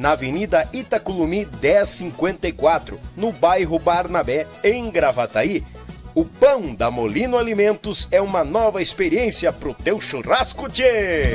na Avenida Itaculumi 1054, no bairro Barnabé, em Gravataí. O pão da Molino Alimentos é uma nova experiência pro teu churrasco, tchê!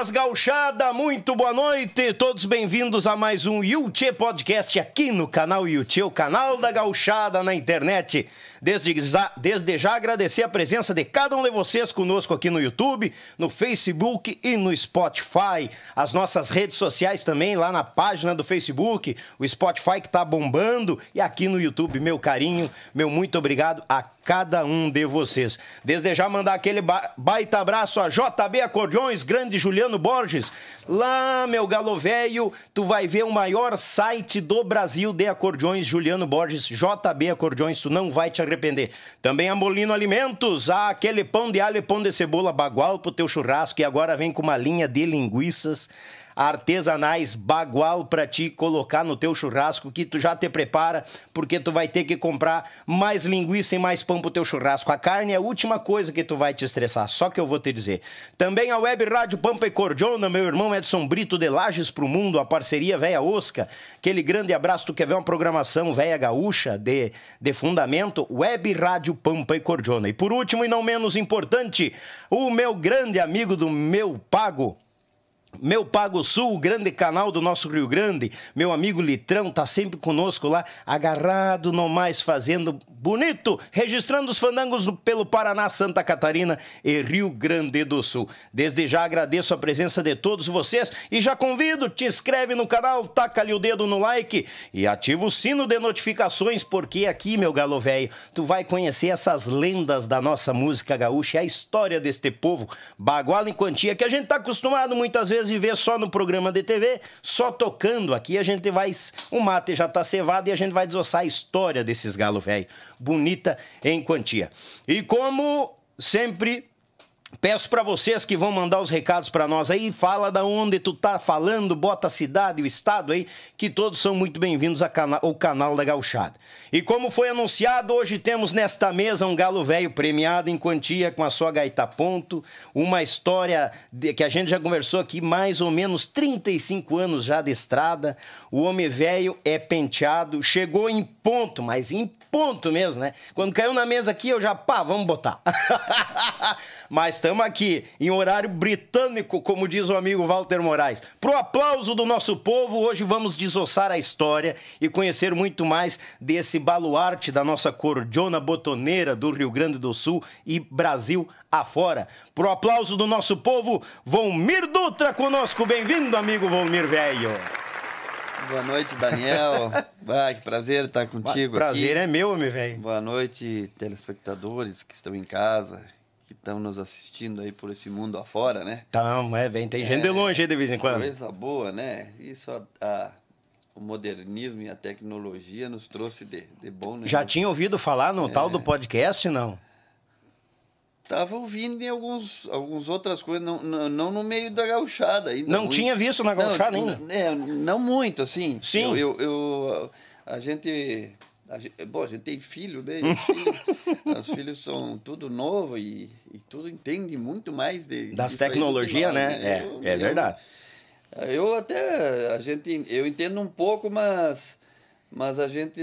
Buenas gauchada, muito boa noite, todos bem-vindos a mais um Yuchê Podcast aqui no canal Yuchê, o canal da gauchada na internet. Desde já, desde já agradecer a presença de cada um de vocês conosco aqui no YouTube, no Facebook e no Spotify. As nossas redes sociais também, lá na página do Facebook, o Spotify que tá bombando e aqui no YouTube, meu carinho, meu muito obrigado a cada um de vocês. Desde já mandar aquele ba baita abraço a JB Acordeões, grande Juliano Borges. Lá, meu galo velho, tu vai ver o maior site do Brasil de acordeões, Juliano Borges, JB Acordeões, tu não vai te arrepender. Também a Molino Alimentos, ah, aquele pão de alho e pão de cebola bagual pro teu churrasco e agora vem com uma linha de linguiças artesanais bagual para ti colocar no teu churrasco que tu já te prepara, porque tu vai ter que comprar mais linguiça e mais pão pro teu churrasco. A carne é a última coisa que tu vai te estressar, só que eu vou te dizer. Também a Web Rádio Pampa e Cordiona, meu irmão Edson Brito de Lages pro Mundo, a parceria Véia Osca, aquele grande abraço, tu quer ver uma programação Véia Gaúcha de, de fundamento, Web Rádio Pampa e Cordiona. E por último e não menos importante, o meu grande amigo do meu pago, meu Pago Sul, o grande canal do nosso Rio Grande, meu amigo Litrão tá sempre conosco lá, agarrado no mais, fazendo bonito, registrando os fandangos pelo Paraná, Santa Catarina e Rio Grande do Sul. Desde já agradeço a presença de todos vocês e já convido, te inscreve no canal, taca ali o dedo no like e ativa o sino de notificações, porque aqui, meu galo velho, tu vai conhecer essas lendas da nossa música gaúcha, a história deste povo, baguala em quantia, que a gente tá acostumado muitas vezes vezes ver só no programa de TV, só tocando aqui, a gente vai. O mate já tá cevado e a gente vai desossar a história desses galo velho. Bonita em quantia. E como sempre Peço para vocês que vão mandar os recados para nós aí, fala da onde tu tá falando, bota a cidade, o estado aí, que todos são muito bem-vindos ao canal da Gauchada. E como foi anunciado, hoje temos nesta mesa um galo velho premiado em quantia com a sua gaita ponto, uma história de, que a gente já conversou aqui mais ou menos 35 anos já de estrada. O homem velho é penteado, chegou em ponto, mas em ponto mesmo, né? Quando caiu na mesa aqui, eu já, pá, vamos botar. Mas estamos aqui em horário britânico, como diz o amigo Walter Moraes. Pro aplauso do nosso povo, hoje vamos desossar a história e conhecer muito mais desse baluarte da nossa cordiona botoneira do Rio Grande do Sul e Brasil afora. Pro aplauso do nosso povo, Volmir Dutra conosco. Bem-vindo, amigo Volmir Velho. Boa noite, Daniel. ah, que prazer estar contigo prazer aqui. é meu, meu velho. Boa noite, telespectadores que estão em casa, que estão nos assistindo aí por esse mundo afora, né? Então, é, vem, tem gente é, de longe aí de vez em quando. Coisa boa, né? Isso, a, a, o modernismo e a tecnologia nos trouxe de, de bom, né? Já tinha ouvido falar no tal É. do podcast, não? Tava ouvindo em alguns, algumas outras coisas, não, não, não no meio da gauchada ainda. Não muito. tinha visto na gauchada não, ainda? É, não muito, assim. Sim. Eu, eu, eu- a gente... A gente, bom, a gente tem filho, né? Os filhos, os filhos são tudo novo e, e tudo entende muito mais de, Das tecnologias, nós, né? É, Eu- é eu- verdade. Eu até, a gente, eu entendo um pouco, mas, mas a gente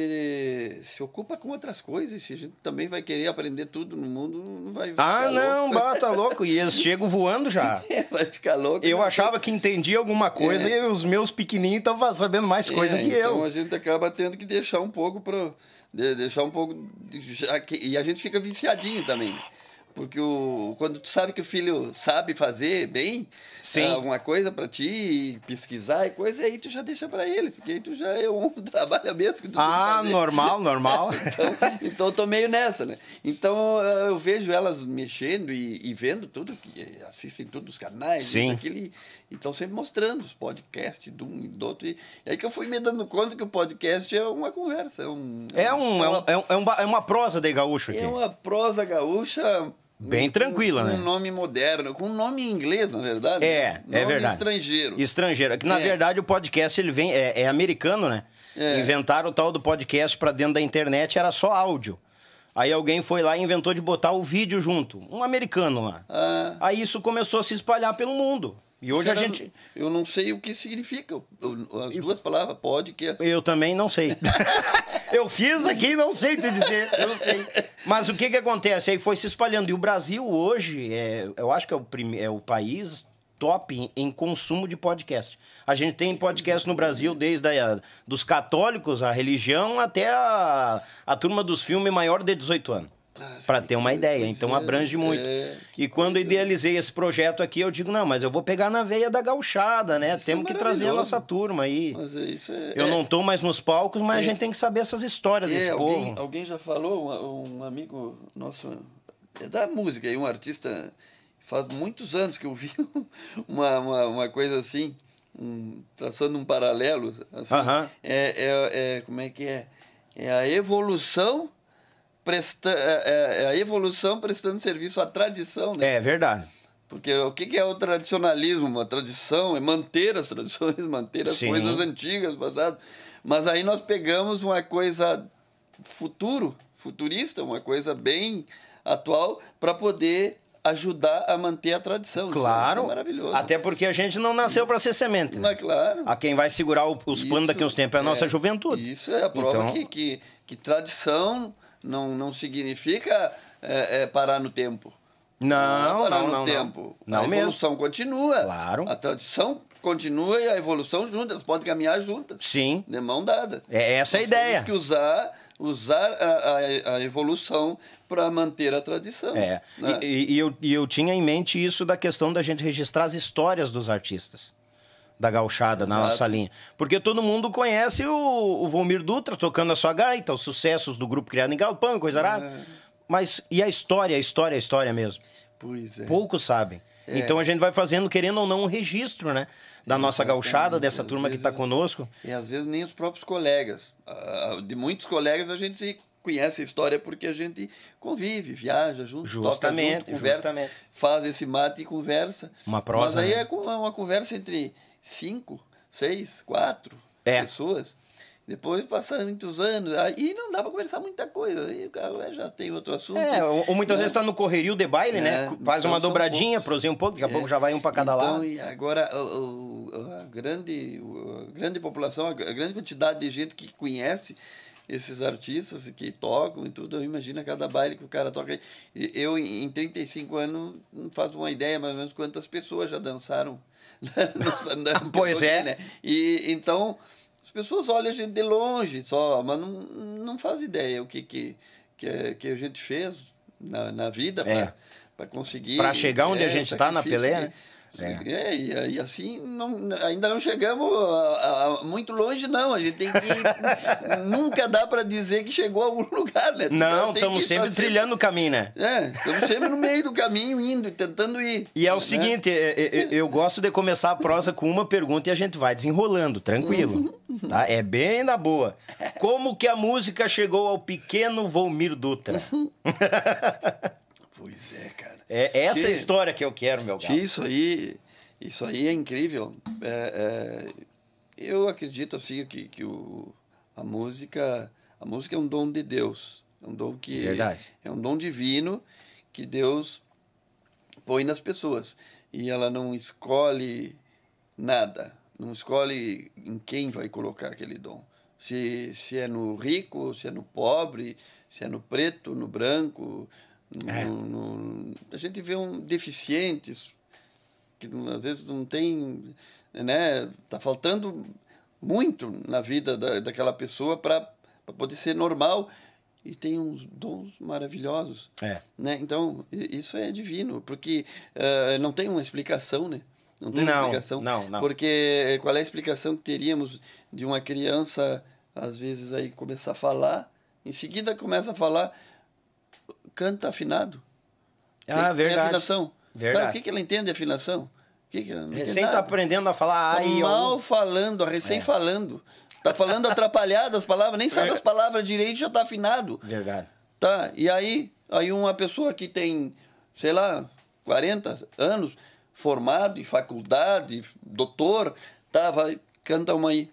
se ocupa com outras coisas. Se a gente também vai querer aprender tudo no mundo, não vai Ah, ficar não, louco. bata louco. E eles chegam voando já. vai ficar louco. Eu né? achava que entendia alguma coisa e os meus pequenininhos estavam sabendo mais coisa É, que então eu. a gente acaba tendo que deixar um pouco para deixar um pouco de- já que- e a gente fica viciadinho também. Porque o, quando tu sabe que o filho sabe fazer bem Sim. ah, alguma coisa para ti, pesquisar e coisa, aí tu já deixa para ele, porque aí tu já é um trabalho mesmo que tu Ah, normal, normal. Então, então eu tô meio nessa, né? Então eh, eu vejo elas mexendo e, e vendo tudo, que assistem todos os canais, Sim. aquilo, e estão sempre mostrando os podcasts de um e do outro. E, e aí que eu fui me dando conta que o podcast é uma conversa. É, um, É, um, é, um, é, um- é uma, é uma prosa de gaúcho aqui. é uma prosa gaúcha. Bem com- tranquila, com né? um nome moderno, com um nome em inglês, na verdade. É, nome é verdade. estrangeiro. Estrangeiro. Que na É. verdade o podcast ele vem é, é americano, né? É. Inventaram o tal do podcast pra dentro da internet, era só áudio. Aí alguém foi lá e inventou de botar o vídeo junto, um americano lá. Ah. Aí isso começou a se espalhar pelo mundo. E hoje a Será- gente Eu não sei o que significa as duas palavras, podcast. eu também não sei. eu fiz aqui e não sei te dizer, eu sei. Mas o que que acontece? Aí foi se espalhando. E o Brasil hoje, é, eu acho que é o, prime, é o país top em, em consumo de podcast. A gente tem podcast no Brasil desde a, dos católicos, a religião, até a, a turma dos filmes maior de 18 anos. Ah, Pra sim, ter uma ideia, então é, abrange muito. é, e quando eu idealizei esse projeto aqui, eu digo, não, mas eu vou pegar na veia da gauchada, né? Isso Temos é que trazer a nossa turma aí. Mas é isso é, Eu é- não tô mais nos palcos, mas a É. gente tem que saber essas histórias desse É, alguém, povo. alguém já falou, um, um amigo nosso, é da música, aí, um artista, faz muitos anos que eu vi uma, uma, uma coisa assim, um, traçando um paralelo. Assim, Aham. é, é, é, como é que é? É a evolução, presta, é, é- é a evolução prestando serviço à tradição, né? É verdade. Porque o que é o tradicionalismo? A tradição é manter as tradições, manter as Sim. coisas antigas, passadas. Mas aí nós pegamos uma coisa futuro, futurista, uma coisa bem atual, para poder ajudar a manter a tradição. É- Claro. Isso é maravilhoso. Até porque a gente não nasceu para ser semente. né? Mas claro. A quem vai segurar os Isso daqui uns tempos é a nossa juventude. Isso é a prova Então- que, que, que tradição não, não significa é, é, parar no tempo. Não, é parar não, no não, não. tempo. Não a mesmo. evolução continua. Claro. A tradição continua e a evolução juntas. Podem caminhar juntas. Sim. De mão dada. É essa a Nós ideia. Temos que usar, usar a, a, a evolução para manter a tradição. É. né? E, e- e eu, e eu tinha em mente isso da questão da gente registrar as histórias dos artistas. Da gauchada na Exato. nossa linha. Porque todo mundo conhece o, o Volmir Dutra tocando a sua gaita, os sucessos do grupo criado em Galpão coisa arada. É. Mas e a história, a história, a história mesmo? Pois é. Poucos sabem. Então a gente vai fazendo, querendo ou não, um registro, né? Da nossa gauchada, dessa Às turma que está vezes- conosco. E às vezes nem os próprios colegas. Ah, De muitos colegas a gente se conhece a história porque a gente convive, viaja junto, Justamente, toca junto, conversa, justamente. faz esse mate e conversa. Uma prosa, Mas aí né? é com- uma conversa entre cinco, seis, quatro É. pessoas. Depois passaram muitos anos, aí não dá para conversar muita coisa. Aí o cara já tem outro assunto. É, ou, ou muitas né? vezes tá no correrio de baile, né? É, Faz então uma são dobradinha, proseia um pouco, daqui a É. pouco já vai um para cada então, lado. E agora o- o- a, grande, a grande população, a grande quantidade de gente que conhece esses artistas que tocam e tudo, imagina cada baile que o cara toca. Eu, em 35 anos, não faço uma ideia mais ou menos quantas pessoas já dançaram Pois é. né? E então, as pessoas olham a gente de longe só, mas não, não faz ideia o que, que, que, a- que a gente fez na, na vida É. para conseguir. Pra chegar onde a é, gente o tá na que- né? É, e, e assim não, ainda não chegamos a, a, muito longe, não. A gente tem que. nunca dá para dizer que chegou a algum lugar, né? Não, estamos sempre trilhando o caminho, né? É, estamos sempre no meio do caminho, indo, tentando ir. E é o né? seguinte: eu, é, é, eu, gosto de começar a prosa com uma pergunta e a gente vai desenrolando, tranquilo. Tá? É bem na boa. Como que a música chegou ao pequeno Volmir Dutra? pois é, cara. É essa que, história que eu quero, meu galo. Isso aí, isso aí é incrível. É, é, eu acredito assim que, que o, a música, a música é um dom de Deus, é um dom que Verdade. é um dom divino que Deus põe nas pessoas e ela não escolhe nada, não escolhe em quem vai colocar aquele dom. Se, se é no rico, se é no pobre, se é no preto, no branco, é. No, no, a gente vê um deficientes que às vezes não tem, né? Tá faltando muito na vida da, daquela pessoa para poder ser normal e tem uns dons maravilhosos, é. né? Então isso é divino porque uh, não tem uma explicação, né? Não tem não, uma explicação. Não, não. Porque qual é a explicação que teríamos de uma criança às vezes aí começar a falar, em seguida começa a falar canta afinado. Ah, tem, verdade. Tem afinação. Verdade. Tá, o que, que ela entende de afinação? O que que recém está aprendendo a falar tá ai, mal eu... falando, recém é. falando. Tá falando atrapalhado as palavras, nem sabe as palavras direito, já tá afinado. Verdade. Tá, e aí, aí uma pessoa que tem, sei lá, 40 anos, formado em faculdade, doutor, tá, vai, canta uma aí.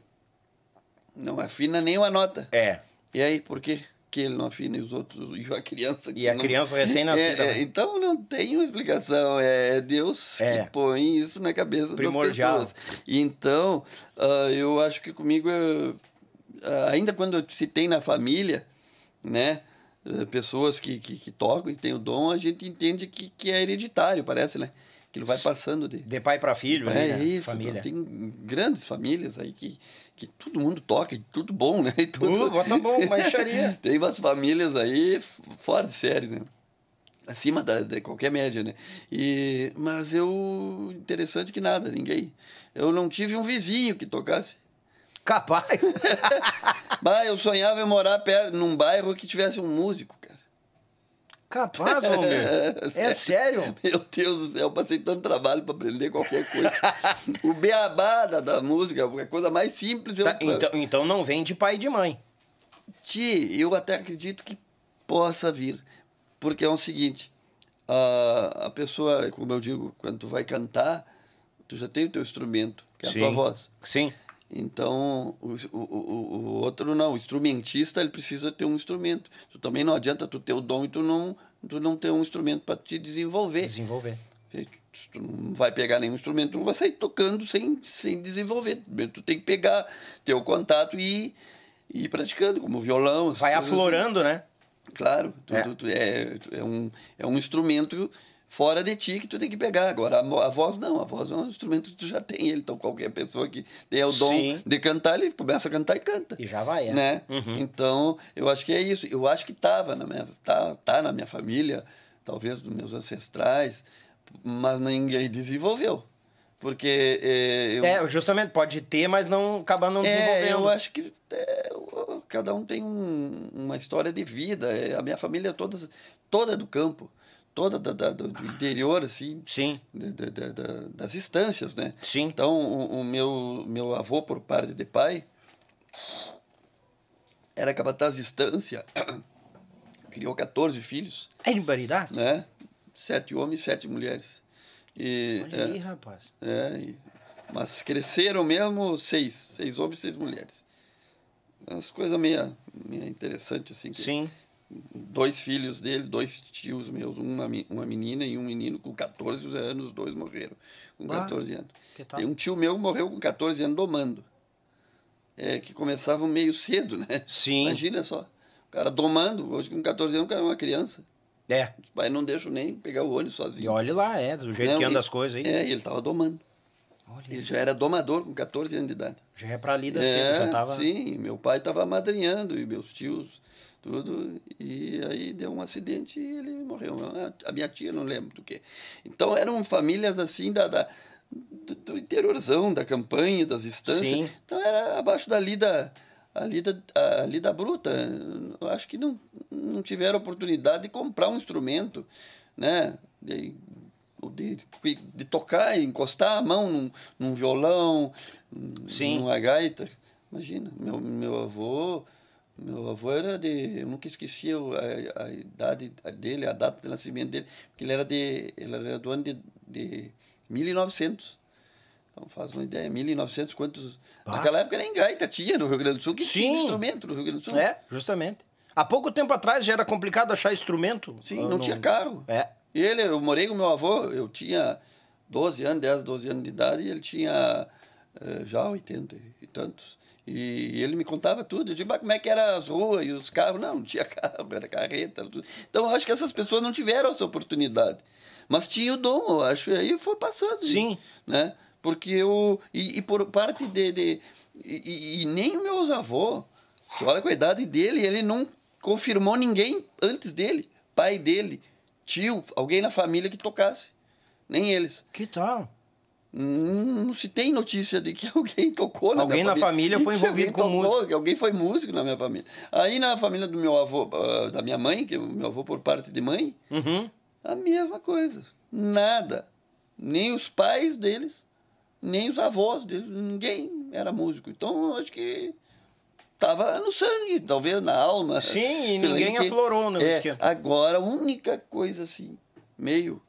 Não afina nem uma nota. É. E aí, por quê? Que ele não afina e os outros, e a criança. E a não... criança recém-nascida. É, é, então não tem uma explicação. É Deus é. que põe isso na cabeça Primordial. das pessoas. Então, uh, eu acho que comigo, uh, ainda quando se tem na família, né? Uh, pessoas que, que, que, tocam e têm o dom, a gente entende que, que é hereditário, parece, né? Que ele vai passando de, de pai para filho, é, né? isso. Família. Tem grandes famílias aí que que todo mundo toca, tudo bom, né? E tudo... Uh, bota bom, baixaria. Tem umas famílias aí fora de série, né? Acima da, de qualquer média, né? E, mas eu. Interessante que nada, ninguém. Eu não tive um vizinho que tocasse. Capaz! mas eu sonhava em morar perto, num bairro que tivesse um músico. Capaz, homem. É sério? Meu Deus do céu, eu passei tanto trabalho para aprender qualquer coisa. o beabá da, da música, a coisa mais simples. Eu... Tá, então, então não vem de pai e de mãe. Ti, eu até acredito que possa vir. Porque é o seguinte, a, a pessoa, como eu digo, quando tu vai cantar, tu já tem o teu instrumento, que é Sim. a tua voz. Sim. Então, o, o, o, outro não, o instrumentista, ele precisa ter um instrumento. Tu também não adianta tu ter o dom e tu não, tu não ter um instrumento para te desenvolver. Desenvolver. Tu não vai pegar nenhum instrumento, tu não vai sair tocando sem, sem desenvolver. Tu tem que pegar, ter o contato e, e ir praticando, como violão. Vai aflorando, assim. né? Claro, tu, é. Tu, tu é, é, um, é um instrumento fora de ti que tu tem que pegar. Agora, a, voz não, a voz é um instrumento que tu já tem ele. Então, qualquer pessoa que tem o dom Sim. de cantar, ele começa a cantar e canta. E já vai, é. Né? Uhum. Então, eu acho que é isso. Eu acho que estava na minha, tá, tá na minha família, talvez dos meus ancestrais, mas ninguém desenvolveu. Porque. É, eu, é, justamente, pode ter, mas não acabar não é, desenvolvendo. Eu acho que é, cada um tem um, uma história de vida. É, a minha família toda, toda é do campo toda da, da, do interior, assim. Sim. Da, da, das instâncias, né? Sim. Então, o, o, meu, meu avô, por parte de pai, era capataz de estância, criou 14 filhos. É de Baridá? Né? Sete homens e sete mulheres. E, Olha é, aí, rapaz. É, e, mas cresceram mesmo seis, seis homens e seis mulheres. Umas coisas meio, meio interessantes, assim. Que, Sim dois filhos dele, dois tios meus, uma, uma menina e um menino com 14 anos, os dois morreram com 14 anos. E um tio meu morreu com 14 anos domando. É, que começavam meio cedo, né? Sim. Imagina só. O cara domando, hoje com 14 anos o cara é uma criança. É. Os pais não deixam nem pegar o olho sozinho. E olha lá, é, do jeito não, que anda as coisas aí. É, ele estava domando. Olha. Ele já era domador com 14 anos de idade. Já é pra lida é, cedo, já tava... Sim, meu pai estava amadrinhando e meus tios tudo, e aí deu um acidente e ele morreu. A minha tia não lembro do que. Então eram famílias assim da, da do, do interiorzão, da campanha, das estâncias. Sim. Então era abaixo dali da, ali da, ali da bruta. Eu acho que não, não tiveram oportunidade de comprar um instrumento, né? De, de, de tocar, encostar a mão num, num violão, Sim. numa gaita. Imagina, meu, meu avô, meu avô era de, eu nunca esqueci a, a idade dele, a data de nascimento dele, porque ele era de, ele era do ano de, de 1900. Então faz uma ideia, 1900 quantos, Ah. naquela época nem gaita tinha no Rio Grande do Sul, que tinha Sim. instrumento no Rio Grande do Sul. É, justamente. Há pouco tempo atrás já era complicado achar instrumento. Sim, Ah, não, tinha carro. É. E ele, eu morei com meu avô, eu tinha 12 anos, 10, 12 anos de idade, e ele tinha eh, já 80 e tantos. E ele me contava tudo. Eu disse, mas como é que eram as ruas e os carros? Não, não tinha carro, era carreta. tudo. Então, eu acho que essas pessoas não tiveram essa oportunidade. Mas tinha o dom, eu acho, e aí foi passando. Sim. Né? Porque eu... E, e por parte de... de e, e- nem meus avós, que olha com a idade dele, ele não confirmou ninguém antes dele. Pai dele, tio, alguém na família que tocasse. Nem eles. Que tal? Não, se tem notícia de que alguém tocou na Alguém minha na família foi Que alguém envolvido com tocou, música. que alguém foi músico na minha família. Aí na família do meu avô, ah, da minha mãe, que é o meu avô por parte de mãe, Uhum. a mesma coisa. Nada. Nem os pais deles, nem os avós deles, ninguém era músico. Então eu acho que estava no sangue, talvez na alma. Sim, e ninguém quê. aflorou no é, esquema. Agora, a única coisa assim, meio,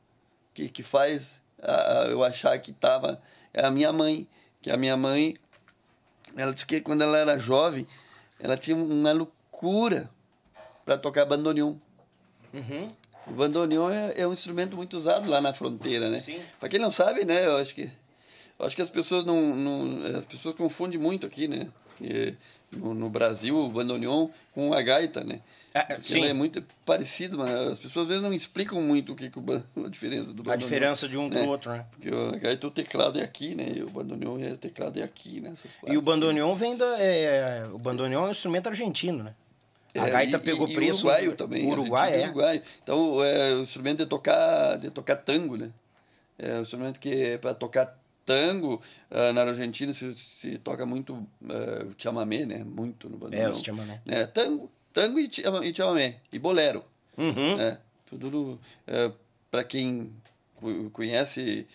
que, que faz ah, ah, eu achar que estava é a minha mãe. Que a minha mãe, ela disse que quando ela era jovem, ela tinha uma loucura para tocar bandoneon. Uhum. O bandoneon é, é um instrumento muito usado lá na fronteira, né? Para quem não sabe, né, eu acho que eu acho que as pessoas não, não as pessoas confundem muito aqui, né? No, no Brasil o bandoneon com a gaita, né? É, Porque sim. é muito parecido, mas as pessoas às vezes não explicam muito o que, que o ban- a diferença do A bandoneon. diferença de um pro né? outro, né? Porque a gaita o teclado é aqui, né? E o bandoneon é o teclado é aqui, né? Essas E o bandoneon vem da. é, o bandoneon é um instrumento argentino, né? A É, gaita e- pegou e, e preço. uruguaio também. O Uruguai, é. uruguaio. Então, é o instrumento de tocar, de tocar tango, né? É um instrumento que é para tocar tango. ah, na Argentina se, se toca muito o chamamé, né? Muito no bandoneon. É, o chamamé. Né? Tango, tango e, chama- e chamamé. E bolero. Uhum. Né? Tudo para quem co- conhece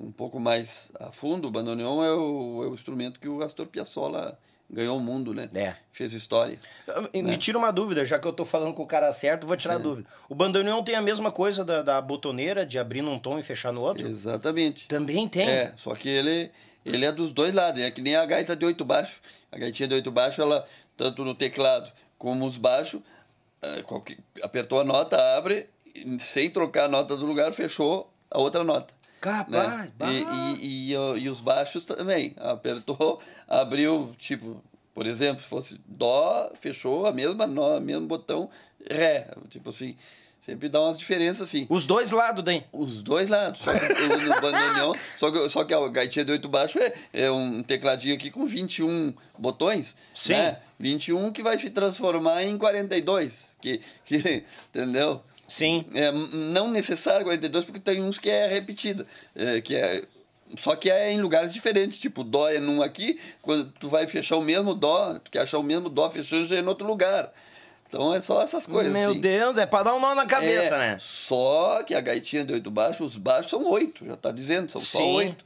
um pouco mais a fundo, o bandoneon é o, é o instrumento que o Astor Piazzolla ganhou o mundo, né? É. Fez história. Me né? tira uma dúvida, já que eu tô falando com o cara certo, vou É. tirar a dúvida. O bandoneon tem a mesma coisa da, da botoneira, de abrir num tom e fechar no outro? Exatamente. Também tem. É, só que ele, ele é dos dois lados, é que nem a gaita de oito baixo. A gaitinha de oito baixo, ela, tanto no teclado como os baixos, qualquer- apertou a nota, abre, sem trocar a nota do lugar, fechou a outra nota. Capaz, né? E, e, e, e os baixos também. Apertou, abriu, tipo, por exemplo, se fosse Dó, fechou a mesma nó, mesmo botão, Ré. Tipo assim, sempre dá umas diferenças assim. Os dois lados, daí. Os dois lados. Só que o- no bandoneon, só que, só que a gaitinha de oito baixo é, é um tecladinho aqui com 21 botões. Sim. Né? 21 que vai se transformar em 42. Que, que, entendeu? Sim. É, não necessário 42, porque tem uns que é repetida. É, que é, só que é em lugares diferentes. Tipo, dó é num aqui, quando tu vai fechar o mesmo dó, tu quer achar o mesmo dó fechando já é em outro lugar. Então é só essas coisas. Meu assim. Deus, é pra dar um nó na cabeça, É, né? Só que a gaitinha de oito baixos, os baixos são oito, já tá dizendo, são só Sim. oito.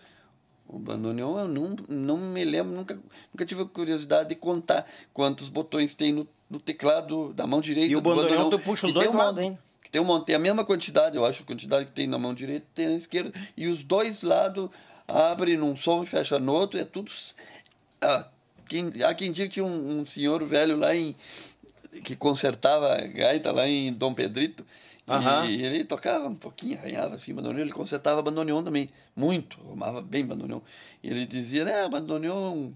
O bandoneon eu não, não me lembro, nunca, nunca tive a curiosidade de contar quantos botões tem no, no teclado da mão direita. E o do bandoneon tu puxa os dois tem um lados, hein? Que tem um tem a mesma quantidade, eu acho, a quantidade que tem na mão direita tem na esquerda. E os dois lados abre num som e fecha no outro, é tudo. Ah, quem, há quem diga que tinha um, um senhor velho lá em. que consertava a gaita lá em Dom Pedrito. Aham. E ele tocava um pouquinho, arranhava assim, bandoneon. Ele consertava bandoneon também, muito, arrumava bem bandoneon. E ele dizia, né, bandoneon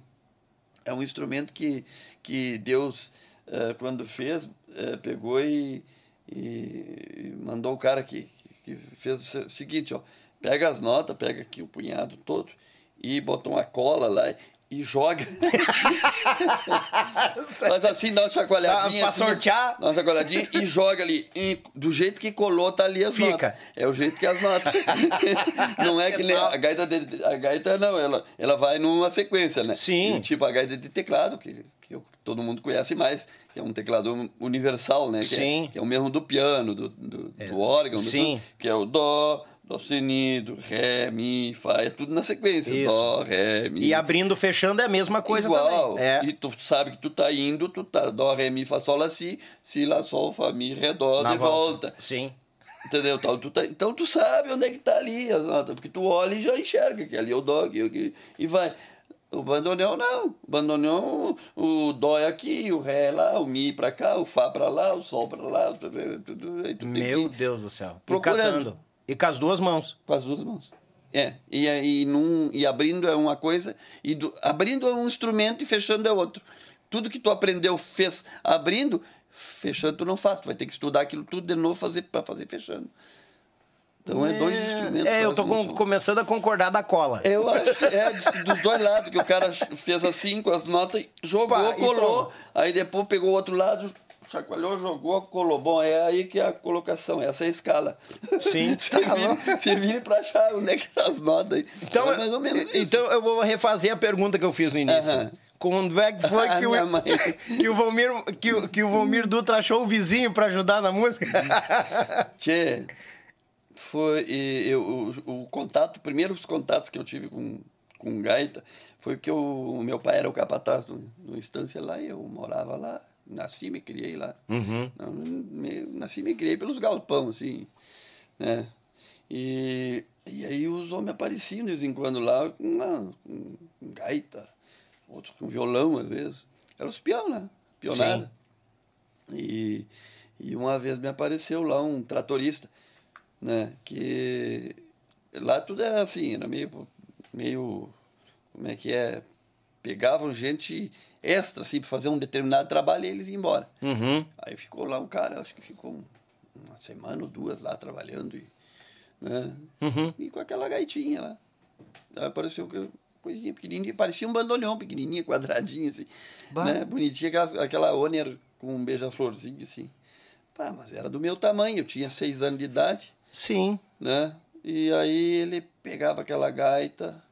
é um instrumento que, que Deus, eh, quando fez, eh, pegou e, e mandou o cara que, que fez o se- seguinte, ó, pega as notas, pega aqui o punhado todo e botou uma cola lá e joga. Faz assim, dá uma chacoalhadinha. Dá pra assim, sortear. Dá uma chacoalhadinha e joga ali. E do jeito que colou, tá ali as Fica. notas. É o jeito que as notas. não é que nem a gaita, de, a gaita não, ela, ela vai numa sequência, né? Sim. E, tipo a gaita de teclado, que, que todo mundo conhece mais, que é um teclado universal, né? Que Sim. É, que é o mesmo do piano, do, do, do órgão, do Sim. tudo, que é o dó, dó sustenido, ré, mi, fá, é tudo na sequência. Isso. Dó, ré, mi. E abrindo, fechando é a mesma coisa Igual. também. É. E tu sabe que tu tá indo, tu tá dó, ré, mi, fá, sol, lá, si, si, lá, sol, fá, mi, ré, dó, Na de volta. Sim. Entendeu? Então tu, tá, então tu sabe onde é que tá ali as notas, porque tu olha e já enxerga que ali é o dó, que, que, e vai. O bandoneão não. O bandoneão, o dó é aqui, o ré é lá, o mi pra cá, o fá pra lá, o sol pra lá, tudo, tudo, Meu Deus do céu. E Procurando. E com as duas mãos. com as duas mãos. É, e, aí num, e abrindo é uma coisa, e do- abrindo é um instrumento e fechando é outro. Tudo que tu aprendeu, fez abrindo, fechando tu não faz. Tu vai ter que estudar aquilo tudo de novo fazer, para fazer fechando. Então é, dois instrumentos. É, eu um com- começando a concordar da cola. Eu acho, é, dos dois lados, que o cara fez assim com as notas, jogou, e colou, aí depois pegou o outro lado, chacoalhou, jogou, colou. Bom, é aí que é a colocação, essa é a escala. Sim, tá vira, você vira pra achar onde é que tá as notas aí. Então, é mais ou menos isso. então eu vou refazer a pergunta que eu fiz no início. Aham. Quando é que foi que o, que o Valmir que, o- que o Valmir Dutra achou o vizinho pra ajudar na música? Tchê, foi eu, o, o contato, primeiros contatos que eu tive com, com gaita foi que o meu pai era o capataz do, do estância lá e eu morava lá, nasci e me criei lá. Não, me- nasci e me criei pelos galpão, assim, né? E, e aí os homens apareciam de vez em quando lá com, uma- com, gaita, outros com violão às vezes. Eram os peão, né? Pionada. E, e uma vez me apareceu lá um tratorista, né? Que lá tudo era assim, era meio, meio como é que é? Pegavam gente extra, assim, para fazer um determinado trabalho e eles iam embora. Uhum. Aí ficou lá um cara, acho que ficou um- uma semana ou duas lá trabalhando e, né? Uhum. e com aquela gaitinha lá. Aí apareceu que coisinha pequenininha, parecia um bandolhão pequenininha, quadradinha assim, Bah. né? Bonitinha, aquela, aquela ônia com um beija-florzinho assim. Pá, mas era do meu tamanho, eu tinha seis anos de idade, Sim. né? E aí ele pegava aquela gaita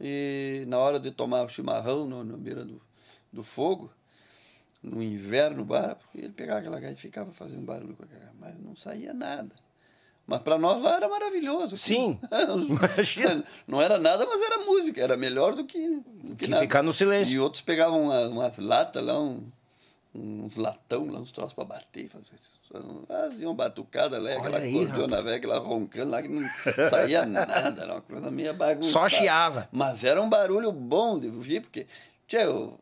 e na hora de tomar o chimarrão no, na beira do, do fogo, no inverno, ele pegava aquela gaita e ficava fazendo barulho com aquela, mas não saía nada. Mas para nós lá era maravilhoso. Sim. Imagina. Não era nada, mas era música, era melhor do que, do que Que ficar no silêncio. E outros pegavam uma- umas latas lá, um- uns latão lá, uns troços para bater, faziam batucada lá, aquela aí, cordiona velha, aquela roncando lá, que não saía nada, era uma coisa meio bagunçada. Só chiava. Mas era um barulho bom de ouvir, porque, tchê, eu-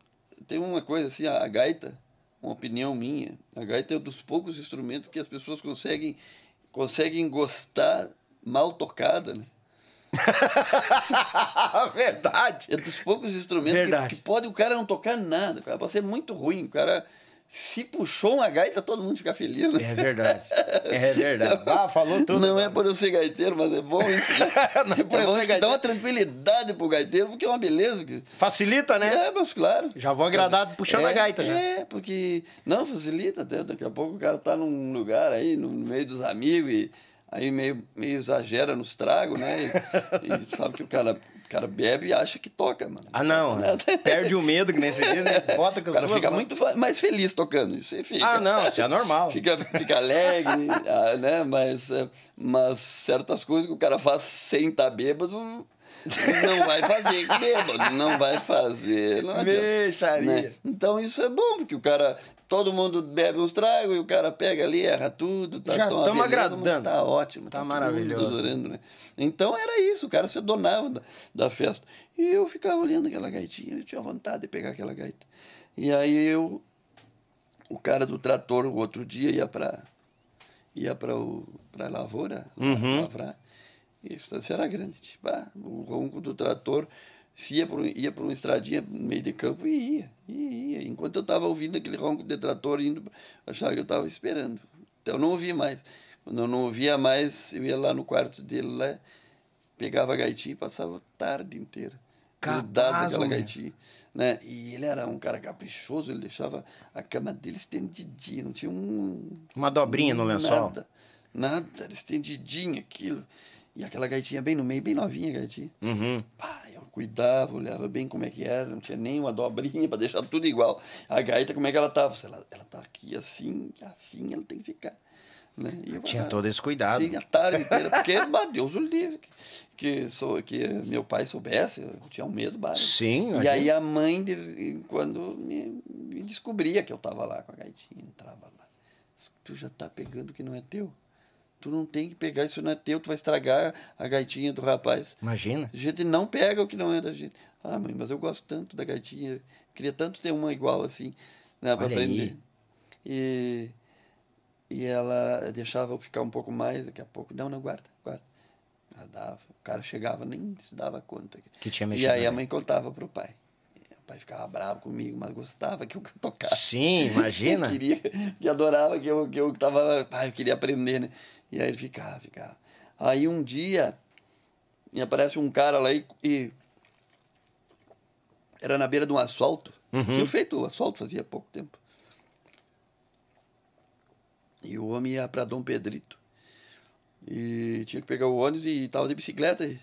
tem uma coisa assim, a gaita, uma opinião minha, a gaita é um dos poucos instrumentos que as pessoas conseguem, conseguem gostar mal tocada, né? Verdade. É dos poucos instrumentos que, que pode o cara não tocar nada, cara, pode ser muito ruim, o cara se puxou uma gaita, todo mundo fica feliz, né? É verdade. É verdade. Ah, falou tudo. Não é por eu ser gaiteiro, mas é bom isso, né? Não é por eu bom ser gaiteiro. dá uma tranquilidade pro gaiteiro, porque é uma beleza. Facilita, né? É, mas claro. Já vou agradado puxando é, a gaita já. É, porque. Não, facilita até. Daqui a pouco o cara tá num lugar aí, no meio dos amigos, e aí meio, meio exagera nos tragos, né? E, e sabe que o cara, o cara bebe e acha que toca, mano. Ah, não. Perde o medo, que nem se diz, né? Bota com O cara fica mãos. muito mais feliz tocando, isso fica. Ah, não, isso é normal. Fica, fica alegre, ah, né? Mas, eh, mas certas coisas que o cara faz sem estar bêbado, não vai fazer bêbado, não vai fazer. Não adianta, né? Então isso é bom, porque o cara. Todo mundo bebe uns tragos e o cara pega ali, erra tudo, tá Já tão mas agradando. Tá ótimo, Tá todo maravilhoso. adorando, né? Então era isso, o cara se adonava da, da festa. E eu ficava olhando aquela gaitinha, eu tinha vontade de pegar aquela gaita. E aí eu o cara do trator o outro dia ia para ia para para a lavoura Uhum. lavrar e a estância era grande tipo, ah, o ronco do trator se ia por, ia por uma estradinha no meio de campo e ia, e ia. Enquanto eu estava ouvindo aquele ronco de trator indo, achava que eu estava esperando. Então eu não ouvia mais. Quando eu não ouvia mais, eu ia lá no quarto dele, lá, pegava a gaitinha e passava a tarde inteira. Capaz, daquela gaitinha. Né? E ele era um cara caprichoso, ele deixava a cama dele estendidinha, não tinha um. Uma dobrinha no lençol. Nada, nada, era estendidinho aquilo. E aquela gaitinha bem no meio, bem novinha a gaitinha. Uhum. Pá, eu cuidava, olhava bem como é que era, não tinha nem uma dobrinha para deixar tudo igual. A gaita, como é que ela tava? Se ela, ela tá aqui assim, assim ela tem que ficar. Né? Eu, Tinha ah, todo esse cuidado. Sim, a tarde inteira, porque, bah, Deus o livre, que, que, sou, que meu pai soubesse, eu tinha um medo básico. Sim, E aí a mãe, de, quando me, me descobria que eu tava lá com a gaitinha, entrava lá. Tu já tá pegando o que não é teu. Tu não tem que pegar, isso não é teu, tu vai estragar a gaitinha do rapaz. Imagina. A gente não pega o que não é da gente. Ah, mãe, mas eu gosto tanto da gaitinha. Queria tanto ter uma igual assim, né, para aprender. aí. E, e ela deixava eu ficar um pouco mais, daqui a pouco. Não, não, guarda, guarda. Ela dava. O cara chegava, nem se dava conta. Que tinha E mexido aí a mãe contava pro pai. E O pai ficava bravo comigo, mas gostava que eu tocasse. Sim, imagina. queria, que adorava que eu, que eu tava. Ah, eu queria aprender, né? E aí ele ficava, ficava. Aí um dia me aparece um cara lá e, e era na beira de um asfalto. Uhum. Tinha feito o asfalto fazia pouco tempo. E o homem ia para Dom Pedrito. E tinha que pegar o ônibus e tava de bicicleta. E,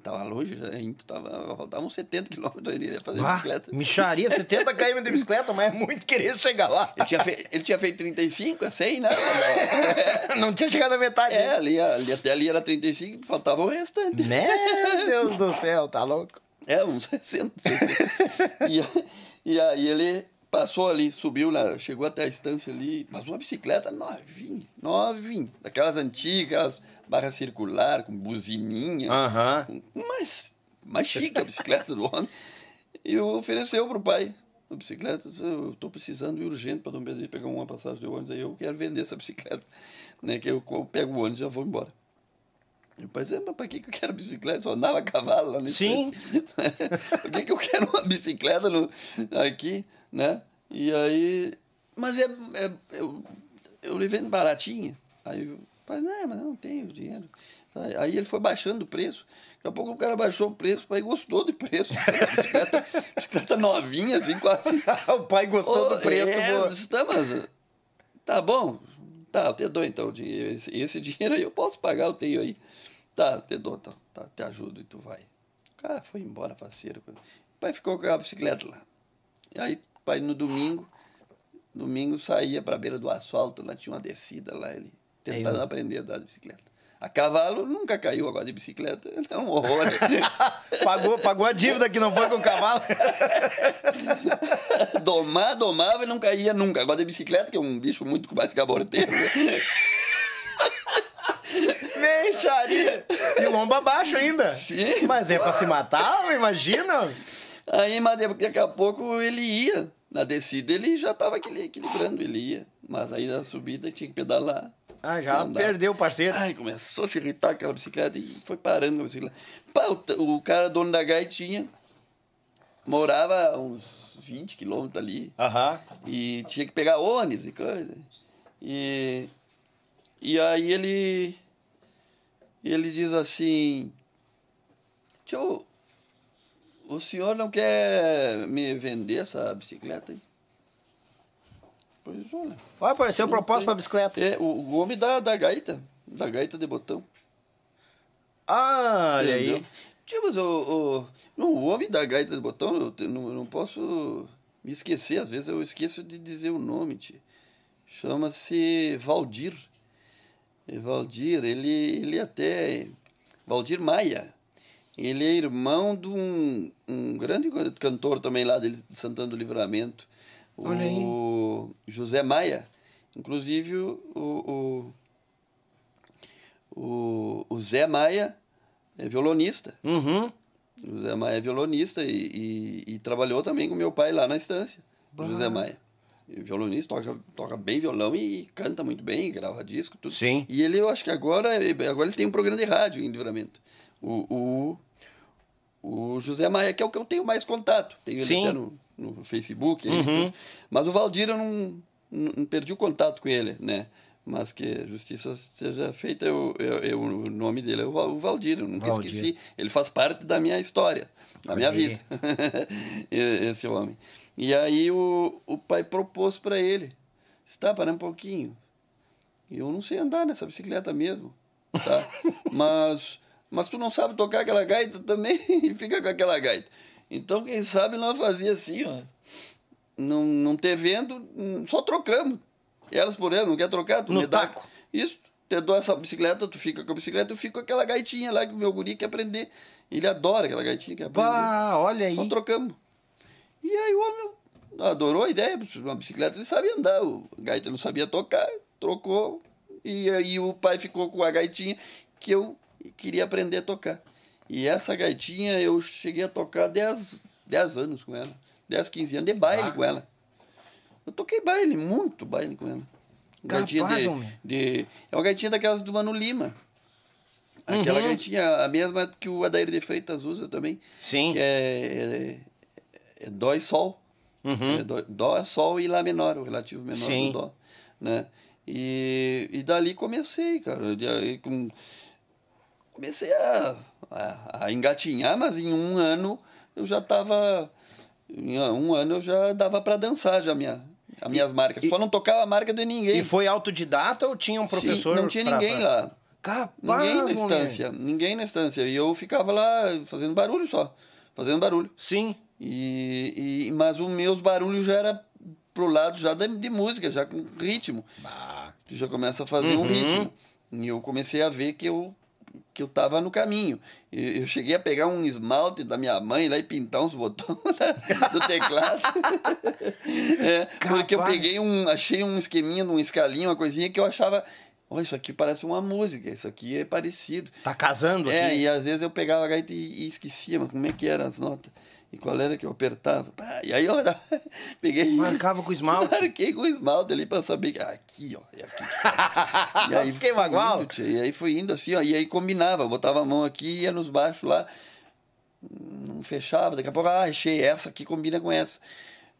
e tava longe, ainda tava, faltavam uns 70 quilômetros ele ia fazer Ah, bicicleta. micharia, 70 km de bicicleta, mas é muito querer chegar lá. Ele tinha, fe- ele tinha feito 35, a 100, né? Não tinha chegado à metade. É, ali, ali, até ali era 35, faltava o restante. Meu Deus do céu, tá louco? É, uns 60, 60. e, e aí ele passou ali, subiu lá, chegou até a estância ali, mas uma bicicleta novinha, novinha, daquelas antigas, barra circular, com buzininha, com- mais, mais chique a bicicleta do homem. E ofereceu pro pai a bicicleta, disse, eu estou precisando ir urgente para Dom Pedro pegar uma passagem de ônibus, aí eu quero vender essa bicicleta, né, que eu, pego o ônibus e já vou embora. O pai disse, mas para que, que eu quero bicicleta? Só andava a cavalo lá no Sim. Por que, que eu quero uma bicicleta no, aqui, né? E aí... Mas é... é eu, eu levei baratinha. Aí o pai, não, mas eu não tenho dinheiro. Aí ele foi baixando o preço. Daqui a pouco o cara baixou o preço, o pai gostou do preço. bicicleta, bicicleta novinha, assim, quase... o pai gostou do Ô, preço. É, eu disse, tá, mas... Tá bom. Tá, eu te dou então o dinheiro. Esse, esse dinheiro aí eu posso pagar, eu tenho aí. Tá, te dou, tá, tá, te ajudo e tu vai. O cara foi embora, faceiro. O pai ficou com a bicicleta lá. E aí, pai no domingo, domingo saía pra beira do asfalto, lá tinha uma descida lá, ele tentando Aí, aprender a andar de bicicleta. A cavalo nunca caiu agora de bicicleta, é um horror. Pagou, pagou a dívida que não foi com o cavalo. Domar, domava e não caía nunca. Agora de bicicleta, que é um bicho muito mais caborteiro. né? Mexaria. E o lombo abaixo ainda. Sim. Mas é pra se matar, imagina. Aí, mas daqui a pouco ele ia. Na descida ele já estava equilibrando, ele ia. Mas aí na subida tinha que pedalar. Ah, já perdeu o parceiro. Ai, começou a se irritar aquela bicicleta e foi parando com a bicicleta. Pá, o cara, dono da gaitinha, morava uns 20 quilômetros ali. Aham. E tinha que pegar ônibus e coisa. E, e aí ele, ele diz assim, tio, o senhor não quer me vender essa bicicleta aí? Pois olha. Olha, apareceu não proposta tem. pra bicicleta. É, o, o homem da, da gaita, da gaita de botão. Ah, olha aí. Tio, mas o, o, o homem da gaita de botão, eu não, não posso me esquecer, às vezes eu esqueço de dizer o nome, tio. Chama-se Valdir. Valdir, ele, ele até. Valdir Maia. Ele é irmão de um, um grande cantor também lá de Santana do Livramento, Olha aí. o José Maia. Inclusive o, o, o, o Zé Maia é violonista. Uhum. O Zé Maia é violonista e, e, e trabalhou também com meu pai lá na estância. O José Maia. Violonista, toca, toca bem violão e canta muito bem, grava disco, tudo. Sim. E ele, eu acho que agora, agora ele tem um programa de rádio em Livramento. O, o, o José Maia, que é o que eu tenho mais contato. Tenho ele Sim. até no, no Facebook. aí, Uhum. Mas o Valdir, eu não, não, não perdi o contato com ele, né? mas que justiça seja feita. Eu, eu, eu o nome dele é o Valdir, eu nunca Valdir. esqueci. Ele faz parte da minha história, da minha vida, esse homem. E aí o, o pai propôs para ele, está para um pouquinho. Eu não sei andar nessa bicicleta mesmo, tá? mas, mas tu não sabe tocar aquela gaita também e fica com aquela gaita. Então, quem sabe nós fazia assim, ó. Não, não ter vendo, só trocamos. Elas por elas, não quer trocar, tu no me taco. dá. Isso, te dou essa bicicleta, tu fica com a bicicleta, eu fico com aquela gaitinha lá que o meu guri quer aprender. Ele adora aquela gaitinha que aprender. Bah, olha aí. Só trocamos. E aí o homem adorou a ideia, uma bicicleta ele sabia andar, o gaita não sabia tocar, trocou. E aí o pai ficou com a gaitinha que eu queria aprender a tocar. E essa gaitinha eu cheguei a tocar 10, 10 anos com ela. 10, 15 anos de baile ah. com ela. Eu toquei baile, muito baile com ela. Gaitinha de, de, É uma gaitinha daquelas do Mano Lima. Aquela uhum. gaitinha, a mesma que o Adair de Freitas usa também. Sim. Que é, é, é Dó e Sol. Uhum. É dó, dó, Sol e Lá menor, o relativo menor Sim. do Dó. Né? E, e dali comecei, cara. E, com, comecei a, a, a, engatinhar, mas em um ano eu já estava. Em um ano eu já dava para dançar já minha, as minhas marcas. E, Só não tocava a marca de ninguém. E foi autodidata ou tinha um professor? Sim, não tinha pra, ninguém pra... lá. Capaz, ninguém na estância. Ninguém na estância. E eu ficava lá fazendo barulho só. Fazendo barulho. Sim. E, e, mas os meus barulhos já era pro lado já de, de música, já com ritmo. Bah. Tu já começa a fazer uhum. um ritmo. E eu comecei a ver que eu que eu tava no caminho. Eu, cheguei a pegar um esmalte da minha mãe lá e pintar uns botões do teclado. é, porque eu peguei um, achei um esqueminha, um escalinho, uma coisinha que eu achava oh, isso aqui parece uma música, isso aqui é parecido. Tá casando é, aqui? É, e às vezes eu pegava a gaita e, e esquecia, mas como é que eram as notas? E qual era que eu apertava? E aí eu peguei. Marcava com esmalte? Marquei com esmalte ali pra saber que. Aqui, ó. É aqui. e aí Esquema igual? E aí foi indo assim, ó. E aí combinava. botava a mão aqui, ia nos baixos lá. Não fechava. Daqui a pouco, ah, achei essa aqui, combina com essa.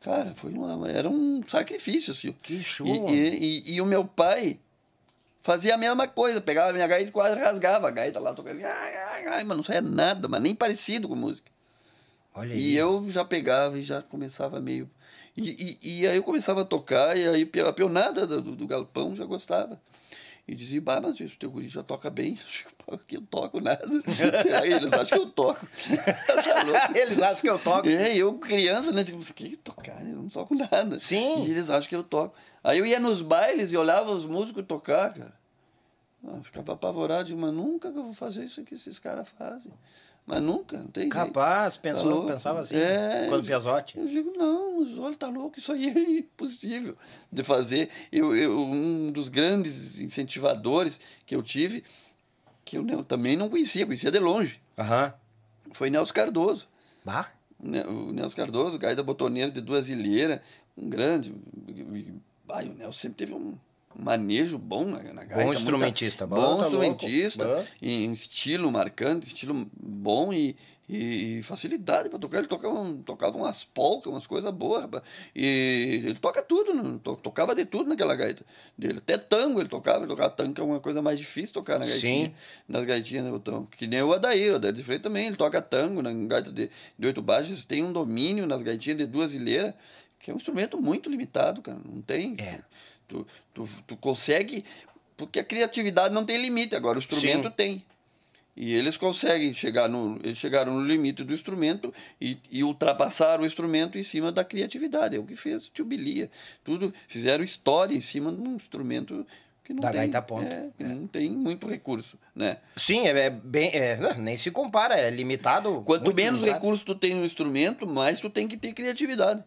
Cara, foi uma, era um sacrifício, assim. Que show! E, e, e, e o meu pai fazia a mesma coisa. Pegava a minha gaita e quase rasgava a gaita lá, tocando. Ai, ai, ai, mas não saia nada, mas nem parecido com música. Olha e eu já pegava e já começava meio. E, e, e aí eu começava a tocar, e aí a peonada do, do galpão já gostava. E dizia, bah, mas isso, teu guri já toca bem. Eu não toco nada. Eles acham que eu toco. tá eles acham que eu toco. É, eu criança, né? Tipo, que tocar? Eu não toco nada. Sim. E eles acham que eu toco. Aí eu ia nos bailes e olhava os músicos tocar, cara. Eu ficava apavorado, mas nunca que eu vou fazer isso que esses caras fazem. Mas nunca, não tem Capaz, jeito. pensou, tá pensava assim, é, quando Piazotti. Eu digo, não, mas olha, tá louco, isso aí é impossível de fazer. Eu, eu, um dos grandes incentivadores que eu tive, que eu também não conhecia, conhecia de longe, uhum. foi Nelson Cardoso. Bah? O Nelson Cardoso, gaita botoneira de duas ilheiras, um grande. Ai, o Nelson sempre teve um manejo bom na, na gaita. Bom instrumentista. Muita, bom, tá instrumentista, em estilo marcante, estilo bom e, e, facilidade para tocar. Ele tocava, tocava umas polcas, umas coisas boas. E ele toca tudo, né? tocava de tudo naquela gaita dele. Até tango ele tocava. Ele tocava tango, que é uma coisa mais difícil tocar na gaitinha. Sim. Nas gaitinhas, né, botão. Que nem o Adair. O Adair de Freire também. Ele toca tango na gaita de, de oito baixas. Tem um domínio nas gaitinhas de duas ilheiras, que é um instrumento muito limitado, cara. Não tem... É. Tu, tu, tu consegue. Porque a criatividade não tem limite, agora o instrumento Sim. tem. E eles conseguem chegar no. Eles chegaram no limite do instrumento e, e ultrapassaram o instrumento em cima da criatividade. É o que fez Tio Bilia. Tudo, fizeram história em cima de um instrumento que não da tem. gaita ponto. É, é. Não tem muito recurso, né? Sim, é, é bem. É, nem se compara, é limitado. Quanto menos limitado. recurso tu tem no instrumento, mais tu tem que ter criatividade.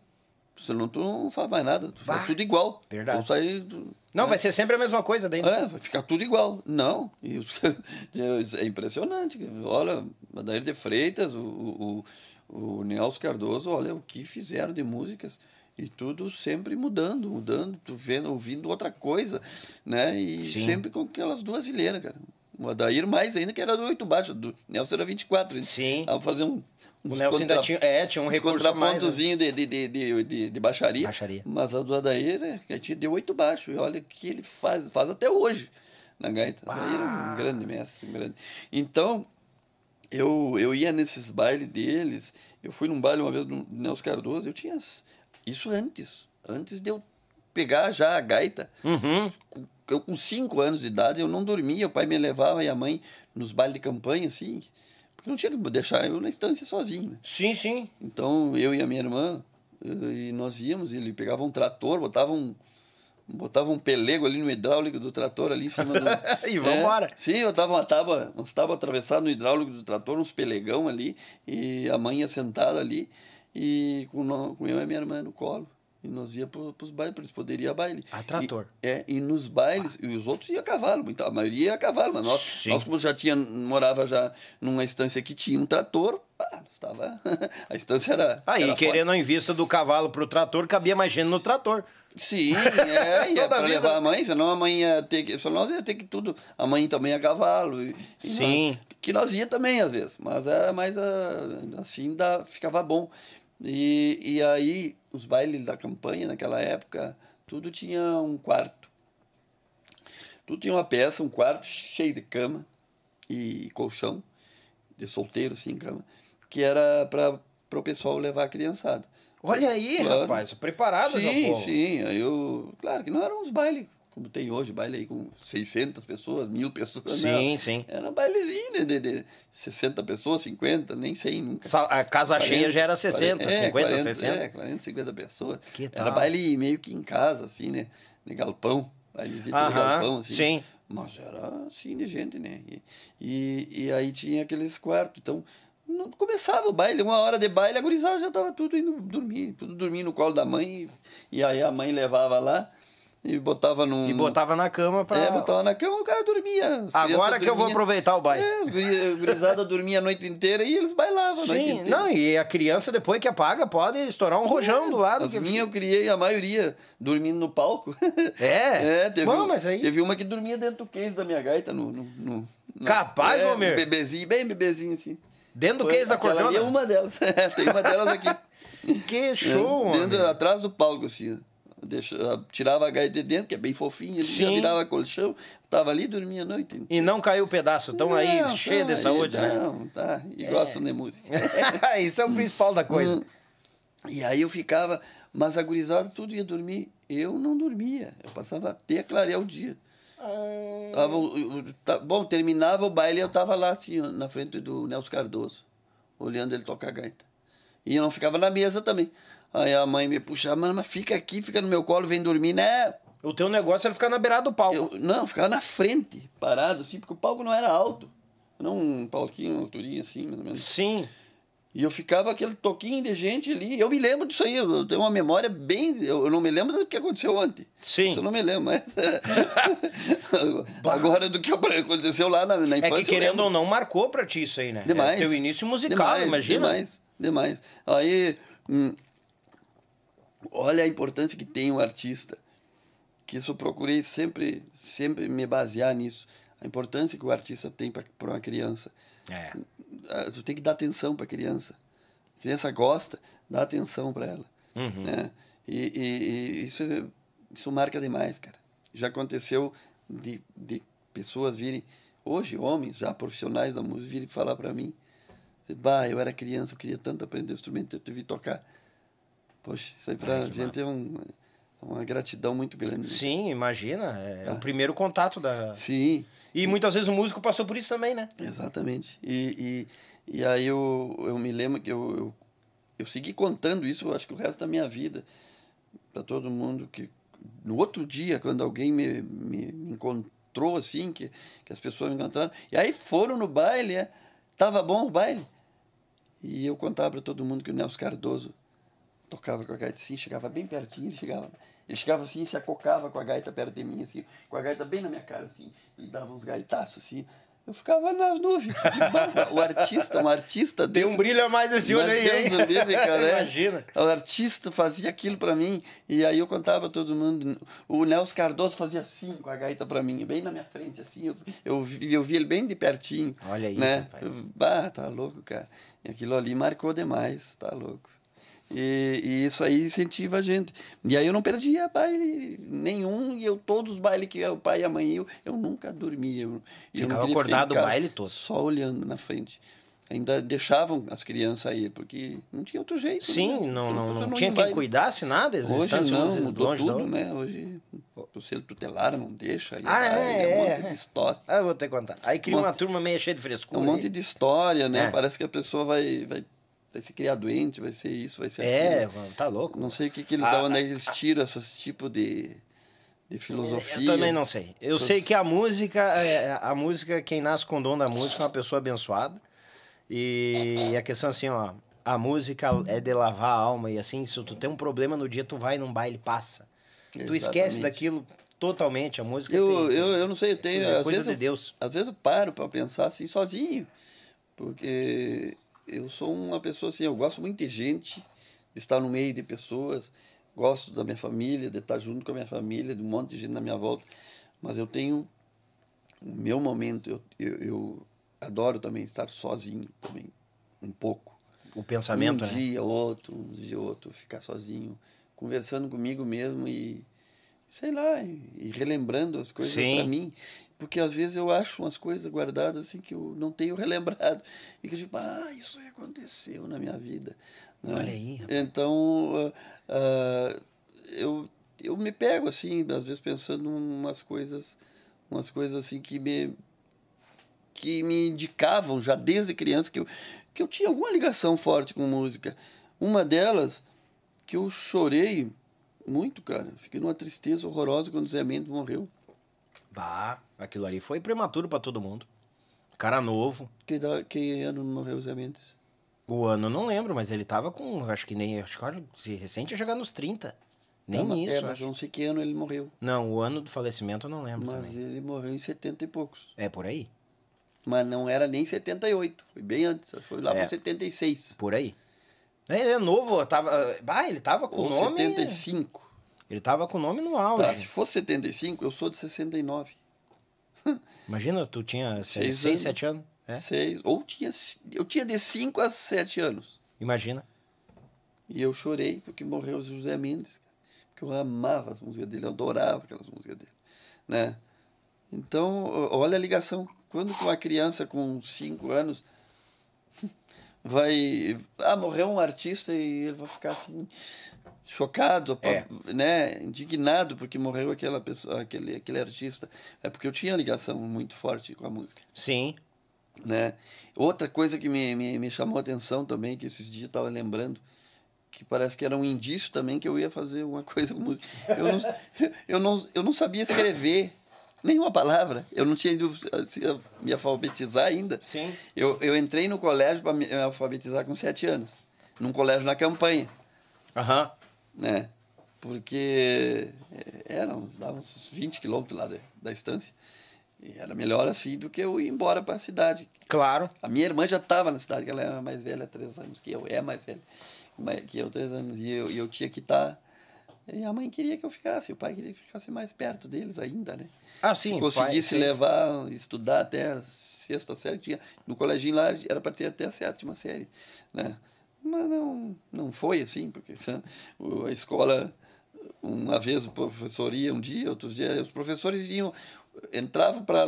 Senão tu não faz mais nada, tu faz tudo igual. Verdade. Sair, não, né? vai ser sempre a mesma coisa daí. Né? É, vai ficar tudo igual. Não. E os, é impressionante. Olha, Adair de Freitas, o, o, o Nelson Cardoso, olha o que fizeram de músicas. E tudo sempre mudando, mudando, tu vendo, ouvindo outra coisa, né? E Sim. sempre com aquelas duas ilheiras, cara. O Adair mais ainda, que era do oito baixo, do Nelson era 24. Sim. Dava fazer um, O Nelson ainda tinha, é, tinha um recurso a mais. né? de, de, de, de, de, baixaria. Baixaria. Mas a do Adair, né, que a gente deu oito baixos. E olha o que ele faz, faz até hoje na gaita. Adair é um grande mestre, um grande. Então, eu, eu ia nesses bailes deles. Eu fui num baile uma vez do Nelson Cardoso, eu tinha. Isso antes. Antes de eu pegar já a gaita. Uhum. Com- Eu com cinco anos de idade, eu não dormia. O pai me levava e a mãe nos bailes de campanha, assim. Porque não tinha como deixar eu na estância sozinho, né? Sim, sim. Então, eu e a minha irmã, eh, e nós íamos, ele pegava um trator, botava um, botava um pelego ali no hidráulico do trator ali em cima do... E vambora. É, sim, eu tava uma tábua, umas tábuas atravessadas no hidráulico do trator, uns pelegão ali, e a mãe ia sentada ali, e com, com eu e a minha irmã no colo. E nós ia para os bailes, para eles poderem ir a baile. A trator. E, é, e nos bailes, e os outros iam a cavalo, muita, a maioria ia a cavalo, mas nós, Sim. nós como já tinha, morava já numa estância que tinha um trator, pá, estava, a estância era... Aí, querendo em vista do cavalo pro trator, cabia mais gente no trator. Sim, é, ia Toda para vida. levar a mãe, senão a mãe ia ter que. Senão nós ia ter que tudo. A mãe também a cavalo. E, e Sim. nós- que nós ia também, às vezes. Mas era mais a- assim dá, ficava bom. E, e aí, os bailes da campanha naquela época, tudo tinha um quarto. Tudo tinha uma peça, um quarto cheio de cama e colchão, de solteiro, assim, cama, que era para o pessoal levar a criançada. Olha aí, Claro. rapaz, preparado já, Sim, pô. sim. Aí eu, claro que não eram uns bailes como tem hoje, baile aí com 600 pessoas, mil pessoas. Sim, não. sim. Era um bailezinho de, de, de 60 pessoas, 50, nem sei nunca. A casa cheia já era 60, 40, é, 50, 40, 60. É, 40, 50 pessoas. Que Era tal? baile meio que em casa, assim, né? De galpão. Bailezinho de galpão, assim. sim. Mas era assim de gente, né? E, e, e aí tinha aqueles quartos. Então, não começava o baile, uma hora de baile, a gurizada já estava tudo indo dormir, tudo dormindo no colo da mãe. E aí a mãe levava lá e botava num. E botava na cama pra. É, botava na cama o cara dormia. Agora que eu vou aproveitar o baile. É, a gurizada dormia a noite inteira e eles bailavam a noite Sim, inteira. não, e a criança depois que apaga pode estourar um rojão do lado. As que... minhas eu criei a maioria dormindo no palco. É? É, teve, Bom, mas aí- teve uma que dormia dentro do case da minha gaita. No, no, no- na- Capaz, é, Valmir? Um bebezinho, bem bebezinho assim. Dentro do Foi- case da aquela ali cordiona? é uma delas. É, tem uma delas aqui. Que show, É, dentro, atrás do palco, assim. Deixa, tirava a gaita de dentro, que é bem fofinha, ali, já Sim. virava colchão, tava ali e dormia a noite. inteira. E não caiu o pedaço, estão aí Não, cheio de saúde, aí, né? Não, tá. E gostam de música. Isso é o principal da coisa. Hum. E aí eu ficava, mas a gurizada tudo ia dormir. Eu não dormia. Eu passava até clarear o dia. Tava, o- o- tá- bom, terminava o baile eu tava lá assim, na frente do Nelson Cardoso, olhando ele tocar gaita. E eu não ficava na mesa também. Aí a mãe me puxava, "Mano, mas fica aqui, fica no meu colo, vem dormir, né? O teu negócio era ficar na beirada do palco. Eu, não, eu ficava na frente, parado, assim, porque o palco não era alto. Não um palquinho, uma alturinha assim, mais ou menos. Sim. E eu ficava aquele toquinho de gente ali. Eu me lembro disso aí. Eu tenho uma memória bem. Eu não me lembro do que aconteceu ontem. Sim. Isso eu não me lembro, mas. Agora do que aconteceu lá na, na É infância. que eu querendo ou não, marcou pra ti isso aí, né? Demais. É teu início musical, Demais, imagina. Demais, demais. Aí. hum, olha a importância que tem o artista. Que isso eu procurei sempre, sempre me basear nisso. A importância que o artista tem para uma criança. É. Ah, tu tem que dar atenção para a criança. A criança gosta, dá atenção para ela. Uhum. Né? E, e- e isso, é- isso marca demais, cara. Já aconteceu de, de pessoas virem, hoje homens já profissionais da música, virem falar para mim, bah, eu era criança, eu queria tanto aprender instrumento, eu tive tocar. Poxa, isso aí para a que gente é um, uma gratidão muito grande. né? Sim, imagina. É Tá. o primeiro contato da. Sim, E muitas vezes o músico passou por isso também, né? Exatamente. E, e, e aí eu, eu me lembro que eu, eu, eu segui contando isso, acho que o resto da minha vida, para todo mundo, que no outro dia, quando alguém me, me, me encontrou assim, que, que as pessoas me encontraram, e aí foram no baile, é, tava bom o baile. E eu contava para todo mundo que o Nelson Cardoso tocava com a gaita assim, chegava bem pertinho, ele chegava, ele chegava assim, se acocava com a gaita perto de mim, assim, com a gaita bem na minha cara, assim, e dava uns gaitaços assim. eu ficava nas nuvens. de bamba. o artista, um artista Tem um desse- brilho a mais esse olho aí? Deus o livre, cara. é. Imagina. O artista fazia aquilo pra mim e aí eu contava todo mundo. O Nelson Cardoso fazia assim com a gaita pra mim, bem na minha frente, assim. Eu, eu, eu vi ele bem de pertinho. Olha aí, né? rapaz. Bah, tá louco, cara. E aquilo ali marcou demais, tá louco. E, e isso aí incentiva a gente. E aí eu não perdia baile nenhum, e eu, todos os bailes que o pai e a mãe iam, eu nunca dormia. Eu, não Ficava acordado o baile todo. Só olhando na frente. Ainda deixavam as crianças aí, porque não tinha outro jeito. Sim, né? não, não, não iam tinha em quem baile. cuidasse nada, Hoje não, mudou tudo, né? Hoje o selo tutelar não deixa. aí Ah, vai, é, um é, monte é. de história. Ah, eu vou ter que contar. Aí cria Um uma monte- turma meio cheia de É frescura. um monte aí. de história, né? É. Parece que a pessoa vai, vai, vai se criar doente, vai ser isso, vai ser É, aquilo. mano, tá louco. Não sei o que, que ele Ah, dá, onde é que eles tiram esses tipos de, de filosofia. Eu também não sei. Eu sei que a música, é, a música, quem nasce com o dom da música é uma pessoa abençoada. E a questão assim, ó, a música é de lavar a alma e assim, se tu tem um problema no dia, tu vai num baile e passa. Tu esquece Exatamente. daquilo totalmente, a música Eu, tem- eu, eu não sei, eu tenho. é às coisa vezes de eu- Deus. Às vezes eu paro para pensar assim sozinho. Porque eu sou uma pessoa assim, eu gosto muito de gente, de estar no meio de pessoas, gosto da minha família, de estar junto com a minha família, de um monte de gente na minha volta. Mas eu tenho o meu momento, eu, eu, eu adoro também estar sozinho também, um pouco. o pensamento, um né? dia, outro, um dia, outro, ficar sozinho, conversando comigo mesmo e, sei lá, e, relembrando as coisas para mim. Porque às vezes eu acho umas coisas guardadas assim que eu não tenho relembrado. E que eu tipo, ah, isso aí aconteceu na minha vida. né? Olha aí, rapaz. Então, ah, ah, eu, eu me pego assim, às vezes pensando em umas coisas, umas coisas assim que me, que me indicavam já desde criança que eu, que eu tinha alguma ligação forte com música. Uma delas, que eu chorei muito, cara. Fiquei numa tristeza horrorosa quando o Zé Mendes morreu. Bah, aquilo ali foi prematuro pra todo mundo. Cara novo. Que, da, que ano morreu o Zé Mendes? O ano eu não lembro, mas ele tava com, acho que nem, acho que recente ia chegar nos 30. Nem Tá, mas- isso. É, mas acho. não sei que ano ele morreu. Não, o ano do falecimento eu não lembro Mas também. ele morreu em 70 e poucos. É por aí? Mas não era nem 78. Foi bem antes. Foi lá É. para 76. Por aí. Ele é novo, tava. Bah, ele tava com o nome. 75. Ele tava com o nome no auge. Tá, se fosse 75, eu sou de 69. Imagina, tu tinha Seis 6, anos. 7 anos. É, Seis, ou tinha, eu tinha de 5 a 7 anos. imagina. E eu chorei porque morreu o José Mendes. Porque eu amava as músicas dele, eu adorava aquelas músicas dele. Né? Então, olha a ligação. Quando uma criança com 5 anos vai. Ah, morreu um artista e ele vai ficar assim, chocado, É. né? indignado porque morreu aquela pessoa, aquele, aquele artista. É porque eu tinha ligação muito forte com a música Sim. né? Outra coisa que me, me, me chamou a atenção também, que esses dias eu estava lembrando, que parece que era um indício também que eu ia fazer uma coisa com música. Eu não, eu não, eu não sabia escrever nenhuma palavra. Eu não tinha ido assim, me alfabetizar ainda. Sim. Eu, eu entrei no colégio para me alfabetizar com sete anos, num colégio na campanha Aham. né? Porque eh, eram, dava uns 20 quilômetros lá da, da estância. E era melhor assim do que eu ir embora para a cidade. Claro. A minha irmã já estava na cidade, ela era mais velha, três anos que eu, é mais velha que eu, três anos. E eu, e eu tinha que estar. E a mãe queria que eu ficasse, o pai queria que eu ficasse mais perto deles ainda, né? Ah, sim. Se conseguisse pai, sim. levar, estudar até a sexta série, tinha, no coleginho lá era para ter até a sétima série, né? Mas não, não foi assim, porque sabe, o- a escola, uma vez o professor ia um dia, outros dias, os professores iam, entravam para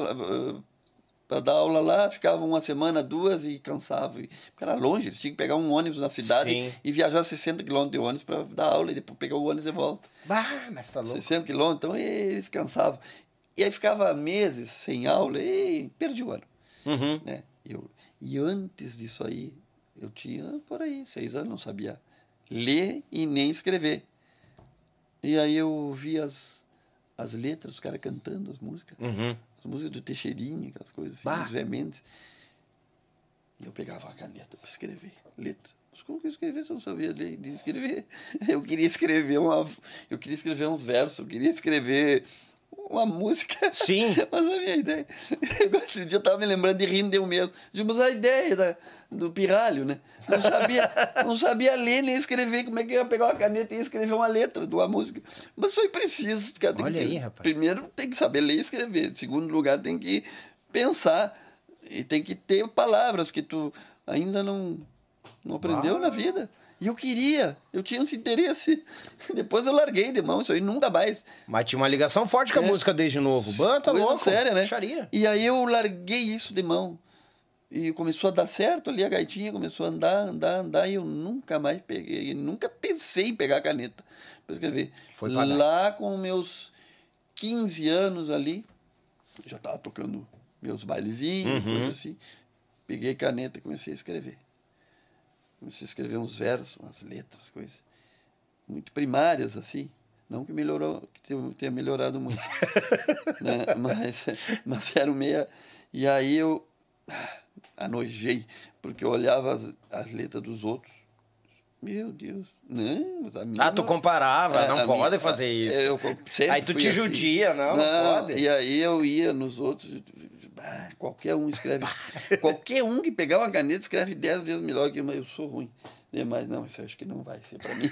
para dar aula lá, ficavam uma semana, duas e cansavam. e- Porque era longe, eles tinham que pegar um ônibus na cidade Sim. e viajar 60 quilômetros de ônibus para dar aula e depois pegar o ônibus e volta. Bah, mas tá louco. 60 quilômetros, então eles cansavam. E aí ficava meses sem aula e perdi o ano. Uhum. Né? Eu, e antes disso aí, eu tinha por aí, seis anos, não sabia ler e nem escrever. E aí eu ouvi as, as letras, os caras cantando as músicas. Uhum. As músicas do Teixeirinha, aquelas coisas assim, Bah. do Zé Mendes. E eu pegava a caneta para escrever letra. Mas como que eu escrever se eu não sabia ler nem escrever? Eu queria escrever uma, eu queria escrever uns versos, eu queria escrever uma música. Sim. Mas a minha ideia. Esse dia eu tava me lembrando de rindo eu mesmo. Mas a ideia da, do pirralho, né? Não sabia, não sabia ler nem escrever. Como é que eu ia pegar uma caneta e escrever uma letra de uma música? Mas foi preciso. Cara, Olha que, aí, rapaz. Primeiro tem que saber ler e escrever. Em segundo lugar, tem que pensar. E tem que ter palavras que tu ainda não, não aprendeu na vida. E eu queria, eu tinha esse interesse. Depois eu larguei de mão, isso aí nunca mais. Mas tinha uma ligação forte com a É. música desde novo. Banta Coisa louco. séria, né? Baixaria. E aí eu larguei isso de mão. E começou a dar certo ali, a gaitinha começou a andar, andar, andar, e eu nunca mais peguei, nunca pensei em pegar a caneta para escrever. Foi. Lá com meus 15 anos ali, já estava tocando meus bailezinhos, Uhum. coisa assim. Peguei caneta e comecei a escrever. Comecei a escrever uns versos, umas letras, coisas. Muito primárias, assim. Não que melhorou, que tenha- melhorado muito. né? mas, mas era meia. E aí eu anojei, porque eu olhava as, as letras dos outros. Meu Deus. Não, mas a minha. Ah, tu não- comparava, a- não a pode minha- fazer isso. Eu sempre Aí tu te assim. judia, não, não pode. E aí eu ia nos outros. Ah, qualquer um escreve. qualquer um que pegar uma caneta escreve dez vezes melhor que eu, mas eu sou ruim. Demais, não, isso eu acho que não vai ser pra mim.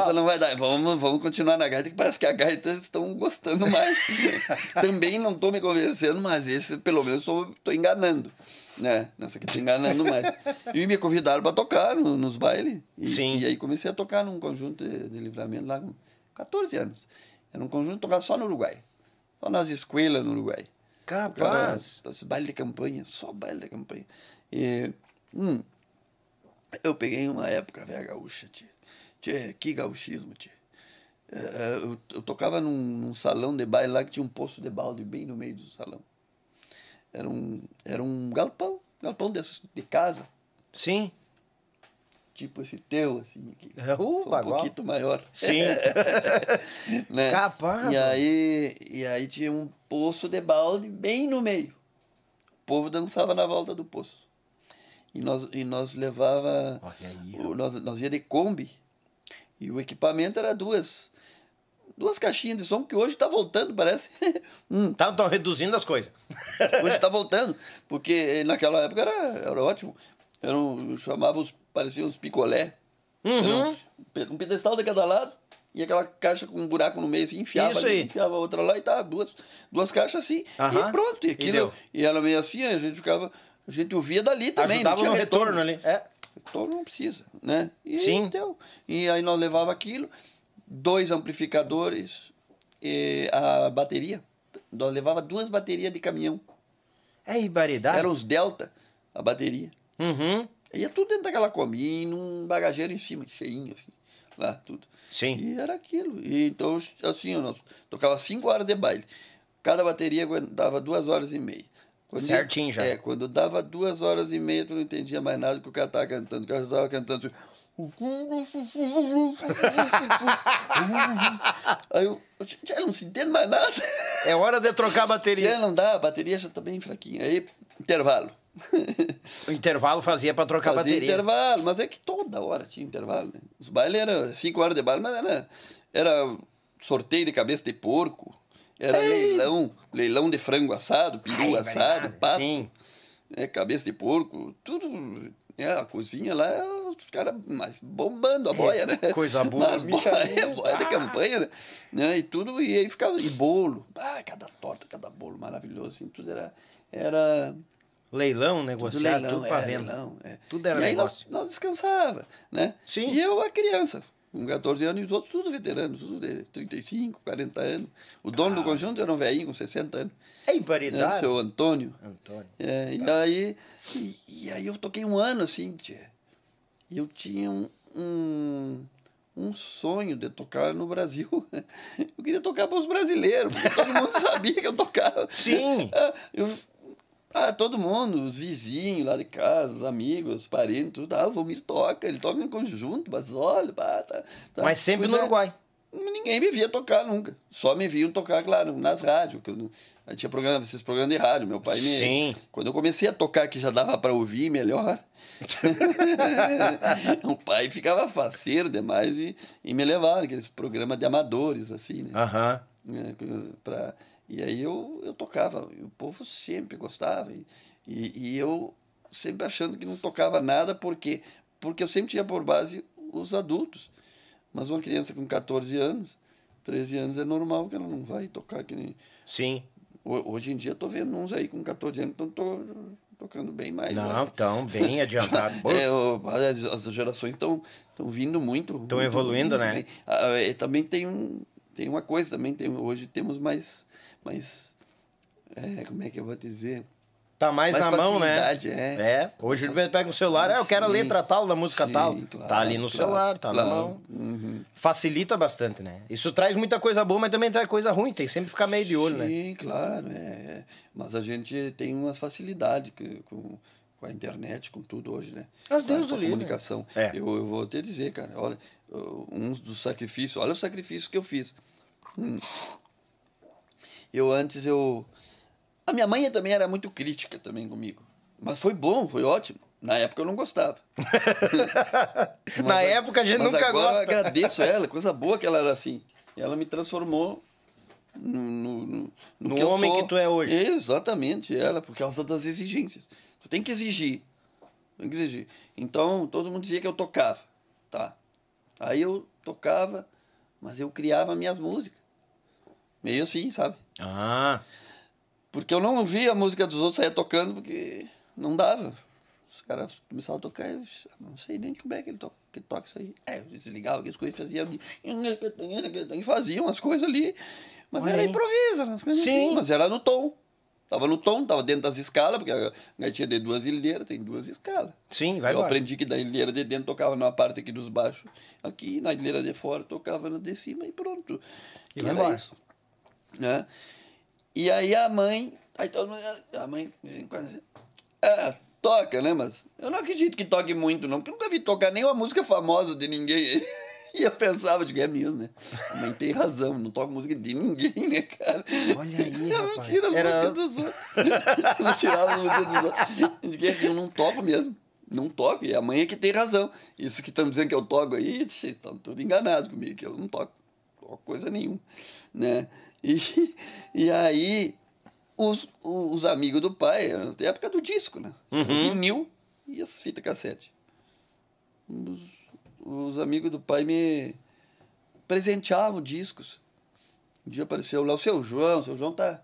Essa não vai dar. Vamos, vamos continuar na gaita, que parece que a gaita estão gostando mais. Também não estou me convencendo, mas esse pelo menos estou enganando. Né? Nessa aqui estou enganando mais. E me convidaram para tocar no- nos bailes. E, Sim. E aí comecei a tocar num conjunto de, de livramento lá com 14 anos. Era um conjunto que tocava só no Uruguai. Só nas escolas no Uruguai. Capaz. Cara, baile de campanha, só baile de campanha. E, hum, eu peguei uma época, velho, gaúcha, tia. Tia, que gauchismo, tia. É, é, eu, eu tocava num, num salão de baile lá que tinha um poço de balde bem no meio do salão. Era um, era um galpão, galpão desses de casa, Sim. Tipo esse teu, assim, aqui. Uh, Só um pouquinho maior. Sim. né? Capaz, E aí, e aí tinha um poço de balde bem no meio. O povo dançava na volta do poço. E nós, e nós levava. Olha aí, o- nós, nós ia de Kombi. E o equipamento era duas. Duas caixinhas de som, que hoje está voltando, parece. Hum, Tá, estão reduzindo as coisas. hoje está voltando. Porque naquela época era, era ótimo. Era um, chamava os, parecia uns picolé. Uhum. um, pe- pedestal de cada lado e aquela caixa com um buraco no meio assim, enfiava Isso ali, aí. enfiava outra lá e tá, duas, duas caixas assim. Aham. E pronto. E, aquilo, deu. e, era meio assim, a gente ficava. A gente ouvia dali também. Ajudava não tinha no retorno ali. É. Retorno não precisa, né? E Sim. Deu. E aí nós levava aquilo, dois amplificadores e a bateria. Nós levava duas baterias de caminhão. É ibaridade. Eram os Delta, a bateria. Uhum. Ia tudo dentro daquela Kombi, e num bagageiro em cima, cheinho, assim, lá, tudo. Sim. E era aquilo. E então, assim, nós tocava cinco horas de baile. Cada bateria dava duas horas e meia. Quando Certinho já. É, quando dava duas horas e meia, tu não entendia mais nada do que o cara estava cantando. O cara estava cantando assim. Aí eu, já não se entende mais nada. É hora de trocar a bateria. Já não dá, a bateria já está bem fraquinha. Aí, intervalo. O intervalo fazia pra trocar Fazia bateria. intervalo, mas é que toda hora tinha intervalo, né? Os bailes eram cinco horas de baile, mas era, era sorteio de cabeça de porco, era leilão, leilão de frango assado, peru Ai, assado, verdade, pato, Sim. né, cabeça de porco, tudo. É, a cozinha lá, os caras mais bombando a boia, né? coisa boa, Mas boia, boia de Ah. campanha, né? né? E tudo, e aí ficava, e bolo, ah, cada torta, cada bolo maravilhoso, assim, tudo era, era Leilão, tudo negociar, leilão, tudo pra é, venda. leilão, é. Tudo era e aí negócio. nós, nós descansava, né? Sim. E eu, a criança, com 14 anos, e os outros tudo veteranos, tudo de 35, 40 anos. O dono do conjunto era um velhinho com 60 anos, É né? imparidade. o seu Antônio. Antônio. É, e, aí, e, e aí eu toquei um ano assim, tia. E eu tinha um, um, um sonho de tocar no Brasil. Eu queria tocar para os brasileiros, porque todo mundo sabia que eu tocava. Sim. Ah, eu, ah, todo mundo, os vizinhos lá de casa, os amigos, os parentes, tudo. Ah, o Valmir toca, ele toca em conjunto, mas olha, pá, tá, tá. Mas sempre Pois no é. Uruguai. Ninguém me via tocar nunca. Só me viam tocar, claro, nas rádios. Que eu, tinha programa, esses programas de rádio. Meu pai me. Sim. Quando eu comecei a tocar, que já dava para ouvir melhor. o pai ficava faceiro demais e, e me levava naqueles programas de amadores, assim, né? Aham. Né, pra, e aí eu, eu tocava, e o povo sempre gostava. E, e, e eu sempre achando que não tocava nada, porque porque eu sempre tinha por base os adultos. Mas uma criança com 14 anos, 13 anos, é normal que ela não vai tocar que nem. Sim. Hoje em dia eu tô vendo uns aí com 14 anos que estão tocando bem mais. Não, estão bem adiantados. é, as, as, gerações estão vindo muito. Estão evoluindo, né? Bem. Ah, é, também tem, um, tem uma coisa, também tem, hoje temos mais. Mais é, como é que eu vou dizer? Tá mais, mais na mão, né? É. é. Hoje pega o celular, ah, eu quero a letra tal da música sim, tal. Claro, tá ali no claro, celular, tá claro. na mão. Uhum. Facilita bastante, né? Isso traz muita coisa boa, mas também traz coisa ruim. Tem que sempre ficar meio de olho, sim, né? Sim, claro. É, é. Mas a gente tem umas facilidades com, com a internet, com tudo hoje, né? As Deus a comunicação. É. Eu, eu vou te dizer, cara, olha, um dos sacrifícios, olha o sacrifício que eu fiz. Hum. Eu antes, eu a minha mãe também era muito crítica também comigo. Mas foi bom, foi ótimo. Na época eu não gostava. Na época a gente mas nunca agora gosta. eu agradeço ela, coisa boa que ela era assim. Ela me transformou no, no, no, no que homem que tu é hoje. Exatamente, ela, por causa das exigências. Tu tem que exigir. Tem que exigir. Então, todo mundo dizia que eu tocava. Tá. Aí eu tocava, mas eu criava minhas músicas. Meio assim, sabe? Ah. Porque eu não ouvia a música dos outros sair tocando, porque não dava. Os caras começavam a tocar, eu não sei nem como é que ele toca, que toca isso aí. É, eu desligava as coisas, fazia e faziam as coisas ali. Mas Olha era aí. improviso, as coisas Sim. assim, mas era no tom. Tava no tom, tava dentro das escalas, porque a gaitinha de duas ilheiras tem duas escalas. Sim, vai Eu embora. aprendi que da ilheira de dentro tocava na parte aqui dos baixos, aqui na ilheira de fora tocava na de cima e pronto. E, e vai embora. Isso. Né? E aí a mãe, aí todo mundo, a mãe, ah, toca, né? Mas eu não acredito que toque muito, não, porque eu nunca vi tocar nenhuma música famosa de ninguém. E eu pensava, digo, é mesmo, né? A mãe tem razão, não toca música de ninguém, né, cara? Olha aí, Eu não tiro as Era... músicas dos outros. Eu não tirava as músicas dos outros. Eu digo, é, eu não toco mesmo. Não toco, e a mãe é que tem razão. Isso que estão dizendo que eu toco aí, vocês estão tudo enganados comigo, que eu não toco, toco coisa nenhuma, né? E, e aí, os, os amigos do pai, na época do disco, né? Uhum. Vinil e as fitas cassete. Os, os amigos do pai me presenteavam discos. Um dia apareceu lá o seu João, o seu João tá,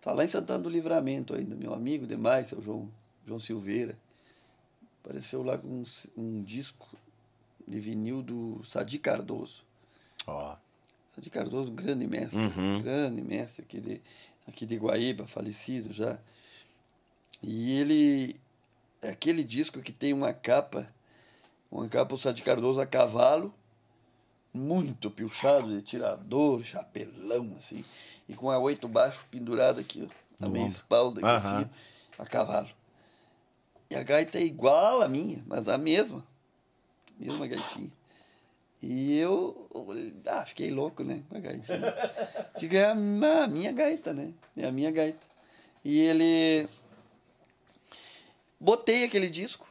tá lá em Santana do Livramento ainda, meu amigo demais, seu João, João Silveira. Apareceu lá com um, um disco de vinil do Sadi Cardoso. Ó. Oh. Sadi Cardoso, um grande mestre, uhum. grande mestre aqui de, aqui de Guaíba, falecido já. E ele, é aquele disco que tem uma capa, uma capa o Sadi Cardoso a cavalo, muito pilchado, de tirador, chapelão, assim, e com a oito baixo pendurada aqui, ó, na minha espalda, aqui, uhum. assim, a cavalo. E a gaita é igual a minha, mas a mesma, mesma gaitinha. E eu, ah, fiquei louco, né, com a gaitinha. Digo, é a, minha gaita, né? É a minha gaita. E ele. Botei aquele disco,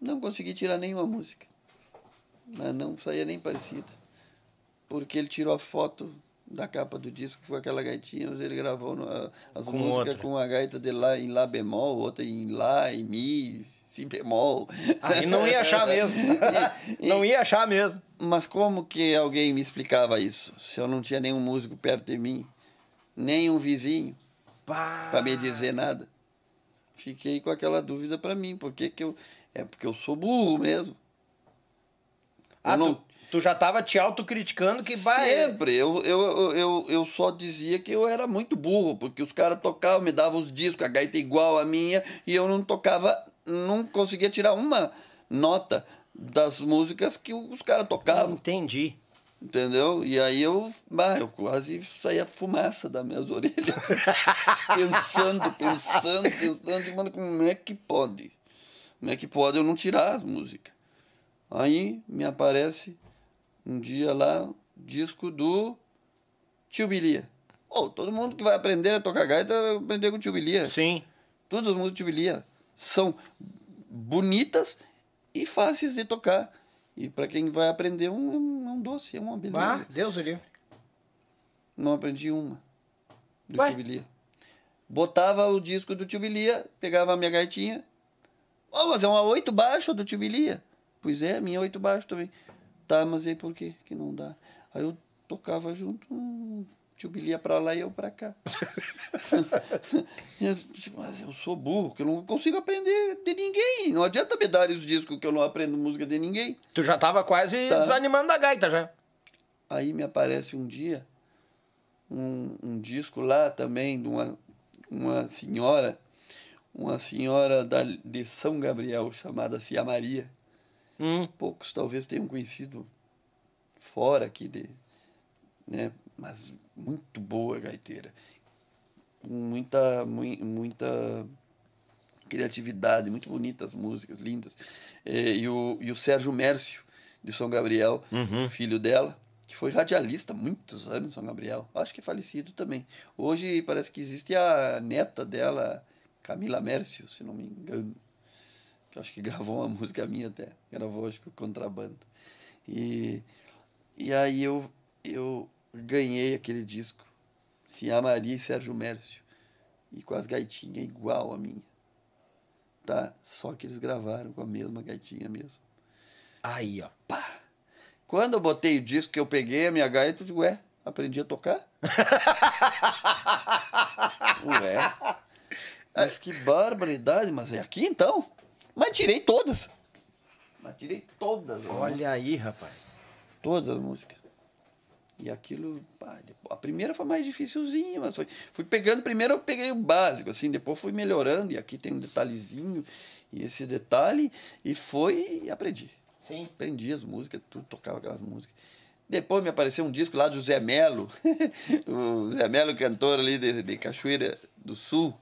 não consegui tirar nenhuma música. Mas não saía nem parecida. Porque ele tirou a foto da capa do disco com aquela gaitinha, mas ele gravou no, as com músicas outra. com a gaita de lá em Lá bemol, outra em Lá, em Mi, si bemol. Aí não ia achar mesmo. e, não ia achar mesmo. Mas como que alguém me explicava isso? Se eu não tinha nenhum músico perto de mim, nem um vizinho para me dizer nada. Fiquei com aquela dúvida para mim, por que que eu é porque eu sou burro mesmo. Ah, não... tu, tu já tava te autocriticando que vai Sempre, eu, eu, eu, eu só dizia que eu era muito burro, porque os caras tocavam, me davam os discos, a gaita igual a minha, e eu não tocava não conseguia tirar uma nota das músicas que os caras tocavam. Entendi. Entendeu? E aí eu, bah, eu quase saía fumaça das minhas orelhas. pensando, pensando, pensando, mano, como é que pode? Como é que pode eu não tirar as músicas? Aí me aparece um dia lá, disco do Tio Bilia. Oh, todo mundo que vai aprender a tocar gaita vai aprender com o Tio Bilia. Sim. Todas as músicas do Tio Bilia são bonitas e fáceis de tocar. E para quem vai aprender, um, é um, é um doce, é uma beleza. Ah, Deus do livre. Não aprendi uma do Ué? Tio Bilia. Botava o disco do Tio Bilia, pegava a minha gaitinha. Ó, mas é uma oito baixo do Tio Bilia. Pois é, a minha oito baixo também. Tá, mas aí por quê que não dá? Aí eu tocava junto, hum, Tio Bilia pra lá e eu pra cá. Eu disse, mas eu sou burro, que eu não consigo aprender de ninguém. Não adianta me dar os discos que eu não aprendo música de ninguém. Tu já tava quase Tá. desanimando da gaita já. Aí me aparece um dia um, um disco lá também de uma, uma senhora, uma senhora da, de São Gabriel chamada Cia Maria. Hum. Poucos talvez tenham conhecido fora aqui de, né, mas muito boa gaiteira. Com muita mui- muita criatividade, muito bonitas músicas, lindas. Eh, E, o, e o Sérgio Mércio, de São Gabriel, filho dela, que foi radialista há muitos anos em São Gabriel. Acho que é falecido também. Hoje parece que existe a neta dela, Camila Mércio, se não me engano. Que acho que gravou uma música minha até. Gravou, acho que o contrabando. E, e aí eu, eu ganhei aquele disco. Cia Maria e Sérgio Mércio. E com as gaitinhas igual a minha. Tá? Só que eles gravaram com a mesma gaitinha mesmo. Aí, ó. Pá! Quando eu botei o disco que eu peguei a minha gaita, eu digo, ué, aprendi a tocar? ué. Mas que barbaridade, mas é aqui então? Mas tirei todas. Mas tirei todas. as Olha aí, rapaz. todas as músicas. E aquilo, pá, a primeira foi mais dificilzinha, mas foi, fui pegando, primeiro eu peguei o básico, assim, depois fui melhorando, e aqui tem um detalhezinho, e esse detalhe, e foi e aprendi. Sim. Aprendi as músicas, tudo, tocava aquelas músicas. Depois me apareceu um disco lá do Zé Melo, o Zé Melo, cantor ali de, de Cachoeira do Sul,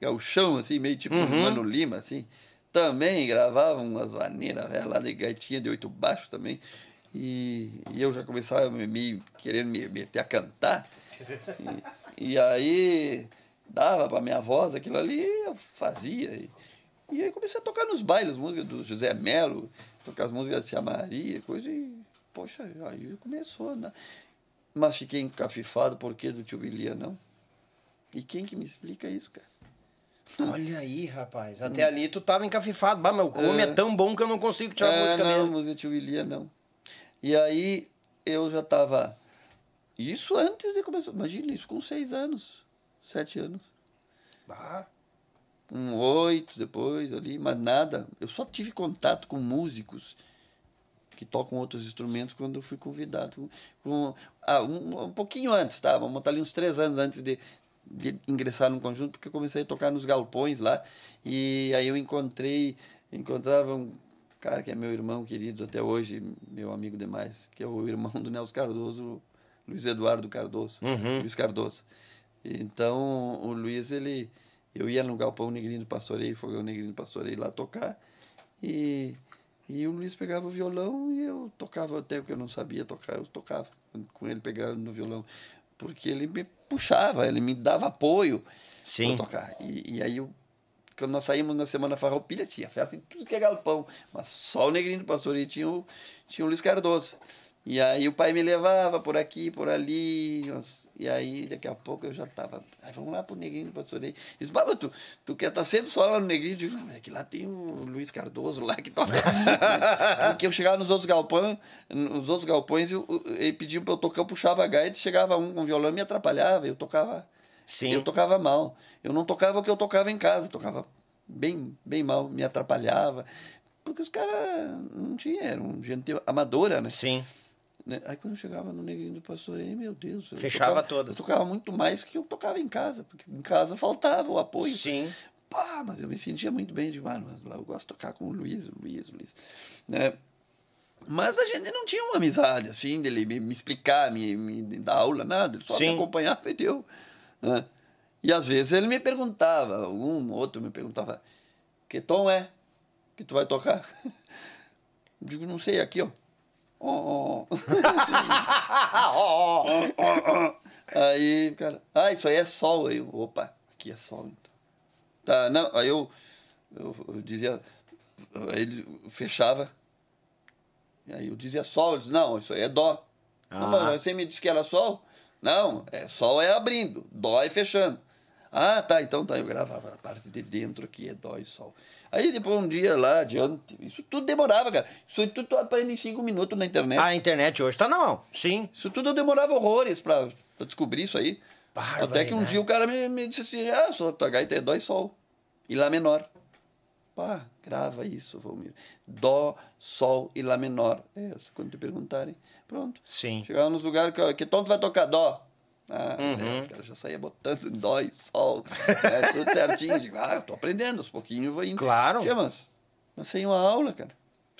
gauchão, assim, meio tipo Uhum. Mano Lima, assim. Também gravava umas maneiras velho, lá de gaitinha de oito baixo também. E, e eu já começava me, me- querendo me meter a cantar. E, e aí dava pra minha voz aquilo ali, eu fazia. E, e aí comecei a tocar nos bailes, músicas do José Melo, tocar as músicas de Cia Maria, coisa e, poxa, aí começou a andar. Mas fiquei encafifado, por que do tio Bilia não? E quem que me explica isso, cara? Olha aí, rapaz. Até ali tu tava encafifado. Bah, meu come é. tão bom que eu não consigo tirar a É, música não, dele. música de tio Bilia não. E aí eu já tava. Isso antes de começar. Imagina isso com seis anos, sete anos. Bah. um oito depois ali, mas nada. Eu só tive contato com músicos que tocam outros instrumentos quando eu fui convidado. Com, ah, um, um pouquinho antes, tá? Vamos botar ali uns três anos antes de, de ingressar no conjunto, porque eu comecei a tocar nos galpões lá. E aí eu encontrei, encontrava um cara que é meu irmão querido até hoje, meu amigo demais, que é o irmão do Nelson Cardoso, Luiz Eduardo Cardoso, Uhum. Luiz Cardoso. Então, o Luiz, ele... Eu ia no Galpão Negrinho do Pastoreio, Fogão Negrinho do Pastoreio, lá tocar. E, e o Luiz pegava o violão e eu tocava até o que eu não sabia tocar, eu tocava com ele pegando no violão. Porque ele me puxava, ele me dava apoio para tocar. E, e aí, eu, quando nós saímos na Semana Farroupilha, tinha festa em tudo que é galpão. Mas só o Negrinho do Pastoreio tinha o, tinha o Luiz Cardoso. E aí o pai me levava por aqui, por ali. E aí, daqui a pouco, eu já tava. Aí vamos lá pro Negrinho do Pastoreio. Ele disse, Baba, tu, tu quer estar sempre só lá no Negrinho? Eu digo, "Não, é que lá tem o Luiz Cardoso lá que toca. Porque eu chegava nos outros galpões, nos outros galpões, ele pediam pra eu tocar, eu puxava a gaita, chegava um com violão e me atrapalhava, eu tocava. Sim. Eu tocava mal. Eu não tocava o que eu tocava em casa, eu tocava bem, bem mal, me atrapalhava. Porque os caras não tinham, eram gente amadora, né? Sim. né? Aí quando eu chegava no Negrinho do Pastoreio, meu Deus. eu Fechava tocava, todas. Eu tocava muito mais que eu tocava em casa, porque em casa faltava o apoio. Sim. Pá, mas eu me sentia muito bem de mano, mas lá eu gosto de tocar com o Luiz, o Luiz, o Luiz. Né? Mas a gente não tinha uma amizade assim, dele me, me explicar, me, me dar aula, nada. Ele só Sim. me acompanhava e deu. Né? E às vezes ele me perguntava, algum outro me perguntava, que tom é que tu vai tocar? Eu digo, não sei, aqui, ó. Ó, ó. Ó, ó. Aí, cara, ah, isso aí é sol. Aí, eu, opa, aqui é sol, então. Tá, não, aí eu, eu, eu dizia, aí ele fechava, e aí eu dizia sol, ele disse, não, isso aí é dó. Não, Ah. mas você me disse que era sol? Não, é sol é abrindo, dó é fechando. Ah, tá, então tá, eu gravava a parte de dentro aqui, é dó e sol. Aí depois um dia lá adiante, isso tudo demorava, cara. Isso tudo tu aprende em cinco minutos na internet. A internet hoje tá na mão. Sim. Isso tudo eu demorava horrores pra, pra descobrir isso aí. Até que um dia o cara me, me disse assim, ah, só tua gaita é dó e sol. E lá menor. Pá, grava isso, Valmir. Dó, sol e lá menor. É quando te perguntarem. Pronto. Sim. Chegava nos lugares que, que tom tu vai tocar dó. Ah, Uhum. é, já saía botando dó e sol. é, tudo certinho. Digo, ah, eu tô aprendendo, aos pouquinhos vou indo. Claro. Tia, mas, mas sem uma aula, cara.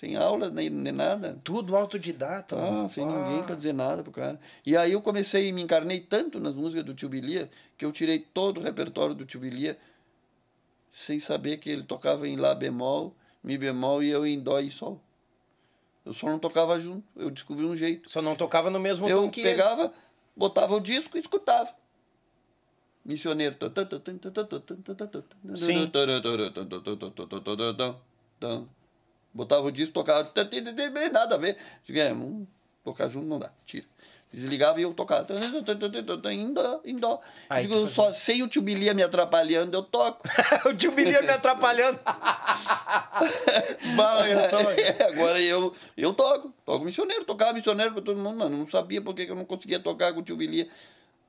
Sem aula, nem, nem nada. Tudo autodidata. Ah, sem Ah. ninguém pra dizer nada pro cara. E aí eu comecei, me encarnei tanto nas músicas do Tio Bilia, que eu tirei todo o repertório do Tio Bilia, sem saber que ele tocava em Lá bemol, Mi bemol e eu em Dó e Sol. Eu só não tocava junto, eu descobri um jeito. Só não tocava no mesmo Eu tom que ele. pegava, botava o disco e escutava. Missioneiro. Sim. Botava o disco, tocava. Nada a ver. Digo, é, hum, tocar junto não dá, tira. Desligava e eu tocava. Em dó, em dó. Aí Digo, fazia- só sem o tio Bilia me atrapalhando, eu toco. o tio Bilia me atrapalhando. Bom, eu sou... É, agora eu, eu toco, toco missioneiro, tocava missioneiro pra todo mundo, mano. Não sabia por que que eu não conseguia tocar com o tio Bilia.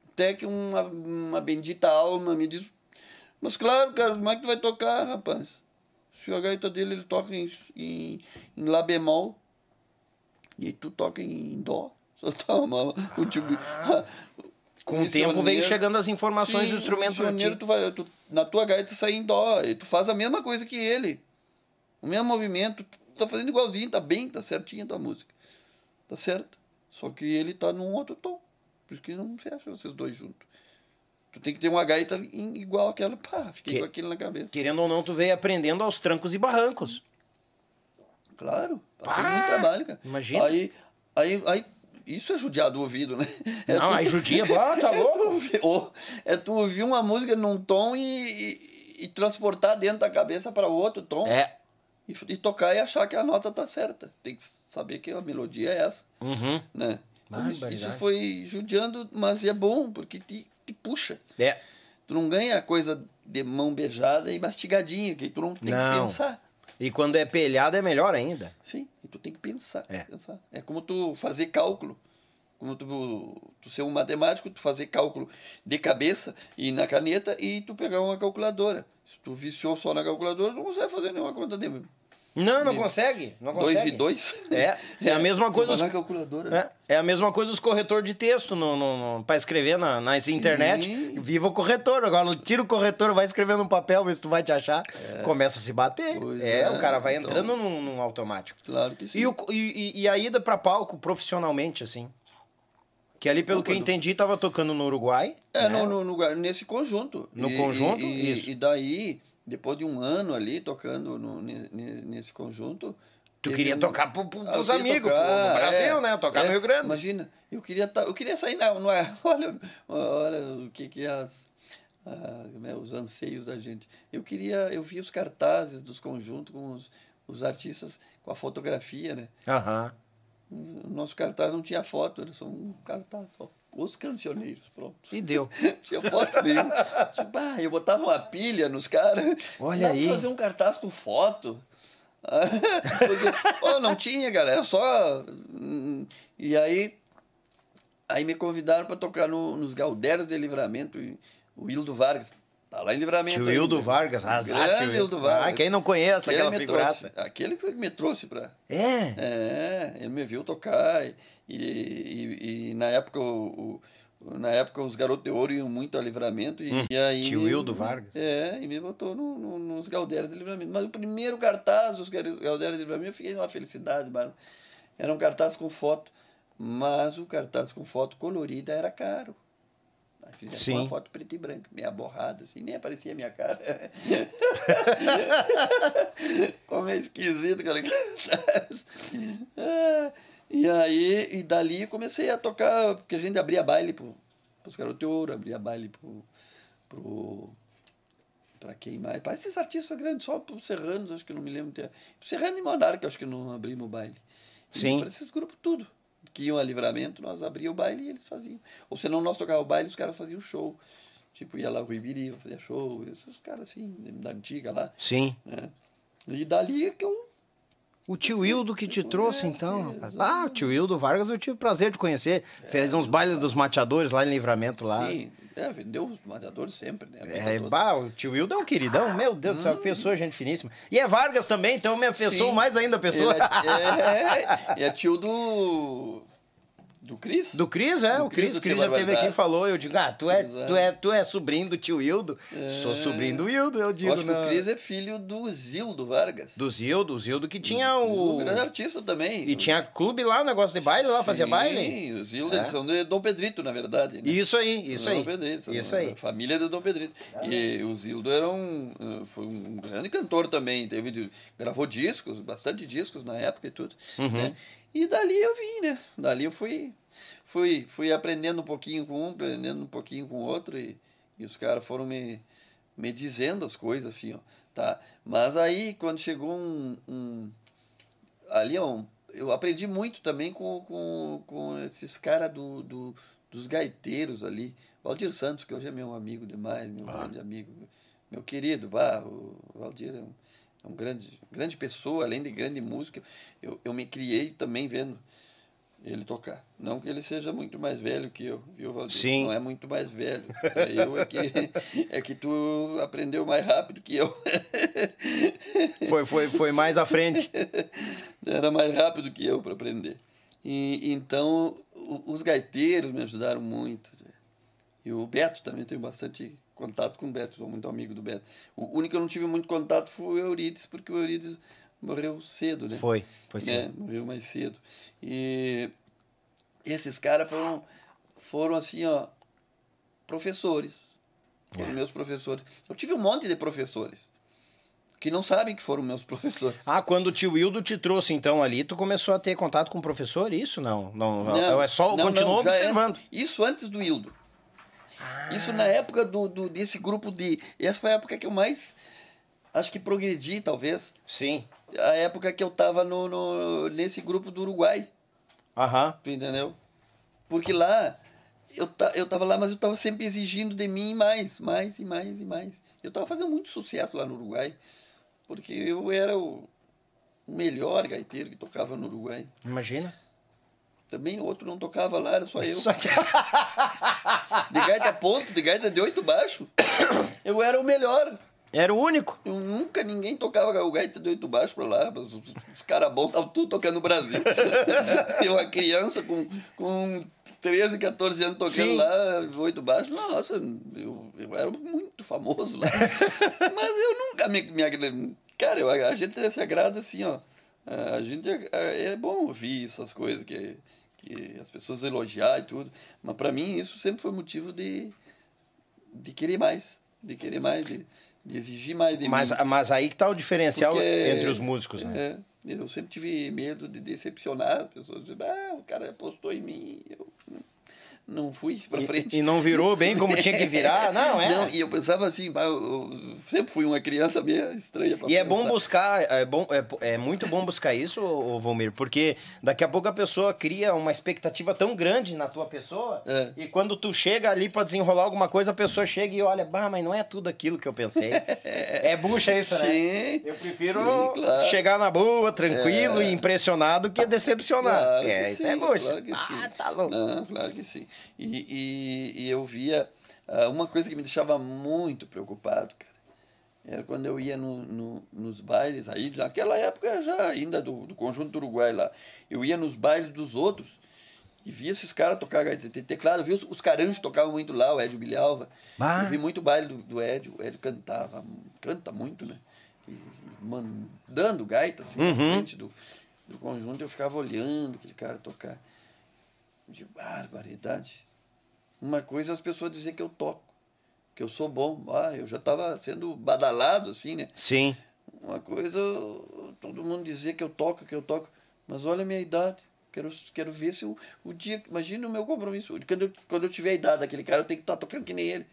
Até que uma, uma bendita alma me disse, mas claro, cara, como é que tu vai tocar, rapaz? Se a gaita dele ele toca em, em, em Lá bemol, e tu toca em Dó. O tio Bilia. Com o tempo veio chegando as informações do instrumento missioneiro, ti. tu vai, tu, na tua gaita sai em dó, e tu faz a mesma coisa que ele. O mesmo movimento, tu tá fazendo igualzinho, tá bem, tá certinho a tua música. Tá certo? Só que ele tá num outro tom. Por isso que não fecha vocês dois juntos. Tu tem que ter uma gaita igual aquela. Pá, fiquei Que- com aquilo na cabeça. Querendo ou não, tu veio aprendendo aos trancos e barrancos. Claro, passei Pá, muito trabalho, cara. imagina. Aí, aí, aí, isso é judiar do ouvido, né? É Não, tu- aí judia, ah, tá É tu, louco. ouvir, ou- é tu ouvir uma música num tom e, e, e transportar dentro da cabeça para outro tom. É. E, e tocar e achar que a nota tá certa. Tem que saber que a melodia é essa. Uhum. Né? Então, isso, isso foi judiando, mas é bom, porque te, te puxa. É. Tu não ganha coisa de mão beijada e mastigadinha, que tu não tem Não. que pensar. E quando é pelhado é melhor ainda. Sim, tu tem que pensar. É. pensar. É como tu fazer cálculo. Como tu, tu ser um matemático, tu fazer cálculo de cabeça e na caneta e tu pegar uma calculadora. Se tu viciou só na calculadora, tu não consegue fazer nenhuma conta de Não, não consegue. Não dois consegue. e dois. É, é a mesma coisa. os- calculadora. né? É, é a mesma coisa dos corretor de texto no, no, no, pra escrever na, nas internet. Viva o corretor. Agora tira o corretor, vai escrever num papel, vê se tu vai te achar. Começa a se bater. Pois É, é, o cara vai então. entrando num, num automático. Claro que sim. E, o, e, e- a ida pra palco profissionalmente, assim? Que ali, pelo Não, que eu entendi, tava tocando no Uruguai. É, né? no, no, no- nesse conjunto. No E- conjunto? E, Isso. E daí, depois de um ano ali tocando no, ne- ne- nesse conjunto. Tu queria um- tocar pros queria amigos, tocar, pro Brasil, é, né? Tocar é, no Rio Grande. Imagina, eu queria, eu queria sair, não, não é? Olha, olha o que que é as, ah, os anseios da gente. Eu queria, eu via os cartazes dos conjuntos com os, os artistas, com a fotografia, né? Aham. O nosso cartaz não tinha foto, era só um cartaz só. Os cancioneiros, pronto. E deu. Tinha foto nenhuma. Tipo, ah, eu botava uma pilha nos caras. Olha aí. fazer um cartaz com foto. Porque, pô, não tinha, cara. É só. hum, E aí. Aí me convidaram para tocar no, nos Galderos de Livramento. O Hildo Vargas. Tá lá em Livramento. Tio. Hildo Vargas, azar, Grande Hildo Vargas. Ah, quem não conhece Aquele aquela figuraça. trouxe- aquele que me trouxe para. É. É, ele me viu tocar e, e, e na época o, o- na época os garotos de ouro iam muito a livramento e, e aí tio Hildo Vargas. É, e me botou no, no- nos Galdeiros de livramento. Mas o primeiro cartaz dos Galdeiros de livramento eu fiquei numa felicidade, mano. Era um cartaz com foto, mas o cartaz com foto colorida era caro. Fizeram Sim. uma foto preta e branca, meia borrada, assim, nem aparecia a minha cara. Como é esquisito aquele cartaz. Ah, E aí, e dali comecei a tocar, porque a gente abria baile pro, pros garotos de ouro, abria baile pro. pro pra quem mais? Para esses artistas grandes, só pros Serranos, acho que não me lembro. Ter, Serrano e Monarca, acho que não abrimos baile. Sim. Para esses grupos tudo. Que iam a livramento, nós abríamos o baile e eles faziam. Ou senão nós tocava o baile e os caras faziam show. Tipo, ia lá o Ibiri, fazia show, esses caras assim, da antiga lá. Sim. Né? E dali é que eu. O tio Hildo que te trouxe, então. Ah, o tio Hildo Vargas eu tive o prazer de conhecer. Fez uns bailes dos mateadores lá em Livramento lá. Sim, é, vendeu os mateadores sempre, né? É, bah, o tio Hildo é um queridão, meu Deus do céu, que pessoa, gente finíssima. E é Vargas também, então minha pessoa, Sim. mais ainda a pessoa. Ele é, é, é tio do. Do Cris? Do Cris, é, Do o Cris, o tio já teve aqui e falou, eu digo, ah, tu é, Exato. tu é, tu é sobrinho do tio Hildo. Sou sobrinho do Hildo, eu digo. Eu acho que não. o Cris é filho do Zildo Vargas. Do Zildo, o Zildo que tinha Um o... grande artista também. E tinha clube lá, negócio de baile lá, fazia Sim, baile. Os Zildo, É. eles são de Dom Pedrito, na verdade. né? Isso aí, isso aí. Dom Pedrito, são Isso a aí. Família de Dom Pedrito. E o Zildo era um, eh, foi um grande cantor também. Teve, gravou discos, bastante discos na época e tudo. Uhum. né? E dali eu vim, né? Dali eu fui, fui, fui aprendendo um pouquinho com um, aprendendo um pouquinho com o outro. E, e os caras foram me, me dizendo as coisas assim, ó. Tá? Mas aí, quando chegou um, um ali ó, eu aprendi muito também com, com, com esses caras do, do, dos gaiteiros ali. Valdir Santos, que hoje é meu amigo demais, meu grande amigo, meu querido, bah, o Valdir é um, é um grande, grande pessoa, além de grande músico. Eu, eu me criei também vendo ele tocar. Não que ele seja muito mais velho que eu, viu, Valdir? Sim. Não é muito mais velho. É eu é que, é que tu aprendeu mais rápido que eu. Foi, foi, foi mais à frente. Era mais rápido que eu para aprender. E, então, os gaiteiros me ajudaram muito. E o Beto também, tenho bastante contato com o Beto, sou muito amigo do Beto. O único que eu não tive muito contato foi o Eurides, porque o Eurides morreu cedo, né? Foi, foi né? Morreu mais cedo. E esses caras foram, foram assim, ó, professores. Foram É. meus professores. Eu tive um monte de professores que não sabem que foram meus professores. Ah, quando o tio Hildo te trouxe então ali, tu começou a ter contato com o professor? Isso não? Não, Não, é só não, continuou não, observando. antes- isso antes do Hildo. Isso na época do, do, desse grupo de. Essa foi a época que eu mais. Acho que progredi, talvez. Sim. A época que eu tava no, no, nesse grupo do Uruguai. Aham. Tu entendeu? Porque lá. Eu, ta, eu tava lá, mas eu tava sempre exigindo de mim mais, mais e mais e mais. Eu tava fazendo muito sucesso lá no Uruguai. Porque eu era o melhor gaiteiro que tocava no Uruguai. Imagina. Também outro não tocava lá, era só eu. Só que... De gaita ponto, de gaita de oito baixo. Eu era o melhor. Era o único. Eu nunca ninguém tocava o gaita de oito baixo pra lá. Os, os caras bons estavam tudo tocando no Brasil. Eu, uma criança com, com 13, 14 anos tocando Sim. lá, oito baixo. Nossa, eu, eu era muito famoso lá. Mas eu nunca me, me Cara, eu, a gente se agrada assim, ó. A gente é, é bom ouvir essas coisas que, que as pessoas elogiar e tudo. Mas pra mim isso sempre foi motivo de, de querer mais. De querer mais, de exigir mais de Mas, mim. mas aí que tá o diferencial Porque- entre os músicos, né? É, eu sempre tive medo de decepcionar as pessoas. Dizer, ah, o cara apostou em mim. Eu não fui pra frente. E, e não virou bem como tinha que virar, não, é? Não, e eu pensava assim, eu, sempre fui uma criança meio estranha pra E é bom pensar. buscar, é, bom, é, é muito bom buscar isso, Valmir, porque daqui a pouco a pessoa cria uma expectativa tão grande na tua pessoa, É. e quando tu chega ali pra desenrolar alguma coisa, a pessoa chega e olha, bah, mas não é tudo aquilo que eu pensei. é bucha isso, né? Sim, Eu prefiro sim, claro. chegar na boa, tranquilo É. e impressionado que decepcionar. Claro é, que isso sim, é bucha. Claro que ah, sim. tá louco. Não, claro que sim. E, e, e eu via ah, uma coisa que me deixava muito preocupado, cara. Era quando eu ia no, no- nos bailes, aí naquela época já ainda do, do conjunto do Uruguai lá. Eu ia nos bailes dos outros e via esses caras tocar teclado. Eu via os, os caranjos tocavam muito lá, o Edio Bilhalva. Eu vi muito baile do, do Edio. O Edio cantava, canta muito, né? E mandando gaita assim Uhum. na frente do, do conjunto. Eu ficava olhando aquele cara tocar. De barbaridade. Uma coisa é as pessoas dizer que eu toco, que eu sou bom. Ah, eu já estava sendo badalado, assim, né? Sim. Uma coisa, todo mundo dizer que eu toco, que eu toco. Mas olha a minha idade. Quero, quero ver se o, o dia. Imagina o meu compromisso. Quando eu, quando eu tiver a idade daquele cara, eu tenho que estar tocando que nem ele.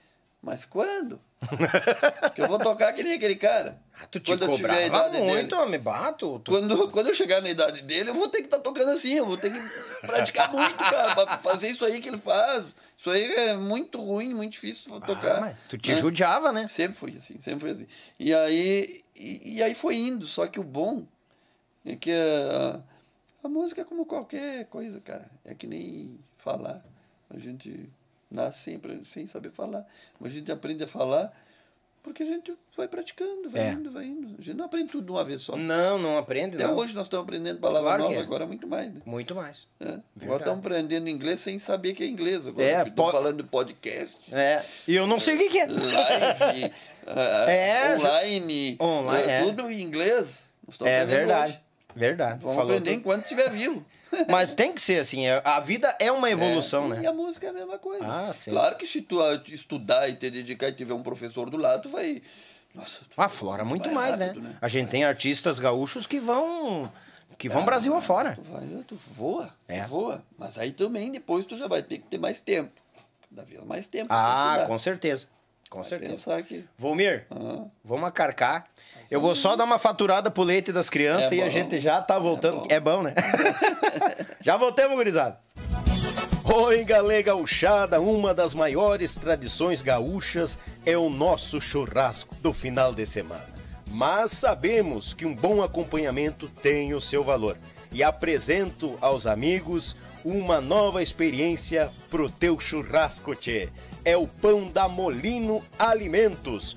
Mas quando? que eu vou tocar que nem aquele cara. Ah, tu te quando eu tiver a idade muito, dele. me bato. Tu... Quando, quando eu chegar na idade dele, eu vou ter que estar tocando assim, eu vou ter que praticar muito, cara, pra fazer isso aí que ele faz. Isso aí é muito ruim, muito difícil tocar. Ah, mas tu te né? judiava, né? Sempre foi assim, sempre foi assim. E aí, e, e aí foi indo, só que o bom é que a, a música é como qualquer coisa, cara. É que nem falar. A gente nasce sempre sem saber falar. Mas a gente aprende a falar porque a gente vai praticando, vai É. indo, vai indo. A gente não aprende tudo de uma vez só. Não, não aprende, Até não. hoje nós estamos aprendendo palavra Claro nova, é. agora muito mais. Né? Muito mais. É. Agora estamos aprendendo inglês sem saber que é inglês. Agora É, po- falando de podcast. É, e eu não sei o que, que é. live, É, já- online, Online, ah, é. tudo em inglês. É verdade. hoje. Verdade. Vamos Falou aprender tudo. enquanto estiver vivo. Mas tem que ser assim. é- A vida é uma evolução, É, E né? a música é a mesma coisa. Ah, sim. Claro que se tu ah, estudar e te dedicar e tiver um professor do lado, tu vai. Nossa, tu Aflora muito vai mais, rápido, né? A gente tem artistas gaúchos que vão. que vão Brasil afora. Tu vai, tu voa, É. tu voa. Mas aí também depois tu já vai ter que ter mais tempo. Cada vez mais tempo. Ah, com certeza. Com Vai certeza. Pensar que. Volmir, Ah. vamos acarcar. Eu vou só dar uma faturada pro leite das crianças É e a bom. gente já tá voltando. bom. É bom, né? já voltamos, gurizada. Oi, galera gauchada, uma das maiores tradições gaúchas é o nosso churrasco do final de semana. Mas sabemos que um bom acompanhamento tem o seu valor. E apresento aos amigos uma nova experiência pro teu churrasco, tchê. É o pão da Molino Alimentos.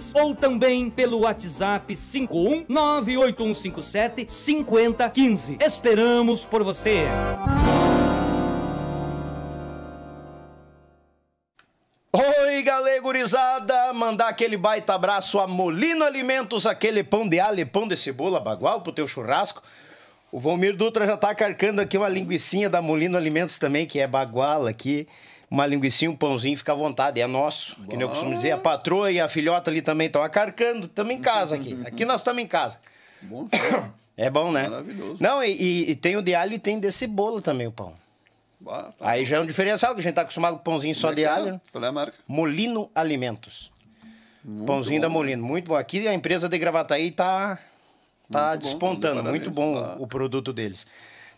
ou também pelo WhatsApp 51 98157 5015. Esperamos por você! Oi, galera gurizada! Mandar aquele baita abraço a Molino Alimentos, aquele pão de alho pão de cebola bagual pro teu churrasco. O Valmir Dutra já tá carcando aqui uma linguicinha da Molino Alimentos também, que é bagual aqui. Uma linguicinha, um pãozinho, fica à vontade, é nosso. Que nem eu costumo dizer. A patroa e a filhota ali também estão acarcando, estamos em casa aqui. Aqui nós estamos em casa. Bom, É bom, né? Maravilhoso. Não, e, e- e tem o de alho e tem de cebola também o pão. Bah, tá Aí já é um diferencial, que a gente tá acostumado com pãozinho só de Legal. alho. né? Qual é a marca? Molino Alimentos. Pãozinho da Molino. Muito bom. Aqui a empresa de Gravataí tá, tá Muito bom, despontando. parabéns. Muito bom Ah. o produto deles.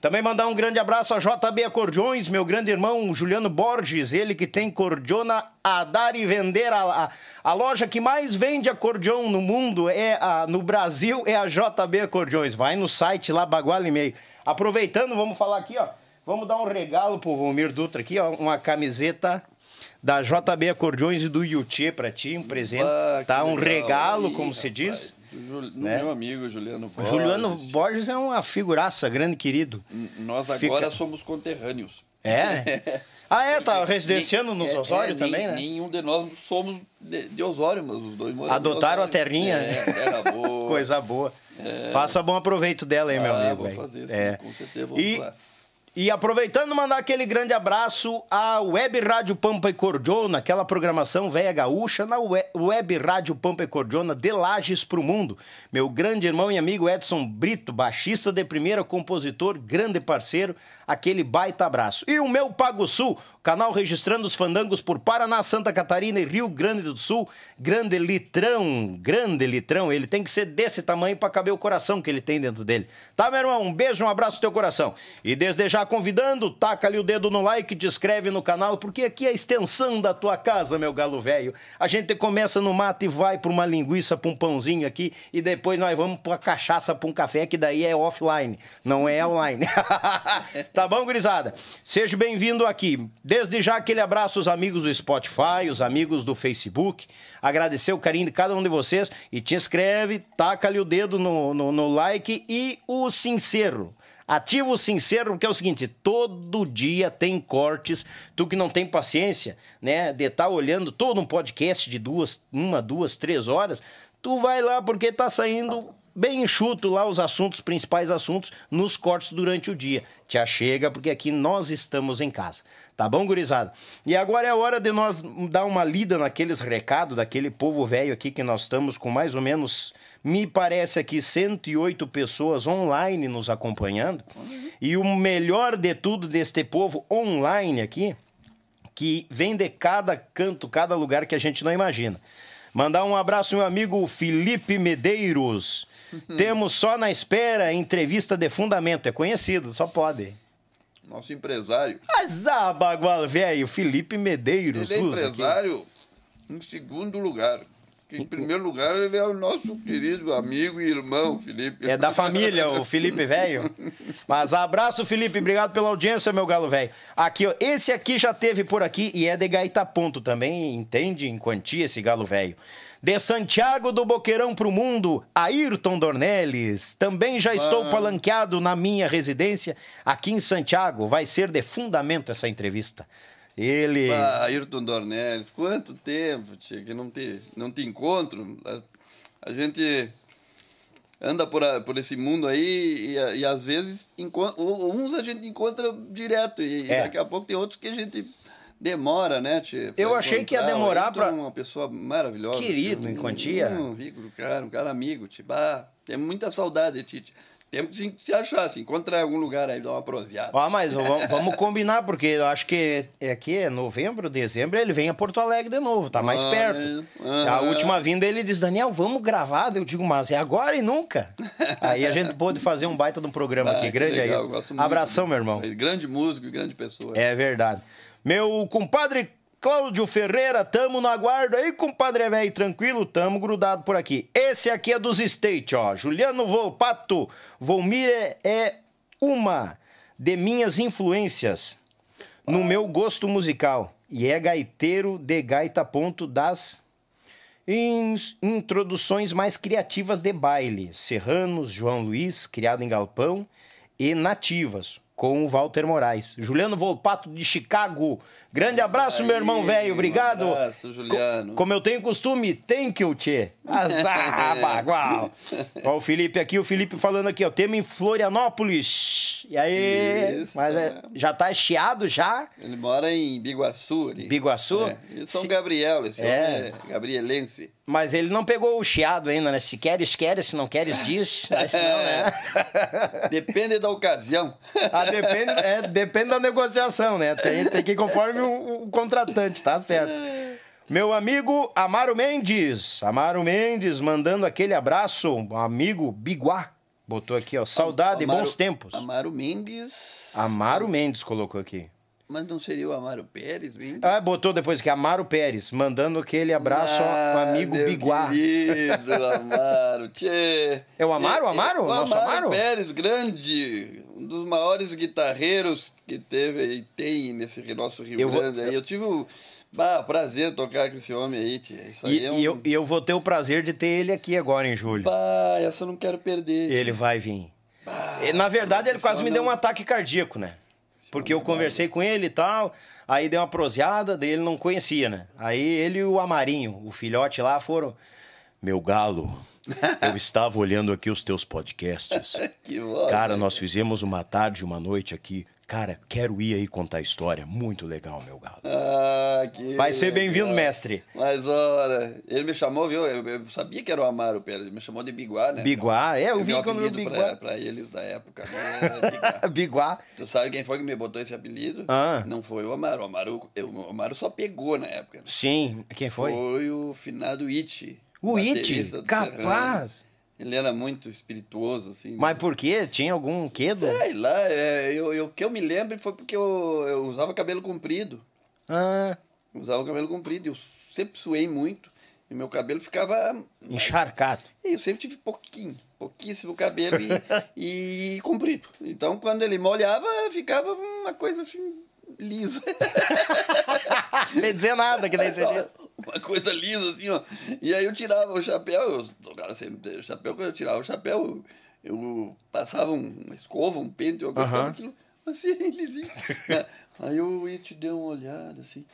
Também mandar um grande abraço a JB Acordeões, meu grande irmão Juliano Borges, ele que tem cordiona a dar e vender. A, a, a loja que mais vende acordeão no mundo, é a, no Brasil, é a JB Acordeões. Vai no site lá, baguala e meio. Aproveitando, vamos falar aqui, ó. Vamos dar um regalo pro Volmir Dutra aqui, ó. Uma camiseta da JB Acordeões e do Yuchê pra ti, um presente. Tá? Um legal. regalo, como se rapaz. diz. Jul- né? meu amigo Juliano Borges. Juliano Borges é uma figuraça, grande querido. N- Nós Fica- agora somos conterrâneos. É? Ah, é? Tá residenciando nos É, Osório é, também, né? Nenhum de nós somos de, de Osório, mas os dois moram Adotaram a terrinha, É, terra boa. Coisa boa. Faça bom aproveito dela aí, meu Ah, amigo. vou fazer, sim, é. com certeza, vamos E, lá. E aproveitando, mandar aquele grande abraço à Web Rádio Pampa e Cordiona, aquela programação velha gaúcha na we- Web Rádio Pampa e Cordiona, de Lages pro Mundo. Meu grande irmão e amigo Edson Brito, baixista de primeira, compositor, grande parceiro, aquele baita abraço. E o meu Pago Sul, Canal registrando os fandangos por Paraná, Santa Catarina e Rio Grande do Sul. Grande litrão, grande litrão. Ele tem que ser desse tamanho para caber o coração que ele tem dentro dele. Tá, meu irmão? Um beijo, um abraço no teu coração. E desde já convidando, taca ali o dedo no like, te inscreve no canal, porque aqui é a extensão da tua casa, meu galo velho. A gente começa no mato e vai pra uma linguiça, pra um pãozinho aqui, e depois nós vamos pra cachaça, pra um café, que daí é offline, não é online. tá bom, gurizada? Seja bem-vindo aqui. Desde já, aquele abraço aos amigos do Spotify, os amigos do Facebook. Agradecer o carinho de cada um de vocês e te inscreve, taca ali o dedo no, no, no like e o sincero. Ativa o sincero, porque é o seguinte, todo dia tem cortes. Tu que não tem paciência, né, de estar tá olhando todo um podcast de duas, uma, duas, três horas, tu vai lá porque tá saindo bem enxuto lá os assuntos, principais assuntos, nos cortes durante o dia. Te achega, porque aqui nós estamos em casa. Tá bom, gurizada? E agora é hora de nós dar uma lida naqueles recados daquele povo velho aqui que nós estamos com mais ou menos me parece aqui 108 pessoas online nos acompanhando. E o melhor de tudo deste povo online aqui, que vem de cada canto, cada lugar que a gente não imagina. Mandar um abraço meu amigo Felipe Medeiros. Temos só na espera entrevista de fundamento. É conhecido, só pode. Nosso empresário. Azabagual, velho, Felipe Medeiros. Ele é empresário aqui. em segundo lugar. Em primeiro lugar, ele é o nosso querido amigo e irmão, Felipe. É da família, o Felipe Velho. Mas abraço, Felipe. Obrigado pela audiência, meu galo velho. Aqui, ó, esse aqui já teve por aqui e é de Gaita Ponto também, entende em quantia esse galo velho. De Santiago do Boqueirão pro mundo, Ayrton Dornelles. Também já estou ah. palanqueado na minha residência aqui em Santiago. Vai ser de fundamento essa entrevista. Ele. Ah, Ayrton Dornelles, quanto tempo, tia, que não te, não te encontro. A, a gente anda por, a, por esse mundo aí e, e às vezes encontra, uns a gente encontra direto e é. daqui a pouco tem outros que a gente demora, né, tia? Eu achei que ia demorar para uma pessoa maravilhosa. Querido, em quantia. Um rico cara, um cara amigo, tipo, ah, tem muita saudade, Tite. Temos que se achar, se encontrar em algum lugar aí, dar uma proseada. Ah, mas vamos, vamos combinar, porque eu acho que é aqui, é novembro, dezembro, ele vem a Porto Alegre de novo, tá mais ah, perto. É. A última vinda ele diz, Daniel, vamos gravar? Eu digo, mas é agora e nunca. aí a gente pôde fazer um baita de um programa ah, aqui, grande legal, aí. Abração, meu irmão. grande músico e grande pessoa. É verdade. Meu compadre Cláudio Ferreira, tamo no aguardo aí, compadre velho, tranquilo, tamo grudado por aqui. Esse aqui é dos State, ó. Juliano Volpato, Volmir é, é uma de minhas influências no meu gosto musical e é gaiteiro de gaita ponto das introduções mais criativas de baile. Serranos, João Luiz, criado em galpão e nativas com o Walter Moraes. Juliano Volpato de Chicago. Grande abraço, Aí, meu irmão velho. Obrigado. Um abraço, Juliano. Co como eu tenho costume, thank you, tchê. Azar, bagual. Ó, o Felipe aqui, o Felipe falando aqui, ó. Tema em Florianópolis. E aí? Isso, mas é, já tá chiado já? Ele mora em Biguaçu ali. Biguaçu? É. Sou Se... Gabriel, esse é. é gabrielense. Mas ele não pegou o chiado ainda, né? Se queres, queres, se não queres, diz. Acho não, né? depende da ocasião. Ah, depende, é, depende da negociação, né? Tem, tem que ir conforme o, o contratante, tá certo. Meu amigo Amaro Mendes. Amaro Mendes mandando aquele abraço. Amigo Biguá. Botou aqui, ó. Saudade, Amaro, bons tempos. Amaro Mendes. Amaro Mendes colocou aqui. Mas não seria o Amaro Pérez vindo? Ah, botou depois que Amaro Pérez, mandando aquele abraço ah, ao amigo Biguá. Querido Amaro, tchê. É o Amaro, o Amaro? É, o Nosso Amaro, Amaro Pérez, grande, um dos maiores guitarreiros que teve e tem nesse nosso Rio eu Grande. Vou... Eu tive o bah, prazer tocar com esse homem aí, tia. Isso aí e, é um... e, eu, eu vou ter o prazer de ter ele aqui agora em julho. Bah, essa eu não quero perder. Ele tia. vai vir. Bah, Na verdade, ele quase me deu um ataque cardíaco, né? Porque eu conversei com ele e tal, aí deu uma proseada, daí ele não conhecia, né? Aí ele e o Amarinho, o filhote lá, foram. Meu galo, eu estava olhando aqui os teus podcasts. que bom, Cara, nós fizemos uma tarde, uma noite aqui Cara, quero ir aí contar a história. Muito legal, meu galo. Ah, que Vai ser bem-vindo, mestre. Mas, ora, ele me chamou, viu? Eu, eu sabia que era o Amaro Pérez, ele me chamou de Biguá, né? Biguá, é, eu vi meu quando eu apelido Biguá. pra, pra eles da época, né? Biguá. Biguá. Tu sabe quem foi que me botou esse apelido? Ah. Não foi o Amaro. O Amaro, eu- o Amaro só pegou na época. né? Sim, quem foi? Foi o finado It. O It? baterista do Capaz. Serranos. Ele era muito espirituoso, assim. Mas por quê? Tinha algum quê? do- Sei lá, é, eu, eu- o que eu me lembro foi porque eu, eu usava cabelo comprido. Ah, Eu usava cabelo comprido. Eu sempre suei muito. E meu cabelo ficava. encharcado. Eu sempre tive pouquinho, pouquíssimo cabelo e, e comprido. Então, quando ele molhava, ficava uma coisa assim, lisa. Não dizer nada que daí você. uma coisa lisa, assim, ó. E aí eu tirava o chapéu, eu tocava sempre o chapéu, quando eu tirava o chapéu, eu, eu passava um- uma escova, um pente, eu gostava Aham. aquilo assim, lisinho. aí eu ia te dar uma olhada, assim.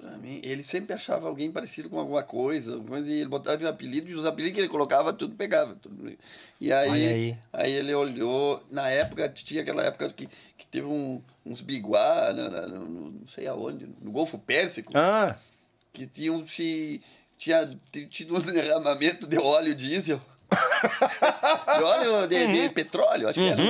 Pra mim, ele sempre achava alguém parecido com alguma coisa, alguma coisa, e ele botava um apelido, e os apelidos que ele colocava, tudo pegava. Tudo. E aí, aí. aí ele olhou, na época, tinha aquela época que, que teve um- uns biguá, no, no- no- não sei aonde, no Golfo Pérsico, Ah, que tinham se tinha tido um derramamento de óleo diesel. de óleo de, de petróleo, acho que era.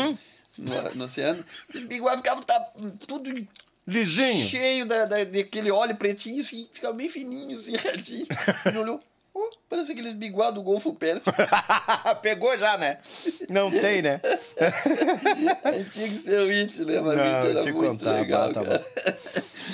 No, no oceano. Os biguá ficavam tá, tudo lisinho. cheio da, da, daquele óleo pretinho, assim, ficava bem fininho, assim, retinho. Ele olhou, oh, parece aqueles biguá do Golfo Pérsico. Pegou já, né? Não tem, né? Aí tinha que ser o It, né? Mas Não, It era te muito contar, legal, tá cara.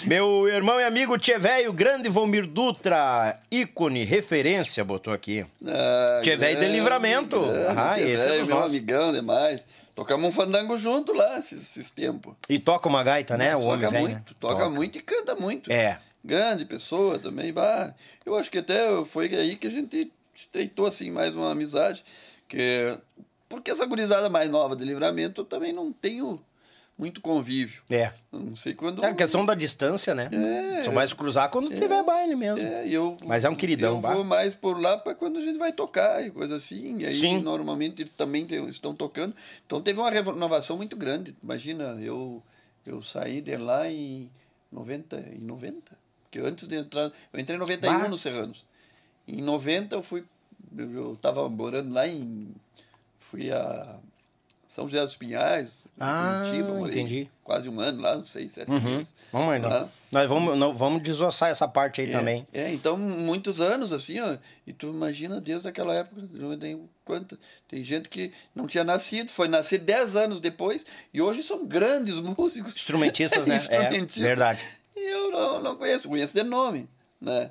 Meu irmão e amigo Tchê Velho, grande Volmir Dutra, ícone, referência, botou aqui. Ah, Tchê Véi de Livramento. grande, Ah, esse é meu nossos. amigão demais. Tocamos um fandango junto lá esses, esses tempos. E toca uma gaita, né? Mas o homem toca velho, muito, né? toca, muito e canta muito. É. Grande pessoa também. Bah, eu acho que até foi aí que a gente estreitou assim mais uma amizade. Que, porque essa gurizada mais nova de livramento eu também não tenho muito convívio. É. Não sei quando. É a questão da distância, né? É. Só vai se cruzar quando tiver baile mesmo. É, eu, Mas é um queridão, Eu bah. vou mais por lá para quando a gente vai tocar e coisa assim. E aí, Sim. normalmente, também estão tocando. Então, teve uma renovação muito grande. Imagina, eu, eu saí de lá em 90, em 90. Porque antes de entrar... Eu entrei em 91 Bah. no Serranos. Em 90, eu fui... Eu estava morando lá em... Fui a São José dos Pinhais, Ah, morei entendi. Quase um ano lá, não sei, sete Uhum. meses. Vamos aí, não. Nós vamos, não, vamos desossar essa parte aí também. É, então, muitos anos, assim, ó. E tu imagina desde aquela época, não tem quanto. Tem gente que não tinha nascido, foi nascer 10 anos depois, e hoje são grandes músicos. Instrumentistas, né? Instrumentistas. É, verdade. E eu não, não conheço, conheço de nome, né?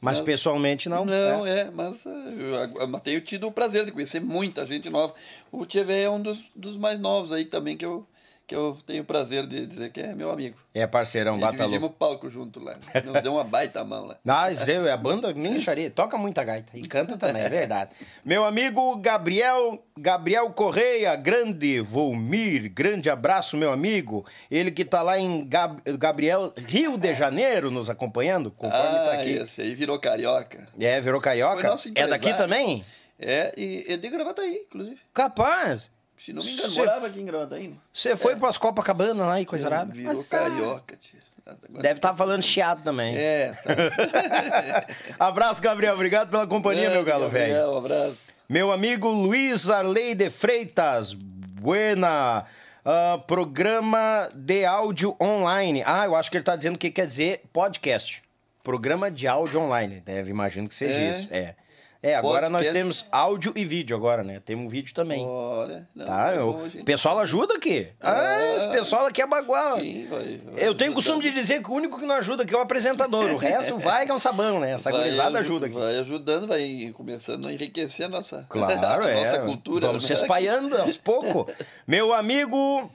Mas, pessoalmente não. Não, é. é, mas eh, eu, eu tenho tido o prazer de conhecer muita gente nova. O Tchê é um dos, dos mais novos aí também que eu, que eu tenho o prazer de dizer que é meu amigo. É parceirão, E batalhou. dividimos o palco junto lá. Deu uma baita mão lá. Mas eu, a banda nem deixaria. Toca muita gaita. E canta também, é verdade. Meu amigo Gabriel, Gabriel Correia, grande Volmir, grande abraço, meu amigo. Ele que tá lá em Gab- Gabriel, Rio de Janeiro, nos acompanhando, conforme tá Ah, aqui. esse aí virou carioca. É, virou carioca? É daqui também? É, e é de Gravataí, inclusive. Capaz. Se não me engano, Cê- morava aqui em Gravataí. né? Você foi pras Copacabana lá e coisa arada? Virou Mas, carioca, tio. Agora- Deve estar falando chiado também. É, tá. Abraço, Gabriel. Obrigado pela companhia, meu galo velho. Gabriel, Um abraço. Meu amigo Luiz Arley de Freitas, buena. Ah, programa de áudio online. Ah, eu acho que ele tá dizendo o que quer dizer podcast. Programa de áudio online. Deve, imagino que seja É. isso. É. É, agora nós Podcast. temos áudio e vídeo agora, né? Temos um vídeo também. Olha. Não, tá? é Eu- bom, o pessoal ajuda aqui. Ah, esse pessoal aqui é bagual. Sim, vai- vai Eu tenho o costume de dizer que o único que não ajuda aqui é o apresentador. O resto vai que é um sabão, né? Essa gurizada aju- ajuda aqui. Vai ajudando, vai começando a enriquecer a nossa, Claro, a é. nossa cultura. Vamos se né? espalhando aos poucos. Meu amigo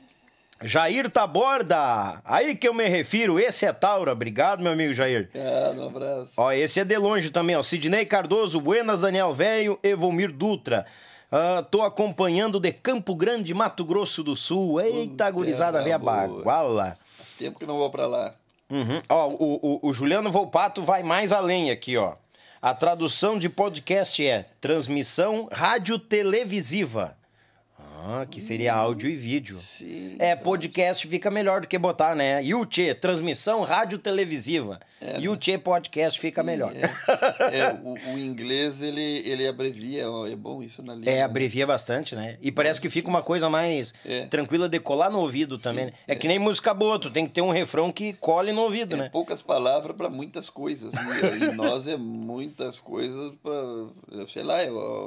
Jair Taborda, aí que eu me refiro, esse é Taura. Obrigado, meu amigo Jair. Ah, um abraço. Ó, esse é de longe também, ó. Sidney Cardoso, Buenas Daniel Velho, Evomir Dutra. Ah, tô acompanhando de Campo Grande, Mato Grosso do Sul. Eita, gurizada, veia boa. baguala. Faz tempo que não vou pra lá. Uhum. Ó, o, o, o Juliano Volpato vai mais além aqui, ó. A tradução de podcast é transmissão rádio-televisiva. Que seria áudio e vídeo. Sim. É, podcast fica melhor do que botar, né? Yuchê, transmissão rádio televisiva. É, Yuchê podcast fica melhor. É, é o, o, inglês, ele, ele abrevia, é bom isso na língua. É, né? abrevia né? bastante, né? E parece que fica uma coisa mais é. tranquila de colar no ouvido Sim, também. Né? É, que nem música boa, tu tem que ter um refrão que cole no ouvido, é né? poucas palavras para muitas coisas. E, e nós é muitas coisas para, sei lá,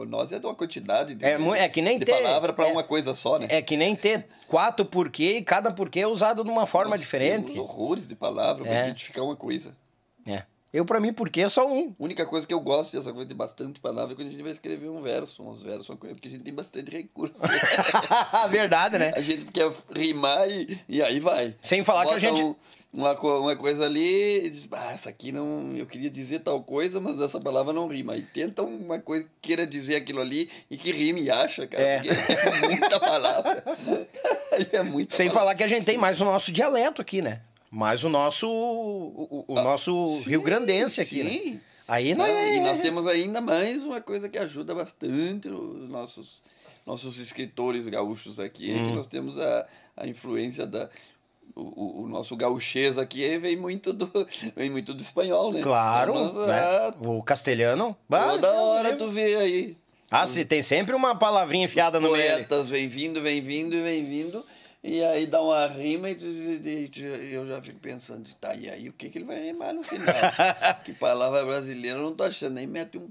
nós é de uma quantidade de, é, é que nem de ter, palavra para uma coisa só, né? É que nem ter quatro porquê e cada porquê é usado de uma forma Nós diferente. horrores de palavra para identificar uma coisa. É. Eu, para mim, porque é só um. A única coisa que eu gosto dessa coisa de bastante palavra é quando a gente vai escrever um verso. Uns versos são coisa porque a gente tem bastante recurso. Verdade, né? A gente quer rimar e, e aí vai. Sem falar Bota que a gente. Um, uma, uma coisa ali e diz, ah, essa aqui não. Eu queria dizer tal coisa, mas essa palavra não rima. E tenta uma coisa que queira dizer aquilo ali e que rime e acha, cara. É, é muita palavra. é muita Sem palavra. falar que a gente tem mais o nosso dialeto aqui, né? Mais o nosso. O, o ah, nosso sim, Rio Grandense aqui. Né? Sim. Né? Aí não, é... E nós temos ainda mais uma coisa que ajuda bastante os nossos, nossos escritores gaúchos aqui, hum. que nós temos a, a influência da o, o, nosso gauchês aqui vem muito do vem muito do espanhol, né? Claro, então, né? Ah, o castelhano. Toda hora tu vê aí. Ah, sim, tem sempre uma palavrinha enfiada no meio. Poetas vem vindo, vem vindo e vem vindo. E aí dá uma rima e eu já fico pensando, tá, e aí o que, que ele vai rimar no final? que palavra brasileira eu não tô achando, nem mete um,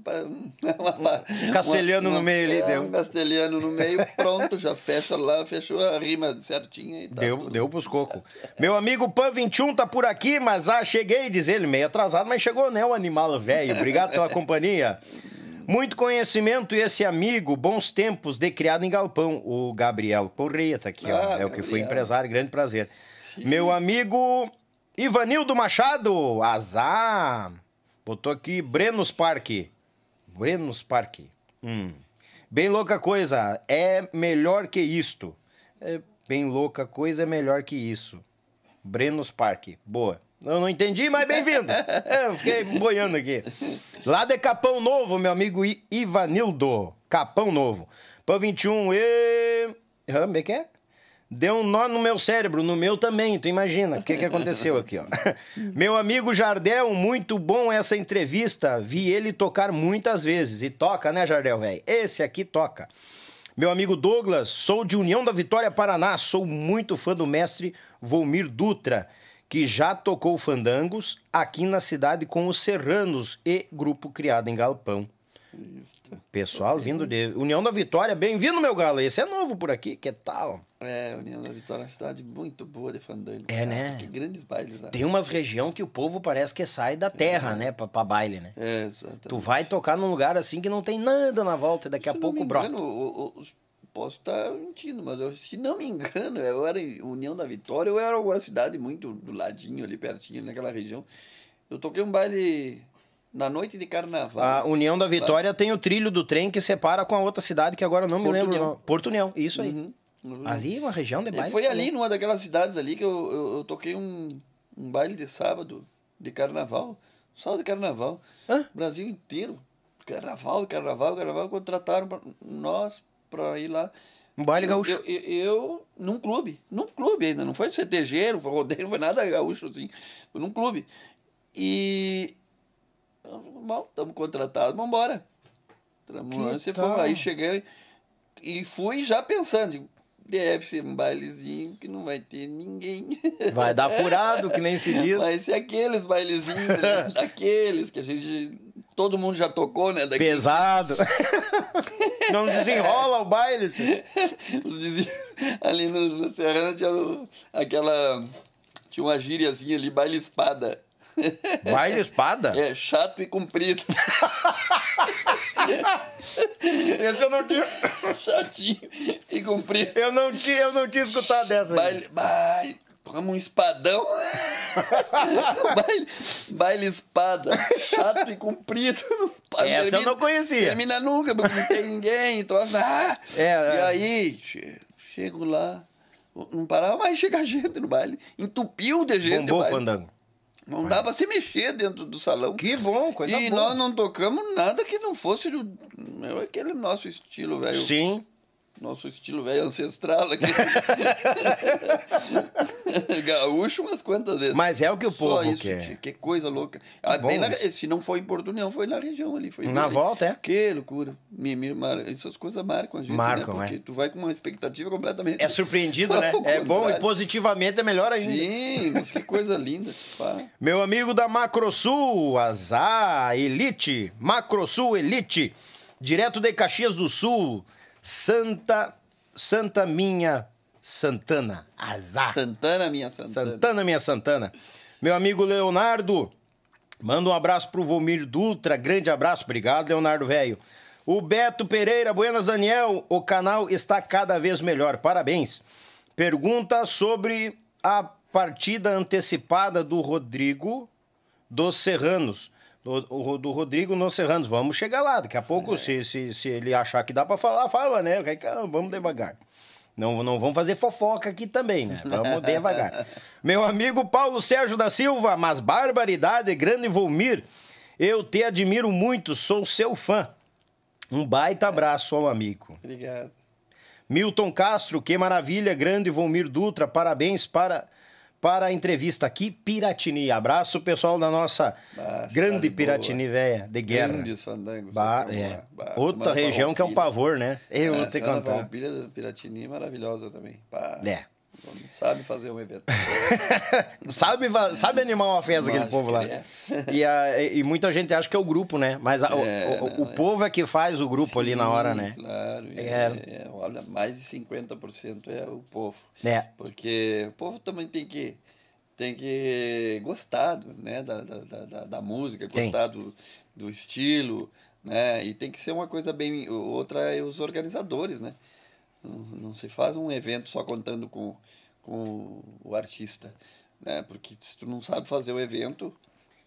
uma, um castelhano uma, no meio ali, é, deu. Um castelhano no meio, pronto, já fecha lá, fechou a rima certinha e tá Deu, deu pros cocos. Meu amigo Pan 21 tá por aqui, mas ah, cheguei, diz ele, meio atrasado, mas chegou, né, o animal velho. Obrigado pela companhia. Muito conhecimento e esse amigo, bons tempos de criado em galpão. O Gabriel Correia tá aqui, ó. Ah, é o que foi empresário, grande prazer. Sim. Meu amigo Ivanildo Machado, azar. Botou aqui Brenos Parque. Brenos Parque. Hum. Bem louca coisa, é melhor que isto. É bem louca coisa, é melhor que isso. Brenos Parque. Boa. Eu não entendi, mas bem-vindo. é, eu fiquei boiando aqui. Lá de Capão Novo, meu amigo Ivanildo. Capão Novo. Pão 21 e. Como é que é? Deu um nó no meu cérebro, no meu também, tu imagina o que, que aconteceu aqui, ó. meu amigo Jardel, muito bom essa entrevista. Vi ele tocar muitas vezes. E toca, né, Jardel, velho? Esse aqui toca. Meu amigo Douglas, sou de União da Vitória, Paraná. Sou muito fã do mestre Volmir Dutra que já tocou fandangos aqui na cidade com os Serranos e grupo criado em Galpão. Pessoal vindo de União da Vitória, bem-vindo, meu galo. Esse é novo por aqui, que tal? É, União da Vitória é uma cidade muito boa de fandango. É, cara. né? Que grandes bailes lá. Tem umas regiões que o povo parece que sai da terra, é. né, pra, pra baile, né? É, exatamente. Tu vai tocar num lugar assim que não tem nada na volta e daqui Se a pouco brota. Os posso estar mentindo, mas eu, se não me engano, eu era em União da Vitória, eu era uma cidade muito do ladinho, ali pertinho, naquela região. Eu toquei um baile na noite de carnaval. A União da Vitória tem o trilho do trem que separa com a outra cidade que agora não me Porto lembro. União. Porto União, isso aí. Uhum. Uhum. Ali, uma região de baile. Foi ali, numa daquelas cidades ali, que eu, eu, eu, toquei um, um baile de sábado de carnaval. Sábado de carnaval. Hã? Brasil inteiro. Carnaval, carnaval, carnaval. Contrataram nós pra ir lá. Um baile gaúcho? Eu, eu, eu, num clube. Num clube ainda. Não foi CTG, não foi rodeio, não foi nada gaúcho assim. Foi num clube. E. Bom, estamos contratados, vamos embora. Você foi aí cheguei e fui já pensando, deve ser um bailezinho que não vai ter ninguém. Vai dar furado, que nem se diz. Vai ser aqueles bailezinhos, daqueles que a gente todo mundo já tocou, né? Daqui. Pesado. Não desenrola o baile. ali no, no Serrano tinha aquela. Tinha uma gíriazinha ali, baile espada. Baile espada? É, chato e comprido. Esse eu não tinha. Chatinho e comprido. Eu não tinha, eu não tinha escutado dessa. Baile, baile, Toma um espadão. baile, baile espada. Chato e comprido. Essa termina, eu não conhecia. Termina nunca, porque não tem ninguém. Troço, ah, é, e é. aí, chego lá. Não parava mais chegar gente no baile. Entupiu de gente. Bombou fandango. Não dá pra se mexer dentro do salão. Que bom, coisa e boa. E nós não tocamos nada que não fosse do, aquele nosso estilo, velho. Sim. Nosso estilo velho ancestral aqui. Gaúcho umas quantas vezes. Mas é o que o Só povo isso, quer. tia, que coisa louca. Ah, bom na- se não foi em Porto União, foi na região ali. Foi Na ali. volta, é? Que loucura. Me, me, mar- Essas coisas marcam a gente, Marcam, né? Porque é. tu vai com uma expectativa completamente... É surpreendido, né? É bom e positivamente é melhor ainda. Sim, mas que coisa linda. pá. Meu amigo da Macrosul, Azar Elite, Macrosul Elite, direto de Caxias do Sul, Santa, Santa Minha Santana, Azar. Santana, minha Santana. Santana, minha Santana. Meu amigo Leonardo, manda um abraço pro Vomir Dutra, grande abraço, obrigado, Leonardo Velho. O Beto Pereira, Buenas Daniel, o canal está cada vez melhor, parabéns. Pergunta sobre a partida antecipada do Rodrigo dos Serranos. Do, do Rodrigo nos Serranos. Vamos chegar lá. Daqui a pouco, se, se, se ele achar que dá pra falar, fala, né? Calma, Vamos devagar. Não, não vamos fazer fofoca aqui também, né? Vamos devagar. Meu amigo Paulo Sérgio da Silva, mas barbaridade, grande Volmir. Eu te admiro muito, sou seu fã. Um baita abraço ao amigo. Obrigado. Milton Castro, que maravilha, grande Volmir Dutra, parabéns para, para a entrevista aqui, Piratini. Abraço, pessoal da nossa Ah, grande Piratini velha, de guerra. Grandes fandangos. Ba- é. Outra região que é um pavor, né? Eu vou É, te Semana contar. Farroupilha, Piratini é maravilhosa também. Pá, É. Sabe fazer um evento. sabe, sabe animar uma festa aquele povo lá. credo. E, a- e muita gente acha que é o grupo, né? Mas a- o- É, o, o não, é. povo é que faz o grupo ali na hora, Sim, né? Claro. e É. é- olha, mais de 50% é o povo. É. Porque o povo também tem que, tem que gostar né, da, da, da, da- da música, Tem. gostar do, do estilo, né? E tem que ser uma coisa bem. Outra é os organizadores, né? Não, não se faz um evento só contando com, com o artista, né? Porque se tu não sabe fazer o evento,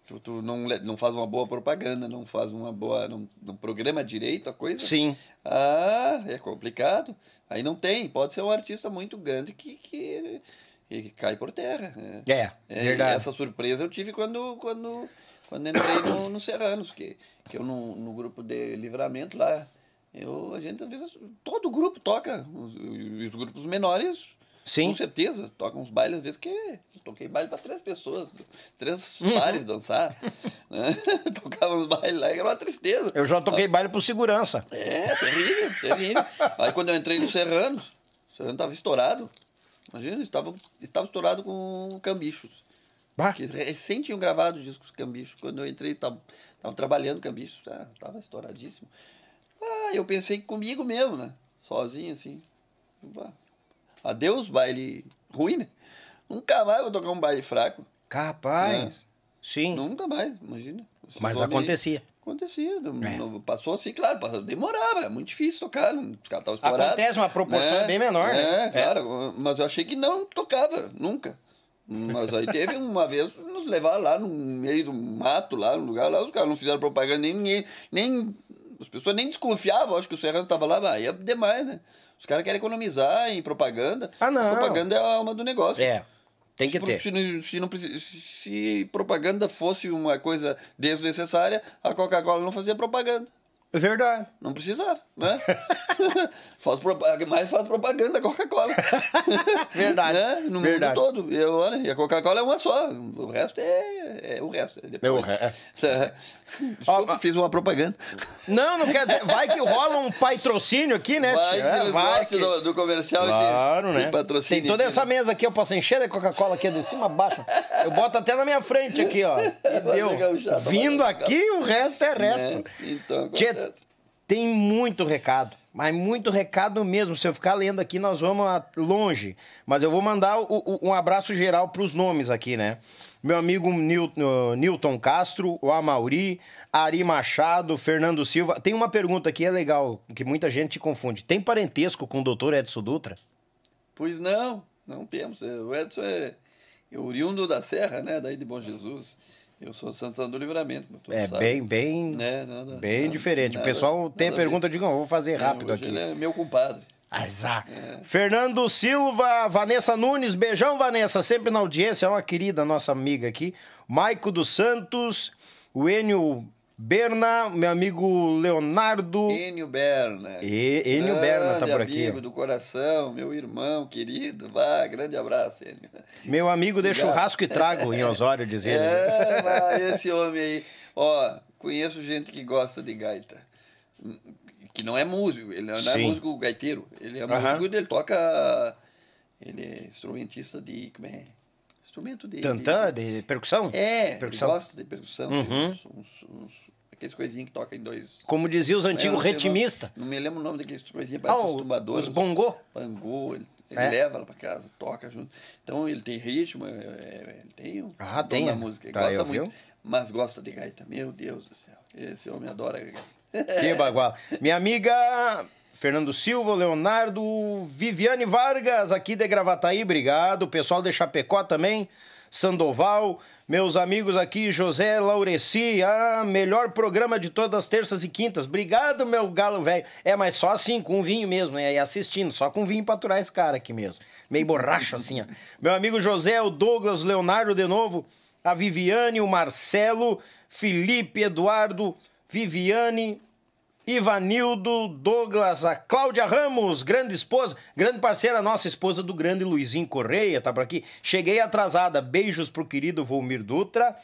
tu, tu não, não faz uma boa propaganda, não faz uma boa. não, não programa direito a coisa. Sim. Ah, é complicado. Aí não tem. Pode ser um artista muito grande que, que, que cai por terra. É, É, e verdade. essa surpresa eu tive quando, quando, quando entrei no, no Serranos, que, que eu no, no grupo de livramento lá, eu, a gente às vezes, todo grupo toca, os, os grupos menores, Sim. com certeza, tocam uns bailes, às vezes que toquei baile para três pessoas, três Uhum. pares dançar, né? tocava uns bailes lá, era uma tristeza. Eu já toquei baile por segurança. É, terrível, terrível. Aí quando eu entrei no Serranos, o Serrano estava estourado. Imagina, estava, estava estourado com Cambichos. Bah, Que recém tinham gravado discos Cambichos. Quando eu entrei, estava trabalhando Cambichos. Estava estouradíssimo. Ah, eu pensei comigo mesmo, né? Sozinho, assim. Adeus, baile ruim, né? Nunca mais vou tocar um baile fraco. capaz. Sim. Nunca mais, imagina. Esse Mas acontecia. Acontecia. não- É. passou assim, claro, passou- demorava, é muito difícil tocar. Os caras estavam. Acontece uma proporção bem menor, né? É, claro. Mas eu achei que não tocava, nunca. Mas aí teve uma vez nos levar lá no meio do mato, lá no lugar lá, os caras não fizeram propaganda, nem ninguém, nem. As pessoas nem desconfiavam, acho que o Serrano estava lá, mas aí é demais, né? Os caras querem economizar em propaganda. Ah, não. Propaganda é a alma do negócio. É, tem que Se, ter. Se, não- se, não se propaganda fosse uma coisa desnecessária, a Coca-Cola não fazia propaganda. É Verdade. Não precisava, né? faz propaganda, mais faz propaganda a Coca-Cola. Verdade, Né? No verdade. mundo todo. E, eu, olha, e a Coca-Cola é uma só. O resto é, é o resto. É É o depois. re- Desculpa, fiz uma propaganda. Não, não quer dizer. Vai que rola um patrocínio aqui, né? Vai que É, eles vai que- do, do comercial Claro, tem, né? patrocínio. Tem toda aqui, essa né? mesa aqui, eu posso encher de Coca-Cola aqui de cima a baixo. Eu boto até na minha frente aqui, ó. E deu. gauchada, Vindo aqui, o resto é resto. Né? Então, tem muito recado, mas muito recado mesmo. Se eu ficar lendo aqui, nós vamos longe. Mas eu vou mandar o- o- um abraço geral para os nomes aqui, né? Meu amigo uh, Nilton Castro, o Amauri, Ari Machado, Fernando Silva. Tem uma pergunta aqui, é legal, que muita gente confunde. Tem parentesco com o doutor Edson Dutra? Pois não, não temos. É, O Edson é oriundo da Serra, né? Daí de Bom Jesus. Eu sou Santana do Livramento, É sabem. bem, bem, Né, nada- bem nada- diferente. o nada- pessoal tem pergunta, eu vou fazer rápido É, aqui. Ele é meu compadre. Azar. Fernando Silva, Vanessa Nunes, beijão, Vanessa, sempre na audiência, é uma querida nossa amiga aqui. Maico dos Santos, o Enio Berna, meu amigo Leonardo. Enio Berna. E, Enio Berna tá por aqui. amigo do coração, meu irmão querido. Vá, grande abraço, Enio. Meu amigo de churrasco e trago em Osório, dizer. É, vai, esse homem aí. Ó, conheço gente que gosta de gaita. Que não é músico, ele não é Sim. músico gaiteiro. Ele é músico, ele toca. Ele é instrumentista de. Como é? Instrumento de. Tantã, de, de percussão? É, percussão. ele gosta de percussão. Uhum. Uns, uns, uns Aqueles coisinhos que tocam em dois. Como dizia os antigos é, ritmistas. Não, não, me lembro o nome daqueles coisinhas, parece ah, os tumbadores. Os bongô? Bongô, ele, ele é. leva ela pra casa, toca junto. Então ele tem ritmo, é, é ele tem o ah, tem. da música. Ele tá, gosta muito, viu? mas gosta de gaita. Meu Deus do céu. Esse homem adora gaita. Que bagual. Minha amiga Fernando Silva, Leonardo, Viviane Vargas, aqui de Gravataí, obrigado. O pessoal de Chapecó também. Sandoval, meus amigos aqui, José Laureci, ah, melhor programa de todas as terças e quintas. Obrigado, meu galo velho. É, mas só assim, com vinho mesmo, é, e assistindo, só com vinho pra aturar esse cara aqui mesmo. Meio borracho assim, ó. Meu amigo José, o Douglas, Leonardo de novo, a Viviane, o Marcelo, Felipe, Eduardo, Viviane, Ivanildo, Douglas, a Cláudia Ramos, grande esposa, grande parceira nossa, esposa do grande Luizinho Correia, tá por aqui. Cheguei atrasada, beijos pro querido Volmir Dutra,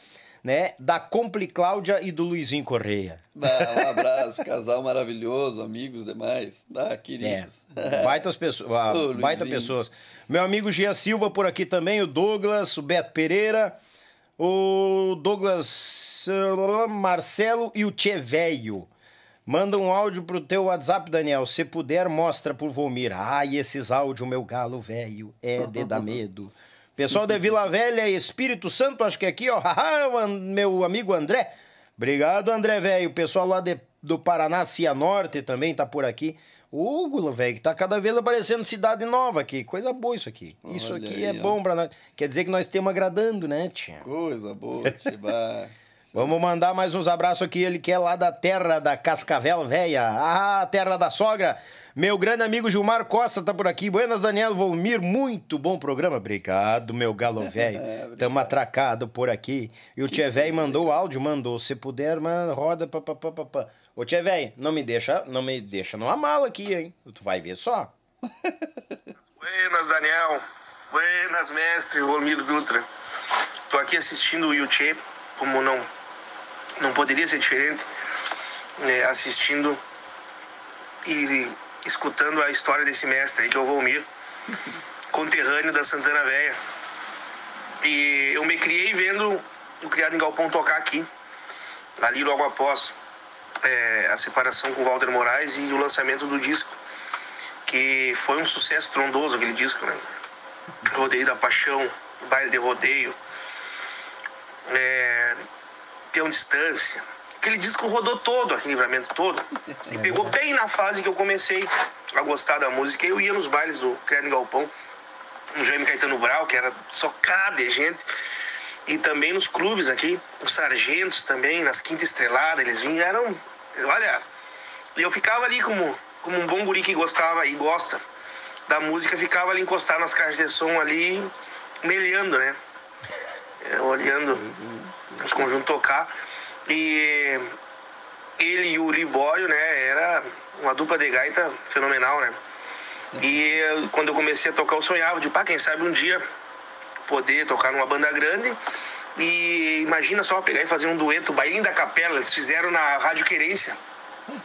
né, da Compli Cláudia e do Luizinho Correia. um abraço, casal maravilhoso, amigos demais, ah, queridos. É, baitas pessoas, ah, baita pessoas. Meu amigo Gia Silva por aqui também, o Douglas, o Beto Pereira, o Douglas Marcelo e o Tchê Velho. Manda um áudio pro teu WhatsApp, Daniel. Se puder, mostra por Volmir. Ai, esses áudios, meu galo velho, é de dar medo. Pessoal de Vila Velha, Espírito Santo, acho que é aqui, ó. meu amigo André. Obrigado, André, velho. O pessoal lá de, do Paraná, Cianorte, também tá por aqui. Hugo, velho, que tá cada vez aparecendo cidade nova aqui. Coisa boa isso aqui. Olha isso aqui é aí, é bom pra nós. Quer dizer que nós estamos agradando, né, tia? Coisa boa, tia. Vamos mandar mais uns abraços aqui. Ele que é lá da terra da Cascavel Velha. Ah, terra da sogra. Meu grande amigo Gilmar Costa tá por aqui. Buenas, Daniel Volmir. Muito bom programa. Obrigado, meu galo velho. Tamo atracado por aqui. E o Tchê Velho mandou o áudio, mandou. Se puder, mano, roda. Pá, pá, pá, pá, pá. Ô Tchê Velho, não me deixa, não me deixa numa mala aqui, hein? Tu vai ver só. Buenas, Daniel. Buenas, mestre Volmir Dutra. Tô aqui assistindo o YouTube, como não não poderia ser diferente, né, assistindo e escutando a história desse mestre aí, que é o Volmir, conterrâneo da Santana Velha. E eu me criei vendo o Criado em Galpão tocar aqui, ali logo após é, a separação com o Walter Moraes e o lançamento do disco, que foi um sucesso trondoso aquele disco, né? Rodeio da Paixão, Baile de Rodeio. É, Peão Distância. Aquele disco rodou todo, aquele livramento todo. E pegou bem na fase que eu comecei a gostar da música. Eu ia nos bailes do Criado Galpão, no Jaime Caetano Brau, que era socado de gente. E também nos clubes aqui, os sargentos também, nas Quinta Estrelada, eles vinham, eram. Olha, e eu ficava ali como, como um bom guri que gostava e gosta da música, ficava ali encostado nas caixas de som ali, melhando, né? É, olhando os conjuntos tocar. E ele e o Libório, né, era uma dupla de gaita fenomenal, né? E quando eu comecei a tocar, eu sonhava de, pá, quem sabe um dia poder tocar numa banda grande. E imagina só pegar e fazer um dueto, Bailinho da Capela, eles fizeram na Rádio Querência,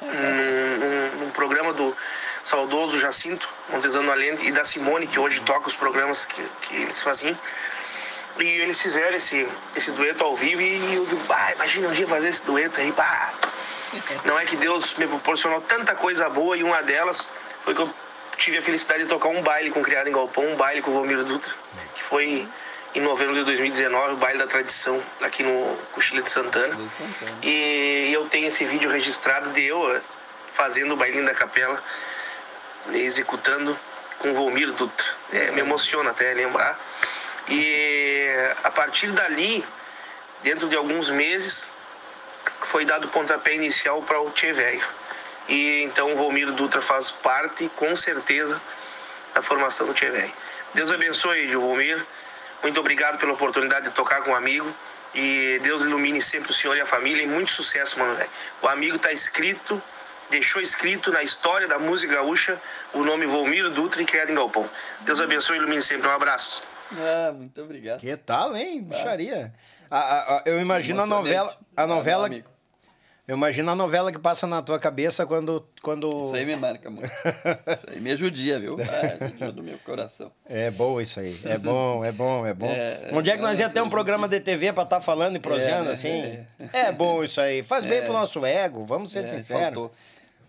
num, num, programa do saudoso Jacinto Montezano Alente e da Simone, que hoje toca os programas que, que eles faziam. E eles fizeram esse, esse dueto ao vivo e eu digo, ah, imagina um dia fazer esse dueto aí, pá. Não é que Deus me proporcionou tanta coisa boa e uma delas foi que eu tive a felicidade de tocar um baile com Criado em Galpão, um baile com o Vomiro Dutra, que foi em novembro de 2019, o baile da tradição aqui no Cochilha de Santana. E eu tenho esse vídeo registrado de eu eh, fazendo o bailinho da capela, executando com o Volmir Dutra. É, me emociona até lembrar. E a partir dali, dentro de alguns meses, foi dado o pontapé inicial para o Tchê Velho. E então o Volmiro Dutra faz parte, com certeza, da formação do Tchê Velho. Deus abençoe, Volmir. Muito obrigado pela oportunidade de tocar com um amigo. E Deus ilumine sempre o senhor e a família e muito sucesso, mano. O amigo tá escrito, deixou escrito na história da música gaúcha o nome Volmiro Dutra e criado em Galpão. Deus abençoe e ilumine sempre. Um abraço. Ah, muito obrigado. Que tal, hein? Bicharia. A- a- a- eu imagino a novela. A Ah, novela. amigo. Eu imagino a novela que passa na tua cabeça quando. quando... Isso aí me marca muito. Isso aí me judia, viu? Ah, judia do meu coração. É bom isso aí. É bom, é bom, é bom. É, Onde é que nós ia ter um nossa, programa de TV pra estar falando e proseando né? assim? É. bom isso aí. Faz bem pro nosso ego, vamos ser É, sinceros. faltou.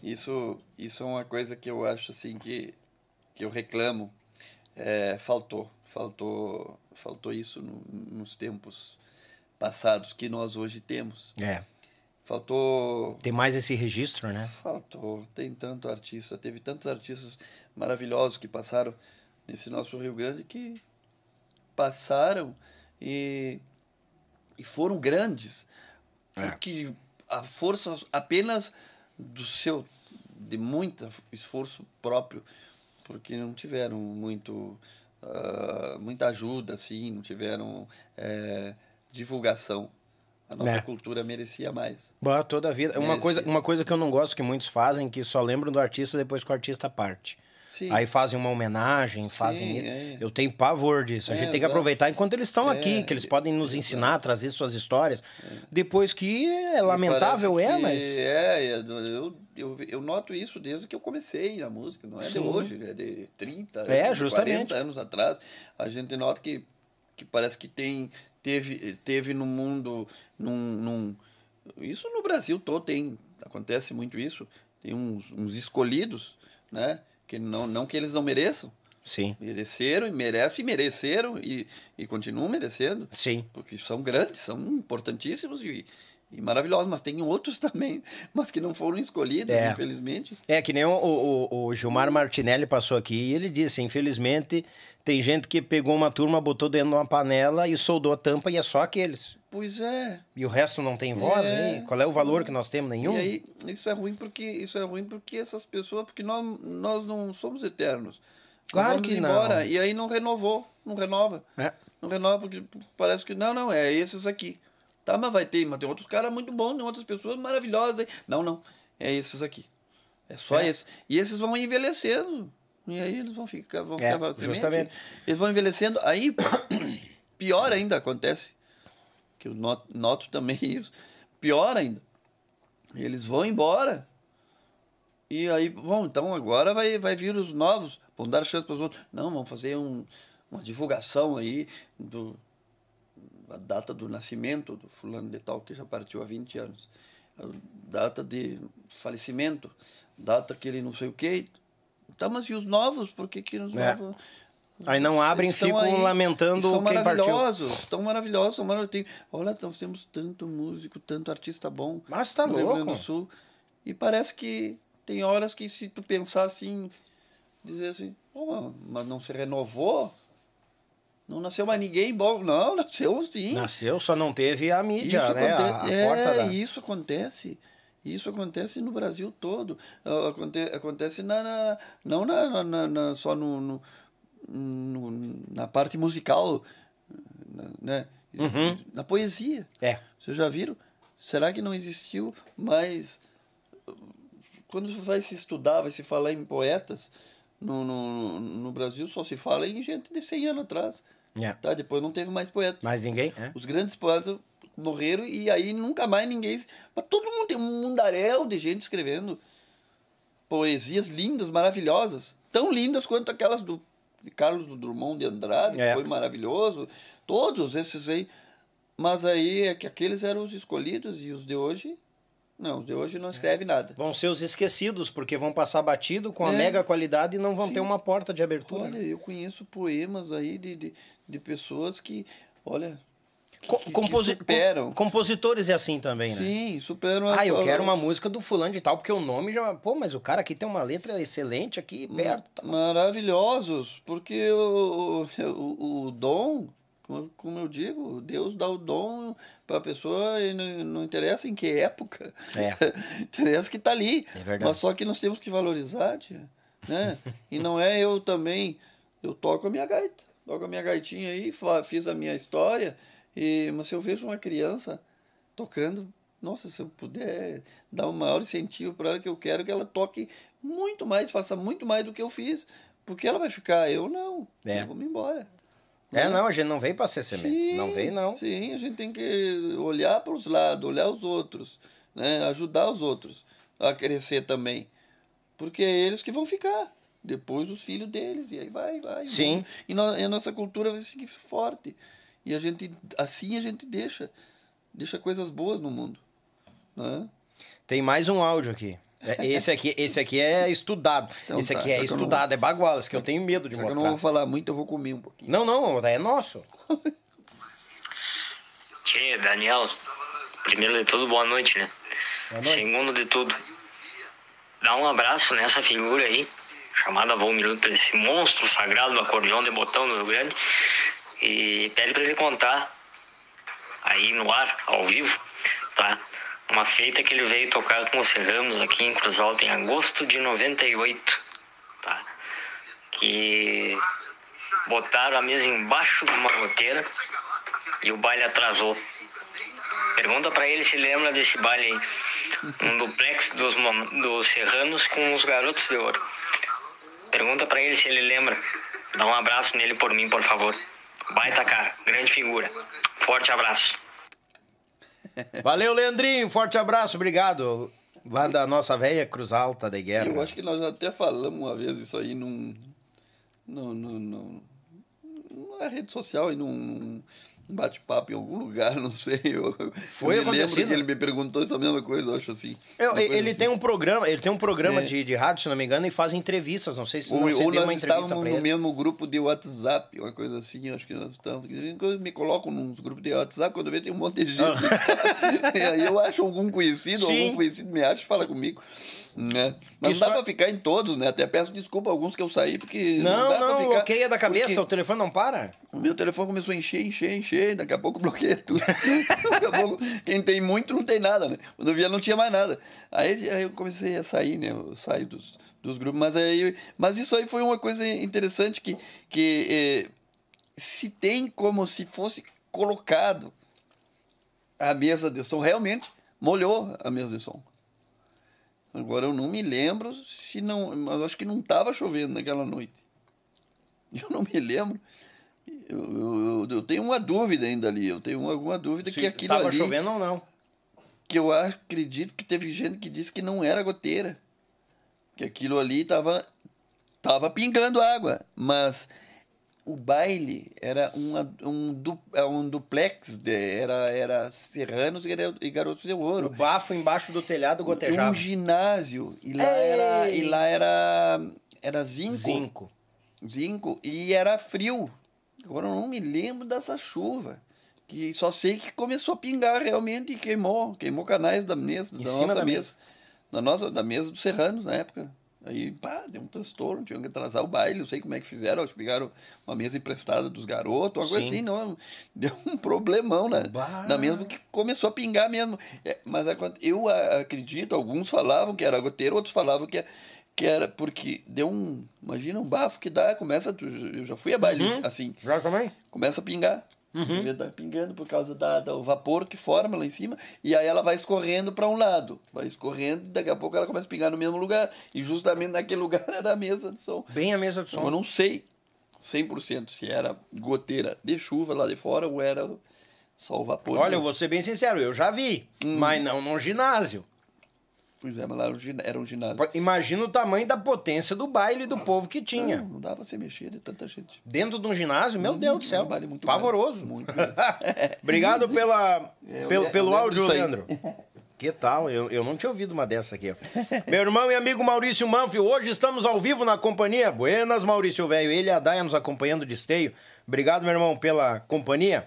Isso, isso é uma coisa que eu acho assim que, que eu reclamo. É, faltou, faltou, faltou isso no- nos tempos passados que nós hoje temos. É. Faltou, Tem mais esse registro, né? faltou. Tem tanto artista, teve tantos artistas maravilhosos que passaram nesse nosso Rio Grande que passaram e, e foram grandes. É. Porque a força apenas do seu, de muito esforço próprio, porque não tiveram muito, ah, muita ajuda, assim, não tiveram eh, divulgação. A nossa É. cultura merecia mais. Boa, toda a vida. Uma coisa, uma coisa que eu não gosto que muitos fazem, que só lembram do artista depois que o artista parte. Sim. Aí fazem uma homenagem, fazem. Sim, é. Eu tenho pavor disso. A É, gente tem que exato. aproveitar enquanto eles estão É, aqui, que eles podem nos exato. ensinar, trazer suas histórias. Depois que é lamentável, é, mas. É, é, eu, eu, eu noto isso desde que eu comecei na música, não é de Sim. hoje, é de 30, É, de justamente. 40 anos atrás. A gente nota que, que parece que tem, teve, teve no mundo, num, num- isso no Brasil todo tem, acontece muito isso, tem uns, uns escolhidos, né, que não, não que eles não mereçam, Sim, mereceram e merecem, mereceram e, e continuam merecendo. Sim. porque são grandes, são importantíssimos e, e maravilhosos, mas tem outros também, mas que não foram escolhidos, É. infelizmente. É que nem o, o, o Gilmar Martinelli passou aqui e ele disse: infelizmente, tem gente que pegou uma turma, botou dentro de uma panela e soldou a tampa e é só aqueles. Pois é. E o resto não tem voz, É. hein? Qual é o valor que nós temos? Nenhum? E aí, isso é ruim porque isso é ruim porque essas pessoas, porque nós, nós não somos eternos. Claro vamos que embora. não. E aí não renovou, não renova. É. Não renova porque parece que não, não, é esses aqui. Tá, mas vai ter, mas tem outros caras muito bons, tem outras pessoas maravilhosas aí. Não, não, é esses aqui. É só É. esse. E esses vão envelhecendo. E aí eles vão ficar, vão É, ficar justamente. Eles vão envelhecendo. Aí, pior ainda acontece. Que eu noto, noto também isso. Pior ainda. Eles vão embora. E aí, bom, então agora vai, vai vir os novos. Vão dar chance para os outros. Não, vão fazer um, uma divulgação aí do, a data do nascimento do fulano de tal, que já partiu há 20 anos. A data de falecimento, data que ele não sei o quê. Tá, mas e os novos? Por que, que os É. novos... Aí não abrem, Eles ficam aí, lamentando são quem partiu. maravilhosos, estão maravilhosos, são maravilhosos. Olha, nós temos tanto músico, tanto artista bom Mas tá no Rio Grande louco. do Sul. E parece que tem horas que se tu pensar assim, dizer assim, "Pô, mas não se renovou? Não nasceu mais ninguém bom. Não, nasceu sim. Nasceu, só não teve a mídia, Isso né? A, acontece. a porta é, da... isso acontece. Isso acontece no Brasil todo. Ah, Aconte, acontece na, na- não na, na- na- só no, no- no- na parte musical, na- né? Uhum. Na poesia. É. Vocês já viram? Será que não existiu mais. Quando vai se estudar, vai se falar em poetas, no, no, no Brasil só se fala em gente de 100 anos atrás. É. Tá? Depois não teve mais poeta. Mas ninguém, é? Os grandes poetas morreram e aí nunca mais ninguém. Mas todo mundo tem um mundaréu de gente escrevendo poesias lindas, maravilhosas. Tão lindas quanto aquelas do de Carlos Drummond de Andrade, É. que foi maravilhoso. Todos esses aí. Mas aí é que aqueles eram os escolhidos e os de hoje. Não, os de hoje não escreve nada. Vão ser os esquecidos, porque vão passar batido com a É. mega qualidade e não vão Sim. ter uma porta de abertura. Olha, eu conheço poemas aí de, de, de pessoas que, olha, que, Co- que- que composi- superam. com- compositores é assim também, né? Sim, superam. Ah, eu quero uma música do fulano de tal, porque o nome já. Pô, mas o cara aqui tem uma letra excelente aqui perto. tá? maravilhosos, porque o, o, o dom, como- eu digo, Deus dá o dom para a pessoa e não, não interessa em que época. É. interessa que está ali. É verdade. Mas só que nós temos que valorizar, tia, né? e não é eu também, eu toco a minha gaita, toco a minha gaitinha aí, fiz a minha história E, mas se eu vejo uma criança tocando, nossa, se eu puder dar um maior incentivo para ela, que eu quero que ela toque muito mais, faça muito mais do que eu fiz. Porque ela vai ficar, eu não. É. Eu vou me embora. É, não, a gente não veio pra ser semente. não veio, não. Sim, a gente tem que olhar para os lados, olhar os outros, né? ajudar os outros a crescer também. Porque é eles que vão ficar. Depois os filhos deles, e aí vai, vai. Sim. E, no- e a nossa cultura vai seguir forte. E a gente, assim a gente deixa, deixa coisas boas no mundo. Né? Tem mais um áudio aqui. É, Esse aqui, esse aqui é estudado. Então esse tá, aqui já é estudado, é baguala. Esse que eu tenho medo de Já que eu mostrar. não vou falar muito, eu vou comer um pouquinho. Não, não, é nosso. Tchê, Daniel, primeiro de tudo, boa noite, né? Boa noite. Segundo de tudo, dá um abraço nessa figura aí, chamada Volmiluto, esse monstro sagrado do acordeão de botão do Rio Grande, e pede pra ele contar aí no ar, ao vivo, tá? Uma feita que ele veio tocar com os Serramos aqui em Cruz Alta em agosto de 98, tá? Que botaram a mesa embaixo de uma goteira e o baile atrasou. Pergunta pra ele se lembra desse baile aí. Um duplex dos, dos Serranos com os Garotos de Ouro. Pergunta pra ele se ele lembra. Dá um abraço nele por mim, por favor. Baita cara, grande figura. Forte abraço. Valeu, Leandrinho. Forte abraço, obrigado. Lá da nossa velha Cruz Alta de Guerra. Eu acho que nós já até falamos uma vez isso aí num. num, num, num numa rede social e num, num bate-papo em algum lugar, não sei. Eu, Foi eu me lembro que ele me perguntou essa mesma coisa, eu acho assim. Eu- coisa ele assim. tem um programa, ele tem um programa É. de, de rádio, se não me engano, e faz entrevistas. Não sei se Ou, não, você ou nós estávamos no ele. mesmo grupo de WhatsApp, uma coisa assim, acho que nós estamos. me colocam nos grupos de WhatsApp, quando eu vejo tem um monte de gente. e aí eu acho algum conhecido, Ah. Sim. algum conhecido me acha e fala comigo. Né? Mas não dá pra ficar em todos, né? Até peço desculpa a alguns que eu saí, porque. Não, dá não, pra ficar, bloqueia da cabeça, porque o telefone não para. O meu telefone começou a encher, encher, encher, daqui a pouco bloqueia tudo. daqui a pouco, quem tem muito não tem nada, né? Quando eu via não tinha mais nada. Aí, aí eu comecei a sair, né? Eu saio dos, dos grupos, mas aí. Mas isso aí foi uma coisa interessante que, que eh, se tem como se fosse colocado a mesa de som, realmente molhou a mesa de som. Agora eu não me lembro se não. Mas acho que não estava chovendo naquela noite. Eu não me lembro. Eu, eu, eu tenho uma dúvida ainda ali. Eu tenho alguma dúvida que Se aquilo tava ali. chovendo ou não. Que eu acredito que teve gente que disse que não era goteira. Que aquilo ali tava, tava pingando água. Mas o baile era uma, um, du, é um duplex. De, era, era Serranos e Garo- Garotos de O Ouro. bafo embaixo do telhado gotejava. Um ginásio. E lá Ei! era. E lá era. Era zinco. Zinco. Zinco. E era frio. Agora eu não me lembro dessa chuva. Que só sei que começou a pingar realmente e queimou. Queimou canais da mesa, Em da nossa da mesa. Da nossa, da mesa dos serranos na época. Aí, pá, deu um transtorno, tinham que atrasar o baile, não sei como é que fizeram, acho que pegaram uma mesa emprestada dos garotos, uma coisa Sim. assim, não, deu um problemão Bah. na mesma que começou a pingar mesmo. É, mas eu acredito, alguns falavam que era goteiro, outros falavam que, que era porque deu um, imagina um bafo que dá, começa, eu já fui a baile Uhum. assim, Já também? começa a pingar. Uhum. Tá pingando por causa da, do vapor que forma lá em cima. E aí ela vai escorrendo para um lado. Vai escorrendo e daqui a pouco ela começa a pingar no mesmo lugar. E justamente naquele lugar era a mesa de som. Bem a mesa de Então, eu som. não sei 100% se era goteira de chuva lá de fora ou era só o vapor. Olha, eu mesmo. vou ser bem sincero, eu já vi, mas não no ginásio. Pois é, mas lá era um ginásio. Imagina o tamanho da potência do baile do povo que tinha. Não, não dá para se mexer de tanta gente. Dentro de um ginásio, meu Deus do céu. um baile muito Pavoroso. grande, muito grande. Obrigado pela, É, pelo, pelo áudio. Leandro. Que tal? Eu, eu não tinha ouvido uma dessa aqui. Meu irmão e amigo Maurício Manfio, hoje estamos ao vivo na companhia. Buenas, Maurício Velho. Ele e a Daia nos acompanhando de esteio. Obrigado, meu irmão, pela companhia.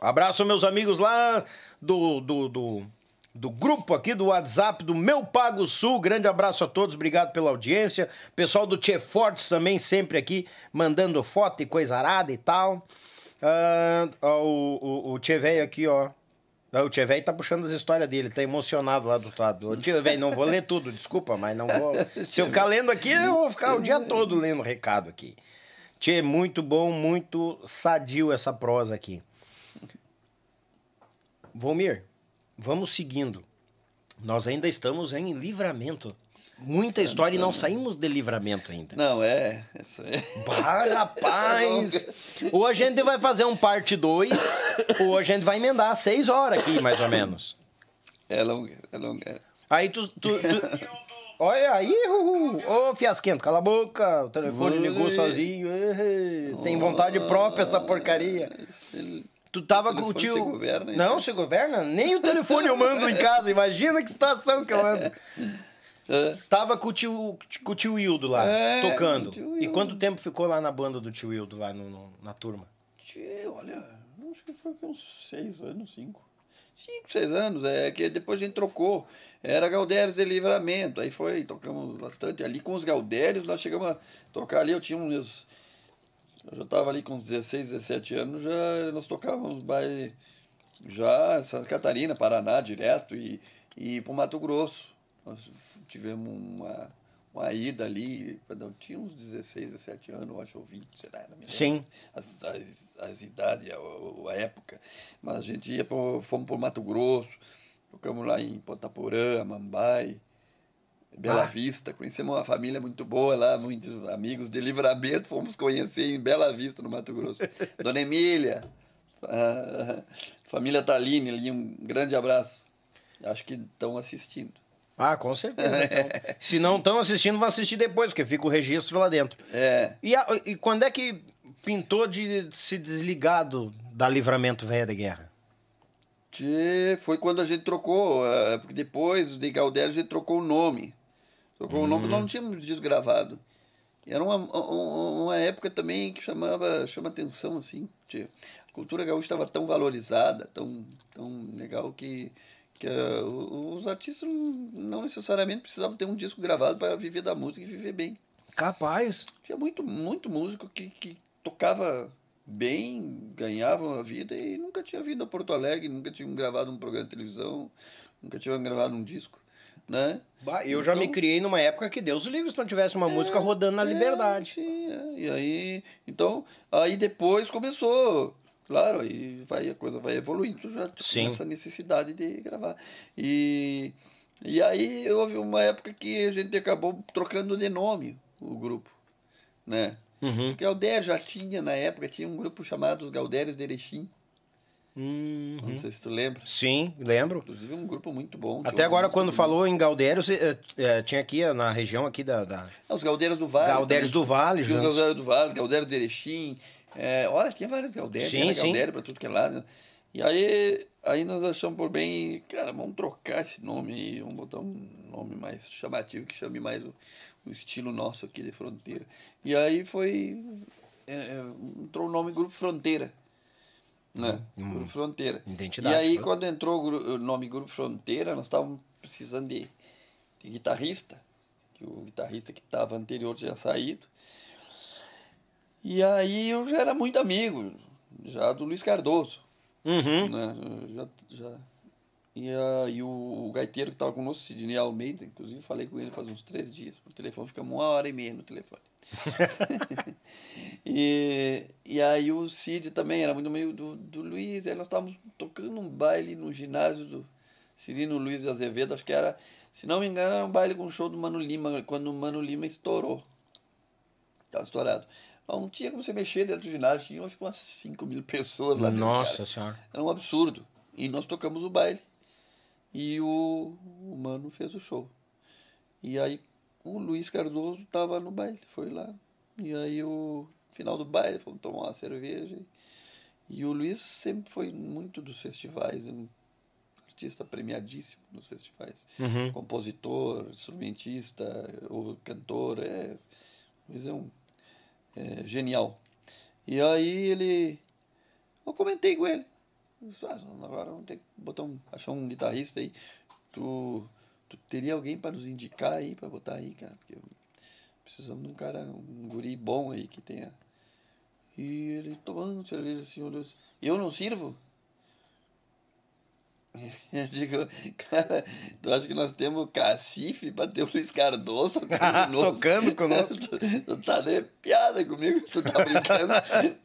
Abraço, meus amigos lá do, do, do, do grupo aqui do WhatsApp do Meu Pago Sul. Grande abraço a todos, obrigado pela audiência. Pessoal do Tchê Fortes também sempre aqui mandando foto e coisa arada e tal. Ah, ó, o, o, o Tchê Velho aqui, ó. Ah, O Tchê Velho tá puxando as histórias dele, tá emocionado lá do lado. Tchê Velho, não vou ler tudo, desculpa, mas não vou. Se eu ficar lendo aqui, eu vou ficar o dia todo lendo recado aqui. Tchê, muito bom, muito sadio essa prosa aqui. Volmir, vamos seguindo. Nós ainda estamos em livramento. Muita história e não saímos de livramento ainda. Não, é. É. Bah, rapaz! Ou a gente vai fazer um parte 2, ou a gente vai emendar seis horas aqui, mais ou menos. É longa, é longa. Aí tu. tu, tu... Olha aí. Ô, fiasquento, cala a boca. O telefone ligou sozinho. Tem vontade própria essa porcaria. Tu tava com o tio. se governa, hein? não, se governa? Nem o telefone eu mando em casa. Imagina que situação que eu ando. É. Tava com o tio, com o tio Hildo lá, É, tocando. o tio E quanto tempo ficou lá na banda do tio Hildo, lá no, no- na turma? Tchê, olha, acho que foi uns seis anos, cinco. Cinco, seis anos, é que depois a gente trocou. Era Galdérios de Livramento, aí foi, tocamos bastante. Ali com os Galdérios, nós chegamos a tocar ali, eu tinha uns. Eu já estava ali com uns 16, 17 anos, já nós tocávamos baile já Santa Catarina, Paraná, direto, e, e para Mato Grosso. Nós tivemos uma, uma ida ali, quando eu tinha uns 16, 17 anos, eu acho, ou 20, sei lá, não Sim. as, as, as idades, a, a época. Mas a gente ia pro, fomos para Mato Grosso, tocamos lá em Ponta Porã, Mambai, Bela Ah. Vista. Conhecemos uma família muito boa lá, muitos amigos de livramento, fomos conhecer em Bela Vista, no Mato Grosso. Dona Emília, a família Taline ali, um grande abraço. Acho que estão assistindo. Ah, com certeza. então. Se não estão assistindo, vão assistir depois, porque fica o registro lá dentro. É, E, a- e quando é que pintou de se desligar do, da livramento velha da guerra? Foi quando a gente trocou, eh, porque depois de Galdério a gente trocou o nome. Trocou o nome, nós não tínhamos disco gravado. Era uma, uma, época também que chamava chama atenção, assim. tchê. A cultura gaúcha estava tão valorizada, tão, tão legal que, que o- os artistas não, necessariamente precisavam ter um disco gravado para viver da música e viver bem. Capaz. Tinha muito, muito músico que, que tocava bem, ganhava a vida e nunca tinha vindo a Porto Alegre, nunca tinham gravado um programa de televisão, nunca tinham gravado um disco, né? Bah, eu já me Então- criei numa época que Deus livre se não tivesse uma música rodando na É, liberdade. sim, é. E aí, então, aí depois começou, claro, aí vai, a coisa vai evoluindo, já Sim. essa necessidade de gravar. E, e aí houve uma época que a gente acabou trocando de nome o grupo, né? Uhum. Porque Galdério já tinha, na época, tinha um grupo chamado os Galdérios de Erechim. Uhum. Não sei se tu lembra. Sim, lembro. Inclusive um grupo muito bom. Até agora, quando muito falou em Galdérios, eh, eh, tinha aqui na região aqui da... da- Ah, os Galdérios do Vale. Também. do Vale, Tinha os juntos. Galdérios do Vale, Galdério de Erechim. É, olha, tinha vários Galdérios. Sim, Tinha sim. Galdério pra tudo que é lado. E aí, aí nós achamos por bem, cara, vamos trocar esse nome aí, vamos botar um nome mais chamativo, que chame mais o, o estilo nosso aqui de Fronteira. E aí foi, é, entrou o nome Grupo Fronteira. Né? Grupo Fronteira. Hum, Identidade, E aí, né? quando entrou o nome Grupo Fronteira, nós estávamos precisando de, de guitarrista, que o guitarrista que estava anterior tinha saído. E aí eu já era muito amigo, já do Luiz Cardoso. Uhum. Né? Já, já. E, aí o, o gaiteiro que estava conosco, Sidney Almeida, inclusive falei com ele faz uns três dias por telefone, ficamos uma hora e meia no telefone. e, e aí o Cid também era muito amigo do, do Luiz, aí nós estávamos tocando um baile no ginásio do Cirino Luiz Azevedo, acho que era, se não me engano, era um baile com um show do Mano Lima, quando o Mano Lima estourou. Estava estourado. Não tinha como você mexer dentro do ginásio, tinha acho que umas 5 mil pessoas lá dentro. Nossa cara. senhora. Era um absurdo. E nós tocamos o baile. E o, o Mano fez o show. E aí o Luiz Cardoso estava no baile, foi lá. E aí o final do baile, fomos tomar uma cerveja. E o Luiz sempre foi muito dos festivais, um artista premiadíssimo nos festivais. Compositor, instrumentista, ou cantor, é, o Luiz é um é, genial. E aí ele. Eu comentei com ele. Eu disse, "Ah, agora vamos ter que botar um. achar um guitarrista aí. Tu, tu teria alguém para nos indicar aí, para botar aí, cara? Porque precisamos de um cara, um guri bom aí que tenha. E ele tomando cerveja assim, olhou assim, eu não sirvo? Eu digo, cara, tu acha que nós temos cacife para ter o Luiz Cardoso tocando conosco? Tocando conosco. tu, tu tá de piada comigo, tu tá brincando,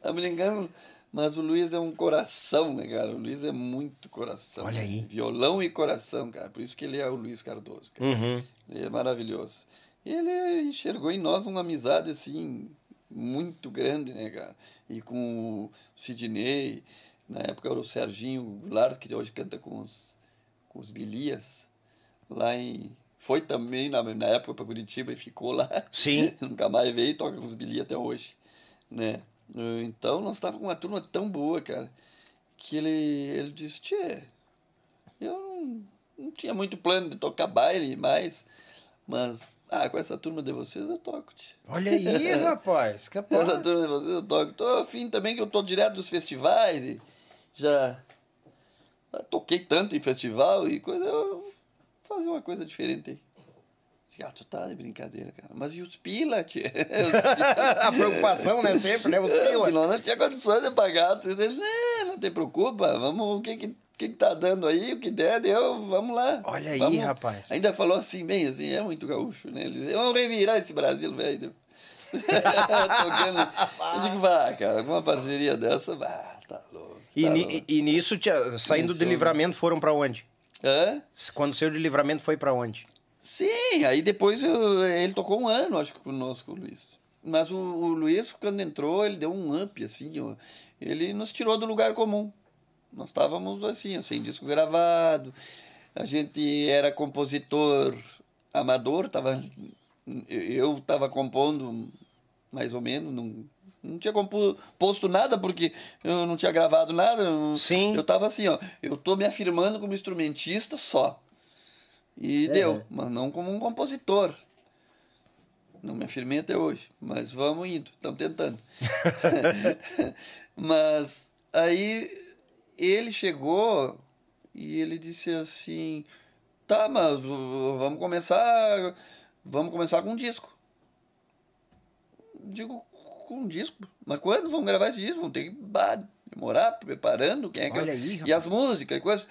tá brincando. Mas o Luiz é um coração, né, cara? O Luiz é muito coração. Olha aí. Violão e coração, cara. Por isso que ele é o Luiz Cardoso, cara. Uhum. Ele é maravilhoso. Ele enxergou em nós uma amizade, assim, muito grande, né, cara? E com o Sidney, na época era o Serginho Goulart, que hoje canta com os, com os Bilias, lá em... Foi também na, na época para Curitiba e ficou lá. Sim. Nunca mais veio e toca com os Bilias até hoje, né? Então, nós estávamos com uma turma tão boa, cara, que ele, ele disse, tchê, eu não, não tinha muito plano de tocar baile mais, mas, ah, com essa turma de vocês eu toco, tchê. Olha aí, rapaz. Com Capaz. essa turma de vocês eu toco. Tô afim também que eu tô direto dos festivais e já, já toquei tanto em festival e coisa, eu vou fazer uma coisa diferente aí. Disse, Ah, tu tá de brincadeira, cara. Mas e os pila? A preocupação, né? Sempre, né? Os pila. Não, não tinha condições de pagar. Tu diz, não, não te preocupa, vamos, o que que, que que tá dando aí, o que der, deu, vamos lá. Olha aí, Vamos. rapaz. Ainda falou assim, bem assim, é muito gaúcho, né? Ele disse, vamos revirar esse Brasil, velho. Tocando. Eu digo, vá, cara, alguma parceria dessa, vá, tá louco. E, tá ni- louco. e nisso, tia, saindo de Começou. livramento, foram pra onde? Hã? Quando saiu de livramento, foi pra onde? Sim, aí depois eu- ele tocou um ano, acho que conosco, o Luiz. Mas o, o Luiz, quando entrou, ele deu um up, assim, ó. ele nos tirou do lugar comum. Nós estávamos assim, ó, sem disco gravado, a gente era compositor amador, tava, eu estava compondo mais ou menos, não, não tinha compo- posto nada porque eu não tinha gravado nada. eu- Sim. Eu estava assim, ó, eu tô me afirmando como instrumentista só. E deu, mas não como um compositor. Não me afirmei até hoje, mas vamos indo, estamos tentando. mas aí ele chegou e ele disse assim: "Tá, mas vamos começar, vamos começar com um disco". Digo com um disco, mas quando vamos gravar esse disco? Vamos ter que bah, demorar preparando, quem é que Olha aí, e as músicas e coisas.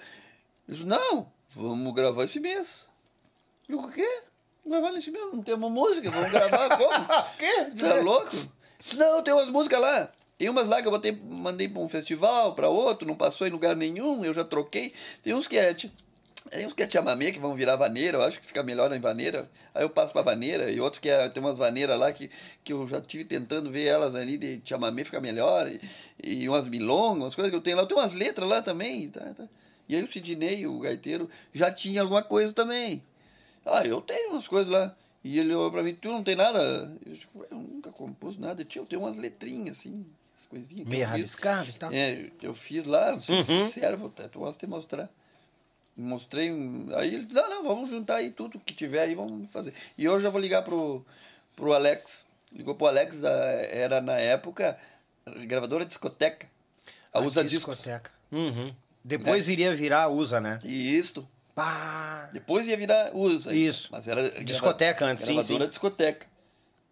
Eu disse, não, vamos gravar esse mês. Digo, o quê? Gravar nesse mês? Não temos música, vamos gravar como? quê? Tá louco? Não, tem umas músicas lá. Tem umas lá que eu botei, mandei para um festival, para outro, não passou em lugar nenhum, eu já troquei. Tem uns que é, tem uns que é chamamé, que vão virar vaneira, eu acho que fica melhor em vaneira. Aí eu passo para vaneira, e outros que é, tem umas vaneiras lá que, que eu já tive tentando ver elas ali de chamamé fica melhor, e, e umas milongas, umas coisas que eu tenho lá. Eu tenho umas letras lá também, tá, tá. E aí o Sidney, o gaiteiro, já tinha alguma coisa também. Ah, eu tenho umas coisas lá. E ele olhou pra mim, tu não tem nada? Eu, disse, "Ué, eu nunca compus nada. Tio, eu tenho umas letrinhas assim, as coisinhas. Meio eu fiz." rabiscado e tal. É, eu fiz lá, não sei Uhum. se serve, tu gosta de mostrar. Mostrei, aí ele, não, não, vamos juntar aí tudo que tiver aí, vamos fazer. E hoje eu vou ligar pro, pro Alex. Ligou pro Alex, a- era na época gravadora discoteca. A Usa Que Discos. discoteca. Uhum. Depois iria virar USA, né? Isto. Pá. Depois ia virar USA. Isso. Mas era Discoteca antes, sim, gravadora sim. discoteca.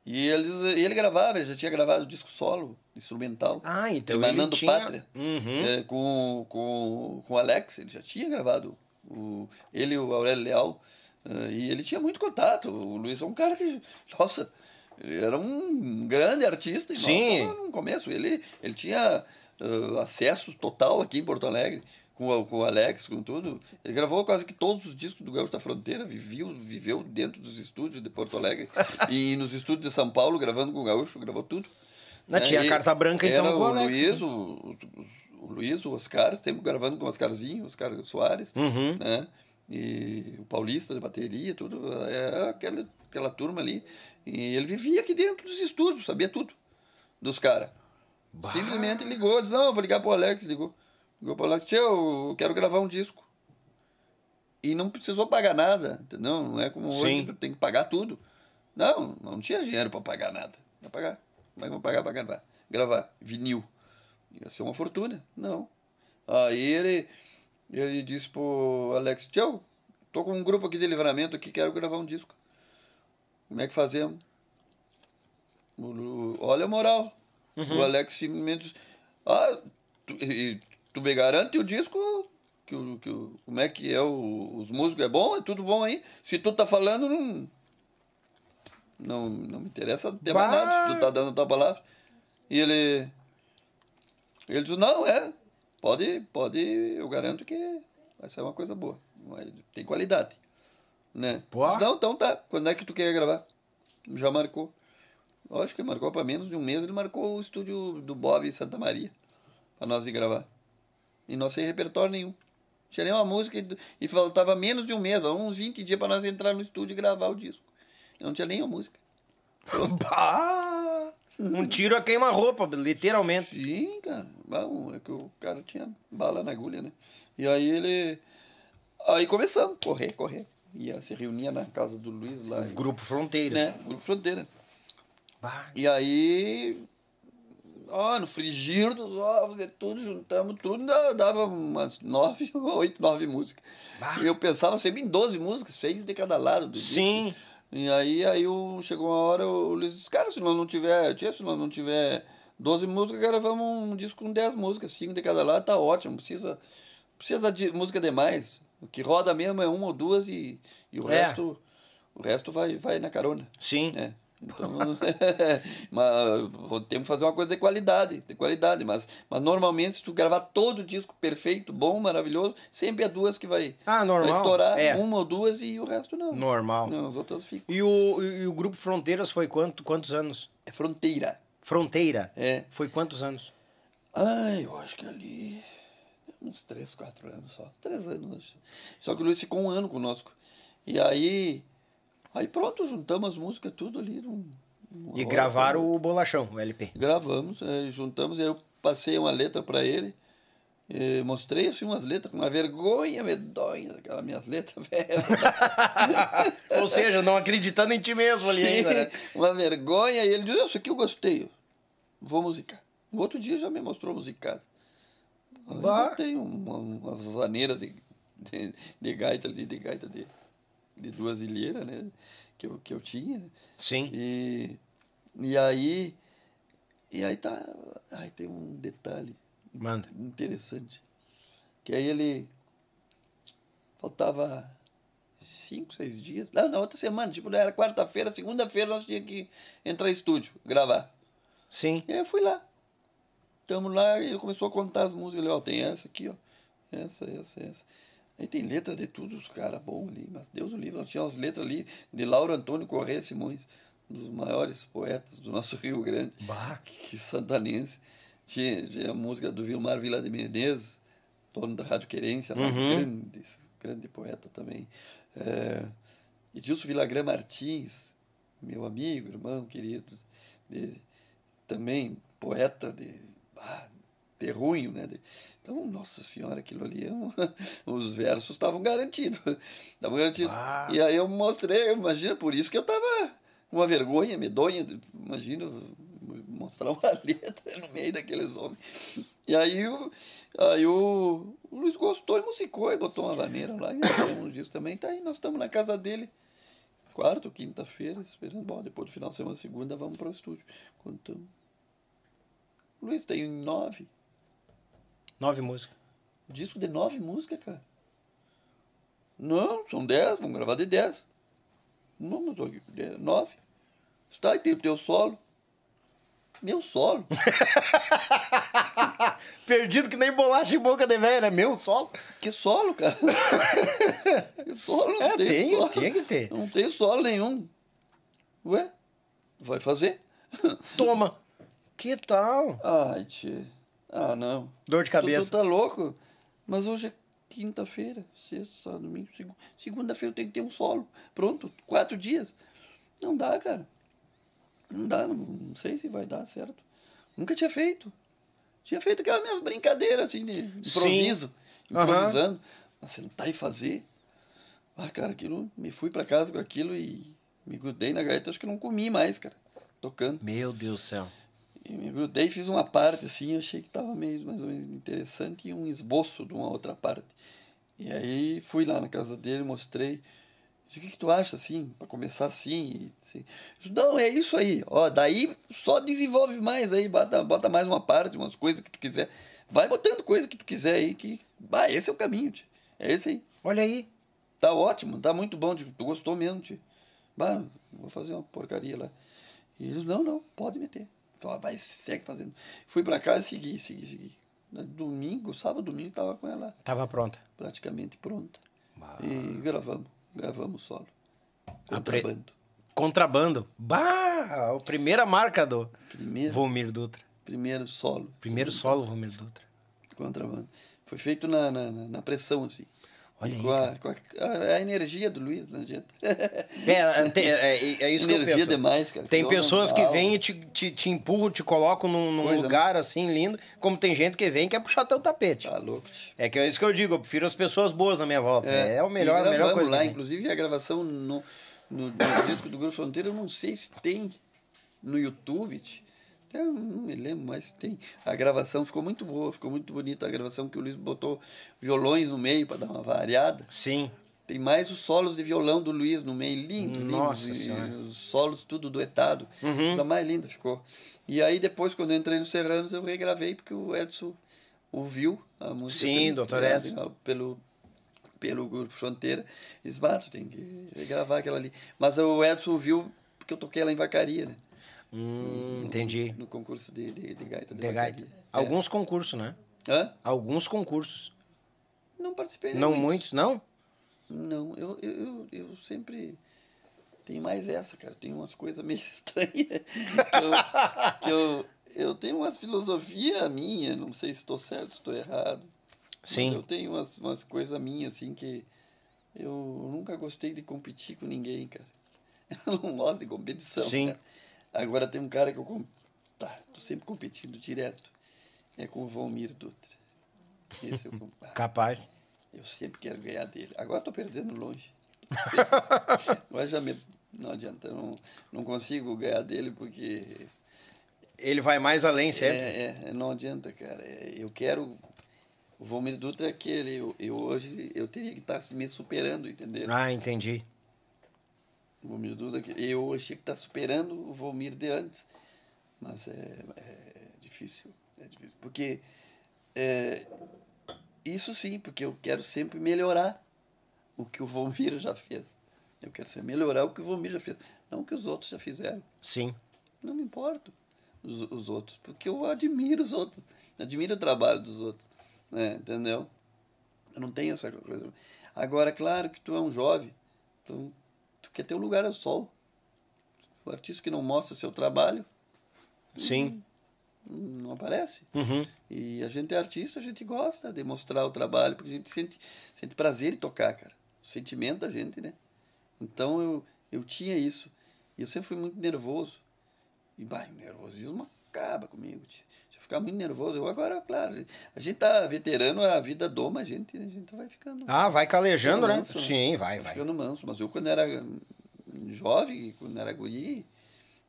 E eles, ele gravava, ele já tinha gravado disco solo, instrumental. Ah, então ele Emanando tinha- Pátria. Uhum. É, com, com, com o Alex, ele já tinha gravado. O, ele e o Aurélio Leal. eh, e ele tinha muito contato. O Luiz é um cara que, nossa, ele era um grande artista. E Sim. no começo. Ele, ele tinha eh, acesso total aqui em Porto Alegre. Com, o- com o Alex, com tudo. Ele gravou quase que todos os discos do Gaúcho da Fronteira, viveu, viveu dentro dos estúdios de Porto Alegre e nos estúdios de São Paulo, gravando com o Gaúcho, gravou tudo. Não, tinha E carta branca, então, com o Alex, Luiz, né? o, o, o Luiz, o Oscar, sempre gravando com o Oscarzinho, Oscar Soares, Uhum. né? E o Paulista de bateria, tudo, é aquela, aquela turma ali. E ele vivia aqui dentro dos estúdios, sabia tudo dos caras. Simplesmente ligou, disse, não, eu vou ligar pro Alex, ligou. Ligou pro Alex, tio, eu quero gravar um disco. E não precisou pagar nada, entendeu? Não é como Sim. hoje, tu tem que pagar tudo. Não, não tinha dinheiro para pagar nada. Não pagar. Mas vão pagar para gravar. Gravar. Vinil. Ia ser uma fortuna. Não. Aí ele, ele disse pro Alex, tio, tô com um grupo aqui de livramento aqui, quero gravar um disco. Como é que fazemos? Olha a moral. O Alex simplesmente ah, tu, e tu me garante o disco que, o- que, o- como é que é o, os músicos é bom, é tudo bom aí. Se tu tá falando, não não, não me interessa ter mais nada, se tu tá dando a tua palavra. E ele Ele disse, não, é, pode, pode, eu garanto que vai ser uma coisa boa. Tem qualidade. Né? Disse, não, então tá. Quando é que tu quer gravar? Já marcou. Eu acho que marcou para menos de um mês. Ele marcou o estúdio do Bob em Santa Maria. Para nós ir gravar. E nós sem repertório nenhum. Tinha nenhuma música e- e faltava menos de um mês, uns 20 dias para nós entrar no estúdio e gravar o disco. E não tinha nenhuma música. Bah! Um tiro a queima-roupa, literalmente. Sim, cara. Bom, é que o cara tinha bala na agulha, né? E aí ele. Aí começamos, correr, correr. Ia se reunia na casa do Luiz lá. Grupo Fronteiras. né? Grupo Fronteira. Bah. E aí. Ó, no frigir dos ovos e tudo, juntamos tudo, dava umas nove, oito, nove músicas. E eu pensava sempre em doze músicas, seis de cada lado do disco. Sim. E aí, aí o, chegou uma hora, o Luiz disse, cara, se nós não tiver, tia, se nós não tiver 12 músicas, gravamos um disco com 10 músicas, 5 de cada lado, tá ótimo, precisa, precisa de música demais. O que roda mesmo é uma ou duas e, e o É. resto o resto vai, vai na carona. Sim. né? Então, mas temos que fazer uma coisa de qualidade, de qualidade, mas, mas normalmente se tu gravar todo o disco perfeito, bom, maravilhoso, sempre é duas que vai, Ah, normal. vai estourar, É. uma ou duas e o resto não. Normal. Não, as outras ficam. E o, e o Grupo Fronteiras foi quanto, quantos anos? É fronteira. Fronteira? É. Foi quantos anos? Ai, eu acho que ali. Uns três, quatro anos só. Três anos, acho. Só que o Luiz ficou um ano conosco. E aí. Aí pronto, juntamos as músicas tudo ali. E gravaram o Bolachão, o LP. Gravamos, eh, juntamos, eu passei uma letra para ele. mostrei assim umas letras com uma vergonha medonha, aquelas minhas letras, velho. Ou seja, não acreditando em ti mesmo ali ainda, né? uma vergonha. E ele disse, isso aqui eu gostei. Vou musicar. No outro dia já me mostrou musicado. Aí Bah. eu tenho uma, uma vaneira de, de, de gaita ali, de gaita de, de duas ilheiras, né? Que eu, que eu tinha. Sim. E, e aí. E aí tá. Aí tem um detalhe Manda. interessante. Que aí ele. Faltava cinco, seis dias. Não, na outra semana, tipo, era quarta-feira, segunda-feira nós tínhamos que entrar em estúdio, gravar. Sim. E aí eu fui lá. Tamo lá e ele começou a contar as músicas. Ele, ó, tem essa aqui, ó. Essa, essa, essa. Aí tem letra de tudo, os caras bons ali. Mas Deus o livre, nós tínhamos letras ali de Lauro Antônio Corrêa Simões, um dos maiores poetas do nosso Rio Grande. Bah. Que santanense. Tinha, tinha a música do Vilmar Vila de Menezes, dono da Rádio Querência, lá, Uhum. grande, grande poeta também. É, Edilson Vilagrã Martins, meu amigo, irmão querido, de- também poeta de, ah, terrunho, né? Então, nossa senhora, aquilo ali, é um- os versos estavam garantidos. Estavam garantidos. Ah. E aí eu mostrei, imagina, por isso que eu tava uma vergonha medonha, imagina mostrar uma letra no meio daqueles homens. E aí, o, aí o, o Luiz gostou e musicou e botou uma vaneira lá. E gravamos disso também. Tá aí, nós estamos na casa dele. Quarta ou quinta-feira, esperando. Bom, depois do final de semana, segunda, vamos para o estúdio. Contamos. Luiz tem nove. Nove músicas. Disco de nove músicas, cara. Não, são dez, vamos gravar de dez. Não, mas é nove. Está aí, tem o teu solo. Meu solo? Perdido que nem bolacha em boca de velho, né? Meu solo. Que solo, cara? que solo? Não É, tem, tem, solo. tinha que ter. Não tem solo nenhum. Ué? Vai fazer? Toma. Que tal? Ai, tchê. Ah, não. Dor de Tu, cabeça. tu tá louco? Mas hoje é quinta-feira, sexta, sábado, domingo, segu- segunda-feira eu tenho que ter um solo. Pronto, quatro dias. Não dá, cara. Não dá, não, não sei se vai dar certo. Nunca tinha feito. Tinha feito aquelas minhas brincadeiras, assim, de improviso. Aham. Improvisando. Mas sentar e fazer. Ah, cara, aquilo. Me fui pra casa com aquilo e me grudei na gaita. Acho que não comi mais, cara. Tocando. Meu Deus do céu. Me grudei fiz uma parte assim, achei que estava meio mais ou menos interessante e um esboço de uma outra parte. E aí fui lá na casa dele, mostrei. Disse, O que, que tu acha assim, para começar assim? E, assim. Disse, Não, é isso aí. Ó, daí só desenvolve mais aí, bota, bota mais uma parte, umas coisas que tu quiser. Vai botando coisa que tu quiser aí, que. Bah, esse é o caminho, tio. É esse aí. Olha aí. Tá ótimo, tá muito bom, tio. tu gostou mesmo, tio. Bah, vou fazer uma porcaria lá. E eles, não, não, pode meter. Falei, vai, segue fazendo. Fui pra casa e segui, segui, segui. Domingo, sábado, domingo, tava com ela Tava pronta. praticamente pronta. E gravamos, gravamos solo. Contrabando. Contrabando. Bah! A primeira marca do Primeiro, Volmir Dutra. primeiro solo. Primeiro solo Volmir Dutra. Contrabando. Foi feito na, na- na pressão, assim. Olha aí, com, a, com a, a- energia do Luiz, não adianta. É, tem- é, é- é isso que eu energia penso. demais, cara. Tem Que pessoas que vêm e te, te, te empurram, te colocam num, num lugar assim lindo, como tem gente que vem e quer puxar teu tapete. Tá louco. É que é isso que eu digo, eu prefiro as pessoas boas na minha volta. É, o melhor, a melhor coisa. lá, inclusive a gravação no, no, no disco do Grupo Fronteira, eu não sei se tem no YouTube. tch. Eu não me lembro, mas tem. A gravação ficou muito boa, ficou muito bonita a gravação que o Luiz botou violões no meio para dar uma variada. Sim. Tem mais os solos de violão do Luiz no meio, lindo, Nossa lindo. Uhum. Os solos tudo duetado. Coisa mais linda ficou. E aí depois, quando eu entrei no Serranos, eu regravei, porque o Edson ouviu a música. Sim, pelo- é, Edson. Pelo, pelo Grupo Fronteira. E disse, "Bah, tu tem que regravar aquela ali. Mas o Edson ouviu, porque eu toquei ela em Vacaria, né? Hum, entendi. No concurso de, de, de gaita. De De gaita. Alguns concursos, né? É. Hã? Alguns concursos. Não participei Não muitos, não? Não, eu, eu, eu, eu sempre. Tem mais essa, cara. Tem umas coisas meio estranhas. que eu, que eu, eu tenho umas filosofias minhas, não sei se estou certo, se estou errado. Sim. Eu tenho umas, umas coisas minhas, assim, que eu nunca gostei de competir com ninguém, cara. Eu não gosto de competição. Sim. cara. Agora tem um cara que eu. Tá, tô sempre competindo direto. É com o Valmir Dutra. Esse eu. com- ah, Capaz. eu sempre quero ganhar dele. Agora estou perdendo longe. Agora já me... não adianta, não, não consigo ganhar dele porque Ele vai mais além, sempre. é, é, não adianta, cara. É, eu quero. O Valmir Dutra é aquele. Eu, eu hoje eu teria que estar me superando, entendeu? Ah, entendi. Dutra, que- eu tinha que estar superando o Valmir de antes. Mas é, é difícil. É difícil. Porque. é, isso sim, porque eu quero sempre melhorar o que o Valmir já fez. Eu quero sempre melhorar o que o Valmir já fez. Não o que os outros já fizeram. Sim. Não me importo os, os outros, porque eu admiro os outros. Admiro o trabalho dos outros. Né? Entendeu? Eu não tenho essa coisa. Agora, claro que tu é um jovem, tu, tu quer ter um lugar ao sol. O artista que não mostra seu trabalho Sim. não aparece. Uhum. E a gente é artista, a gente gosta de mostrar o trabalho, porque a gente sente, sente prazer em tocar, cara. O sentimento da gente, né? Então eu, eu tinha isso. E eu sempre fui muito nervoso. E, bah, o nervosismo acaba comigo, tia. Eu ficar muito nervoso, eu agora, claro, a gente tá veterano, a vida doma a gente, né? a gente vai ficando. Ah, vai calejando, né? manso, Sim, vai, vai. Ficando manso. Mas eu, quando era jovem, quando era guri,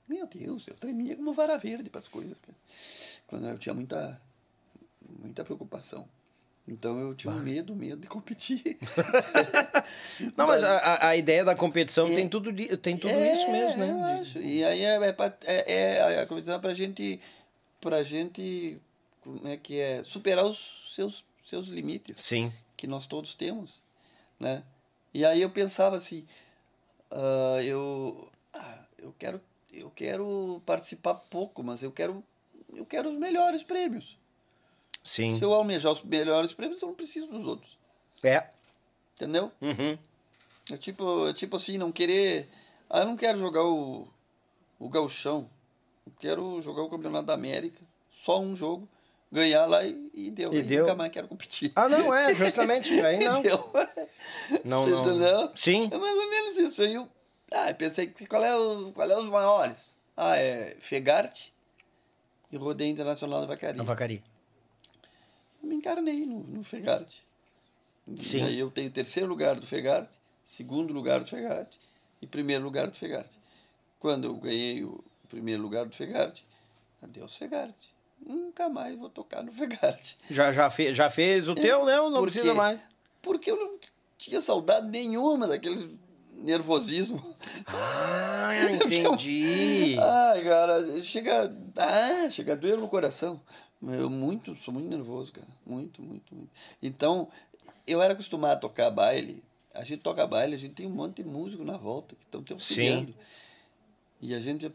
meu Deus, eu tremia como vara verde para as coisas. cara. Quando eu tinha muita, muita preocupação. Então eu tinha um medo, medo de competir. Não, mas a, a- a ideia da competição É. tem tudo, tem tudo É, isso mesmo, eu né? acho. E aí é, é, é, é a competição é pra gente, pra gente, como é que é, superar os seus, seus limites. Sim. que nós todos temos, né? E aí eu pensava assim, ah, eu, ah, eu quero, eu quero participar pouco, mas eu quero, eu quero os melhores prêmios. Sim. Se eu almejar os melhores prêmios, eu não preciso dos outros, É. entendeu? Uhum. É tipo, é tipo assim, não querer, ah, eu não quero jogar o, o gauchão, eu quero jogar o campeonato da América, só um jogo, ganhar lá e, e deu, E e deu. nunca mais quero competir. Ah, não, é, justamente. Aí não. Entendeu? Não, Você não. Entendeu? Sim. É mais ou menos isso. Aí eu, ah, pensei que qual é, o, qual é os maiores? Ah, é Fegarte e Rodeio Internacional da Vacaria. Na vacaria. Eu me encarnei no, no Fegarte. Sim. E aí eu tenho terceiro lugar do Fegarte, segundo lugar do Fegarte e primeiro lugar do Fegarte. Quando eu ganhei o primeiro lugar do Fegarte, adeus Fegarte. Nunca mais vou tocar no Fegarte. Já, já, fe, já fez o teu, né? Não precisa mais. Porque eu não tinha saudade nenhuma daquele nervosismo. Ah, entendi. Ai, cara, chega. Ah, chega a doer no coração. Eu muito, sou muito nervoso, cara. Muito, muito, muito. Então, eu era acostumado a tocar baile. A gente toca baile, a gente tem um monte de músico na volta que estão te auxiliando. E a gente,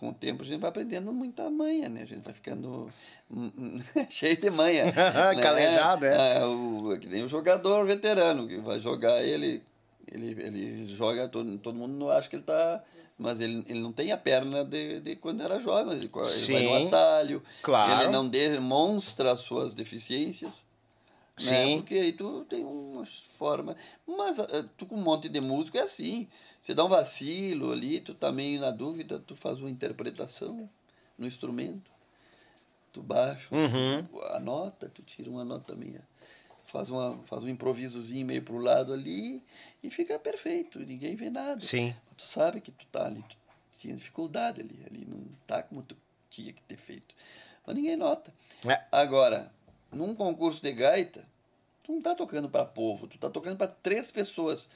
com o tempo, a gente vai aprendendo muita manha, né? A gente vai ficando hum, hum, cheio de manha. né? Calejado, é. Ah, o, é que nem o jogador veterano, que vai jogar ele, ele, ele joga, todo, todo mundo acha que ele tá. Mas ele, ele não tem a perna de, de quando era jovem, ele, ele vai Sim, no atalho, claro. ele não demonstra as suas deficiências. Né? Sim. Porque aí tu tem umas formas. Mas ah, tu com um monte de músico é assim. Você dá um vacilo ali, tu tá meio na dúvida, tu faz uma interpretação no instrumento. Tu baixa Uhum. a nota, tu tira uma nota meia. Faz, uma, faz um improvisozinho meio pro lado ali e fica perfeito. Ninguém vê nada. Sim. Tu sabe que tu tá ali, tu tinha dificuldade ali. Ali não tá como tu tinha que ter feito. Mas ninguém nota. É. Agora, num concurso de gaita, tu não tá tocando para povo, tu tá tocando para três pessoas.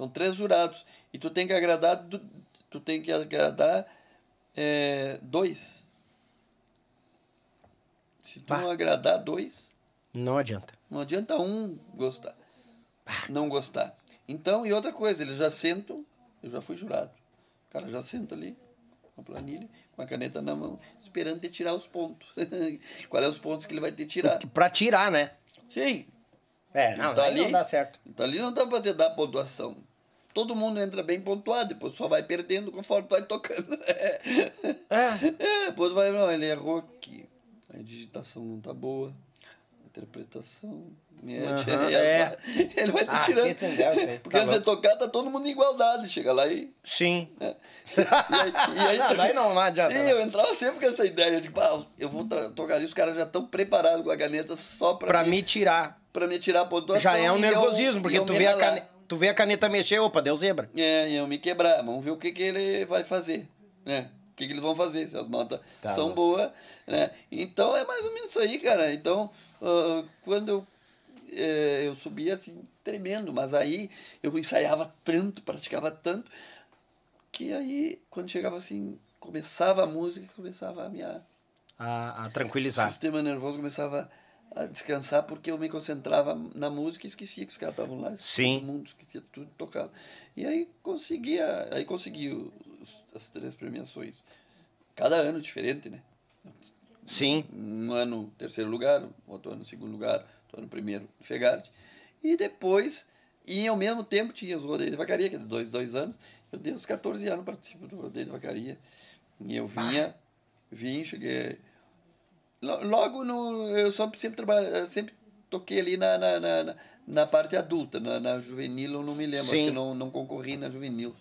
São três jurados. E tu tem que agradar, tu tem que agradar é, dois. Se tu Bah. não agradar dois, Não adianta. não adianta um gostar. Não gostar. Então, e outra coisa, eles já sentam, eu já fui jurado. O cara já senta ali, com a planilha, com a caneta na mão, esperando te tirar os pontos. Qual é os pontos que ele vai te tirar? Pra tirar, né? Sim. É, não, Então aí não ali- dá certo. Então ali não dá pra te dar pontuação. Todo mundo entra bem pontuado, depois só vai perdendo conforme tu vai tocando. É, depois vai, não, ele errou aqui. A digitação não tá boa. A interpretação. Mete, Aham, aí é. Ele vai te Ah, tirando. que entendeu, aí. Porque Tá antes de tocar, tá todo mundo em igualdade. Chega lá e. Sim. né? E aí, e aí- Não, daí não, não adianta, Sim, né? eu entrava sempre com essa ideia de, pá, eu vou tocar ali, os caras já estão preparados com a caneta só pra, Pra me, me tirar. pra me tirar a pontuação. Já é um eu- nervosismo, e porque eu tu vê, a caneta, tu vê a caneta mexer, opa, deu zebra. É, e eu me quebrar. Vamos ver o que, que ele vai fazer, né? O que, que eles vão fazer, se as notas Tá são boas, né? Então, é mais ou menos isso aí, cara. Então, ah, quando eu, eh, eu subia, assim, tremendo. Mas aí, eu ensaiava tanto, praticava tanto, que aí, quando chegava assim, começava a música, começava a minha... A, a O tranquilizar. sistema nervoso começava a descansar porque eu me concentrava na música e esquecia que os caras estavam lá. Sim. Todo mundo esquecia tudo, tocava. E aí conseguia, aí consegui os- as três premiações. Cada ano diferente, né? Sim. Um ano terceiro lugar, outro ano segundo lugar, outro ano primeiro Fegarte. E depois, e ao mesmo tempo tinha os rodeios de vacaria, que é de dois, dois anos. Eu dei uns 14 anos participo do rodeio de vacaria. E eu vinha, vim, cheguei. Lo- Logo no. Eu só sempre trabalhei, sempre toquei ali na, na, na, na- parte adulta, na, na juvenil eu não me lembro, Sim. acho que não, não concorri na juvenil.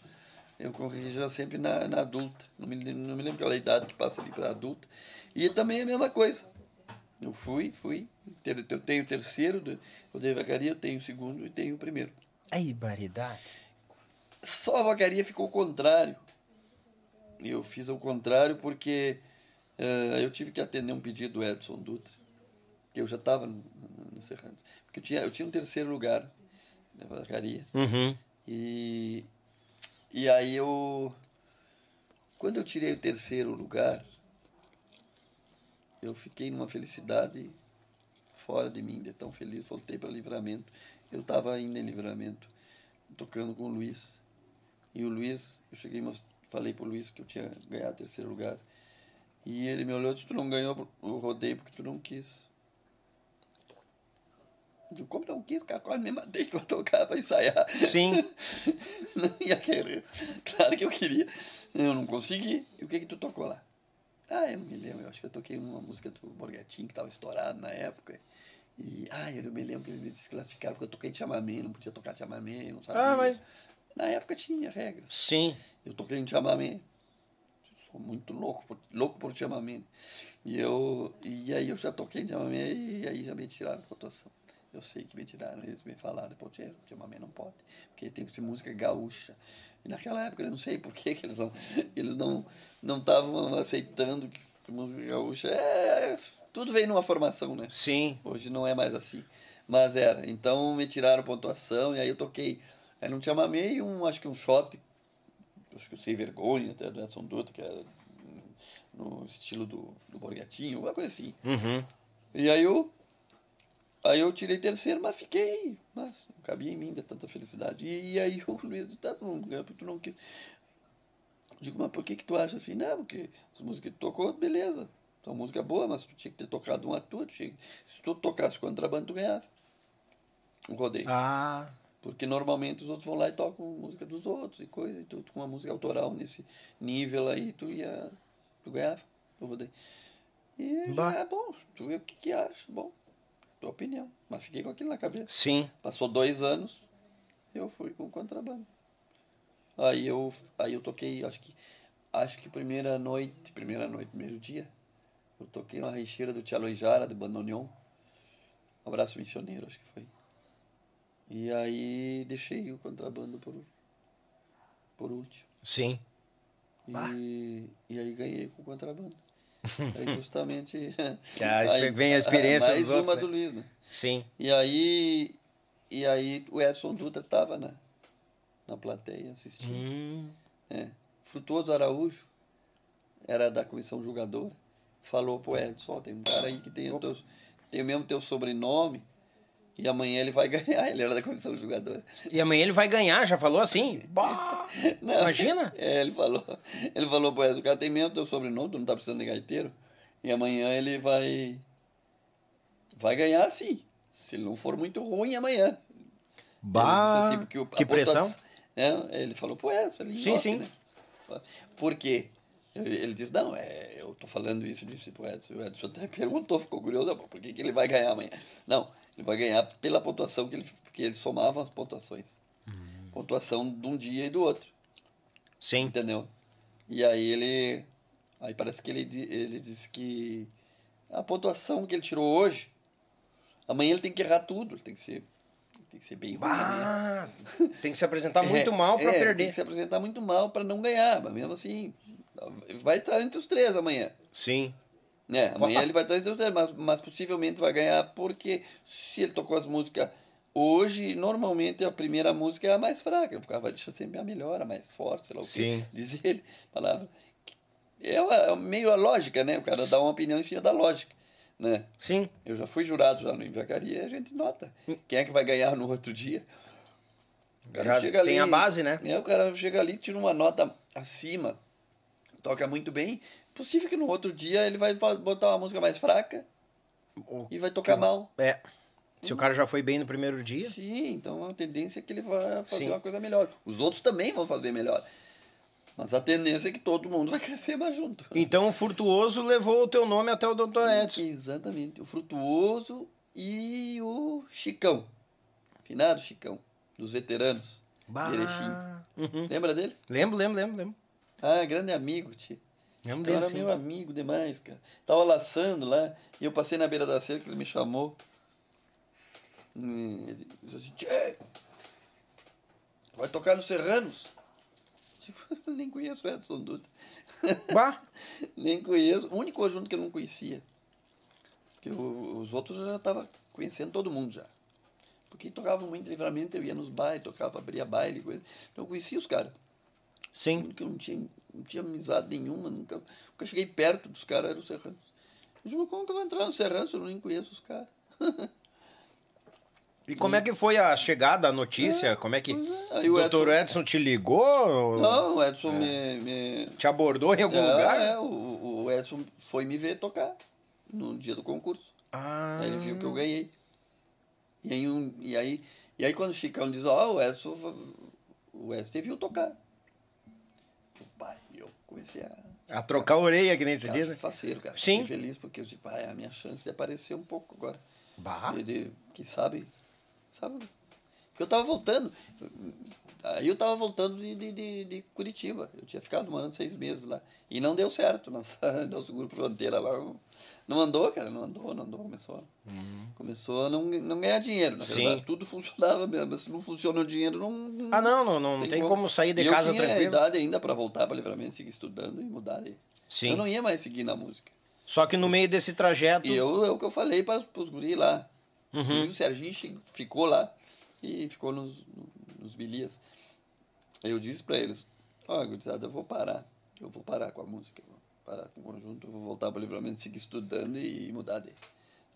Eu corri já sempre na, na adulta. Não me, não me lembro qual é a idade que passa ali para adulta. E também é a mesma coisa. Eu fui, fui. Eu tenho o terceiro, eu dei vacaria, eu tenho o segundo e tenho o primeiro. Aí, baridade. Só a vacaria ficou o contrário. Eu fiz ao contrário porque eu tive que atender um pedido do Edson Dutra, que eu já estava no, no, no Serranos. Porque eu tinha, eu tinha um terceiro lugar na vacaria. Uhum. E, e aí eu. Quando eu tirei o terceiro lugar, eu fiquei numa felicidade fora de mim, de tão feliz. Voltei para livramento. Eu estava ainda em livramento, tocando com o Luiz. E o Luiz, eu cheguei, falei pro Luiz que eu tinha ganhado o terceiro lugar. E ele me olhou e disse: Tu não ganhou o rodeio porque tu não quis. Eu, como não quis, cara, quase me matei para tocar, para ensaiar. Sim. não ia querer. Claro que eu queria. Eu não consegui. E o que que tu tocou lá? Ah, eu me lembro. Eu acho que eu toquei uma música do Borgatinho que estava estourado na época. E, ah, eu me lembro que eles me desclassificaram porque eu toquei chamamé, não podia tocar chamamé, não sabia. Ah, mas- Na época tinha regras. Sim. Eu toquei em chamamé. Sou muito louco por, louco por chamamé. E, eu, e aí eu já toquei chamamé e aí já me tiraram a pontuação. Eu sei que me tiraram, eles me falaram, pô, tio, chamamé não pode, porque tem que ser música gaúcha. E naquela época eu não sei por que eles não eles não não estavam aceitando que música gaúcha é tudo veio numa formação, né? Sim. Hoje não é mais assim. Mas era. Então me tiraram pontuação e aí eu toquei. Era um chamamé e um, acho que um shot, acho que o Sem Vergonha, até do Edson Dutra, que era no estilo do, do Borgatinho, alguma coisa assim. Uhum. E aí eu, aí eu tirei terceiro, mas fiquei, mas não cabia em mim de tanta felicidade. E, aí o Luiz disse, tá, tu não ganhou porque tu não quis. Digo, mas por que, que tu acha assim? Não, porque as músicas que tu tocou, beleza. Tua música é boa, mas tu tinha que ter tocado uma tua. Tu tinha... Se tu tocasse contrabando, tu ganhava. O rodeio. Ah, Porque normalmente os outros vão lá e tocam música dos outros e coisa, e tu com uma música autoral nesse nível aí, tu ia. Tu ganhava o rodeio. E Bah. é bom, tu vê o que, que acha, bom, tua opinião. Mas fiquei com aquilo na cabeça. sim. Passou dois anos, eu fui com o contrabando. Aí eu, aí eu toquei, acho que, acho que primeira noite, primeira noite, primeiro dia, eu toquei uma recheira do Tia Jara, de Bandoneon. Um abraço missioneiro, acho que foi. E aí deixei o contrabando por, por último. Sim. E, e aí ganhei com o contrabando. aí justamente. Ah, aí- vem a experiência Mais outros, uma né? do Luiz, né? Sim. E aí, e aí o Edson Dutra estava na, na plateia assistindo. Hum, É. Frutuoso Araújo era da comissão julgadora. Falou pro Edson, ó, tem um cara aí que tem o, teu, tem o mesmo teu sobrenome e amanhã ele vai ganhar. Ele era da comissão julgadora. E amanhã ele vai ganhar, já falou assim? Bah, Não, Imagina? É, ele falou. Ele falou pro Edson, o cara tem mesmo teu sobrenome, tu não tá precisando de gaiteiro. E amanhã ele vai. Vai ganhar sim. Se ele não for muito ruim amanhã. Bah, Ele assim, o- que pontua- pressão. É, ele falou pro Edson ali. em Sim, off, sim. Né? Por quê? Ele, ele disse, não, é, eu tô falando isso, disse pro Edson. O Edson até perguntou, ficou curioso, "Bom, por que, que ele vai ganhar amanhã? Não, ele vai ganhar pela pontuação que ele, porque ele somava as pontuações. Hum. Pontuação de um dia e do outro. Sim. Entendeu? E aí ele. Aí parece que ele, ele disse que a pontuação que ele tirou hoje, amanhã ele tem que errar tudo, ele tem que ser, tem que ser bem ruim. amanhã. Ah, tem que se apresentar muito É, mal pra é, Tem perder. que se apresentar muito mal para não ganhar, mas mesmo assim, vai estar entre os três amanhã. Sim. Né? Amanhã ele vai estar entre os três, mas, mas possivelmente vai ganhar porque se ele tocou as músicas hoje, normalmente a primeira música é a mais fraca, o cara vai deixar sempre a melhor, a mais forte, sei lá o Sim. que. Diz ele, palavra. É, uma- é meio a lógica, né? O cara dá uma opinião em cima da lógica, né? Sim. Eu já fui jurado já no Invacaria e a gente nota. Quem é que vai ganhar no outro dia? O cara Já tem a base, né? É, o cara chega ali, tira uma nota acima, toca muito bem. Possível que no outro dia ele vai botar uma música mais fraca O- e vai tocar mal. É. Se o cara já foi bem no primeiro dia. Sim, então a tendência é que ele vai fazer Sim. uma coisa melhor. Os outros também vão fazer melhor. Mas a tendência é que todo mundo vai crescer mais junto. Então o Furtuoso levou o teu nome até o Dr. Edson. Exatamente. O Frutuoso e o Chicão. Finado Chicão, dos veteranos. Bah. Uhum. Lembra dele? Lembro, lembro, lembro, lembro. Ah, grande amigo, tio. Dele, era sim. meu amigo demais, cara. Tava laçando lá e eu passei na beira da cerca, ele me chamou. Ele disse assim, Tchê, vai tocar nos Serranos? Eu nem conheço o Edson Dutra. Bah. Nem conheço. O único conjunto que eu não conhecia. Porque o- os outros eu já estava conhecendo todo mundo já. Porque tocavam muito livramento, eu ia nos bailes, tocava, abria baile, coisa. Então eu conhecia os caras. Sim. Porque eu não tinha, não tinha amizade nenhuma, nunca, nunca cheguei perto dos caras, eram os serranos. Eu digo, como que eu vou entrar nos serranos se eu nem conheço os caras? E como é que foi a chegada, a notícia? Como é que é. O Dr. Edson- Edson te ligou? Não, o Edson me, me, Te abordou em algum É, lugar? é, o, o Edson foi me ver tocar no dia do concurso. Ah, Aí ele viu que eu ganhei. E aí, um, e aí, e aí quando o Chicão diz, ó, o Edson, o Edson te viu tocar. Eu, pai, eu comecei a a trocar a orelha, que nem se ficar diz, né? faceiro, cara. Sim. Fiquei feliz porque eu disse, pai, a minha chance de aparecer um pouco agora. Bah. De, de, quem sabe, sabe? Porque eu tava voltando. Aí eu tava voltando de, de, de, de Curitiba. Eu tinha ficado morando seis meses lá. E não deu certo. Nossa, nosso grupo fronteira lá não, não andou, cara. Não andou, não andou. Começou, começou a não, não ganhar dinheiro. Na Uhum. Sim. verdade, tudo funcionava mesmo. Se não funciona o dinheiro, não. não Ah, não, não, não, tem como sair de E casa eu tinha tranquilo. idade ainda para voltar para livramento, seguir estudando e mudar. de- Sim. Eu não ia mais seguir na música. Só que no meio desse trajeto. E eu, é o que eu falei para os guris lá. Uhum. Inclusive o Serginho ficou lá e ficou nos, nos bilias. Aí eu disse para eles, ó, gurizada, eu vou parar. Eu vou parar com a música. Parar com o conjunto, vou voltar para o livramento, seguir estudando e mudar de,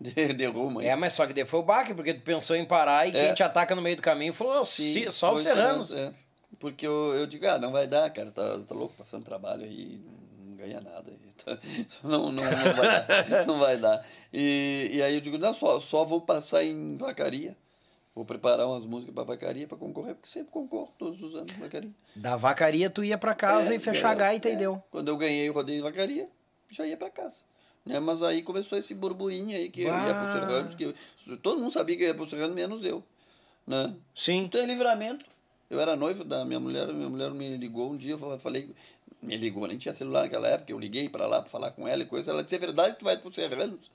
de, de rumo. aí. É, mas só que daí foi o baque, porque tu pensou em parar e quem É. te ataca no meio do caminho falou Sim, "Se- só os serranos. É. Porque eu, eu digo, ah, não vai dar, cara, tá, tá louco passando trabalho aí, não ganha nada. Então, não, não, não vai dar. Não vai dar. E, e aí eu digo, não, só, só vou passar em vacaria. Vou preparar umas músicas para vacaria para concorrer, porque sempre concorro todos os anos vacaria. Da vacaria tu ia pra casa É, e fechar a é, gaita e é. deu. Quando eu ganhei o rodeio de vacaria, já ia para casa. Né? Mas aí começou esse burburinho aí que eu ia Bah. pro Serranos, que eu- todo mundo sabia que eu ia pro Serranos, menos eu. Né? Sim. Então é livramento. Eu era noivo da minha mulher, minha mulher me ligou um dia, eu falei, me ligou, nem tinha celular naquela época, eu liguei para lá para falar com ela e coisa. Ela disse, é verdade que tu vai pro Serranos?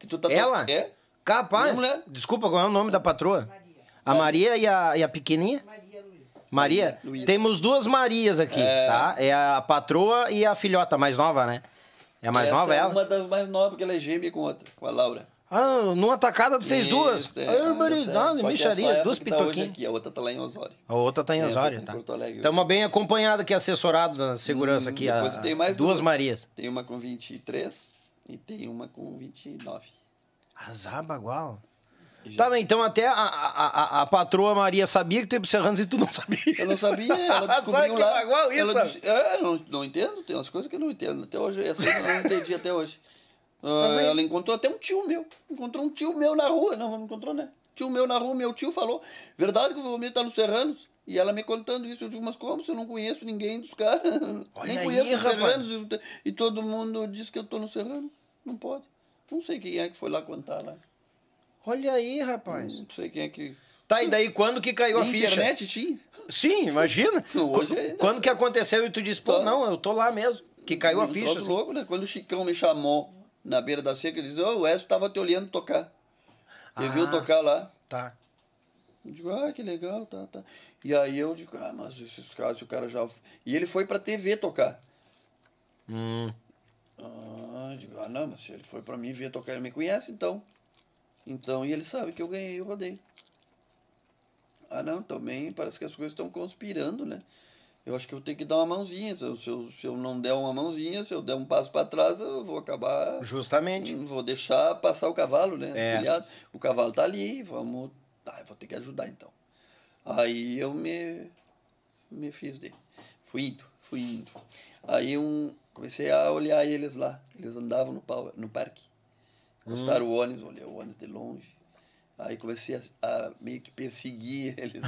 Que tu tá Ela? É. Capaz. Desculpa, qual é o nome da patroa? A Maria e a, e a pequenininha? Maria Luísa. Maria? Luísa. Temos duas Marias aqui, tá? É a patroa e a filhota mais nova, né? É a mais Essa nova é ela? uma das mais novas, porque ela é gêmea com outra, com a Laura. Ah, numa tacada tu fez duas. Isso, é, Ah, essa é- barbaridade, só que é micharia, só essa duas tá pitoquinhas. aqui, a outra tá lá em Osório. A outra tá em Osório, tá em tá? Porto Alegre. Estamos bem acompanhado aqui, assessorado da segurança aqui. Hum, Depois a- tem mais duas Marias. Tem uma com 23 e tem uma com 29. Azar bagual. Tá bem, então até a, a, a, a patroa Maria sabia que tu ia pro Serranos e tu não sabia. Eu não sabia, ela descobriu lá. bagual isso, ela disse, é, não, não entendo, tem umas coisas que eu não entendo. Até hoje, essa eu não entendi até hoje. Aí- ela encontrou até um tio meu. Encontrou um tio meu na rua. Não, não encontrou, né? Tio meu na rua, meu tio falou, verdade que o Vomir tá no Serranos? E ela me contando isso, eu digo, mas como se eu não conheço ninguém dos caras? Nem aí, conheço os rapaz. Serranos. E, e todo mundo diz que eu tô no Serrano. Não pode. Não sei quem é que foi lá contar lá. Olha aí, rapaz. Não sei quem é que. Tá, e daí quando que caiu a ficha? internet tinha. Sim, imagina. Hoje ainda- Quando que aconteceu e tu disse, pô, Tá. não, eu tô lá mesmo. Que caiu a ficha. assim. louco, né? Quando o Chicão me chamou na beira da seca, ele disse, ô, o Edson tava te olhando tocar. Ele viu Ah. tocar lá. Tá. Eu digo, ah, que legal, tá, tá. E aí eu digo, ah, mas esses caras, o cara já... E ele foi pra TV tocar. Hum. Ah, digo, ah, não, mas se ele foi pra mim ver tocar, ele me conhece, então. Então, e ele sabe que eu ganhei o rodeio. Ah, não, também parece que as coisas estão conspirando, né? Eu acho que eu tenho que dar uma mãozinha. Se eu, se eu, se eu não der uma mãozinha, se eu der um passo para trás, eu vou acabar. Justamente. Vou deixar passar o cavalo, né? É. Auxiliado. O cavalo tá ali, vamos. Tá, eu vou ter que ajudar então. Aí eu me, me fiz dele. Fui indo, fui indo. Aí um, comecei a olhar eles lá. Eles andavam no, no parque. Encostaram o ônibus, olhei o ônibus de longe. Aí comecei a, a meio que perseguir eles.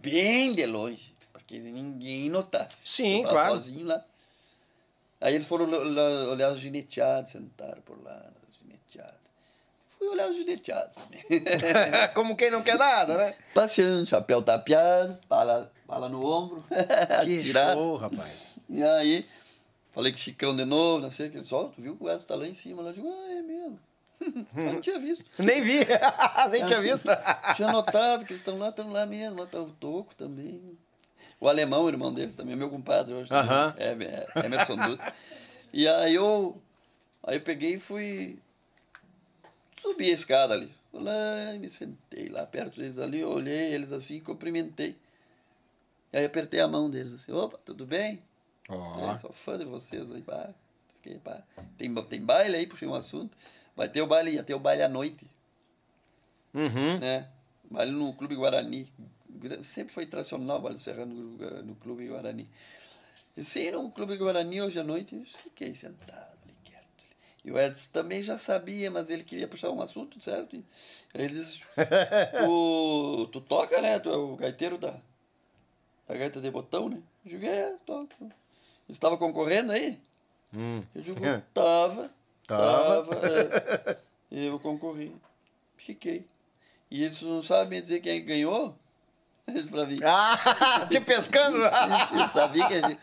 bem de longe. Para que ninguém notasse. Sim, eu tava claro. sozinho lá. Aí eles foram lá olhar os gineteados, sentaram por lá, os gineteados. Fui olhar os gineteados também. Como quem não quer nada, né? Passeando, chapéu tapeado, bala, bala no ombro, Que atirado. show, rapaz. E aí, falei com Chicão de novo, não sei o que. Ele disse, ó, tu viu que o Edson tá lá em cima? lá? Eu digo, ah, é mesmo. Eu não tinha visto. Nem vi. Nem tinha visto. Tinha notado que eles estão lá, estão lá mesmo. Lá tá o Toco também. O alemão, o irmão deles também, meu compadre hoje. também. Aham. É, é, Emerson Dutra. E aí eu, aí eu peguei e fui subir a escada ali. Fui lá me sentei lá perto deles ali, olhei eles assim e cumprimentei. E aí apertei a mão deles assim, opa, tudo bem? É, sou fã de vocês aí, pá. Fiquei, pá. Tem, tem baile aí, puxei um assunto. Vai ter o baile, ia ter o baile à noite Uhum. né? Baile no Clube Guarani. Sempre foi tradicional o baile serrano no, no Clube Guarani. Sim, no Clube Guarani hoje à noite, eu fiquei sentado ali quieto. E o Edson também já sabia, mas ele queria puxar um assunto, certo? E ele disse, tu, tu toca, né? Tu é o gaiteiro da, da gaita de botão, né? Eu digo, é, toco. Você estava concorrendo aí? Hum. Eu digo, tava. Tava. Tava. é. Eu concorri. Fiquei. E eles não sabem dizer quem ganhou? Eles pra mim. Ah, te pescando? Eu sabia que a gente.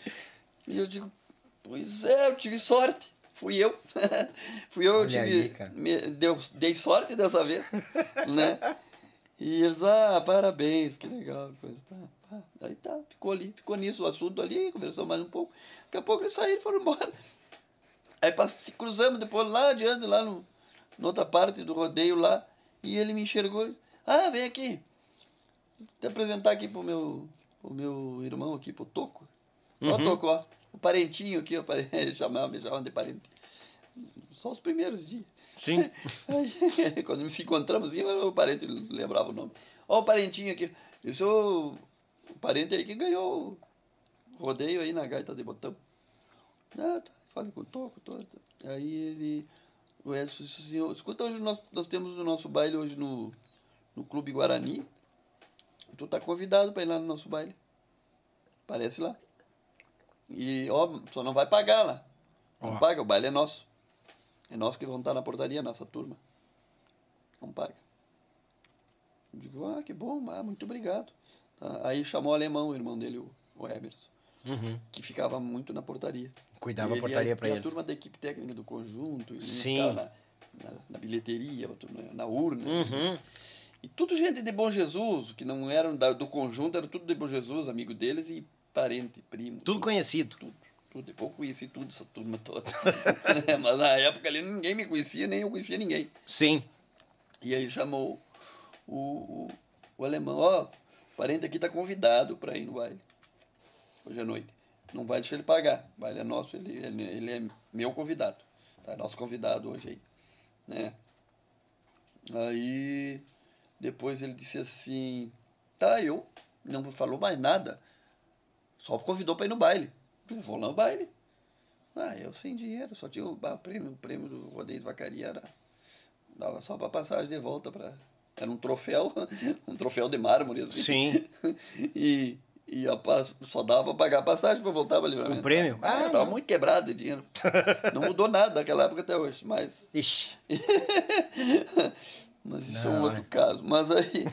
E eu digo, pois é, eu tive sorte. Fui eu. Fui eu, eu tive. aí, me, deu, dei sorte dessa vez. né? E eles, ah, parabéns, que legal. Coisa, tá. Ah, Aí tá, ficou ali, ficou nisso o assunto ali, conversamos mais um pouco. Daqui a pouco eles saíram e foram embora. Aí se cruzamos depois lá adiante, lá no, na outra parte do rodeio lá, e ele me enxergou e disse, ah, vem aqui. Vou te apresentar aqui pro meu, pro meu irmão aqui, pro Toco. Ó, Toco, ó. O parentinho aqui, o parente, chamava, me chamavam de parente. Só os primeiros dias. Sim. Aí, quando nos encontramos, assim, o parente lembrava o nome. Ó, o parentinho aqui. Eu sou o parente aí que ganhou o rodeio aí na gaita de botão. Ah, tá. Falei com o Toco, tô. Aí ele. O Edson disse assim, escuta, hoje nós, nós temos o nosso baile hoje no, no Clube Guarani. Tu tá convidado para ir lá no nosso baile. Parece lá. E, ó, só não vai pagar lá. Não Ó. paga, o baile é nosso. É nós que vamos estar na portaria, nossa turma. Não paga. Eu digo, ah, que bom, ah, muito obrigado. Tá, Aí chamou o alemão, o irmão dele, o, Emerson, Uhum. que ficava muito na portaria. Cuidava a Ele portaria a- pra e eles. a turma da equipe técnica do conjunto, ele Sim. ficava na, na, na bilheteria, outro na, na urna. Uhum. E tudo gente de Bom Jesus, que não eram da- do conjunto, era tudo de Bom Jesus, amigo deles e parente, primo. Tudo conhecido. Tudo, tudo. Depois eu conheci tudo, essa turma toda. Mas na época ali ninguém me conhecia, nem eu conhecia ninguém. Sim. E aí chamou o, o, o alemão, ó, o parente aqui tá convidado para ir no baile. Hoje à noite. Não vai deixar ele pagar. O baile é nosso, ele, ele, ele é meu convidado. Tá? Nosso convidado hoje aí. Né? Aí depois ele disse assim, tá, eu não falou mais nada. Só convidou para ir no baile. Eu vou lá no baile. Ah, eu sem dinheiro, só tinha o, o prêmio, o prêmio do rodeio de vacaria era Dava só para passagem de volta para era um troféu, um troféu de mármore assim. Sim. e e a pass... só dava para pagar a passagem para voltar para livramento. O prêmio? Ah, Ah, tava não. muito quebrado de dinheiro. Não mudou nada daquela época até hoje, mas Ixi. mas isso é um Não, outro é. caso. Mas aí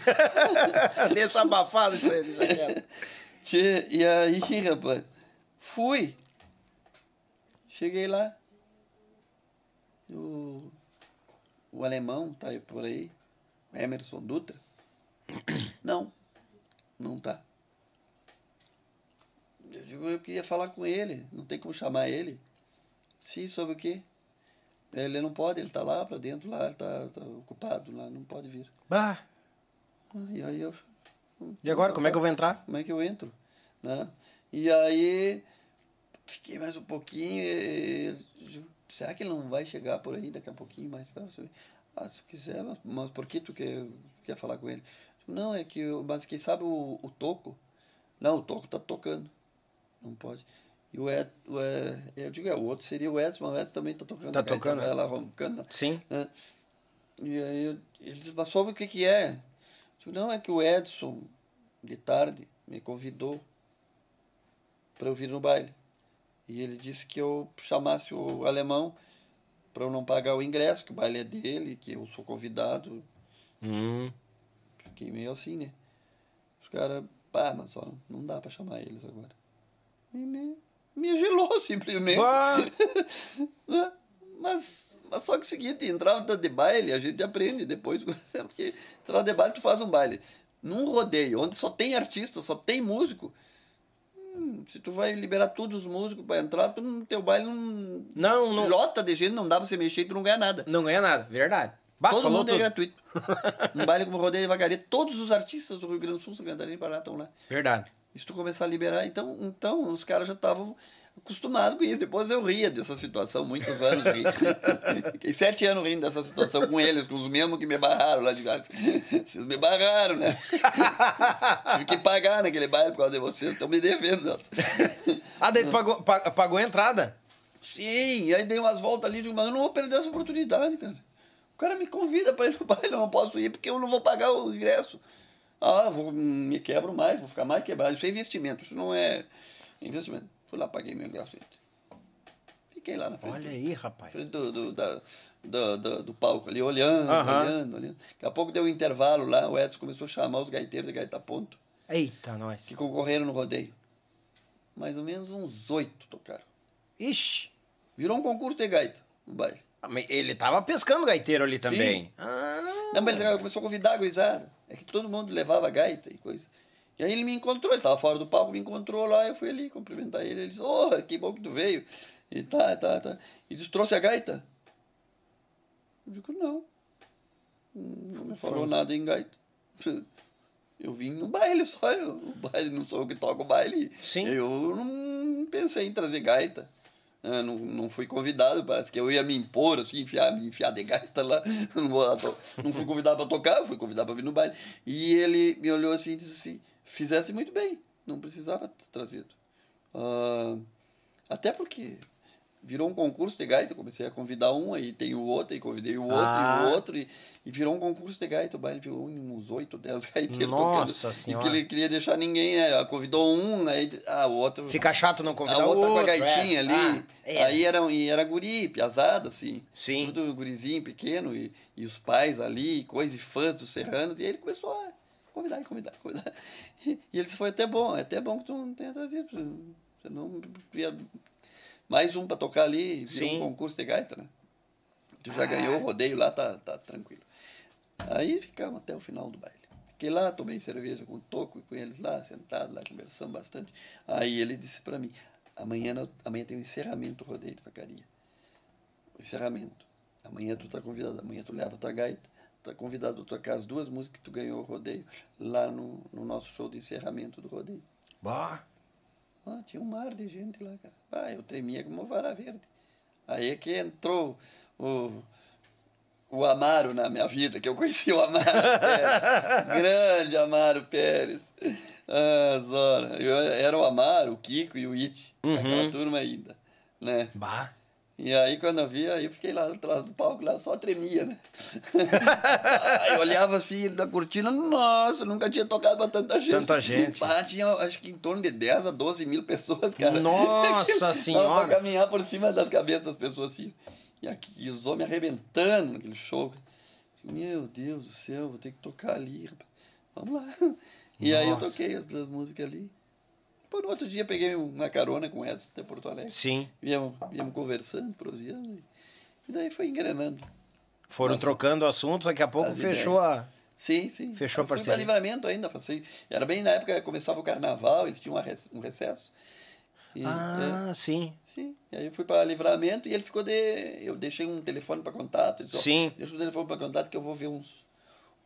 Deixa abafado isso aí, deixa quieto. Tchê, e aí, rapaz, fui. Cheguei lá. O, o alemão tá aí por aí. Emerson Dutra. Não, não tá. Eu digo, eu queria falar com ele. Não tem como chamar ele. Sim, sobre o quê? Ele não pode, ele tá lá pra dentro, lá, ele tá, tá ocupado lá, não pode vir. Bah. E aí eu. E agora, como é que eu vou entrar? como é que eu entro? Né? E aí fiquei mais um pouquinho. e- será que ele não vai chegar por aí daqui a pouquinho mais para você? Ah, se quiser, mas, mas por que tu quer, quer falar com ele? Não, é que, mas quem sabe o, o Toco? Não, o Toco tá tocando. Não pode. E o Ed, o Ed, eu digo, é, o outro seria o Edson, mas o Edson também tá tocando. Tá tocando. Ela roncando. Sim. né? E aí eu, ele disse, mas sobre o que que é? Eu digo, não, é que o Edson, de tarde, me convidou para eu vir no baile. E ele disse que eu chamasse o alemão para eu não pagar o ingresso, que o baile é dele, que eu sou convidado. Hum. Fiquei meio assim, né? Os caras, pá, mas só não dá para chamar eles agora. E me, me gelou simplesmente. Né? Mas, mas só que é o seguinte, entrada de baile, a gente aprende depois, porque entrada de baile tu faz um baile. Num rodeio, onde só tem artista, só tem músico, se tu vai liberar todos os músicos para entrar, tu no teu baile não, Não, não. lota de gente, não dá pra você mexer e tu não ganha nada. Não ganha nada, verdade. Bah, Todo mundo é tudo. gratuito. Um baile como rodeio de vacaria, todos os artistas do Rio Grande do Sul, Santa Catarina e Paraná estão lá. Verdade. E se tu começar a liberar, então, então os caras já estavam acostumados com isso. Depois eu ria dessa situação, muitos anos ri. Fiquei sete anos rindo dessa situação com eles, com os mesmos que me barraram lá de casa. Vocês me barraram, né? Tive que pagar naquele baile por causa de vocês, estão me devendo. Ah, daí tu pagou, pa- pagou a entrada? Sim, aí dei umas voltas ali, digo, mas eu não vou perder essa oportunidade, cara. O cara me convida para ir no baile, eu não posso ir porque eu não vou pagar o ingresso. Ah, vou, me quebro mais, vou ficar mais quebrado. Isso é investimento, isso não é investimento. Fui lá, paguei meu gente. Fiquei lá na frente. Olha aí, rapaz. frente do, do, da- do, do, do palco ali, olhando, olhando, olhando. Daqui a pouco deu um intervalo lá, o Edson começou a chamar os gaiteiros de gaita ponto, Eita, nós. que concorreram no rodeio. Mais ou menos uns oito tocaram. Ixi. Virou um concurso de gaita no baile. Ah, mas Ele tava pescando gaiteiro ali também. Ah, Não, mas ele começou a convidar a gurizada. É que todo mundo levava gaita e coisa. E aí ele me encontrou, ele estava fora do palco, me encontrou lá, eu fui ali cumprimentar ele. Ele disse, oh, que bom que tu veio. E tá, tá, tá. E disse, trouxe a gaita? Eu digo, não. Não me falou nada em gaita. Eu vim no baile só, eu, o baile não sou eu que toco o baile. Sim. Eu não pensei em trazer gaita. Ah, não, não fui convidado, parece que eu ia me impor, assim, enfiar, me enfiar de gaita lá. Não, vou lá não fui convidado para tocar, fui convidado para vir no baile. E ele me olhou assim e disse assim: fizesse muito bem. Não precisava ter trazido. Ah, até porque virou um concurso de gaita, eu comecei a convidar um, aí tem o outro, e convidei o outro, Ah. e o outro, e, e virou um concurso de gaita, o baile virou uns 8, 10 gaiteiros Nossa tocando. Senhora. E que ele queria deixar ninguém, né? Convidou um, aí ah, o outro... Fica chato não convidar a o outra outro. com a gaitinha é. ali. Ah, é. Aí era, e era guri, piazada, assim. Sim. Tudo gurizinho pequeno, e, e os pais ali, coisa, e fãs dos serranos. E aí ele começou a convidar, convidar, convidar. E, e ele disse, foi até bom, é até bom que tu não tenha trazido. Você não ia... Mais um pra tocar ali, Sim. um concurso de gaita, né? Tu já ganhou o rodeio lá, tá, tá tranquilo. Aí ficamos até o final do baile. Fiquei lá, tomei cerveja com o Toco e com eles lá, sentado lá, conversando bastante. Aí ele disse para mim, amanhã, não- amanhã tem o encerramento do rodeio de vacaria. O encerramento. Amanhã tu tá convidado, amanhã tu leva tua gaita, tá convidado a tocar as duas músicas que tu ganhou o rodeio lá no, no nosso show de encerramento do rodeio. Bah. Ah, tinha um mar de gente lá, cara. Ah, eu tremia como vara verde. Aí é que entrou o, o Amaro na minha vida, que eu conheci o Amaro Pérez. Grande Amaro Pérez. Ah, Zora. Eu era o Amaro, o Kiko e o It. Aquela turma ainda, né? Bah. E aí, quando eu vi, aí eu fiquei lá atrás do palco, lá só tremia, né? aí eu olhava assim na cortina, nossa, nunca tinha tocado pra tanta gente. Tanta gente. Ah, tinha acho que em torno de 10 a 12 mil pessoas, cara. Nossa Senhora. pra caminhar por cima das cabeças das pessoas assim. E, aqui, e os homens arrebentando naquele show. Meu Deus do céu, vou ter que tocar ali, rapaz. Vamos lá. E aí eu Nossa. toquei as duas músicas ali. Depois no outro dia peguei uma carona com o Edson de Porto Alegre. Sim. Viemos, viemos conversando, proseando. E, daí foi engrenando. Foram Nossa. trocando assuntos, daqui a pouco fechou a. Sim, sim. Fechou a parceria. livramento ainda, passei. Era bem na época que começava o carnaval, eles tinham um recesso. E, é, Ah, sim. sim. E aí eu fui para livramento e ele ficou de. Eu deixei um telefone para contato. Disse, Sim. Deixa o telefone para contato que eu vou ver uns,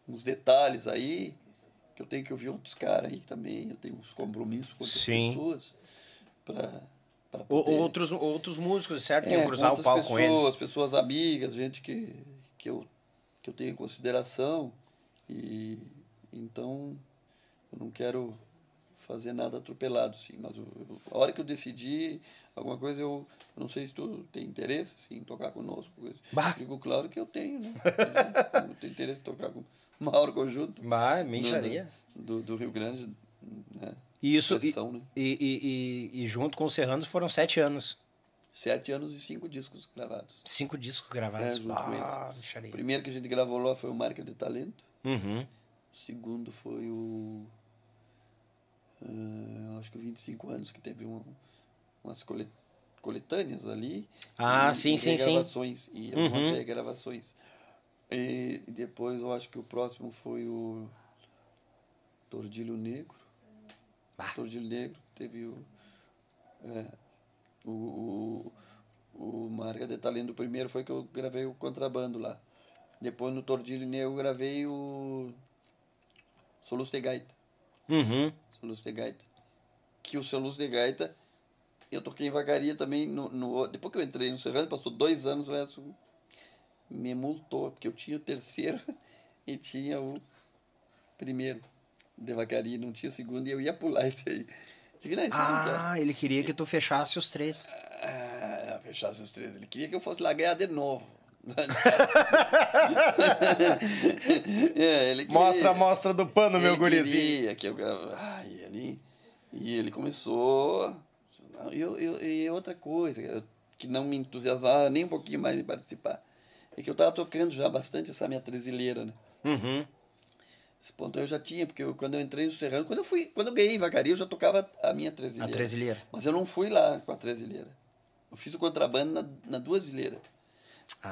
uns detalhes aí. Que eu tenho que ouvir outros caras aí também. Eu tenho uns compromissos com outras Sim. pessoas. Para. Para poder... outros, outros músicos, certo? É, Iam cruzar o palco com pessoas, eles. pessoas amigas, gente que, que, eu, que eu tenho em consideração. E então eu não quero fazer nada atropelado, sim. Mas eu- eu- a hora que eu decidi alguma coisa, eu, eu não sei se tu tem interesse assim, em tocar conosco. coisa. Bah. Digo, claro que eu tenho, né? Eu tenho interesse em tocar com maior conjunto Bah, do, micharia. do, do Rio Grande. Né? E isso. E, né? e, e, e- junto com os Serranos foram sete anos. Sete anos e cinco discos gravados. Cinco discos gravados. É, junto com ah, eles. O primeiro que a gente gravou lá foi o Marca de Talento. Uhum. O segundo foi o. ah, acho que 25 anos, que teve um, umas colet, coletâneas ali. Ah, e, sim, e sim, sim. E algumas Uhum. regravações. E depois eu acho que o próximo foi o Tordilho Negro. Tordilho Negro, teve o. é, o, o, o Marca de Talento, o primeiro foi que eu gravei o contrabando lá. Depois no Tordilho Negro eu gravei o Soluço de Gaita. Uhum. Soluço de Gaita. Que o Soluço de Gaita, eu toquei em vacaria também. No, no, depois que eu entrei no Serrano, passou dois anos, o Edson me multou, porque eu tinha o terceiro e tinha o primeiro de vacaria, não tinha o segundo, e eu ia pular esse aí. Digo, não. Ah, ele queria que tu fechasse os três. Ah, fechasse os três. Ele queria que eu fosse lá ganhar de novo. é, queria. Mostra a mostra do pano, meu gurizinho. que eu grava- ah, e ele E ele começou. E, eu- eu- e outra coisa eu- que não me entusiasmava nem um pouquinho mais em participar. É que eu estava tocando já bastante essa minha trezileira, né? Uhum. Esse ponto eu já tinha, porque eu, quando eu entrei no Serrano, quando eu fui, quando eu ganhei Vacaria, eu já tocava a minha A trezileira. trezileira. Mas eu não fui lá com a trezileira. Eu fiz o contrabando na, na duazileira.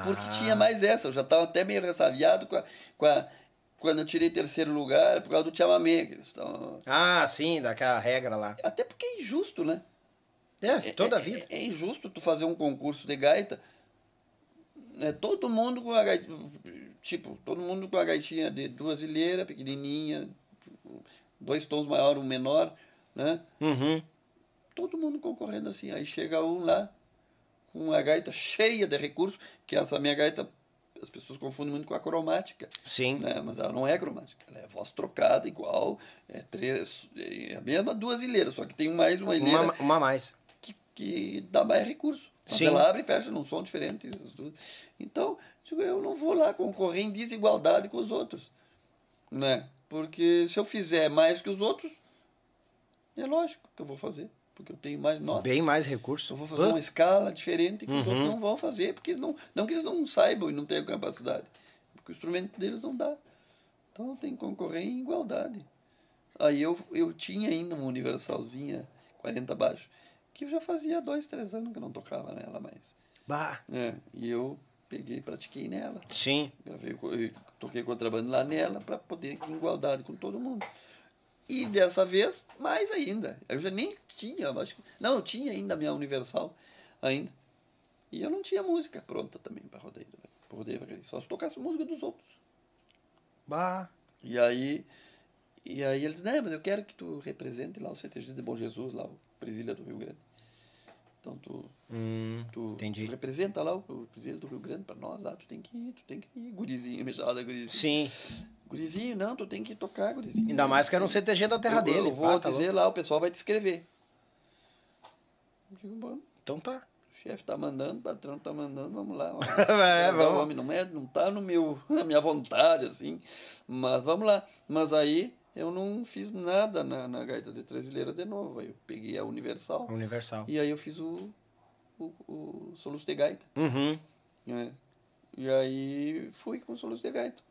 Porque Ah. tinha mais essa, eu já estava até meio ressabiado com a, com a- quando eu tirei terceiro lugar por causa do chamamé. que eles tão- Ah, sim, daquela regra lá. Até porque é injusto, né? É, toda a É- vida. É, é injusto tu fazer um concurso de gaita. Né, todo mundo com a gaita. Tipo, todo mundo com a gaitinha de duas ilheiras, pequenininha, dois tons maior, um menor, né? Uhum. Todo mundo concorrendo assim. Aí chega um lá com uma gaita cheia de recursos, que essa minha gaita as pessoas confundem muito com a cromática. Sim. Né? Mas ela não é cromática. Ela é voz trocada, igual. É, três, é a mesma duas ilheiras, só que tem mais uma ilheira Uma, uma mais. Que, dá mais recurso. Sim. ela abre e fecha num som diferente. Então, tipo, eu não vou lá concorrer em desigualdade com os outros. Né? Porque se eu fizer mais que os outros, é lógico que eu vou fazer. Porque eu tenho mais notas. Bem mais recurso. Eu vou fazer uma escala diferente que os Uhum. outros não vão fazer, porque eles não, não que eles não saibam e não tenham capacidade, porque o instrumento deles não dá. Então tem que concorrer em igualdade. Aí eu, eu tinha ainda uma universalzinha 40 baixo, que já fazia dois, três anos que eu não tocava nela mais. Bah. É, e eu peguei e pratiquei nela. Sim. Gravei, toquei contrabando lá nela para poder ir em igualdade com todo mundo. E dessa vez, mais ainda. Eu já nem tinha, acho que. Não, eu tinha ainda a minha Universal ainda. E eu não tinha música pronta também para rodeio. Pra rodeio. Só se tocasse música dos outros. Bah. E aí. E aí eles, não, mas eu quero que tu represente lá o CTG de Bom Jesus, lá, o Presília do Rio Grande. Então tu, Hum, tu, tu representa lá o, o Presília do Rio Grande para nós lá, tu tem que ir, tu tem que ir, gurizinho, mexada, gurizinho. Sim. Gurizinho, não, tu tem que tocar, gurizinho. Ainda mais que era um CTG da terra eu, dele. Eu vou tá dizer louco. lá, o pessoal vai te escrever. Digo, bom, Então tá. o chefe tá mandando, o patrão tá mandando, vamos lá. ó. É, vamos. homem, não, é, não tá no meu, na minha vontade, assim. Mas vamos lá. Mas aí eu não fiz nada na, na gaita de Trasileira de novo. Aí eu peguei a Universal. Universal. E aí eu fiz o, o, o Soluço de Gaita. Uhum. né? E aí fui com o Soluço de Gaita.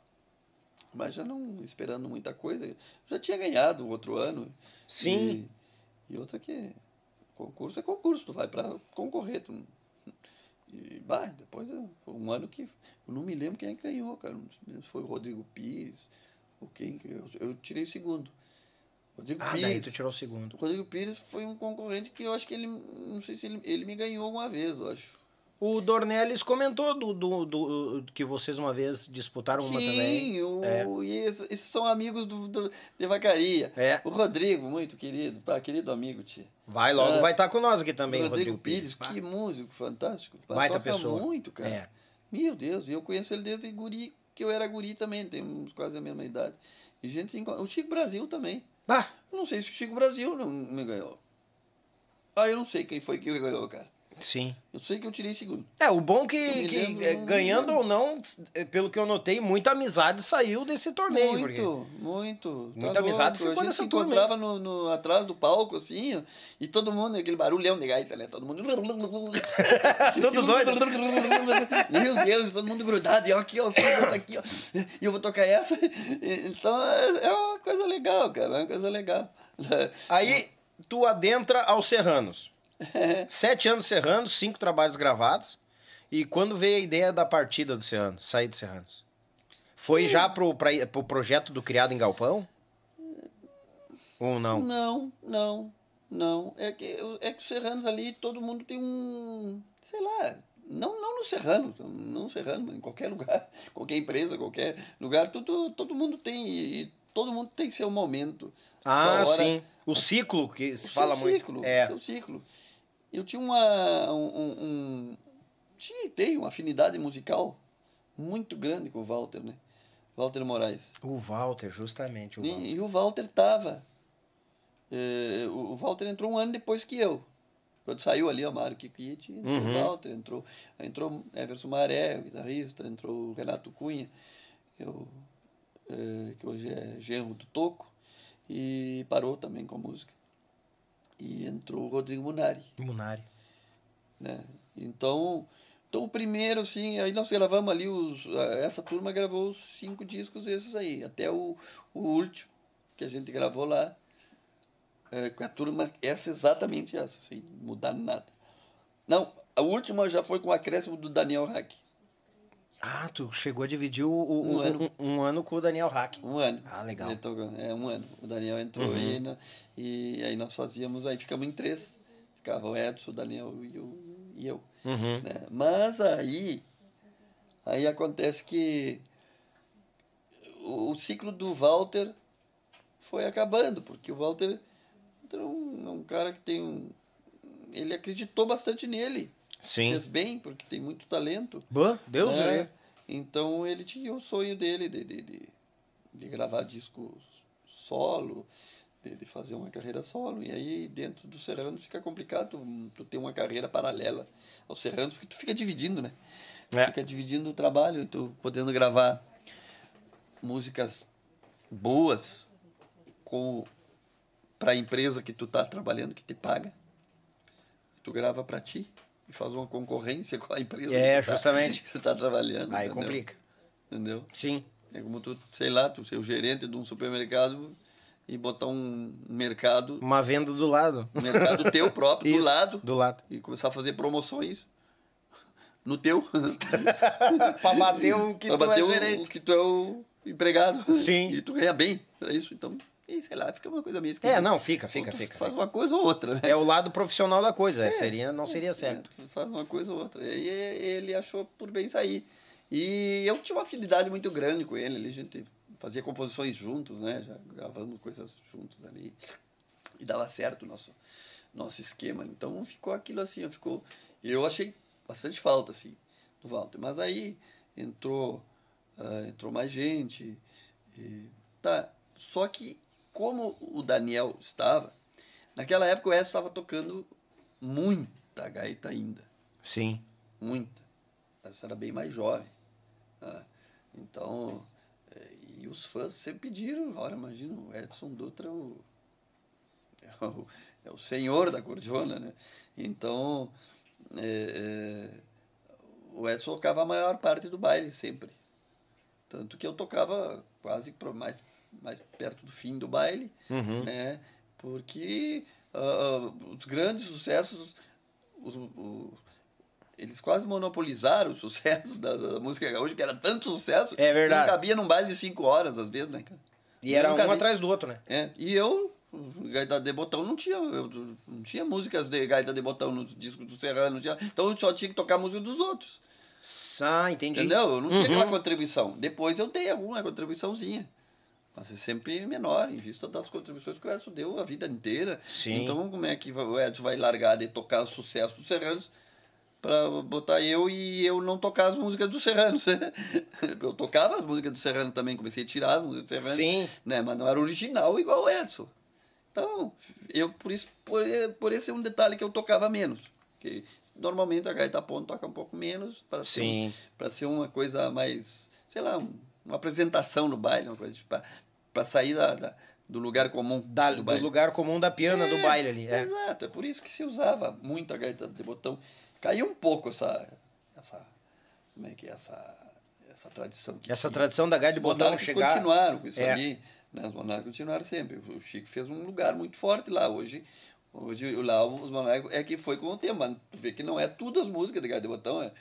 Mas já não esperando muita coisa. Já tinha ganhado o outro ano. Sim. E, e outra que concurso é concurso, tu vai para concorrer. Tu, e bah, depois um ano que eu não me lembro quem é ganhou, cara. Foi o Rodrigo Pires, quem eu, eu tirei o segundo. Rodrigo Ah, Pires. daí tu tirou o segundo. O Rodrigo Pires foi um concorrente que eu acho que ele. Não sei se ele, ele me ganhou alguma vez, eu acho. O Dornelles comentou do, do, do- que vocês uma vez disputaram uma também. Sim, o, É. e esses, esses são amigos do, do, de vacaria. É. O Rodrigo, muito querido, pá, querido amigo, tia. Vai logo, Ah, vai estar com nós aqui também, Rodrigo, Rodrigo Pires, Pá. que músico fantástico. Baita toca pessoa. muito, cara. É. Meu Deus, eu conheço ele desde guri, que eu era guri também, temos quase a mesma idade. E gente se encontra. O Chico Brasil também. Eu não sei se o Chico Brasil não me ganhou. Ah, eu não sei quem foi que me ganhou, cara. Sim. Eu sei que eu tirei segundo. É, o bom que, que lembro, é, ganhando ou não, é, pelo que eu notei, muita amizade saiu desse torneio. Muito, muito. Tá Muita amizade louco. ficou A gente nessa se encontrava no, no, atrás do palco, assim, ó, e todo mundo, aquele barulhão de gaita, né? Todo mundo... Tudo doido. Meu Deus, todo mundo grudado, e eu aqui, ó, tá aqui, ó, e eu vou tocar essa. Então, é é uma coisa legal, cara, é uma coisa legal. Aí tu adentra aos Serranos. Sete anos Serranos, cinco trabalhos gravados. E quando veio a ideia da partida do Serranos, sair do Serranos? Foi já pro, pra, pro projeto do Criado em Galpão? Ou não? Não, não, não. É que, é que os serranos ali, todo mundo tem um. Sei lá. Não, não no Serrano, não no Serrano, em qualquer lugar, qualquer empresa, qualquer lugar, tudo, todo mundo tem, e todo mundo tem seu momento. Ah, hora, sim. O ciclo que se fala muito. ciclo, é. o seu ciclo. Eu tinha uma. Um, um, tinha e tenho uma afinidade musical muito grande com o Walter, né? Walter Moraes. O Walter, justamente. O E, Walter. e o Walter tava. eh, o o Walter entrou um ano depois que eu. Quando saiu ali o Mário Kikit, entrou Uhum. o Walter, entrou, entrou Everson Maré, o guitarrista, entrou o Renato Cunha, que, eu, eh, que hoje é genro do Toco, e parou também com a música. E entrou o Rodrigo Munari Munari. né? Então, então o primeiro, sim, aí nós gravamos ali, os, essa turma gravou os cinco discos esses aí, até o, o último que a gente gravou lá, é, com a turma, essa exatamente essa, sem mudar nada. Não, a última já foi com o acréscimo do Daniel Hack, Ah, tu chegou a dividir o, o- Um ano. um- um ano com o Daniel Hack. um ano. Ah, legal. Tocou, é, um ano. O Daniel entrou Uhum. e, na- e aí nós fazíamos, aí ficamos em três. Ficava o Edson, o Daniel e, o, e eu. Uhum. né? Mas aí, aí acontece que o, o ciclo do Walter foi acabando, porque o Walter é um, é um cara que tem um. Ele acreditou bastante nele. Sim. Fez bem, porque tem muito talento. Deus né? livre. Então ele tinha o sonho dele de, de, de, de gravar discos solo, de, de, fazer uma carreira solo. E aí dentro do Serrano fica complicado tu, tu ter uma carreira paralela aos Serranos, porque tu fica dividindo, né? É. Fica dividindo o trabalho, tu podendo gravar músicas boas com para a empresa que tu tá trabalhando, que te paga. Tu grava para ti e faz uma concorrência com a empresa É, que tu justamente. Tá, tu tá trabalhando. Aí entendeu? complica. Entendeu? Sim. É como tu, sei lá, tu ser o gerente de um supermercado e botar um mercado, Uma venda do lado. um mercado teu próprio do Isso, lado Do lado. e começar a fazer promoções no teu. pra bater o que pra tu bater é o, gerente. o que tu é o empregado. Sim. E tu ganha bem pra isso. Então, e, sei lá, fica uma coisa meio esquisita. É, não, fica, fica, fica. Faz uma coisa ou outra, né? É o lado profissional da coisa. é, seria, não seria certo. É, faz uma coisa ou outra. E ele achou por bem sair. E eu tinha uma afinidade muito grande com ele. A gente fazia composições juntos, né? Já gravamos coisas juntos ali. E dava certo o nosso, nosso esquema. Então ficou aquilo assim, ficou... Eu achei bastante falta, assim, do Walter. Mas aí entrou, ah, entrou mais gente. E, tá. Só que como o Daniel estava, naquela época o Edson estava tocando muita gaita ainda. Sim. Muita. Essa era bem mais jovem. né? Então, eh, e os fãs sempre pediram, ora, imagina, o Edson Dutra é o, é o, é o senhor da cordiona, né? Então, eh, eh, o Edson tocava a maior parte do baile sempre. Tanto que eu tocava quase mais, mais perto do fim do baile, né? Porque ah, os grandes sucessos, os, o- eles quase monopolizaram o sucesso da, da música gaúcha, que era tanto sucesso, É verdade. que não cabia num baile de cinco horas, às vezes, né, cara? E era um cabia. atrás do outro, né? É, e eu, gaita de botão, não tinha, eu, não tinha músicas de gaita de botão no disco do Serrano, não tinha, então eu só tinha que tocar música dos outros. Ah, entendi. Entendeu? Eu não tinha Uhum. aquela contribuição. Depois eu dei alguma contribuiçãozinha. Mas é sempre menor, em vista das contribuições que o Edson deu a vida inteira. Sim. Então, como é que o Edson vai largar de tocar os sucessos dos Serranos para botar eu e eu não tocar as músicas dos Serranos? eu tocava as músicas do Serrano também, comecei a tirar as músicas do Serrano. Sim. Né? Mas não era original igual o Edson. Então, eu, por isso, por, por esse é um detalhe que eu tocava menos. Porque normalmente a gaita ponto toca um pouco menos para ser, pra ser uma coisa mais, sei lá, um- uma apresentação no baile, uma coisa para sair da, da- do lugar comum Da- do do lugar comum da piana do É, baile ali. É. Exato, é por isso que se usava muito a gaita de botão. Caiu um pouco essa, essa como é que é essa, essa tradição. Que Essa tinha. tradição da gaita de botão chegar. continuaram com isso É. ali. Né? Os monarcas continuaram sempre. O Chico fez um lugar muito forte lá. Hoje, hoje lá os monarcas é que foi com o tempo. Mas tu vê que não é tudo as músicas de gaita de botão. É.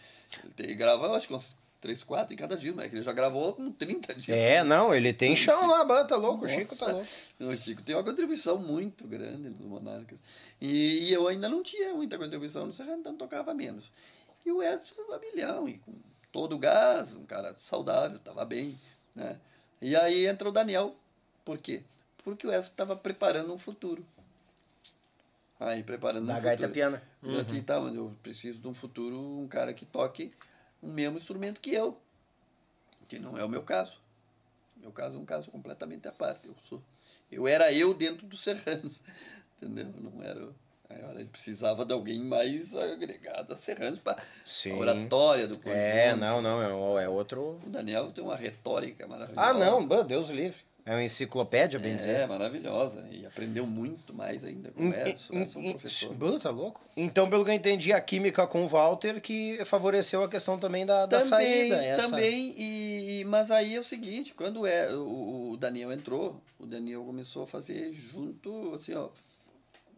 Ele grava, eu acho que uns 3, 4 em cada disco. Mas é que ele já gravou com 30 discos. É, não, ele tem chão lá, banda, tá louco, o Chico tá Nossa, louco. O Chico tem uma contribuição muito grande nos Monarcas. E, e eu ainda não tinha muita contribuição no Serrano, então tocava menos. E o Edson a milhão, e com todo o gás, um cara saudável, estava bem. Né? E aí entra o Daniel. Por quê? Porque o Edson estava preparando um futuro. Aí, preparando Da um gaita futuro. piana. Já tinha, tá, mas eu preciso de um futuro, um cara que toque o mesmo instrumento que eu. Que não é o meu caso. Meu caso é um caso completamente à parte. Eu sou, eu era eu dentro dos Serranos, entendeu? Não era. Aí, olha, ele precisava de alguém mais agregado a Serranos para a oratória do conjunto. É, não, não, é, é outro. O Daniel tem uma retórica maravilhosa. Ah, não, Deus livre. É uma enciclopédia, bem É, dizer. maravilhosa. E aprendeu muito mais ainda com o Edson. O Edson é um professor. Bah, tá louco? Então, pelo que eu entendi, a química com o Walter que favoreceu a questão também da, da também, saída. Essa... Também, e, mas aí é o seguinte, quando é, o, o Daniel entrou, o Daniel começou a fazer junto, assim, ó,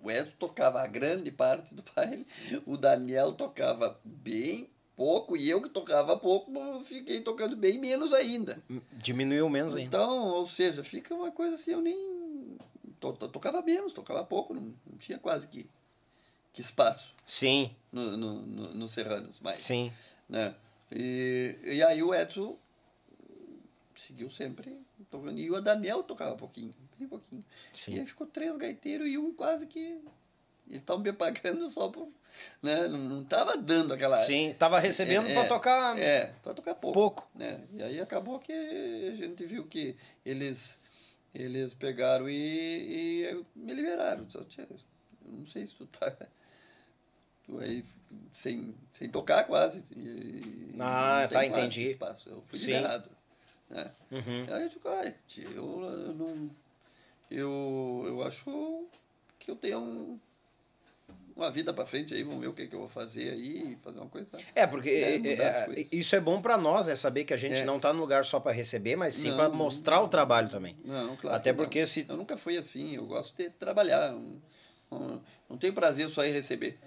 o Edson tocava a grande parte do baile, o Daniel tocava bem pouco, e eu que tocava pouco, fiquei tocando bem menos ainda. Diminuiu menos ainda. Então, ou seja, fica uma coisa assim, eu nem... to- to- tocava menos, tocava pouco, não, não tinha quase que, que espaço Sim, no, no, no, no Serranos mais sim. né? E, e aí o Edson seguiu sempre tocando. E o Daniel tocava pouquinho, bem pouquinho. Sim. E aí ficou três gaiteiros e um quase que eles estavam me pagando só por. Né? Não, não tava dando aquela. Sim, tava recebendo é, para é, tocar. É, para tocar pouco. Pouco. Né? E aí acabou que a gente viu que eles, eles pegaram e, e me liberaram. Só, não sei se tu tá. Tu aí sem, sem tocar quase. E, ah, tá, entendi. Espaço. Eu fui Sim. liberado. Né? Uhum. Aí eu digo, ah, tio, eu, eu não. Eu, eu acho que eu tenho um, uma vida para frente aí, vamos ver o que, que eu vou fazer aí, fazer uma coisa. É, porque né, é, é, isso é bom para nós, é saber que a gente é. não tá no lugar só para receber, mas sim para mostrar o trabalho também. Não, claro. Até porque não. se. Eu nunca fui assim, eu gosto de trabalhar. Não, não, não tenho prazer só em receber.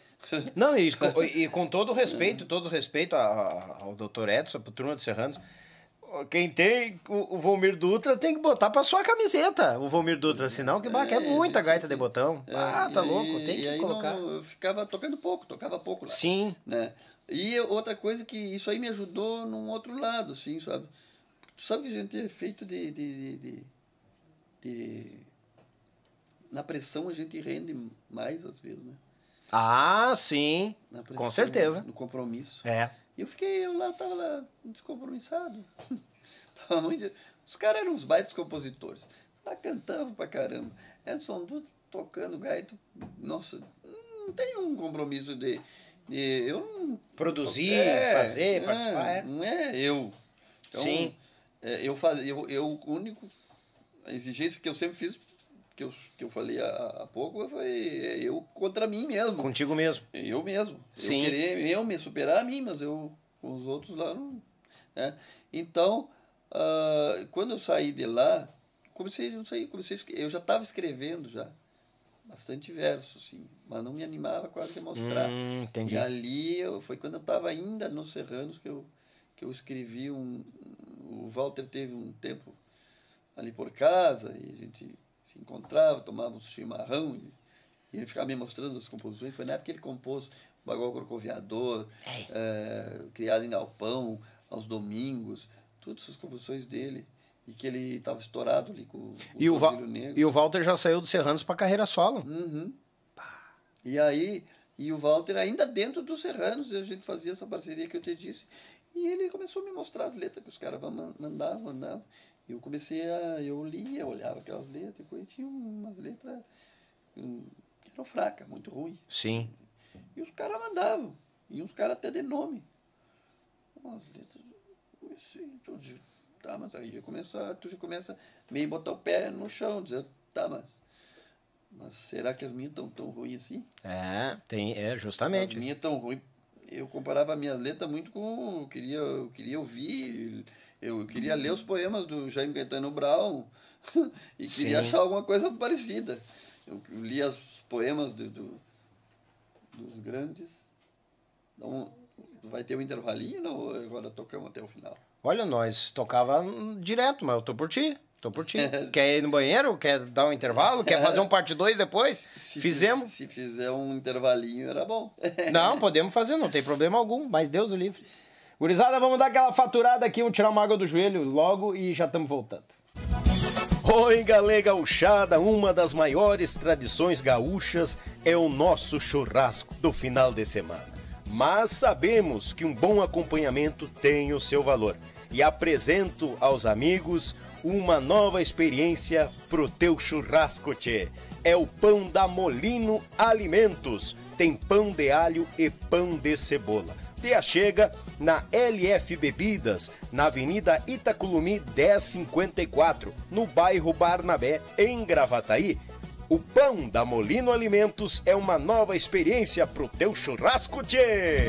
Não, e, e com todo respeito, todo respeito ao doutor Edson, para turma de Serranos, quem tem o, o Volmir Dutra tem que botar pra sua camiseta o Volmir Dutra, senão que, bah, é, é muita gente, gaita de botão. É, ah, tá e, louco, tem que colocar. Não, eu ficava tocando pouco, tocava pouco lá. Sim. Né? E outra coisa que isso aí me ajudou num outro lado, assim, sabe? Tu sabe que a gente é feito de, de, de, de na pressão a gente rende mais às vezes, né? Ah, sim. Pressão, com certeza. No compromisso. É. E eu fiquei, eu lá tava lá descompromissado. tava muito... Os caras eram uns baitos compositores. Lá cantavam pra caramba. Edson Dutra tocando gaito. Nossa, não tem um compromisso de. de eu não. Produzir, é, fazer, é, participar. É. Não é eu. Então, Sim. É, eu, faz, eu, eu, o único. A exigência que eu sempre fiz que eu, que eu falei há, há pouco foi eu contra mim mesmo. Contigo mesmo. Eu mesmo. Sim. Eu querer eu me superar a mim, mas eu com os outros lá não. Né? Então, uh, quando eu saí de lá, comecei, eu, saí, comecei eu já estava escrevendo já. Bastante verso, assim, mas não me animava quase a mostrar. Hum, entendi. E ali eu, foi quando eu estava ainda nos Serranos que eu, que eu escrevi um. O Walter teve um tempo ali por casa e a gente se encontrava, tomava um chimarrão e, e ele ficava me mostrando as composições. Foi na época que ele compôs o Bagual Corcoviador, é, Criado em Galpão, Aos Domingos, todas as composições dele. E que ele estava estourado ali com, o e o, Val Negro. E o Walter já saiu do Serranos para carreira solo. Uhum. E aí, e o Walter ainda dentro dos Serranos, a gente fazia essa parceria que eu te disse. E ele começou a me mostrar as letras que os caras mandavam, mandavam eu comecei a. Eu lia, olhava aquelas letras e tinha umas letras que eram fracas, muito ruins. Sim. E os caras mandavam. E uns caras até de nome. Umas letras. Comecei, então, tá, mas aí começa, tu já começa meio botar o pé no chão, dizer, tá, mas. Mas será que as minhas estão tão ruins assim? É, tem, é, justamente. As minhas tão ruins. Eu comparava a minha letra muito com. Eu queria, eu queria ouvir eu queria ler os poemas do Jaime Caetano Brown e queria Sim. achar alguma coisa parecida. Eu lia os poemas do, do dos grandes. Então, vai ter um intervalinho ou agora tocamos até o final? Olha, nós tocava direto, mas eu tô por ti. Tô por ti. quer ir no banheiro? Quer dar um intervalo? Quer fazer um parte 2 depois? Se Fizemos. Se fizer um intervalinho, era bom. não, podemos fazer, não tem problema algum. Mas Deus o livre. Gurizada, vamos dar aquela faturada aqui, vamos tirar uma água do joelho logo e já estamos voltando. Oi, galera gauchada, uma das maiores tradições gaúchas é o nosso churrasco do final de semana. Mas sabemos que um bom acompanhamento tem o seu valor e apresento aos amigos uma nova experiência pro teu churrasco, tchê. É o pão da Molino Alimentos. Tem pão de alho e pão de cebola te achega na LF Bebidas, na Avenida Itaculumi 1054, no bairro Barnabé, em Gravataí. O pão da Molino Alimentos é uma nova experiência pro teu churrasco, tchê!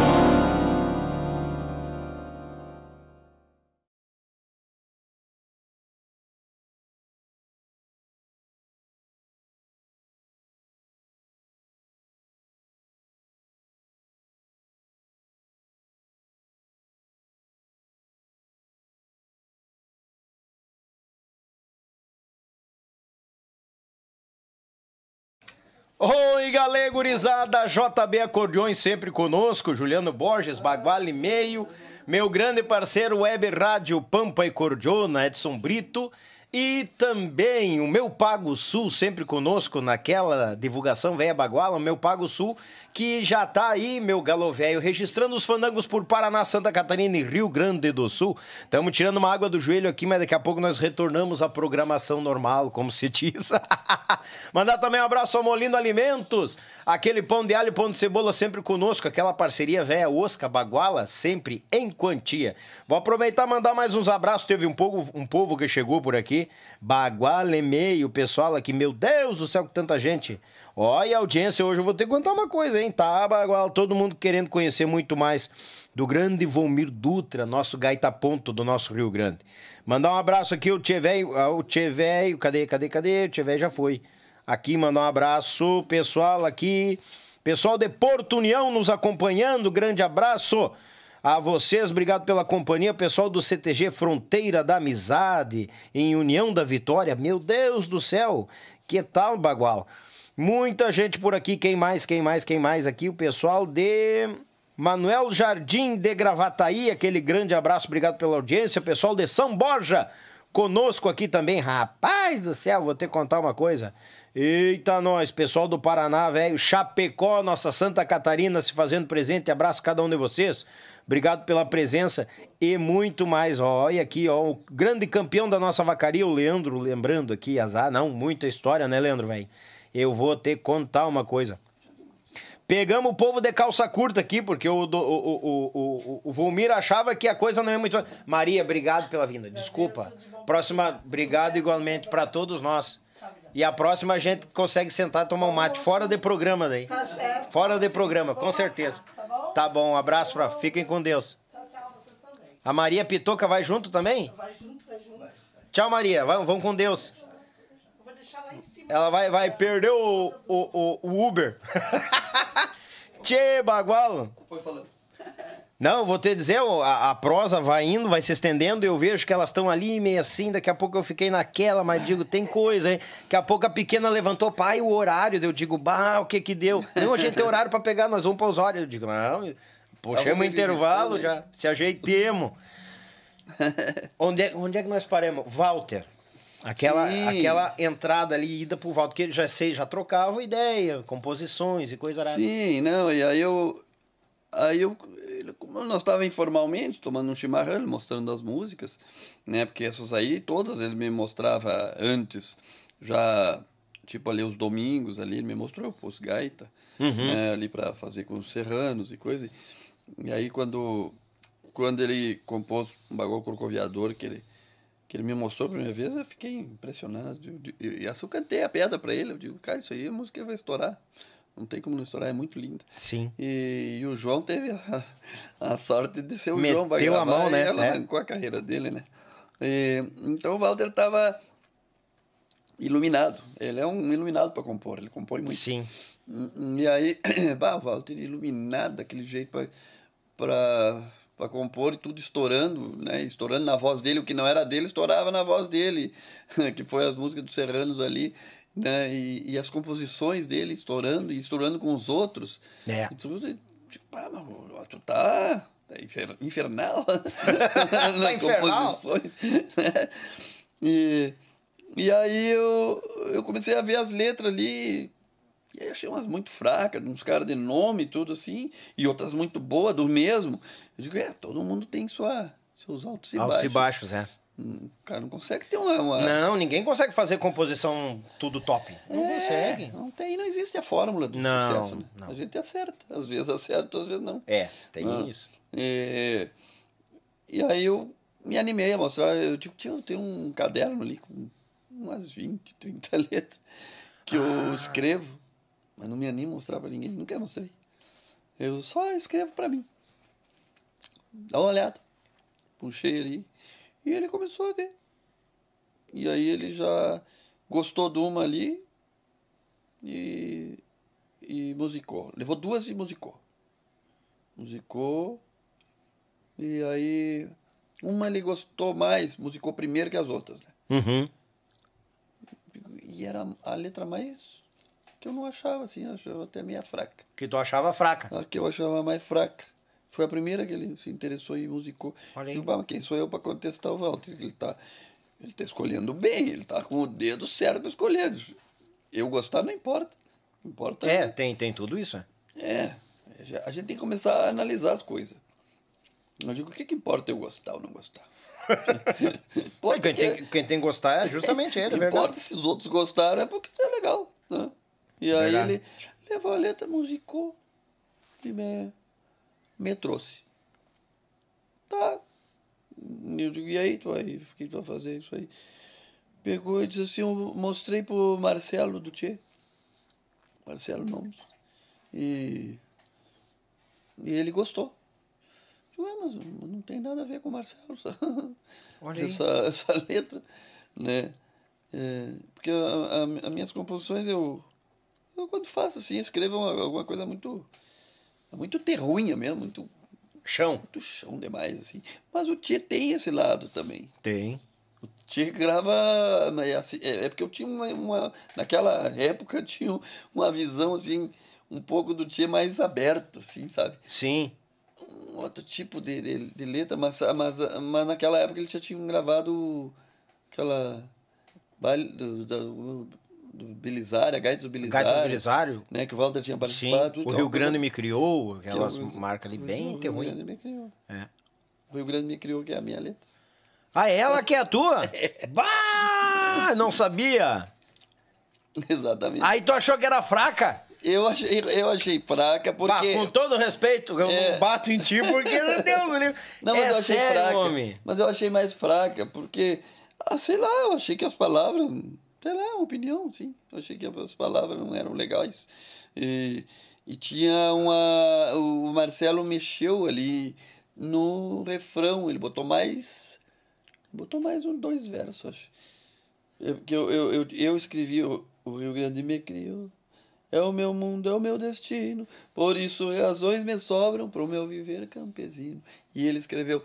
Oi, galera gurizada, JB Acordeões sempre conosco, Juliano Borges, Baguale Meio, meu grande parceiro Web Rádio Pampa e Cordiona, Edson Brito, e também o meu Pago Sul sempre conosco naquela divulgação velha baguala, o meu Pago Sul, que já tá aí, meu galo velho, registrando os fandangos por Paraná, Santa Catarina e Rio Grande do Sul. Estamos tirando uma água do joelho aqui, mas daqui a pouco nós retornamos à programação normal, como se diz. Mandar também um abraço ao Molino Alimentos, aquele pão de alho e pão de cebola sempre conosco, aquela parceria velha Osca Baguala, sempre em quantia. Vou aproveitar e mandar mais uns abraços, teve um povo, um povo que chegou por aqui, Baguala e o pessoal aqui, meu Deus do céu, que tanta gente. Olha a audiência, hoje eu vou ter que contar uma coisa, hein? Tá, Baguala, todo mundo querendo conhecer muito mais do grande Volmir Dutra, nosso gaita ponto do nosso Rio Grande. Mandar um abraço aqui, o Tchê Velho, o Tchê Velho, cadê, cadê, cadê? O Tchê Velho já foi. Aqui, mandar um abraço, pessoal aqui, pessoal de Porto União nos acompanhando, grande abraço. A vocês, obrigado pela companhia, pessoal do CTG Fronteira da Amizade, em União da Vitória. Meu Deus do céu, que tal, Bagual? Muita gente por aqui, quem mais, quem mais, quem mais aqui? O pessoal de Manuel Jardim de Gravataí, aquele grande abraço, obrigado pela audiência. Pessoal de São Borja, conosco aqui também. Rapaz do céu, vou ter que contar uma coisa. Eita, nós, pessoal do Paraná, velho, Chapecó, nossa Santa Catarina se fazendo presente. Abraço a cada um de vocês. Obrigado pela presença e muito mais. Ó, olha aqui, ó, o grande campeão da nossa vacaria, o Leandro, lembrando aqui, azar, não, muita história, né, Leandro, velho? Eu vou ter que contar uma coisa. Pegamos o povo de calça curta aqui, porque o, o, o, o, o Volmir achava que a coisa não é muito. Maria, obrigado pela vinda. Desculpa. Próxima, obrigado igualmente para todos nós. E a próxima a gente consegue sentar e tomar um mate fora de programa daí. Tá. Fora de programa, com certeza. Tá bom? Tá bom, um abraço pra. Fiquem com Deus. Tchau, tchau, vocês também. A Maria Pitoca vai junto também? Vai junto, vai junto. Tchau, Maria. Vamos, vamos com Deus. Eu vou deixar lá em cima. Ela vai, vai perder o, o, o, o Uber. Tchê, bagualo. Foi falando. Não, vou te dizer, a, a prosa vai indo, vai se estendendo, eu vejo que elas estão ali meio assim, daqui a pouco eu fiquei naquela, mas digo, tem coisa, hein? Daqui a pouco a pequena levantou, pai, o horário, eu digo, bah, o que que deu? Não, a gente tem horário pra pegar, nós vamos para os horários. Eu digo, não, puxamos o me intervalo já, se ajeitemos. onde, é, onde é que nós paramos? Walter. Aquela, Sim. aquela entrada ali, ida pro Walter, que ele já sei, já trocava ideia, composições e coisa arada. Sim, não, e aí eu. Aí eu. ele- Como nós estávamos informalmente, tomando um chimarrão, ele mostrando as músicas, né? Porque essas aí, todas ele me mostrava antes, já, tipo ali os domingos ali, ele me mostrou, pus gaita, né, ali para fazer com os serranos e coisa. E aí quando, quando ele compôs um bagulho corcoviador, que ele, que ele me mostrou a primeira vez, eu fiquei impressionado. E assim eu cantei a pedra para ele, eu digo, cara, isso aí a música vai estourar. Não tem como não estourar, é muito linda. Sim. E, e o João teve a, a sorte de ser o Meteu João vai a gravar mão, e né? ela É. arrancou a carreira dele, né? E, então o Walter estava iluminado. Ele é um iluminado para compor, ele compõe muito. Sim. E aí, bah, o Walter iluminado daquele jeito para para compor e tudo estourando, né? Estourando na voz dele, o que não era dele estourava na voz dele, que foi as músicas dos Serranos ali, né? E, e as composições dele estourando e estourando com os outros. É. E tudo, tipo, ah, mas ó, tu tá, tá infer- infernal nas Tá infernal? composições. né? E, e aí eu, eu comecei a ver as letras ali. E aí achei umas muito fracas, uns caras de nome e tudo assim, e outras muito boas, do mesmo. Eu digo, é, todo mundo tem sua, seus altos e Altos baixos. e baixos, é. O cara não consegue ter uma. uma... Não, ninguém consegue fazer composição tudo top. Não É, consegue. Não tem, não existe a fórmula do Não, sucesso, né? não. A gente acerta. Às vezes acerta, às vezes não. É, tem Ah. isso. E, e aí eu me animei a mostrar. Eu digo, tio, tem um caderno ali com umas 20, 30 letras que eu escrevo, mas não me animo a mostrar pra ninguém, nunca mostrei. Eu só escrevo pra mim. Dá uma olhada. Puxei ali e ele começou a ver. E aí ele já gostou de uma ali e, e musicou. Levou duas e musicou. Musicou. E aí uma ele gostou mais, musicou primeiro que as outras. Né? Uhum. E era a letra mais que eu não achava assim, eu achava até meia fraca. Que tu achava fraca. A que eu achava mais fraca. Foi a primeira que ele se interessou e musicou. Olha aí. Digo, "Bah, mas quem sou eu para contestar o Walter? Ele tá, ele tá escolhendo bem, ele tá com o dedo certo para escolher. Eu gostar não importa. Importa É, tem, tem tudo isso, é. é, a gente tem que começar a analisar as coisas. Eu digo, o que, que importa eu gostar ou não gostar? Importa Quem que- tem, quem tem que gostar é justamente ele, é importa verdade. se os outros gostaram, é porque tá legal. Né? E aí Verdade. ele levou a letra, musicou e me, me trouxe. Tá. Eu digo, e aí, tu vai, o que tu vai fazer isso aí? Pegou e disse assim, eu mostrei pro Marcelo do Tchê. Marcelo Nomes. E, e ele gostou. Eu digo, "Ué, mas não tem nada a ver com o Marcelo. aí. essa, essa letra, né? É, porque a, a- as minhas composições eu, eu quando faço assim, escrevo uma- alguma coisa muito muito terruinha mesmo, muito Chão. muito chão demais assim. Mas o Tchê tem esse lado também. Tem. O Tchê grava. mas assim, É é porque eu tinha uma, uma. Naquela época eu tinha uma visão assim, um pouco do Tchê mais aberta, assim, sabe? Sim. um outro tipo de, de, de letra, mas, mas, mas naquela época ele já tinha gravado aquela. Baile do, do, do Belisário, a Gaita do Belisário. Gaita do Belisário. Né, que o Walter tinha Sim. participado. tudo, O é Rio Grande me criou, que é aquelas marcas ali bem O Rio terruim. Grande me criou. É. O Rio Grande me criou, que é a minha letra. Ah, ela que é a tua? Bah! Não sabia. Exatamente. Aí tu achou que era fraca? Eu achei, eu achei fraca Bah, porque. com todo respeito, eu É. não bato em ti porque não deu. Não, mas é eu achei sério, fraca. homem. Mas eu achei mais fraca, porque, ah, sei lá, eu achei que as palavras, sei lá, opinião, sim. Achei que as palavras não eram legais. E, e tinha uma. O Marcelo mexeu ali no refrão, ele botou mais. Botou mais um, dois versos, acho. Que eu, eu, eu, eu escrevi o, Rio Grande me criou. É o meu mundo, é o meu destino. Por isso razões me sobram para o meu viver campesino. E ele escreveu: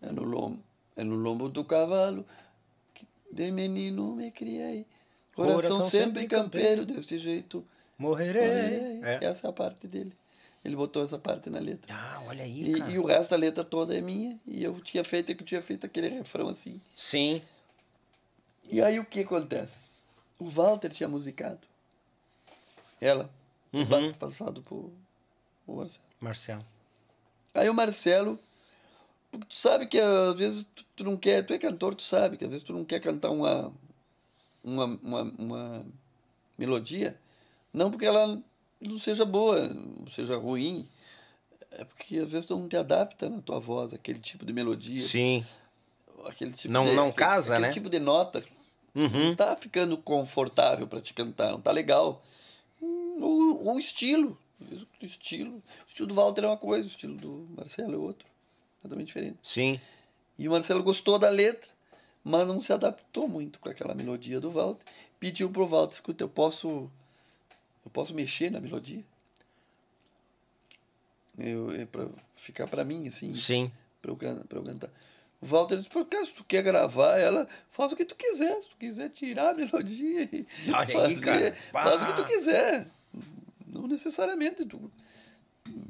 É no lombo, é no lombo do cavalo de menino me criei. Coração, Coração sempre campeiro, desse jeito Morrerei. morrerei. É. Essa é a parte dele. Ele botou essa parte na letra. Ah, olha aí, E, cara. e o resto da letra toda é minha. E eu tinha feito, eu tinha feito aquele refrão assim. Sim. E aí o que acontece? O Walter tinha musicado. Ela. Uhum. Passado por, por Marcelo. Marcelo. Aí o Marcelo. Porque tu sabe que às vezes tu, tu não quer. Tu é cantor, tu sabe que às vezes tu não quer cantar uma. Uma, uma, uma melodia. Não porque ela não seja boa, não seja ruim. É porque às vezes tu não te adapta na tua voz, aquele tipo de melodia. Sim. aquele tipo Não- de, não aquele- casa, aquele né? tipo de nota Uhum. não tá ficando confortável para te cantar, não tá legal. Hum, Ou o estilo. O estilo. O estilo do Walter é uma coisa, o estilo do Marcelo é outro. Totalmente diferente. Sim. E o Marcelo gostou da letra, mas não se adaptou muito com aquela melodia do Walter. Pediu pro Walter, escuta, eu posso. Eu posso mexer na melodia? Eu, pra ficar para mim, assim Sim. para eu, pra eu cantar. O Walter disse, por que se tu quer gravar ela, faz o que tu quiser. Se tu quiser tirar a melodia e Olha aí, fazer, cara. faz o que tu quiser. Não necessariamente. Tu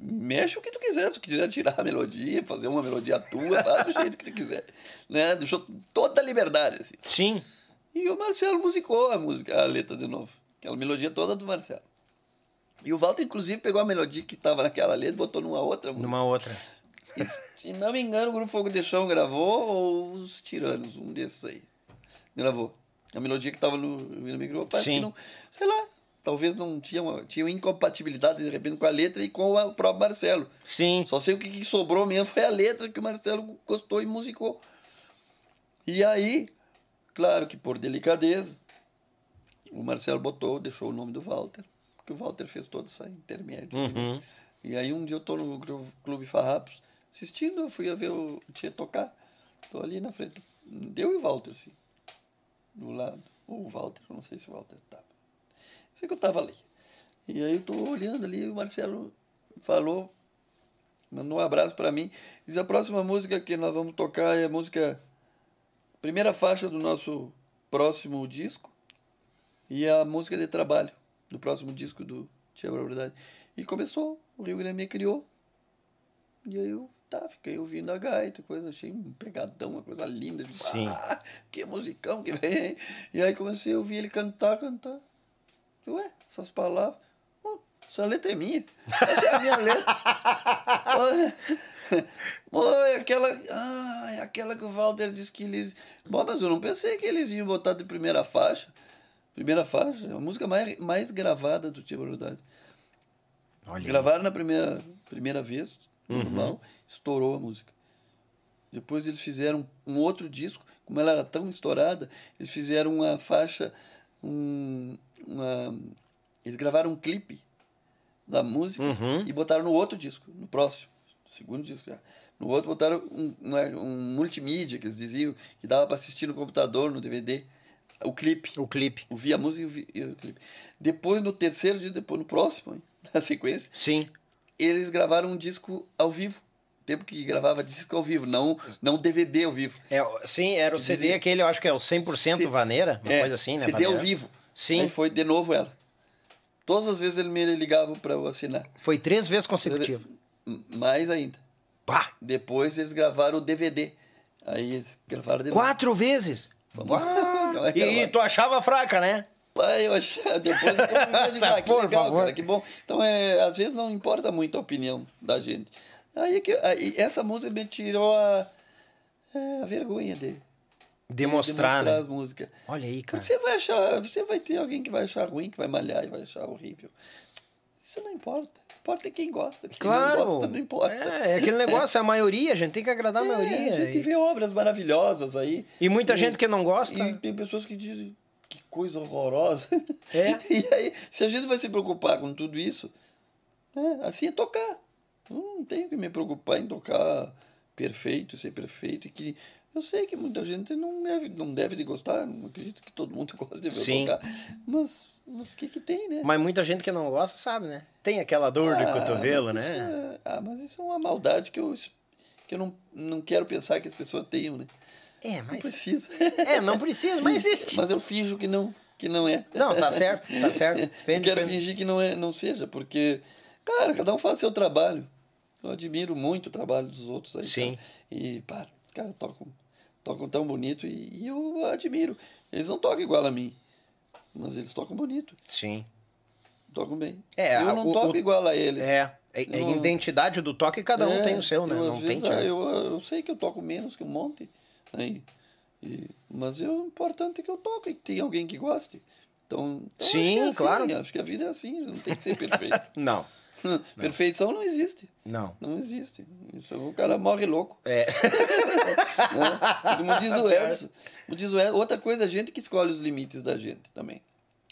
mexe o que tu quiser. Se tu quiser tirar a melodia, fazer uma melodia tua, faz do jeito que tu quiser. Né? Deixou toda a liberdade. Assim. Sim. E o Marcelo musicou a música, a letra de novo. Aquela melodia toda do Marcelo. E o Walter, inclusive, pegou a melodia que estava naquela letra e botou numa outra música. Numa outra. E, se não me engano, o Grupo Fogo de Chão gravou ou os Tiranos, um desses aí. Gravou. A melodia que estava no no micro, parece Sim. que não. Sei lá. Talvez não tinha, uma, tinha uma incompatibilidade de repente com a letra e com o próprio Marcelo. Sim. Só sei o que, que sobrou mesmo foi a letra que o Marcelo gostou e musicou. E aí, Claro que por delicadeza, o Marcelo botou, deixou o nome do Walter, porque o Walter fez todo essa intermédio. Uhum. E aí um dia eu tô no Clube Farrapos assistindo, eu fui a ver o Tia tocar. Tô ali na frente. Deu e o Walter, assim. Do lado. Ou o Walter, não sei se o Walter tava. Sei que eu tava ali. E aí eu tô olhando ali, o Marcelo falou, mandou um abraço para mim. Diz a próxima música que nós vamos tocar é a música. Primeira faixa do nosso próximo disco. E a música de trabalho do próximo disco do Tia Barbaridade. E começou, o Rio Grande me criou. E aí eu tá, fiquei ouvindo a gaita, coisa, achei um pegadão, uma coisa linda. Tipo, Sim. Ah, que musicão que vem. E aí comecei a ouvir ele cantar, cantar. Ué, essas palavras. Oh, essa letra é minha. Essa é a minha letra. Olha. Oi, aquela. Ah, é aquela que o Walter disse que eles. Bom, mas eu não pensei que eles iam botar de primeira faixa. Primeira faixa, é a música mais, mais gravada do Tia Barbaridade. Olha aí. Gravaram na primeira, primeira vez, Uhum. normal, estourou a música. Depois eles fizeram um outro disco, como ela era tão estourada, eles fizeram uma faixa, um, uma, eles gravaram um clipe da música Uhum. e botaram no outro disco, no próximo, segundo disco já. No outro botaram um, um, um multimídia, que eles diziam, que dava para assistir no computador, no DVD, o clipe. O clipe. Eu vi a música e o clipe. Depois, no terceiro dia, depois no próximo, hein, na sequência, Sim. eles gravaram um disco ao vivo. Tempo que gravava disco ao vivo, não, não DVD ao vivo. É, sim, era o CD aquele, eu acho que é o 100% C- vaneira, uma É, coisa assim, né? CD ao vaneira? vivo. Sim. Aí foi de novo ela. Todas as vezes ele me ligava para eu assinar. Foi três vezes consecutiva. Mais ainda. Pá! Depois eles gravaram o DVD. Aí eles gravaram de novo. Quatro vezes? Vamos-! Não é E, e aquela- tu achava fraca, né? Pai, eu achava, depois eu digo, ah, que Por legal, favor. cara, que bom. Então, é, às vezes não importa muito a opinião da gente. Aí, é que, aí essa música me tirou a, é, a vergonha de, de Demonstrar, demonstrar né? as músicas. Olha aí, cara. Porque você vai achar, você vai ter alguém que vai achar ruim, que vai malhar e vai achar horrível. Isso não importa. Importa é quem gosta. Quem Claro. não gosta, não importa. É, é aquele negócio, é a maioria, a gente tem que agradar a É, maioria. a gente e, vê obras maravilhosas aí. e muita gente que não gosta. E tem pessoas que dizem que coisa horrorosa. É. e aí, se a gente vai se preocupar com tudo isso, né, assim é tocar. Eu não tenho que me preocupar em tocar perfeito, ser perfeito. E que eu sei que muita gente não deve, não deve de gostar, não acredito que todo mundo goste de ver Sim. tocar. Mas mas o que, que tem, né? Mas muita gente que não gosta sabe, né? Tem aquela dor de Ah, cotovelo, mas isso né? é- ah, mas isso é uma maldade que eu, que eu não, não quero pensar que as pessoas tenham, né? É, Não mas. precisa. É, não precisa, mas existe. Mas eu finjo que não, que não é. Não, tá certo, tá certo. Eu quero depende. fingir que não, é, não seja, porque, cara, cada um faz seu trabalho. Eu admiro muito o trabalho dos outros aí. Sim. cara. E, pá, os caras tocam, tão bonito e, e eu admiro. Eles não tocam igual a mim, mas eles tocam bonito, Sim. tocam bem. É, eu a- não o- toco o- igual a eles. É. É, é Não- identidade do toque, cada um É, tem o seu, né? eu, Não tem ah, eu, eu sei que eu toco menos que um monte, aí, e, mas eu- o importante é que eu toco e que tem alguém que goste. Então, então Sim, acho que é assim, claro. Acho que a vida é assim, não tem que ser perfeito. Não, Perfeição não existe. não. Não existe. Isso, o cara morre louco. É. Né? Como diz o Edson. Como diz o Edson, outra coisa, a gente que escolhe os limites da gente também.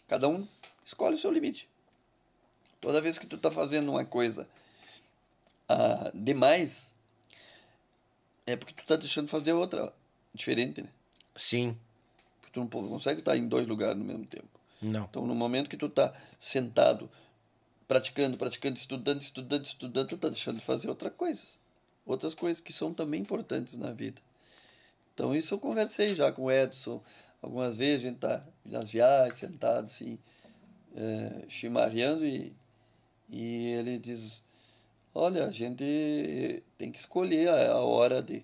Cada um escolhe o seu limite. Toda vez que tu tá fazendo uma coisa ah, demais, é porque tu tá deixando de fazer outra diferente, né? Sim. Porque tu não consegue estar em dois lugares no mesmo tempo. Não. Então, no momento que tu tá sentado, praticando, praticando, estudando, estudando, estudando, tu tá deixando de fazer outras coisas. Outras coisas que são também importantes na vida. Então, isso eu conversei já com o Edson. Algumas vezes a gente tá nas viagens, sentado assim, é, chimarreando e, e ele diz, olha, a gente tem que escolher a, a hora de,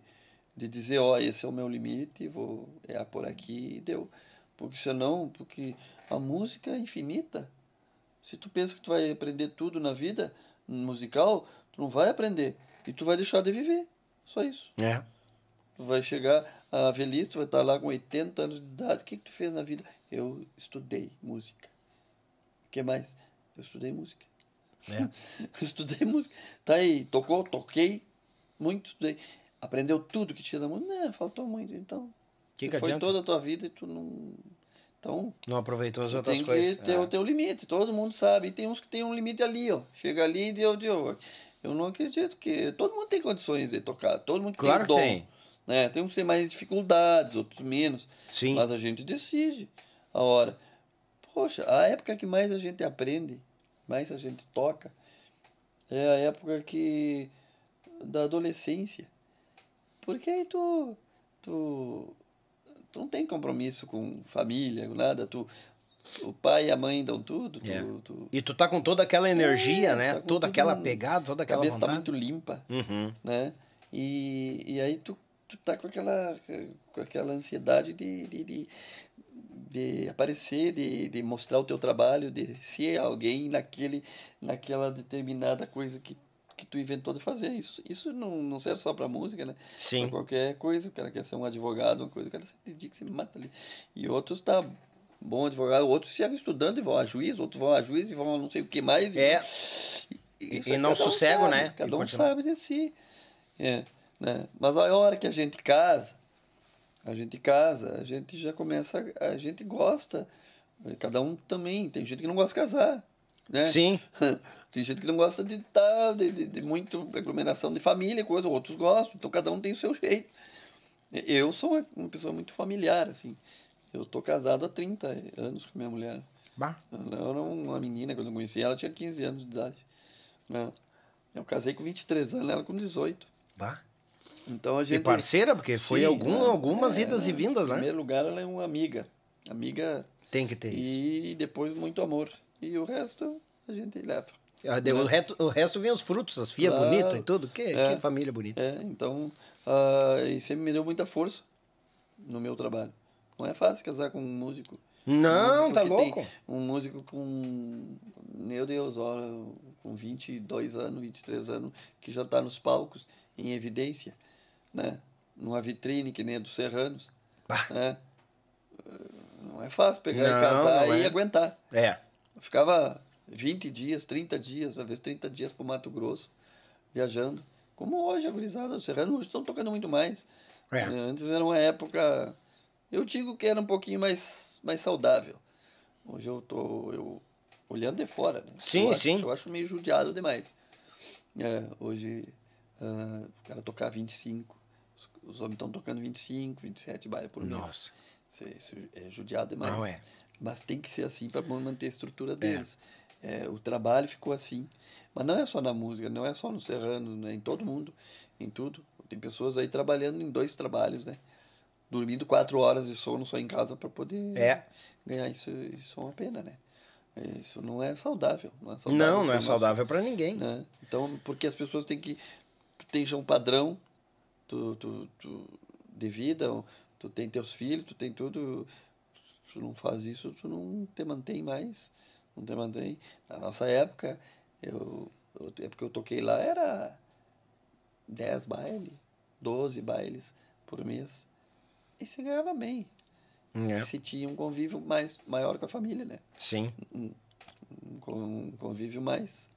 de dizer, ó, esse é o meu limite, vou é por aqui e deu. Porque senão, porque a música é infinita. Se tu pensa que tu vai aprender tudo na vida musical, tu não vai aprender. E tu vai deixar de viver. Só isso. É. Tu vai chegar à velhice, tu vai estar lá com 80 anos de idade. O que, que tu fez na vida? Eu estudei música. O que mais? Eu estudei música. É. estudei música. Tá aí, tocou, toquei, muito estudei. Aprendeu tudo que tinha na música? Não, faltou muito. Então, Que que foi adianta? toda a tua vida e tu não. Então, Não aproveitou as outras tem coisas. que ter É. o teu limite, todo mundo sabe. E tem uns que tem um limite ali, ó. Chega ali e deu, deu. Eu não acredito que. Todo mundo tem condições de tocar, todo mundo Claro tem dom. tem. Né? Tem uns que têm mais dificuldades, outros menos. Sim. Mas a gente decide a hora. Poxa, a época que mais a gente aprende, mais a gente toca, é a época que da adolescência. Porque aí tu, tu, tu não tem compromisso com família, com nada. Tu, o pai e a mãe dão tudo. Tu, É. tu, E tu tá com toda aquela energia, É, né? tá toda aquela no- pegada, toda a aquela cabeça tá vontade. muito limpa Uhum. né? E, e aí tu, tu tá com aquela, com aquela ansiedade de, de, de, de aparecer, de, de mostrar o teu trabalho, de ser alguém naquele, naquela determinada coisa que, que tu inventou de fazer. Isso, isso não, não serve só pra música, né? Sim. Pra qualquer coisa, o cara quer ser um advogado, uma coisa, o cara se dedica, se mata ali. E outros tá bom advogado, outros chegam estudando e vão a juiz, outros vão a juiz e vão a não sei o que mais. e- É. E- e aí não um sossego, sabe, né? Cada um sabe de si. É, né? Mas a hora que a gente casa, a gente casa, a gente já começa, a gente gosta. Cada um também. Tem gente que não gosta de casar. Né? Sim. Tem gente que não gosta de estar, de, de, de muito aglomeração de família, coisa, outros gostam, então cada um tem o seu jeito. Eu sou uma- pessoa muito familiar, assim. Eu tô casado há 30 anos com minha mulher. Bah. Ela era uma menina, quando eu conheci ela, tinha 15 anos de idade. Né? Eu casei com 23 anos, ela com 18. Bah. Então a E gente. parceira, porque foi Sim, algum, né? algumas É, idas e né? vindas, Em né? primeiro lugar, ela é uma amiga. Amiga Tem que ter isso. e depois muito amor. E o resto a gente leva. Ah, deu- O, resto, o resto vem os frutos, as filhas Claro. bonitas e tudo. Que, É. que família bonita. É, então, ah, e sempre me deu muita força no meu trabalho. Não é fácil casar com um músico. Não, músico tá louco. um músico com, meu Deus, olha, com 22 anos, 23 anos, que já está nos palcos, em evidência, né? Numa vitrine que nem a dos Serranos. Né? Não é fácil pegar Não, e casar não e é. aguentar. É. Eu ficava 20 dias, 30 dias, às vezes 30 dias para Mato Grosso, viajando. Como hoje, a gurizada, os serranos hoje estão tocando muito mais. É. Eh, Antes era uma época, eu digo que era um pouquinho mais, mais saudável. Hoje eu tô eu, olhando de fora, né? Sim, eu acho, sim. Eu acho meio judiado demais. É, hoje, ah, o cara tocar 25, os, os homens estão tocando 25, 27 bailes por mês. Nossa. Isso, isso é judiado demais. Não é. Mas tem que ser assim para manter a estrutura deles. É, o trabalho ficou assim. Mas não é só na música, não é só no Serrano, né? em todo mundo, em tudo. Tem pessoas aí trabalhando em dois trabalhos, né? Dormindo quatro horas de sono só em casa para poder É. ganhar. Isso, isso é uma pena, né? É, Isso não é saudável. Não é saudável Não, não é saudável pra ninguém. né? Então, porque as pessoas têm que. Tu tens já um padrão tu, tu, tu, de vida, tu tem teus filhos, tu tem tudo. Tu não faz isso, tu não te mantém mais. Não te mantém. Na nossa época, eu, eu, a época que eu toquei lá era 10 bailes, 12 bailes por mês. E se ganhava bem. É. Se tinha um convívio mais, maior com a família, né? Sim. um, um convívio mais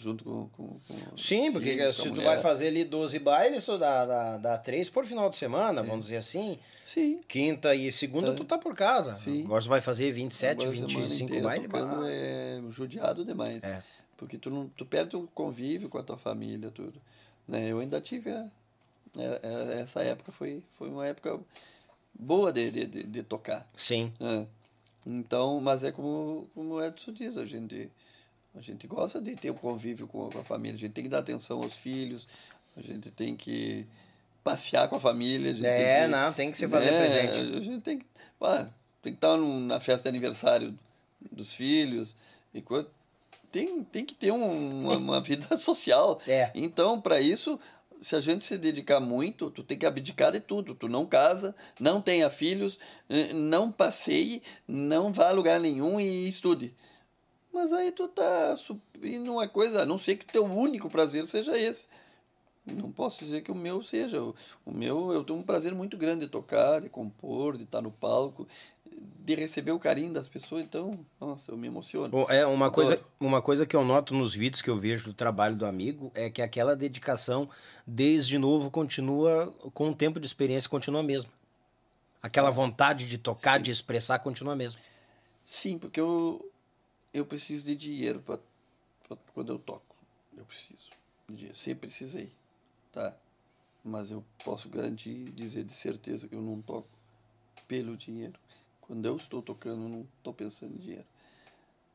junto com, com, com Sim, porque filhos, a se tu mulher. vai fazer ali 12 bailes, tu dá, dá, dá 3 por final de semana, vamos dizer assim. sim Quinta e segunda tu tá por casa. É. Sim. Agora tu vai fazer 27, Agora, a semana 25 inteira bailes. tocando é judiado demais É. porque tu não tu perde o convívio com a tua família tudo né eu ainda tive a, é- é- essa época foi foi uma época boa de, de, de, de tocar Sim. É. Então, mas é como, como o Edson diz, a gente, a gente gosta de ter o convívio com a, família, a gente tem que dar atenção aos filhos, a gente tem que passear com a família. A gente É, tem que, não, tem que se fazer né, presente. A gente tem que, ah, tem que estar na festa de aniversário dos filhos e coisa. Tem, tem que ter um- uma, uma vida social. É. Então, para isso, se a gente se dedicar muito, tu tem que abdicar de tudo. Tu não casa, não tenha filhos, eh, não passeie, não vá a lugar nenhum e estude. Mas aí tu tá suprindo uma coisa, a não ser que o teu único prazer seja esse. Não posso dizer que o meu seja. O, o meu, eu tenho um prazer muito grande de tocar, de compor, de estar no palco, de receber o carinho das pessoas. Então, nossa, eu me emociono. É uma coisa, uma coisa que eu noto nos vídeos que eu vejo do trabalho do amigo é que aquela dedicação, desde novo, continua, com o tempo de experiência, continua a mesma. Aquela vontade de tocar, de expressar, continua mesmo. Sim, porque eu, eu preciso de dinheiro para quando eu toco. Eu preciso de dinheiro. Sempre precisei, tá? Mas eu posso garantir, dizer de certeza que eu não toco pelo dinheiro. Quando eu estou tocando, eu não estou pensando em dinheiro.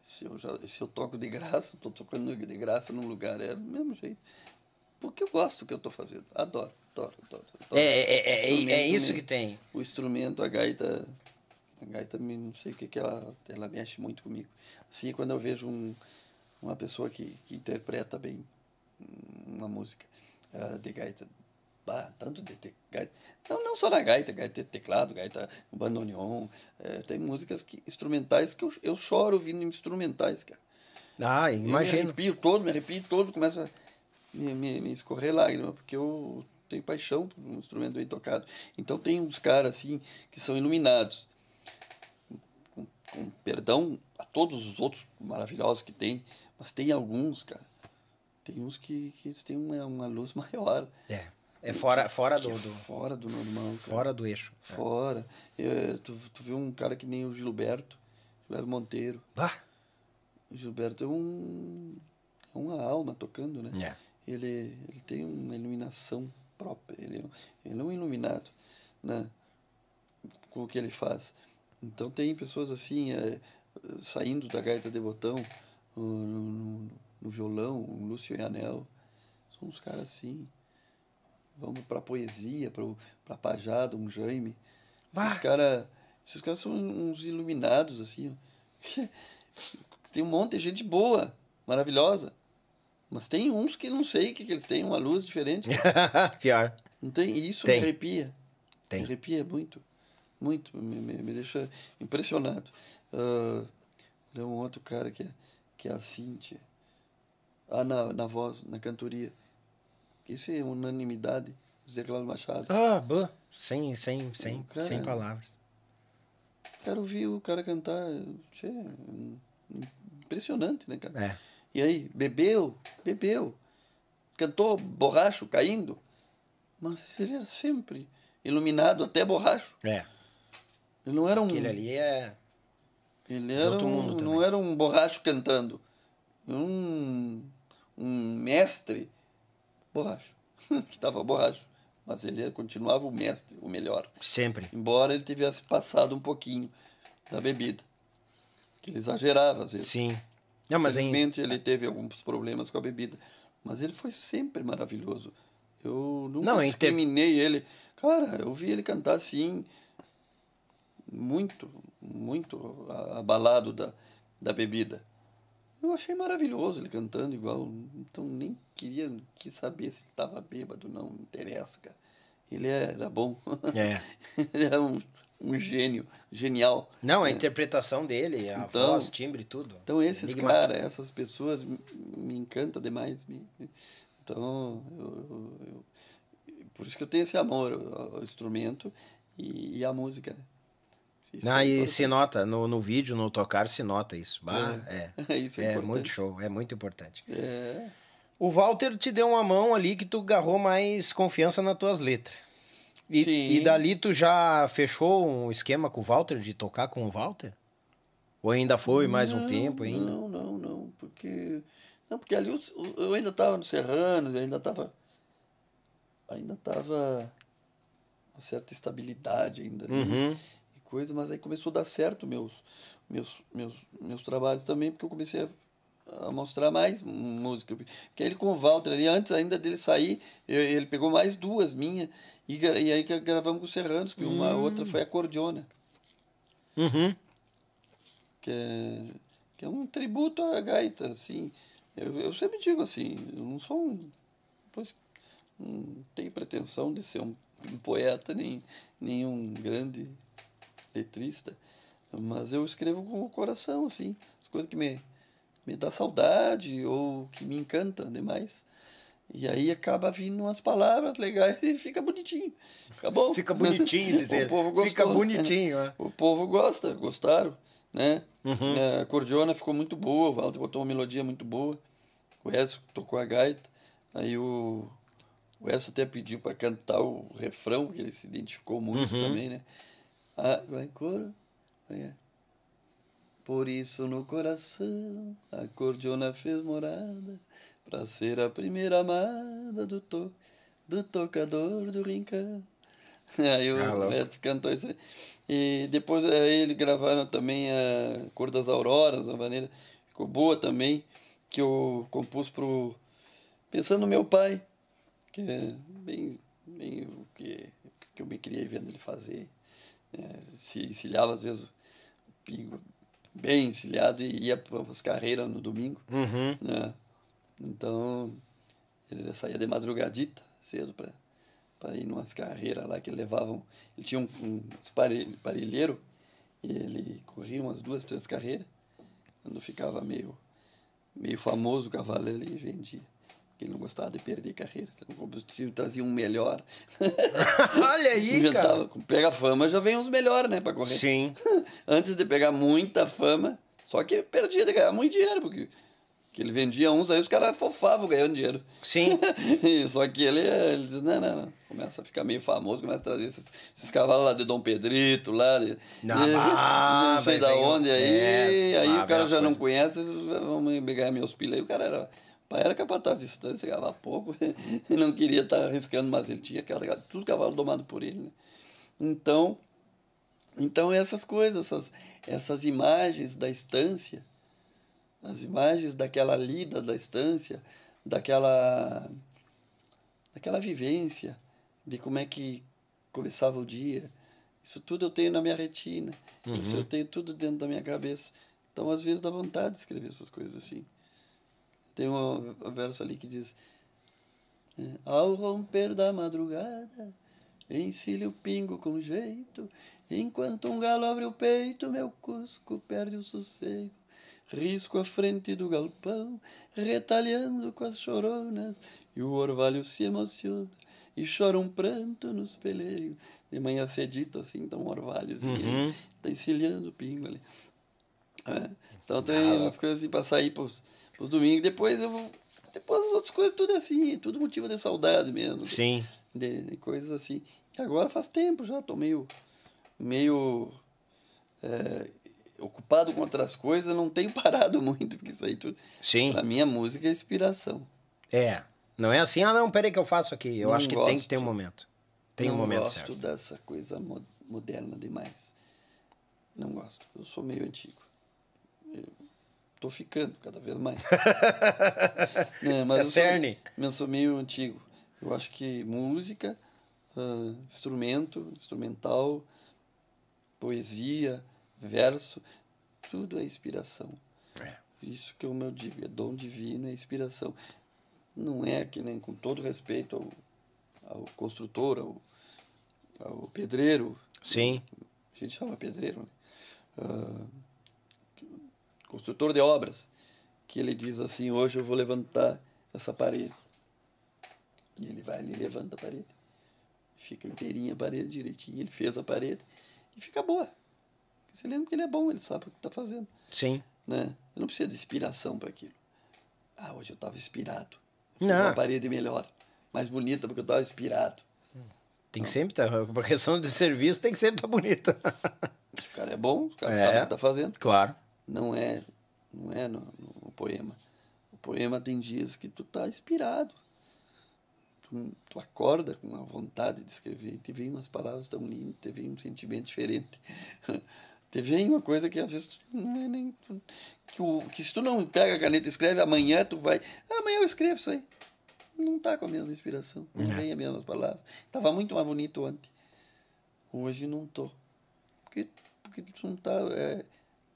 Se eu, já, se eu toco de graça, estou tocando de graça num lugar, é do mesmo jeito. Porque eu gosto do que eu estou fazendo. Adoro, adoro, adoro. adoro. É, é, é, é, é isso que tem. O instrumento, a gaita, a gaita, não sei o que que ela, ela mexe muito comigo. Assim, quando eu vejo um, uma pessoa que, que interpreta bem uma música ah, de gaita, bah, tanto de, de gaita, não, não só na gaita, gaita de teclado, gaita bandoneon, eh, tem músicas que, instrumentais que eu, eu choro ouvindo instrumentais, cara. Ah, Eu me imagino. arrepio todo, me arrepio todo, começa a me, me, me escorrer lágrima, porque eu tenho paixão por um instrumento bem tocado. Então tem uns caras assim que são iluminados. Com, perdão a todos os outros maravilhosos que tem, mas tem alguns, cara. Tem uns que, que têm uma, uma luz maior. É. É fora, fora do, é do- fora do normal, cara. fora do eixo. Fora. Eu- tu, tu viu um cara que nem o Gilberto, Gilberto Monteiro. Ah, O Gilberto é um é uma alma tocando, né? É. Ele, ele tem uma iluminação própria, ele, é ele é um iluminado, né? Com o que ele faz. Então tem pessoas assim, é, saindo da gaita de botão, no, no, no violão, o Lúcio e Anel, são uns caras assim. Vamos pra poesia, pro, pra pajada, um Jaime. Esses Bah! caras esses caras são uns iluminados, assim. Tem um monte de gente boa, maravilhosa. Mas tem uns que não sei o que, que eles têm, uma luz diferente. Pior. Não tem? E isso Tem. me arrepia. Tem. Me arrepia muito. Muito. Me, me, deixa impressionado. Ah, tem um outro cara que é, que é a Cíntia. Ah, na, na voz, na cantoria. Isso é unanimidade. José Cláudio Machado. Ah, bah. Sem, sem, sem, Cara. sem palavras. Quero ouvir o cara cantar. Tchê, impressionante, né, cara? É. E aí, bebeu, bebeu. Cantou borracho caindo. Mas ele era sempre iluminado até borracho. É. Ele não era um. Aquele ali é. Ele era um, não era um borracho cantando. Um, um mestre borracho. que estava borracho. Mas ele continuava o mestre, o melhor. Sempre. Embora ele tivesse passado um pouquinho da bebida. Que ele exagerava às vezes. Sim. Não, mas em, Infelizmente ele teve alguns problemas com a bebida. Mas ele foi sempre maravilhoso. Eu nunca Não, em discriminei ele. Cara, eu vi ele cantar assim, muito, muito abalado da, da bebida. Eu achei maravilhoso ele cantando igual. Então nem queria quis saber se ele estava bêbado, não, não interessa, cara. Ele era bom. É. ele era um, um gênio, genial. Não, a interpretação dele, a Então- voz, timbre, tudo. Então esses caras, essas pessoas me, encantam demais. me- então, eu, eu- eu- por isso que eu tenho esse amor ao, ao instrumento e, e à música. Isso Não, é e se nota, no, no vídeo, no tocar, se nota isso. Bah, é. Isso é É, muito show, é muito importante. É, O Walter te deu uma mão ali que tu agarrou mais confiança nas tuas letras. E, Sim. e dali tu já fechou um esquema com o Walter, de tocar com o Walter? Ou ainda foi mais um Não, tempo ainda? Não, não, não, porque não, porque ali o- eu ainda estava no Serrano, eu ainda estava ainda estava uma certa estabilidade ainda Uhum. Coisa, mas aí começou a dar certo meus meus meus meus trabalhos também, porque eu comecei a, a mostrar mais música, porque ele com o Walter ali antes ainda dele sair, eu- ele pegou mais duas minhas e, e aí gravamos com os Serranos, que uma outra foi a Cordiona Uhum. que é, que é um tributo à gaita, assim. Eu, eu sempre digo assim, eu não sou um... Pois, não tenho pretensão de ser um, um poeta, nem, nem um grande letrista, mas eu escrevo com o coração, assim, as coisas que me, me dá saudade ou que me encantam demais. E aí acaba vindo umas palavras legais e fica bonitinho. Fica bom. Fica bonitinho dizer. o povo gostou. Fica bonitinho, é. O povo gosta, gostaram, né? Uhum. É, A cordiona ficou muito boa, o Walter botou uma melodia muito boa. O Edson tocou a gaita. Aí o, o Edson até pediu para cantar o refrão, que ele se identificou muito Uhum. também, né? Ah, vai coro? É. Por isso no coração a cordiona fez morada Pra ser a primeira amada do, to, do tocador do rincão Aí o Ah. Beto cantou isso aí. E depois aí eles gravaram também a Cor das Auroras, a maneira ficou boa também, que eu compus pro pensando no meu pai, que é bem, bem o que, que eu me criei vendo ele fazer. É, se encilhava às vezes o pingo bem encilhado e ia para as carreiras no domingo. Uhum. Né? Então ele saía de madrugadita cedo para para ir numas carreiras lá que levavam. Ele tinha um, um parelheiro e ele corria umas duas, três carreiras. Quando ficava meio, meio famoso o cavalo, ele vendia. Ele não gostava de perder carreira. O combustível trazia um melhor. Olha aí, cara. Inventava. Pega fama, já vem uns melhores, né, para correr. Sim. Antes de pegar muita fama, só que perdia de ganhar muito dinheiro, porque que ele vendia uns, aí os caras fofavam ganhando dinheiro. Sim. Só que ele, ele diz, não, não, não. Começa a ficar meio famoso, começa a trazer esses, esses cavalos lá de Dom Pedrito, lá de, Não, de- ah, não sei da onde, aí, é, aí lá o cara já a não coisa. conhece, vamos pegar meus pilhas. Aí o cara era, pai era capataz de distância, ganhava pouco, e não queria estar arriscando, mas ele tinha aquela, tudo cavalo domado por ele, né? Então, então essas coisas, essas, essas imagens da estância, as imagens daquela lida da estância, daquela daquela vivência, de como é que começava o dia. Isso tudo eu tenho na minha retina. Isso eu tenho tudo dentro da minha cabeça. Então, às vezes, dá vontade de escrever essas coisas assim. Tem um verso ali que diz: é, Ao romper da madrugada, encilha o pingo com jeito, enquanto um galo abre o peito, meu cusco perde o sossego. Risco à frente do galpão, retalhando com as choronas, e o orvalho se emociona e chora um pranto nos peleiros. De manhã cedito, assim, tá um orvalhozinho, tá encilhando o pingo ali. É, Então tem umas coisas assim pra sair pros, pros domingos. Depois eu vou. Depois as outras coisas, tudo é assim, tudo motivo de saudade mesmo. Sim. De, de coisas assim. E agora faz tempo já, tô meio. meio. é, ocupado com outras coisas, não tenho parado muito, porque isso aí tudo. Sim. Pra mim a música é inspiração. É. Não é assim, ah, não, peraí que eu faço aqui. Eu Não acho que tem que gosto. ter um momento. Tem um não momento gosto certo. dessa coisa mo- moderna demais. Não gosto. Eu sou meio antigo. Eu tô ficando cada vez mais. É, mas É eu sou- cerne. Eu sou meio antigo. Eu acho que música, ah, instrumento, instrumental, poesia, verso, tudo é inspiração. É. Isso que é o meu digo, é dom divino, é inspiração. Não é que nem com todo respeito ao, ao construtor, ao, ao pedreiro. Sim. A gente chama pedreiro, né? Ah, construtor de obras, que ele diz assim, hoje eu vou levantar essa parede. E ele vai ali e levanta a parede. Fica inteirinha a parede, direitinho, ele fez a parede e fica boa. Você lembra que ele é bom, ele sabe o que está fazendo Sim. né? Eu não preciso de inspiração para aquilo. Ah, hoje eu estava inspirado. Fiz Não. uma parede melhor, mais bonita, porque eu estava inspirado. Tem que sempre estar. Por questão de serviço, tem que sempre estar bonito. Se o cara é bom, o cara É. sabe o que está fazendo. claro. Não é, não é no, no poema. O poema tem dias que tu tá inspirado. Tu, tu acorda com a vontade de escrever, te vem umas palavras tão lindas, te vem um sentimento diferente. te vem uma coisa que às vezes não é nem. tu- que, o, que se tu não pega a caneta e escreve, amanhã tu vai. "Ah, amanhã eu escrevo isso aí. Não tá com a mesma inspiração, não vem as mesmas palavras. Tava muito mais bonito ontem. Hoje não tô. Porque, porque tu não tá. é,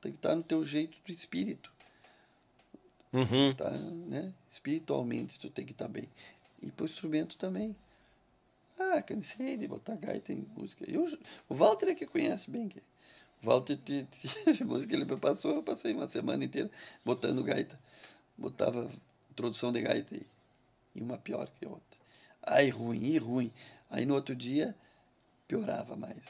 tem que estar no teu jeito do espírito. Uhum. Tá, né? Espiritualmente tu tem que estar bem. E pro instrumento também. Ah, cansei de botar gaita em música. Eu, o Walter é que conhece bem. que- O Walter te- teve música ele me passou, eu passei uma semana inteira botando gaita. Botava introdução de gaita e, e uma pior que a outra. Aí ruim, e ruim. Aí no outro dia piorava mais.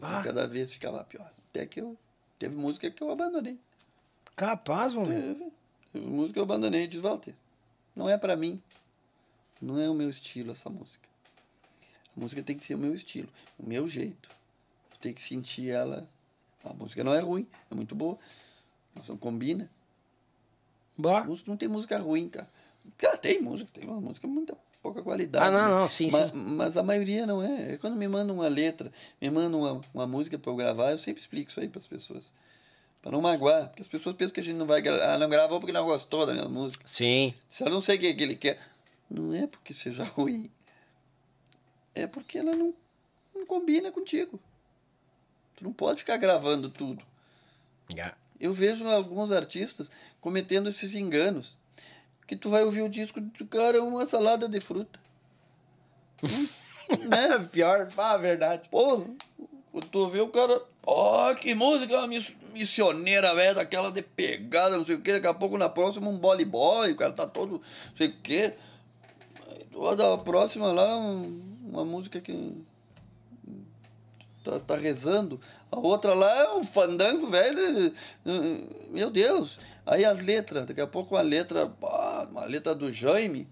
Ah. Cada vez ficava pior. Até que eu. Teve música que eu abandonei. Capaz, homem. Teve. Teve música que eu abandonei disse, Walter, não é pra mim. Não é o meu estilo essa música. A música tem que ser o meu estilo, o meu jeito. Tem que sentir ela. A música não é ruim, é muito boa. Mas não combina. Bah. Não tem música ruim, cara. Cara, tem música, tem uma música muito pouca qualidade. Ah, não, né? não, sim, mas, sim. Mas a maioria não é. Quando me mandam uma letra, me mandam uma, uma música para eu gravar, eu sempre explico isso aí para as pessoas. Para não magoar. Porque as pessoas pensam que a gente não vai gravar. Ah, não gravou porque não gostou da minha música. Sim. Se ela não sei o que, que ele quer. Não é porque seja ruim. É porque ela não, não combina contigo. Tu não pode ficar gravando tudo. Yeah. Eu vejo alguns artistas cometendo esses enganos. Que tu vai ouvir o disco do cara, uma salada de fruta. Né? Pior, ah, verdade. Porra, quando tu vê o cara. Ó, que música miss- missioneira, velho, daquela de pegada, não sei o quê. Daqui a pouco na próxima um boy boy, o cara tá todo. não sei o quê. Aí tu vai dar a próxima lá, um- uma música que. Tá, tá rezando. A outra lá é um fandango, velho. Meu Deus. Aí as letras, daqui a pouco uma letra. Uma letra do Jaime.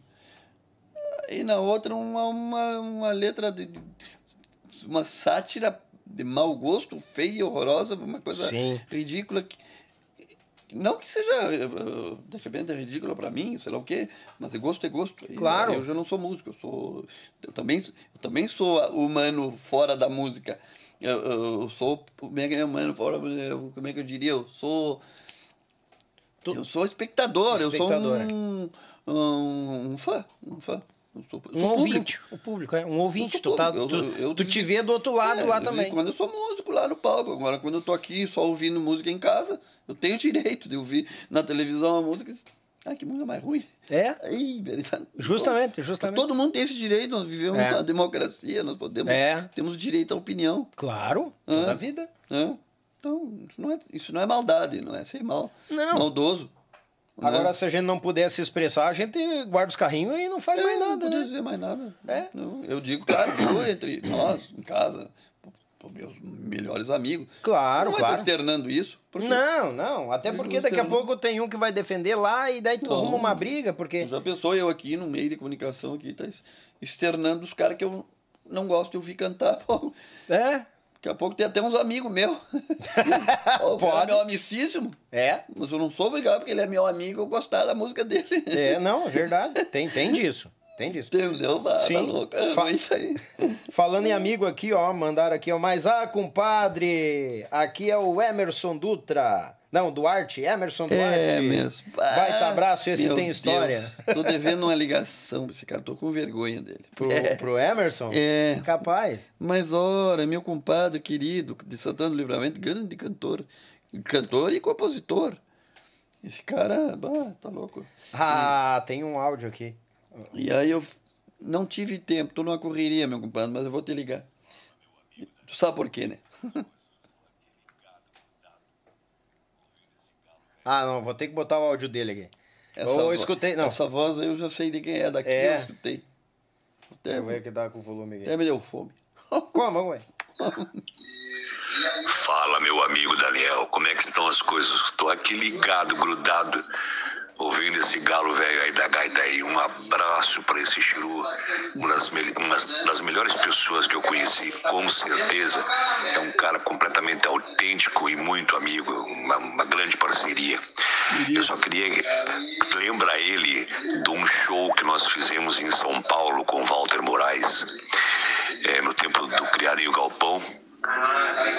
E na outra uma, uma, uma letra de, uma sátira de mau gosto, feia e horrorosa, uma coisa Sim. ridícula. Que, não que seja, eh, de repente, é ridícula para mim, sei lá o quê, mas é gosto é gosto. Claro. Eu já não sou músico, eu sou. Eu também, eu também sou humano fora da música. Eu, eu- eu sou. Como é que é humano fora? Como é que eu diria? Eu sou. Tu- Eu sou espectador, Espectador, eu sou um, um, um fã. Um fã. Eu sou, eu Um sou público. ouvinte. O público, é. Um ouvinte. Tu, sou tá, tu, eu- eu- tu te vê do outro lado É, lá também. Quando eu sou músico lá no palco. Agora, quando eu tô aqui só ouvindo música em casa, eu tenho direito de ouvir na televisão uma música. Ah, que música mais ruim. É? Aí, tá- Justamente, justamente. Todo mundo tem esse direito, nós vivemos É. democracia, nós podemos, É. temos direito à opinião. Claro, Hã? toda a vida. Então, isso não, é, isso não é maldade, não é ser mal, Não. maldoso. né? Agora, se a gente não puder se expressar, a gente guarda os carrinhos e não faz mais É, não nada, podia né? dizer mais nada. É. Não, eu digo, claro, eu entre nós, em casa, para meus melhores amigos. Claro, não vai claro. estar externando isso. Porque Não, não. Até Porque daqui a não- pouco tem um que vai defender lá e daí tu Não. arruma uma briga, porque. Já pensou eu aqui no meio de comunicação aqui, tá externando os caras que eu não gosto de ouvir cantar. Pô, É? Daqui a pouco tem até uns amigos meus. O Pode. é meu amicíssimo. É? Mas eu não sou obrigado, porque ele é meu amigo, eu gostar da música dele. É, não, é verdade. Tem, tem disso. Tem disso. Entendeu? Ah, Sim. Tá louco. É Fa- ruim isso aí. Falando em amigo aqui, ó, mandaram aqui, ó. Mas ah, compadre, aqui é o Emerson Dutra. Não, Duarte, Emerson Duarte. É mesmo. Baita abraço, esse tem história. Deus. Tô devendo uma ligação pra esse cara, tô com vergonha dele. Pro, É. pro Emerson? É. Capaz. Mas ora, meu compadre querido de Santana do Livramento, grande cantor. Cantor e compositor. Esse cara, bah, tá louco. Ah, tem um áudio aqui. E aí eu não tive tempo, tô numa correria, meu compadre, mas eu vou te ligar. Tu sabe por quê, né? Ah, não, vou ter que botar o áudio dele aqui. eu vo- escutei, não. Essa voz aí eu já sei de quem é, daqui É. eu escutei. Até, eu ver que dá com o volume aqui. até me deu fome. Como, ué? Fala, meu amigo Daniel, como é que estão as coisas? Tô aqui ligado, grudado, ouvindo esse galo velho aí da gaita aí. Um abraço para esse Chiru, uma das, uma das melhores pessoas que eu conheci, com certeza. É um cara completamente autêntico e muito amigo, uma, uma grande parceria. Eu só queria lembrar ele de um show que nós fizemos em São Paulo com Walter Moraes, é, no tempo do Criarinho Galpão.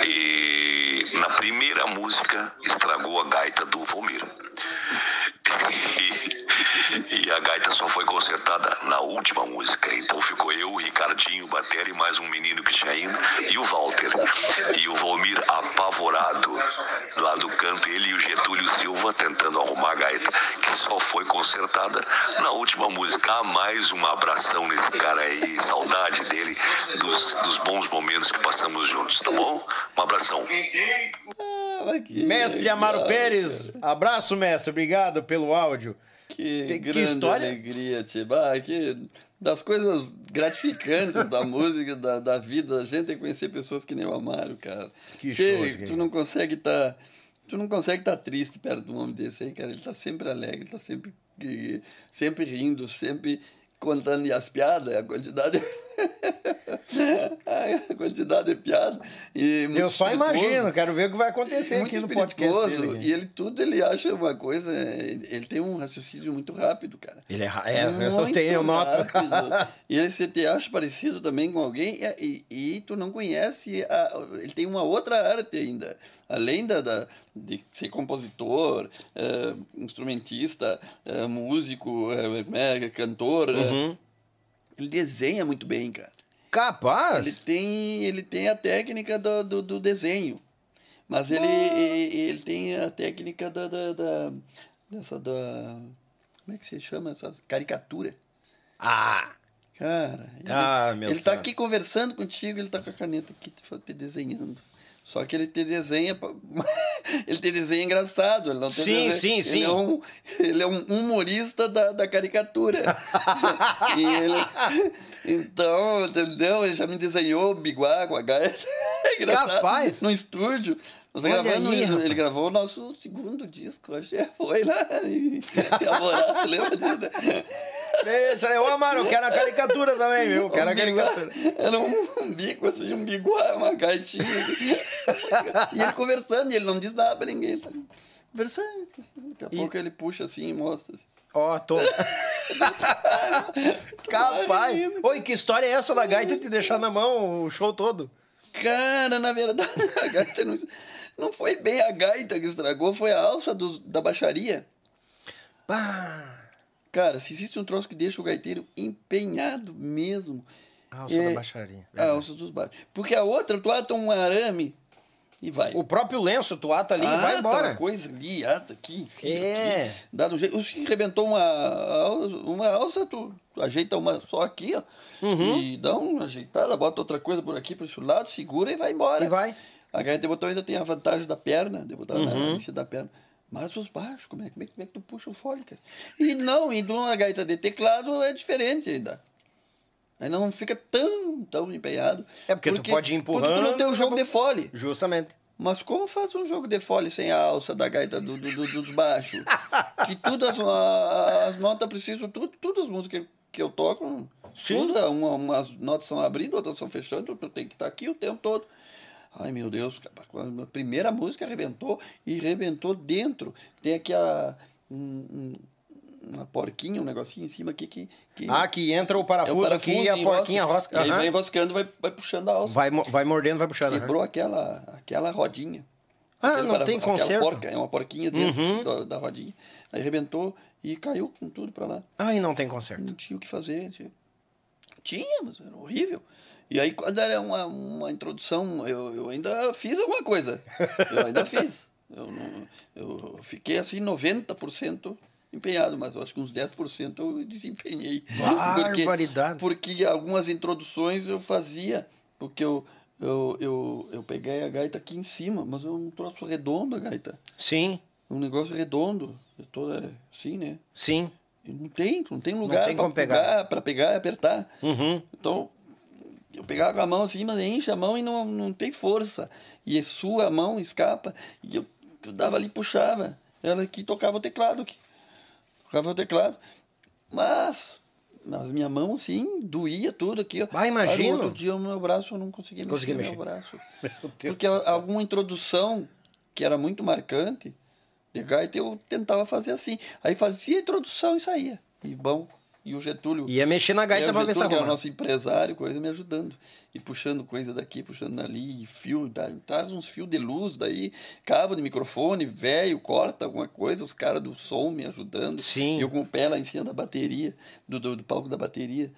E na primeira música estragou a gaita do Vomir. E, a gaita só foi consertada na última música. Então ficou eu, o Ricardinho, Batera e mais um menino que tinha indo, e o Walter. E o Volmir apavorado lá do canto, ele e o Getúlio Silva tentando arrumar a gaita, que só foi consertada na última música. Ah, mais um abração nesse cara aí, saudade dele, dos, dos bons momentos que passamos juntos, tá bom? Um abração. Ah, que Mestre Amaro Pérez, abraço, mestre. Obrigado pelo áudio. Que, Que- que grande história? alegria, tio. Ah, que das coisas gratificantes da música, da, da vida, da gente é conhecer pessoas que nem o Amaro, cara. Que show esse Tu não consegue estar. tu não consegue estar triste perto de um homem desse aí, cara. Ele tá sempre alegre, ele tá sempre, eh, sempre rindo, sempre contando as piadas, a quantidade. a quantidade de piada. E Eu só imagino, quero ver o que vai acontecer aqui no podcast. dele. E ele tudo ele acha uma coisa. Ele tem um raciocínio muito rápido, cara. Ele é, é eu Muito tenho, eu noto. E aí você te acha parecido também com alguém e, e, e tu não conhece. a- ele tem uma outra arte ainda. Além da, da- de ser compositor, eh, instrumentista, eh, músico, eh, cantor, eh, Uhum. ele desenha muito bem, cara. Capaz? Ele tem, ele tem a técnica do, do, do desenho. Mas ele, ele, ele tem a técnica da, da, da- dessa da. Como é que se chama? Essa caricatura. Ah, Cara, ele, Ah, meu ele tá aqui conversando contigo, ele tá com a caneta aqui te desenhando. Só que ele te desenha. ele te desenha engraçado. Ele não Sim, desenha- sim, ele sim. É um, ele é um humorista da, da caricatura. Ele- então, entendeu? Ele já me desenhou biguá com a gaita. É engraçado. Capaz. No estúdio. Nós Olha gravando, aí, ele, ele gravou o nosso segundo disco, acho que foi lá em em Alvorada, lembra disso? né? deixa eu, Amaro, eu quero a caricatura também, viu? Eu quero a Um biguá, caricatura. Era um bico assim, um biguá, uma gaitinha. e ele conversando, e ele não diz nada pra ninguém. Ele tá conversando. Daqui a pouco ele puxa assim e mostra. Assim. Ó, tô. Capaz. Oi, que história é essa da gaita te deixar na mão o show todo? Cara, na verdade, a gaita não, não foi bem a gaita que estragou, foi a alça dos- da baixaria. Ah, Cara, se existe um troço que deixa o gaiteiro empenhado mesmo. a alça é da baixaria. A alça dos baixos. Porque a outra, tu ata um arame e vai. O próprio lenço, tu ata ali e vai Ata embora. uma coisa ali, ata aqui. aqui, É. aqui, dá do jeito. Se rebentou uma, alça- uma alça, tu, tu ajeita uma só aqui, ó. Uhum. E dá uma ajeitada, bota outra coisa por aqui, por esse lado, segura e vai embora. E vai. A gaita de botão ainda tem a vantagem da perna, de botar na Uhum. em cima da perna. Mas os baixos, como é, como, é, como é que tu puxa o fole, cara? E não, e numa gaita de teclado é diferente ainda. Aí não fica tão, tão empenhado. É, porque tu pode ir Porque tu empurrando, não tem o jogo acaba- de fole. Justamente. Mas como faz um jogo de fole sem a alça da gaita do, do, do- dos baixos? que tudo as, as notas precisam, tudo, tudo as músicas que eu toco, Sim. tudo, uma, umas notas são abrindo, outras são fechando, tu tem que estar aqui o tempo todo. Ai meu Deus, a primeira música arrebentou e arrebentou dentro. Tem aqui a. um- um- uma porquinha, um negocinho em cima aqui que. que Ah, que entra o é parafuso, o parafuso aqui e a porquinha rosca. E aí Aham. vai enroscando, vai, vai puxando a alça. Vai, vai mordendo, vai puxando. Quebrou aquela, aquela rodinha. Ah, não para- tem conserto? Uhum. Porca, é uma porquinha dentro da, da rodinha. Aí arrebentou e caiu com tudo pra lá. Ai, não tem conserto. Não tinha o que fazer. Tinha mas era horrível. E aí, quando era uma, uma introdução, eu, eu ainda fiz alguma coisa. Eu ainda fiz. Eu, não, eu fiquei assim 90% empenhado, mas eu acho que uns 10% eu desempenhei. Barbaridade. Porque, porque algumas introduções eu fazia, porque eu, eu, eu, eu peguei a gaita aqui em cima, mas é um troço redondo a gaita. Sim, Um negócio redondo. Toda assim, né? sim. Não tem, não tem lugar tem para como pegar. pegar, para pegar e apertar. Uhum. Então, eu pegava com a mão assim, mas enche a mão e não, não tem força. E sua a mão, escapa. E eu, eu dava ali puxava. Ela que tocava o teclado aqui. Tocava o teclado. Mas, mas minha mão, assim, doía tudo aqui. Ah, no outro dia, o meu braço, eu não conseguia mexer, Conseguia meu mexer. braço. Meu Porque alguma introdução que era muito marcante de gaita, eu tentava fazer assim. Aí fazia a introdução e saía. E bom, e o Getúlio... Ia mexer na gaita o pra ver se arruma. nosso empresário, coisa, me ajudando. E puxando coisa daqui, puxando dali, e fio, dá- traz uns fios de luz daí, cabo de microfone, velho, corta alguma coisa, os caras do som me ajudando. Sim. E eu com o pé lá em cima da bateria, do, do, do palco da bateria.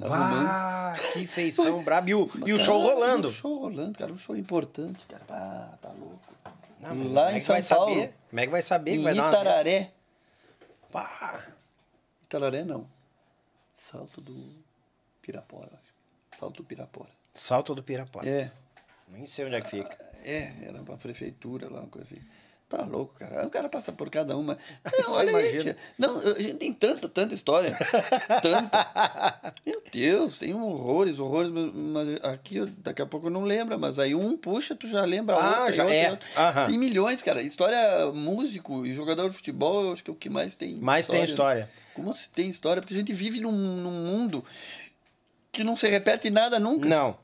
arrumando. Ah, que feição braba. E o, e o Cara, show rolando. O show rolando, cara, um show importante, cara. Ah, tá louco. Não, Lá é em São Paulo, Saber? Como é que vai saber em vai dar uma... Itararé. Pá. Itararé não. Salto do Pirapora, acho. Salto do Pirapora. Salto do Pirapora. É, Nem sei onde é que fica. é, era pra prefeitura lá, uma coisa assim. Tá louco, cara. O cara passa por cada uma. Não, olha aí, imagino. tia. Não, a gente tem tanta, tanta história. tanta. Meu Deus, tem horrores, horrores. Mas aqui, daqui a pouco eu não lembro, mas aí um puxa, tu já lembra Ah, outra, já outra, é. outra. Tem milhões, cara. História músico e jogador de futebol, eu acho que é o que mais tem. Mais tem história. Como se tem história? Porque a gente vive num, num mundo que não se repete nada nunca. Não.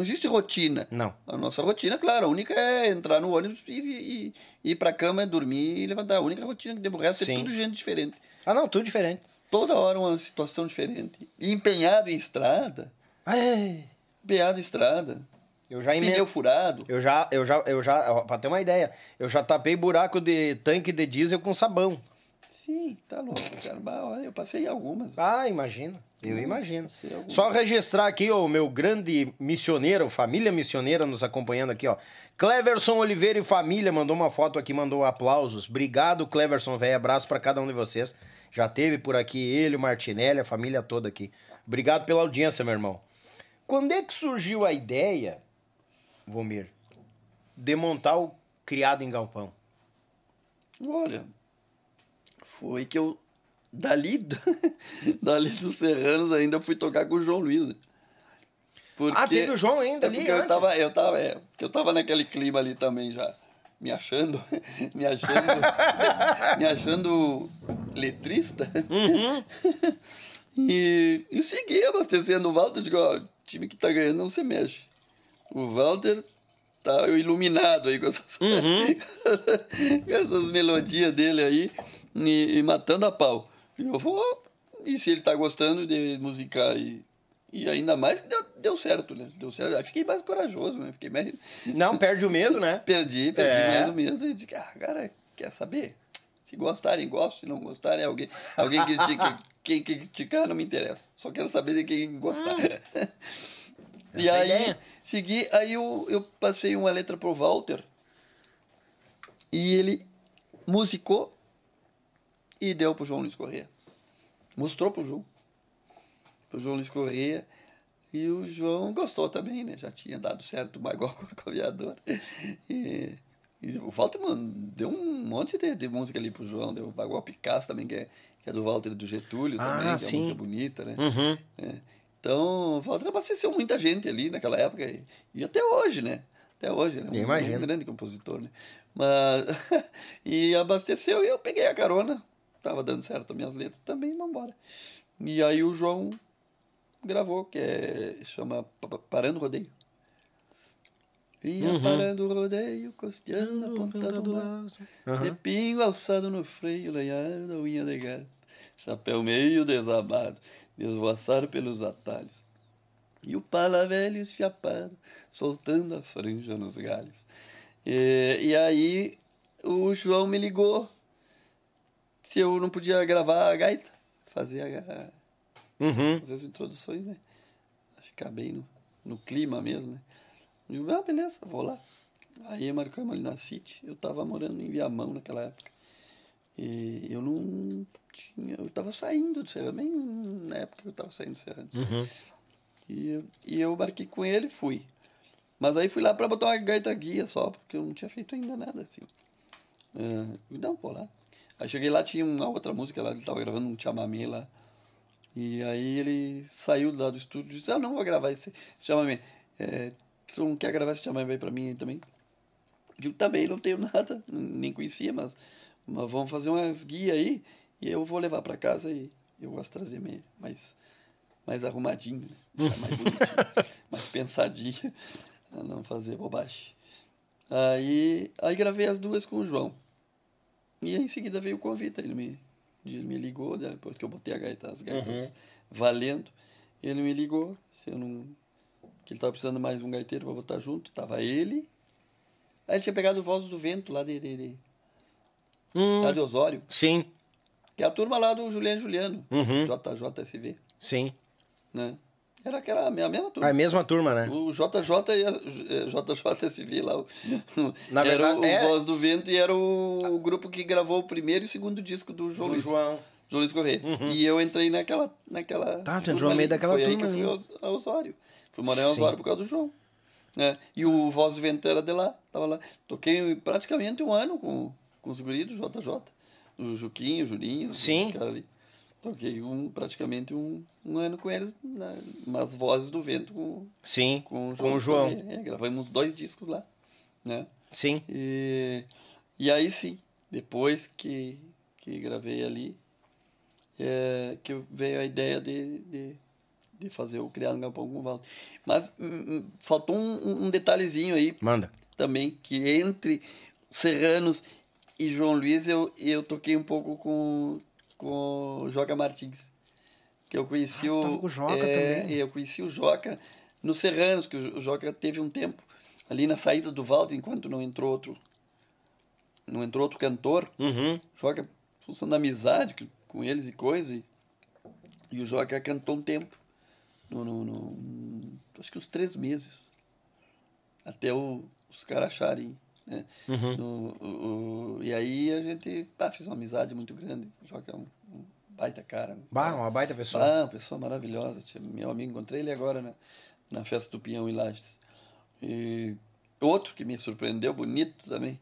Não existe rotina. Não. A nossa rotina, claro, a única é entrar no ônibus e, e, e ir pra cama, dormir e levantar. A única rotina que tem o resto Sim. é tudo gente diferente. Ah, não, tudo diferente. Toda hora uma situação diferente. E empenhado em estrada, Ai, empenhado em estrada, eu já emendo. pneu furado. Eu já, eu já, eu já, ó, pra ter uma ideia, eu já tapei buraco de tanque de diesel com sabão. Sim, tá louco, cara. Eu passei algumas. Ah, imagina. Eu Hum, imagino. Só registrar aqui o meu grande missioneiro, família missioneira nos acompanhando aqui, ó. Cleverson Oliveira e família mandou uma foto aqui, mandou aplausos. Obrigado, Cleverson, velho. Abraço pra cada um de vocês. Já teve por aqui ele, o Martinelli, a família toda aqui. Obrigado pela audiência, meu irmão. Quando é que surgiu a ideia, Vomir, de montar o Criado em Galpão? Olha, foi que eu, dali, dali dos Serranos ainda fui tocar com o João Luiz. né? Porque, Ah, teve o João ainda é ali porque eu tava, eu tava, é, eu tava naquele clima ali também já, me achando, me achando, me achando letrista. Uhum. e, e segui abastecendo o Walter, digo, ó, time que tá ganhando não se mexe. O Walter tá iluminado aí com essas, Uhum. com essas melodias dele aí e, e matando a pau. Eu vou, e se ele tá gostando de musicar e, e ainda mais que deu, deu certo, né? Deu certo. Aí fiquei mais corajoso, né? Fiquei mais. Não, perde o medo, né? Perdi, perdi É. mais ou menos. E disse, ah, cara, quer saber? Se gostarem, gosto. Se não gostarem, alguém, alguém critica. Quem criticar não me interessa. Só quero saber de quem gostar. e Essa é aí, ideia. segui. Aí eu, eu passei uma letra pro Walter. E ele musicou e deu pro João Luiz Corrêa. Mostrou pro João. Pro João Luiz Corrêa. E o João gostou também, né? Já tinha dado certo o Bagual Corcoviador. E, e o Walter, mano, deu um monte de, de música ali pro João. Deu o Bagual Picasso também, que é, que é do Walter do Getúlio Ah, também, que é sim. uma música bonita, né? Uhum. É. Então, o Walter abasteceu muita gente ali naquela época. E, e até hoje, né? Até hoje, né? Um-. Um grande compositor, né? Mas... e abasteceu e eu peguei a carona. Tava dando certo as minhas letras também, vamos embora. E aí o João gravou, que é, chama Pa- Pa- Parando o Rodeio. Ia Uhum. parando o rodeio, costeando a ponta do mar. De pingo alçado no freio, lenhado a unha de gato. Chapéu meio desabado, desvoaçado pelos atalhos. E o pala velho esfiapado, soltando a franja nos galhos. E, e aí o João me ligou se eu não podia gravar a gaita, fazer, a, Uhum. fazer as introduções, né? Ficar bem no, no clima mesmo, né? Eu, ah, beleza, vou lá. Aí marcamos ali na City, eu tava morando em Viamão naquela época. E eu não tinha, eu tava saindo do Serrano, bem na época que eu tava saindo do Serrano. E, eu- e eu marquei com ele e fui. Mas aí fui lá para botar uma gaita guia só, porque eu não tinha feito ainda nada assim. É, não, pô, lá. Aí cheguei lá, tinha uma outra música lá, ele tava gravando um chamamé lá. E aí ele saiu lá do estúdio e disse, ah, não vou gravar esse, esse chamamé. É, tu não quer gravar esse chamamé para mim aí também? Eu também não tenho nada, nem conhecia, mas, mas vamos fazer umas guias aí e eu vou levar para casa e eu gosto de trazer meio mais, mais arrumadinho, né? Mais bonitinho, mais pensadinho, a não fazer bobagem. Aí, aí gravei as duas com o João. E aí em seguida veio o convite, ele me, ele me ligou, né, depois que eu botei a gaita, as gaitas valendo, ele me ligou, se eu não, que ele estava precisando de mais um gaiteiro para botar junto, tava ele, aí ele tinha pegado o Voz do Vento lá de, de, de- Hum, lá de Osório, sim, que é a turma lá do Juliano Juliano, Uhum. JJSV, sim. né? Era aquela a mesma turma. A mesma turma, né? O JJ e a JJSV lá. o- Na era verdade, o é. Voz do Vento e era o, o grupo que gravou o primeiro e o segundo disco do João Do Luiz. João. João Luiz Corrêa. E eu entrei naquela. naquela Tá, tu entrou no meio daquela Foi aí turma que eu fui ali. aos- a Osório. Fui morar em. Osório por causa do João. né? E o Voz do Vento era de lá. Tava lá. Toquei praticamente um ano com, com os guris do JJ. O Juquinho, o Julinho. Sim. Os caras ali. Toquei um, praticamente um, um ano com eles, na, nas vozes do vento com, Sim, com o João. com o João. É, gravamos dois discos lá, né? Sim. E, e aí sim, depois que, que gravei ali, é, que veio a ideia de, de, de fazer o Criado no Galpão com o Walter. Mas hum, hum, faltou um, um detalhezinho aí Manda. também, que entre Serranos e João Luiz eu, eu toquei um pouco com, com o Joca Martins. Que eu conheci Ah, o. tava com o Joca é, também. Eu conheci o Joca no Serranos, que o Joca teve um tempo ali na saída do Walter, enquanto não entrou outro. Não entrou outro cantor. Uhum. O Joca, função da amizade com eles e coisa. E, e o Joca cantou um tempo. No, no, no- acho que uns três meses. Até o- os caras acharem. Né? Uhum. No- o- e aí a gente pá, fez uma amizade muito grande. O Joca é um, um baita cara. Bah, uma baita pessoa. Ah, uma pessoa maravilhosa. Meu amigo, encontrei ele agora na, na festa do Pinhão em Lages. E outro que me surpreendeu, bonito também,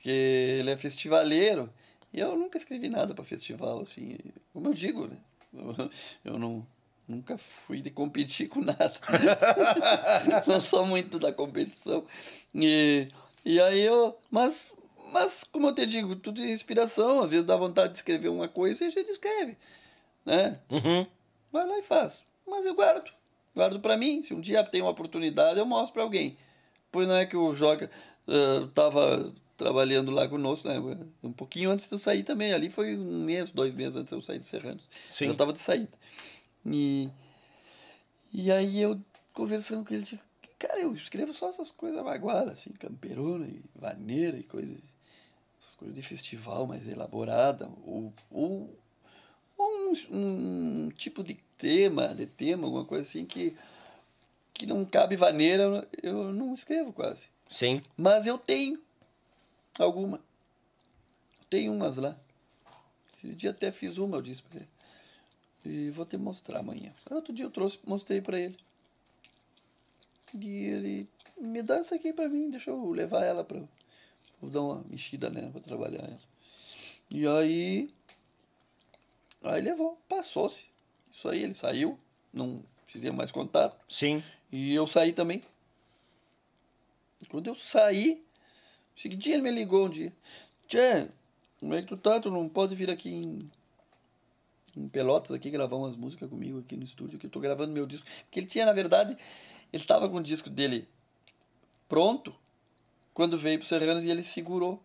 que ele é festivaleiro. E eu nunca escrevi nada para festival, assim, como eu digo, né? Eu, eu não, nunca fui de competir com nada. não sou muito da competição. E, e aí eu. Mas, mas, como eu te digo, tudo é inspiração. Às vezes dá vontade de escrever uma coisa e a gente escreve. Né? Uhum. Vai lá e faz. Mas eu guardo. Guardo pra mim. Se um dia tem uma oportunidade, eu mostro pra alguém. Pois não é que o Joca ah, tava trabalhando lá conosco, né? Um pouquinho antes de eu sair também. Ali foi um mês, dois meses antes de eu sair do Serranos. Sim. Eu tava de saída. E, e aí eu conversando com ele, cara, eu escrevo só essas coisas magoadas, assim, camperona e vaneira e coisas. Coisas de festival mais elaborada. Ou, ou ou um, um tipo de tema, de tema, alguma coisa assim que, que não cabe vaneira, eu não escrevo quase. Sim. Mas eu tenho alguma. Tenho umas lá. Esse dia até fiz uma, eu disse pra ele. E vou te mostrar amanhã. Outro dia eu trouxe, mostrei pra ele. E ele me dá essa aqui pra mim, deixa eu levar ela pra. Vou dar uma mexida nela pra trabalhar ela. E aí. Aí levou, passou-se. Isso aí, ele saiu, não fizemos mais contato. Sim. E eu saí também. E quando eu saí, no seguinte dia ele me ligou um dia. Tchê, como é que tu tá? Tu não pode vir aqui em, em Pelotas aqui gravar umas músicas comigo aqui no estúdio, que eu tô gravando meu disco. Porque ele tinha, na verdade, ele tava com o disco dele pronto quando veio pro Serranos e ele segurou.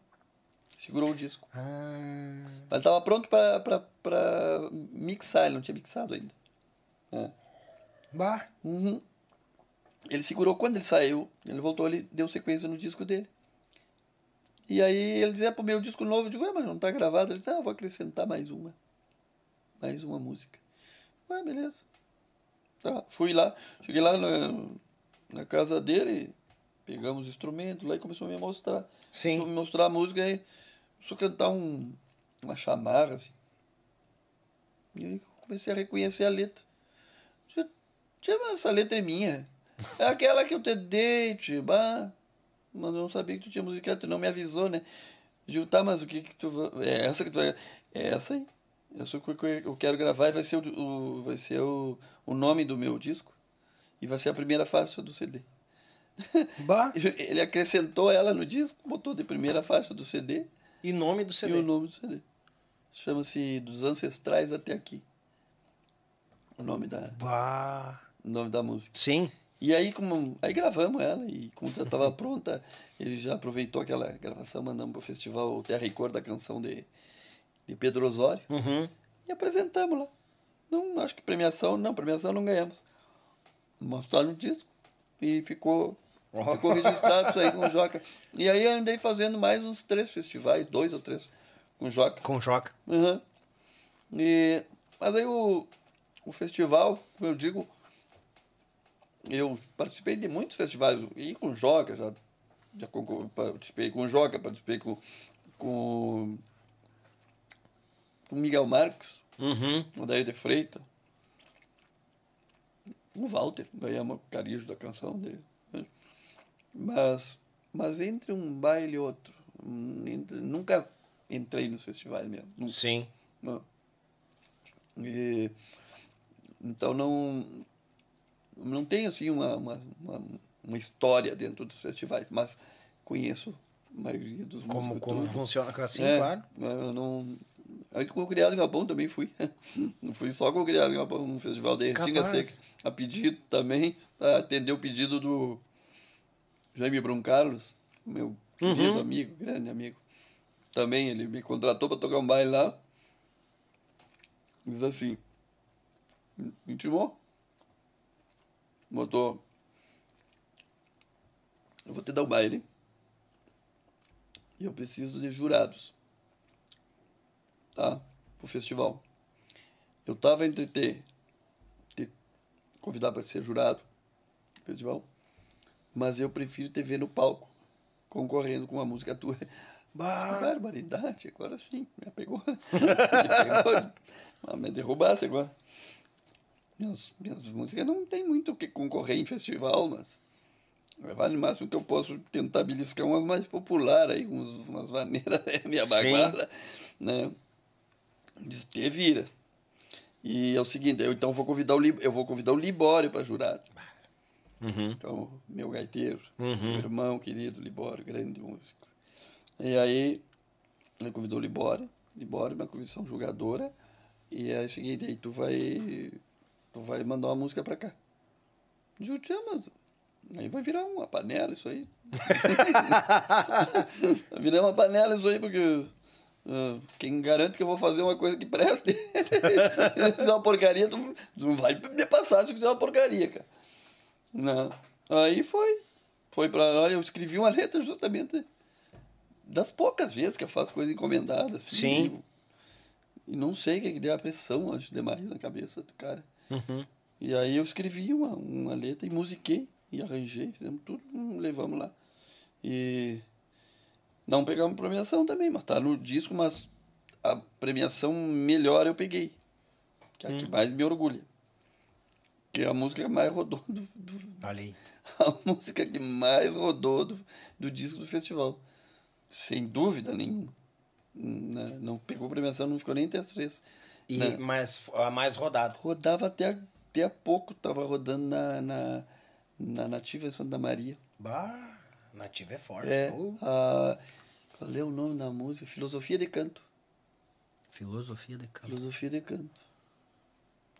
Segurou o disco. Ah, Mas ele tava pronto pra, pra, pra mixar, ele não tinha mixado ainda. É. bah. Uhum. Ele segurou quando ele saiu, ele voltou, ele deu sequência no disco dele. E aí ele dizia pro meu disco novo, eu digo, ué, mas não tá gravado. Ele disse, ah, vou acrescentar mais uma. Mais uma música. Ué, beleza. Tá, fui lá, cheguei lá na, na casa dele, pegamos os instrumentos lá e começou a me mostrar. Sim. Começou a me mostrar a música aí, começou a cantar um, uma chamarra, assim. E aí comecei a reconhecer a letra. Mas essa letra é minha. É aquela que eu te dei, tia, bah. Mas eu não sabia que tu tinha musicado, tu não me avisou, né? Digo, tá, mas o que que tu. É essa que tu vai... É essa aí. Essa que eu- eu quero gravar e vai ser, o, o- vai ser o, o nome do meu disco. E vai ser a primeira faixa do CD. Bah. Ele acrescentou ela no disco, botou de primeira faixa do CD E nome do e CD. o nome do CD. Chama-se Dos Ancestrais Até Aqui. O nome da, Bah. o nome da música. Sim. E aí, como, aí gravamos ela e quando já estava pronta, ele já aproveitou aquela gravação, mandamos para o festival Terra e Cor da canção de, de Pedro Osório Uhum. e apresentamos lá. Não, acho que premiação, não, premiação não ganhamos. Mostraram no disco e ficou, ficou registrado isso aí com o Joca. E aí eu andei fazendo mais uns três festivais, dois ou três, com o Joca. Com Joca. Uhum. E, mas aí o, o festival, como eu digo, eu participei de muitos festivais, e com o Joca, já, já participei com o Joca, participei com, com, com o Miguel Marques, Uhum. o Daí de Freitas, o Walter, ganhamos o carijo da canção dele. né? Mas, mas entre um baile e outro, hum, nunca entrei nos festivais mesmo. Nunca. Sim. Não. E, então não não tenho assim uma, uma, uma, uma história dentro dos festivais, mas conheço a maioria dos Como, músicos. como tudo. funciona assim, É, claro. Eu não, Aí com o Criado em Galpão também fui. Não fui só com o Criado em Galpão, no festival de Tinga Capaz. Seca. A pedido também, para atender o pedido do Jaime Brum Carlos, meu querido amigo, grande amigo. Também ele me contratou para tocar um baile lá. Diz assim, me intimou. Botou. Eu vou te dar o baile. E eu preciso de jurados. Tá? Pro festival. Eu tava entre ter, ter convidar para ser jurado do festival, mas eu prefiro te ver no palco, concorrendo com uma música tua. Bah, barbaridade, agora sim, me pegou. me pegou. Ah, me derrubasse agora. Minhas, minhas músicas não tem muito o que concorrer em festival, mas vale o máximo que eu posso tentar beliscar umas mais populares aí, uns, umas maneiras, minha baguala, né? Diz, te vira. E é o seguinte, eu então vou convidar o, eu vou convidar o Libório para jurado. Então, meu gaiteiro, meu irmão querido Libório, grande músico. E aí, ele convidou o Libório, Libório, uma comissão julgadora, e é o seguinte, aí tu vai, tu vai mandar uma música para cá. Jutia, mas aí vai virar uma panela isso aí. vai virar uma panela isso aí, porque quem garante que eu vou fazer uma coisa que preste? se fizer uma porcaria, tu, não vai me passar se fizer uma porcaria, cara. Não. Aí foi. Foi pra. Olha, eu escrevi uma letra justamente das poucas vezes que eu faço coisa encomendada. Assim, Sim. E, não sei o que, que deu a pressão, acho, demais na cabeça do cara. Uhum. E aí eu escrevi uma, uma letra e musiquei e arranjei, fizemos tudo, hum, levamos lá. E não pegamos premiação também, mas tá no disco, mas a premiação melhor eu peguei. Que é a que mais me orgulha. Que é a música que mais rodou do, do- Olha aí. a música que mais rodou do, do disco do festival. Sem dúvida nenhuma. Né? Não pegou premiação, não ficou nem entre as três. E, Né? Mas a mais rodada. Rodava até, até há pouco, tava rodando na, na, na Nativa Santa Maria. Bah, nativa é forte. É, Uh, a, qual é o nome da música? Filosofia de Canto. filosofia de canto. Filosofia de Canto.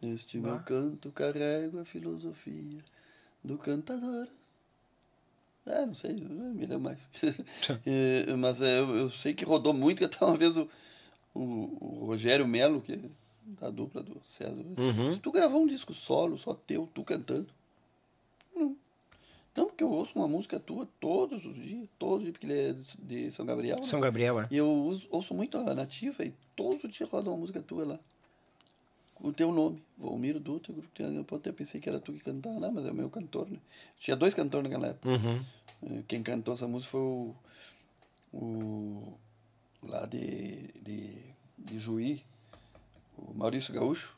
Este meu canto carrego a filosofia do cantador. É, não sei, não me lembro mais. É, mas é, eu, eu sei que rodou muito, que até uma vez o, o, o Rogério Melo, que é da dupla do César, disse, tu gravou um disco solo, só teu, tu cantando. Não. Porque eu ouço uma música tua todos os dias, todos os dias, porque ele é de São Gabriel. né? São Gabriel, é. E eu uso- ouço muito a nativa e todos os dias roda uma música tua lá. O teu nome, Valmiro Dutra. Eu até pensei que era tu que cantava, não, mas é o meu cantor, né? Tinha dois cantores naquela época. Uhum. Eh, Quem cantou essa música foi o. o lá de, de, de Juí, o Maurício Gaúcho.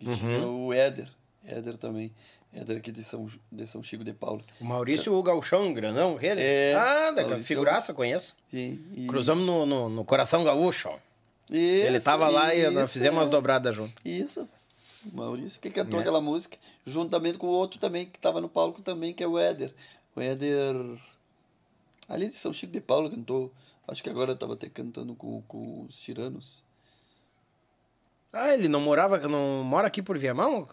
E tinha o Éder. Éder também. Éder aqui de São, de São Chico de Paula. O Maurício o Galchão, grandão, aquele? É, ah, da Maurício figuraça, conheço. Sim, e- Cruzamos no, no, no Coração Gaúcho. Isso, Ele tava lá e nós isso, fizemos umas é. dobradas junto. Isso. O Maurício que cantou É. aquela música, juntamente com o outro também, que estava no palco também, que é o Éder. O Éder. Ali de São Chico de Paulo cantou. Acho que agora estava até cantando com, com os tiranos. Ah, ele não morava, não mora aqui por Viamão?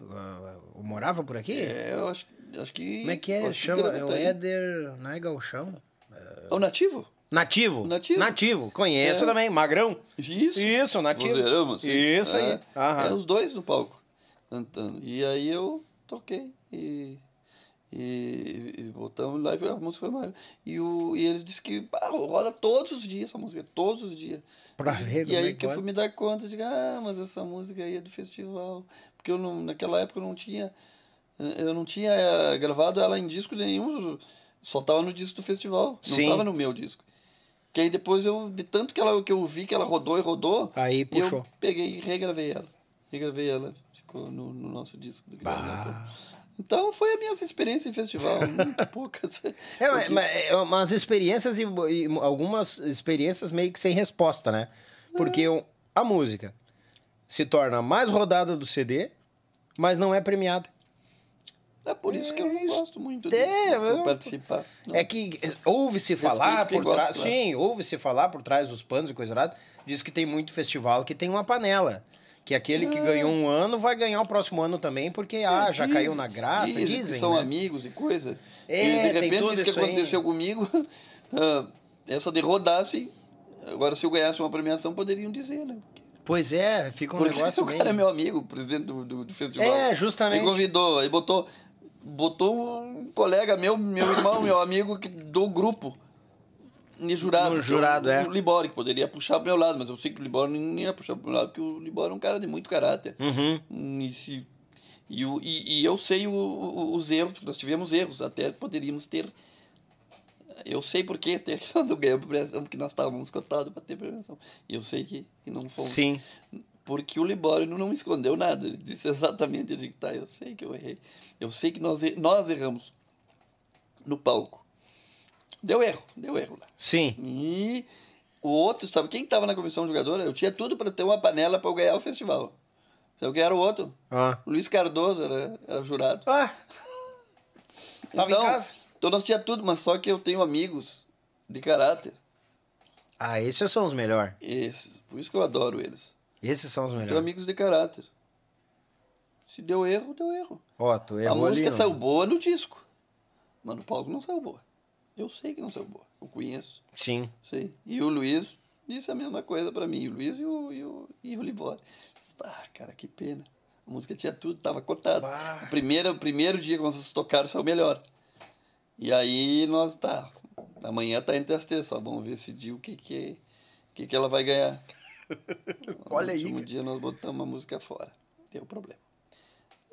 Ou morava por aqui? É, eu acho, acho que. Como é que é? Chama, deve é o. Éder, não é Galchão? É o Nativo? Nativo. Nativo. Nativo, conheço É. também, Magrão. Isso. Isso, Nativo. Vozeirão, assim. Isso aí. É, é os dois no palco cantando. E aí eu toquei e, e, e botamos lá e a música foi mais. E, o, e eles disseram que roda todos os dias essa música, todos os dias. Pra ver E aí é que eu fui me dar conta, eu digo, ah, mas essa música aí é do festival. Porque eu não, naquela época eu não tinha. Eu não tinha eh, gravado ela em disco nenhum, só tava no disco do festival. Não Sim. tava no meu disco. Que aí depois eu, de tanto que, ela, que eu vi que ela rodou e rodou, Aí puxou. eu peguei e regravei ela. Regravei ela, ficou no, no nosso disco. do Guilherme. Então foi a minha experiência em festival, muito poucas. É, mas, mas é umas experiências e, e algumas experiências meio que sem resposta, né? Porque o- a música se torna mais rodada do CD, mas não é premiada. É por isso que eu não isso. gosto muito de, É, eu- participar. Não. É que ouve-se falar por trás. Sim, ouve-se falar por trás dos panos e coisa errada. Diz que tem muito festival que tem uma panela. Que aquele que ganhou um ano vai ganhar o próximo ano também, porque ah, já É, Dizem- caiu na graça, dizem que dizem. são né? amigos e coisa. É, e de repente tudo isso que isso aí. aconteceu comigo, ah, essa de rodasse, agora se eu ganhasse uma premiação poderiam dizer, né? Pois é, fica um Porque negócio o bem. cara é meu amigo, o presidente do, do, do festival. É, justamente. Me convidou, aí botou, botou um colega meu, meu irmão, meu amigo que, do grupo. De jurado. No jurado, o, é. O Libório, que poderia puxar pro meu lado, mas eu sei que o Libório não ia puxar pro meu lado, porque o Libório é um cara de muito caráter. Uhum. E, se- e, e- e eu sei o- o- os erros, porque nós tivemos erros, até poderíamos ter. Eu sei por que ter quando ganhamos premiação, porque nós estávamos cotados para ter premiação. E eu sei que, que não fomos. Sim. Porque o Libório não me escondeu nada. Ele disse exatamente onde que tá. Eu sei que eu errei. Eu sei que nós, nós erramos no palco. Deu erro, deu erro lá. Sim. E o outro, sabe quem estava na comissão jogadora? Eu tinha tudo para ter uma panela para eu ganhar o festival. Sabe quem era o outro? Ah. Luiz Cardoso era, era jurado. Ah. Tava então, em casa. Então nós tinha tudo, mas só que eu tenho amigos de caráter. Ah, esses são os melhores. Esses. Por isso que eu adoro eles. Esses são os Tenho melhores. amigos de caráter. Se deu erro, deu erro. Ó, tu A errou música ali, saiu boa no disco. Mas no palco não saiu boa. Eu sei que não saiu boa. Eu conheço. Sim. Sei. E o Luiz disse a mesma coisa pra mim. O Luiz e o, e o, e o Libório. Disse, Ah, cara, que pena. A música tinha tudo, tava cotada. Bah. O primeiro, o primeiro dia que vocês tocaram saiu melhor. E aí nós, tá. Amanhã tá entre as três, só vamos ver esse dia o que que, que, que ela vai ganhar. Olha no aí, último cara. dia nós botamos a música fora. Deu problema.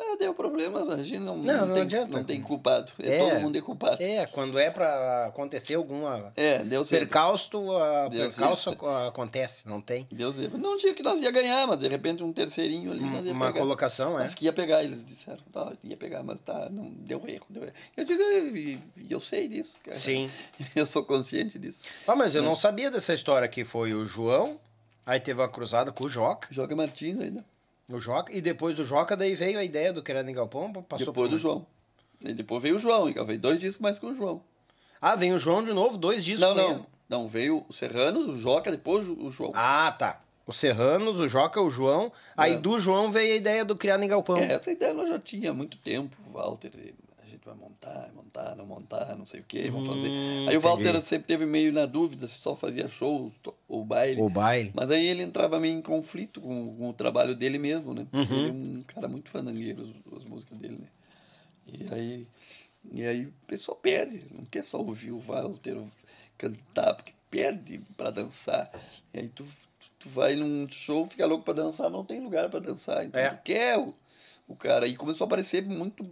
Ah, deu problema, a gente não, Não, não tem, adianta. não tem culpado. É, todo mundo é culpado. É, quando é pra acontecer alguma É, deu certo. percalço, a Deu percalço acontece, não tem. Deus livre. Não tinha que nós ia ganhar, mas de repente um terceirinho ali nós ia Uma pegar. colocação, é. Mas que ia pegar, eles disseram. Não, ia pegar, mas tá, não, deu erro, deu erro. Eu digo, eu, eu sei disso. Cara. Sim. Eu sou consciente disso. Ah, mas eu não sabia dessa história que foi o João, aí teve a cruzada com o Joca, Joga Martins ainda. O Joca, e depois do Joca daí veio a ideia do Querendo em Galpão, passou depois por- do João. E depois veio o João, então veio dois discos mais com o João. Ah, vem o João de novo, dois discos Não, não. ele. Não, veio o Serrano, o Joca, depois o João. Ah, tá. O Serranos, o Joca, o João. Aí É. do João veio a ideia do Criado em Galpão. É, essa ideia nós já tinha há muito tempo, Walter. Vai montar, montar, não montar, não sei o que, vamos fazer. Aí o Walter entendi. sempre teve meio na dúvida se só fazia shows ou baile. O baile. Mas aí ele entrava meio em conflito com, com o trabalho dele mesmo, né? Uhum. Porque Ele é um cara muito fandangueiro, as, as músicas dele, né? E aí, e aí o pessoal perde, não quer só ouvir o Walter cantar, porque perde para dançar. E aí tu, tu, tu vai num show, fica louco para dançar, mas não tem lugar para dançar. Então É. tu quer o, o cara. E começou a aparecer muito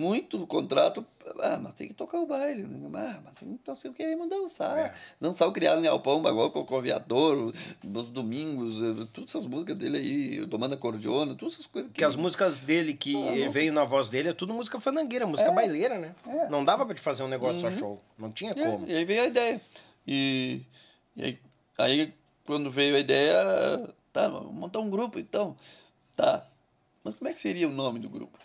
muito contrato, ah, mas tem que tocar o baile, né? ah, mas tem que então, se eu queremos dançar. É. Dançar o Criado em Galpão, Bagol, Cocoviador, os Domingos, eh, todas essas músicas dele aí, o Domanda Cordiona, todas essas coisas que... Que as músicas dele, que veio na voz dele, é tudo música fandangueira, música baileira, né? Não dava pra te fazer um negócio só show. Não tinha É, como. E aí veio a ideia. E, e aí, aí, quando veio a ideia, tá, vamos montar um grupo então. Tá. Mas como é que seria o nome do grupo?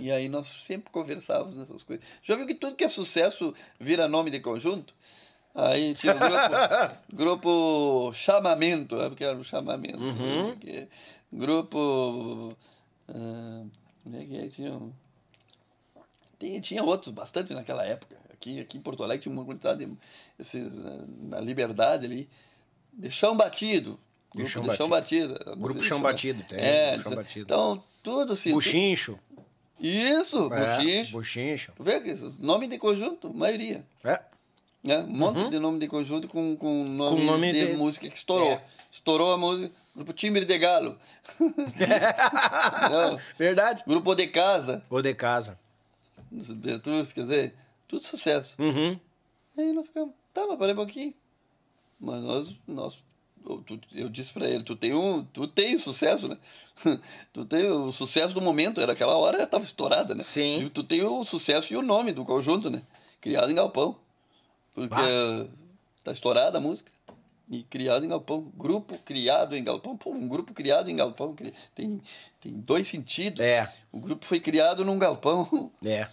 E aí nós sempre conversávamos nessas coisas. Já viu que tudo que é sucesso vira nome de conjunto? Aí tinha o grupo, grupo Chamamento, é porque era o chamamento. sei o quê. Grupo. ah, como é que é? Tinha, um- tinha, tinha outros, bastante naquela época. Aqui, aqui em Porto Alegre tinha uma quantidade, de- esses, ah, na Liberdade ali. De chão batido. Grupo Chão de chão batido. Grupo Chão Batido, tem, É, Chão Batido. então tudo assim. tudo- Buchincho. Isso, É, buchincho. Buchincho. Tu vê que nome de conjunto, maioria. É. Né? Um monte de nome de conjunto com, com nome, Com nome de, de- música que estourou. É. Estourou a música. Grupo Timbre de Galo. Não, Verdade. Grupo de Casa. Ou de casa. Bertus, quer dizer, tudo sucesso. Uhum. Aí nós ficamos, tá, mas parei um pouquinho. Mas nós, nós tu- eu disse pra ele, tu tem um, tu tem sucesso, né? tu tem o sucesso do momento, era aquela hora, tava estourada, né? Sim. E tu tem o sucesso e o nome do conjunto, né? Criado em Galpão. Porque Bah. tá estourada a música. E criado em galpão. Grupo criado em galpão. Pô, um grupo criado em galpão tem, tem dois sentidos. É. O grupo foi criado num galpão. É.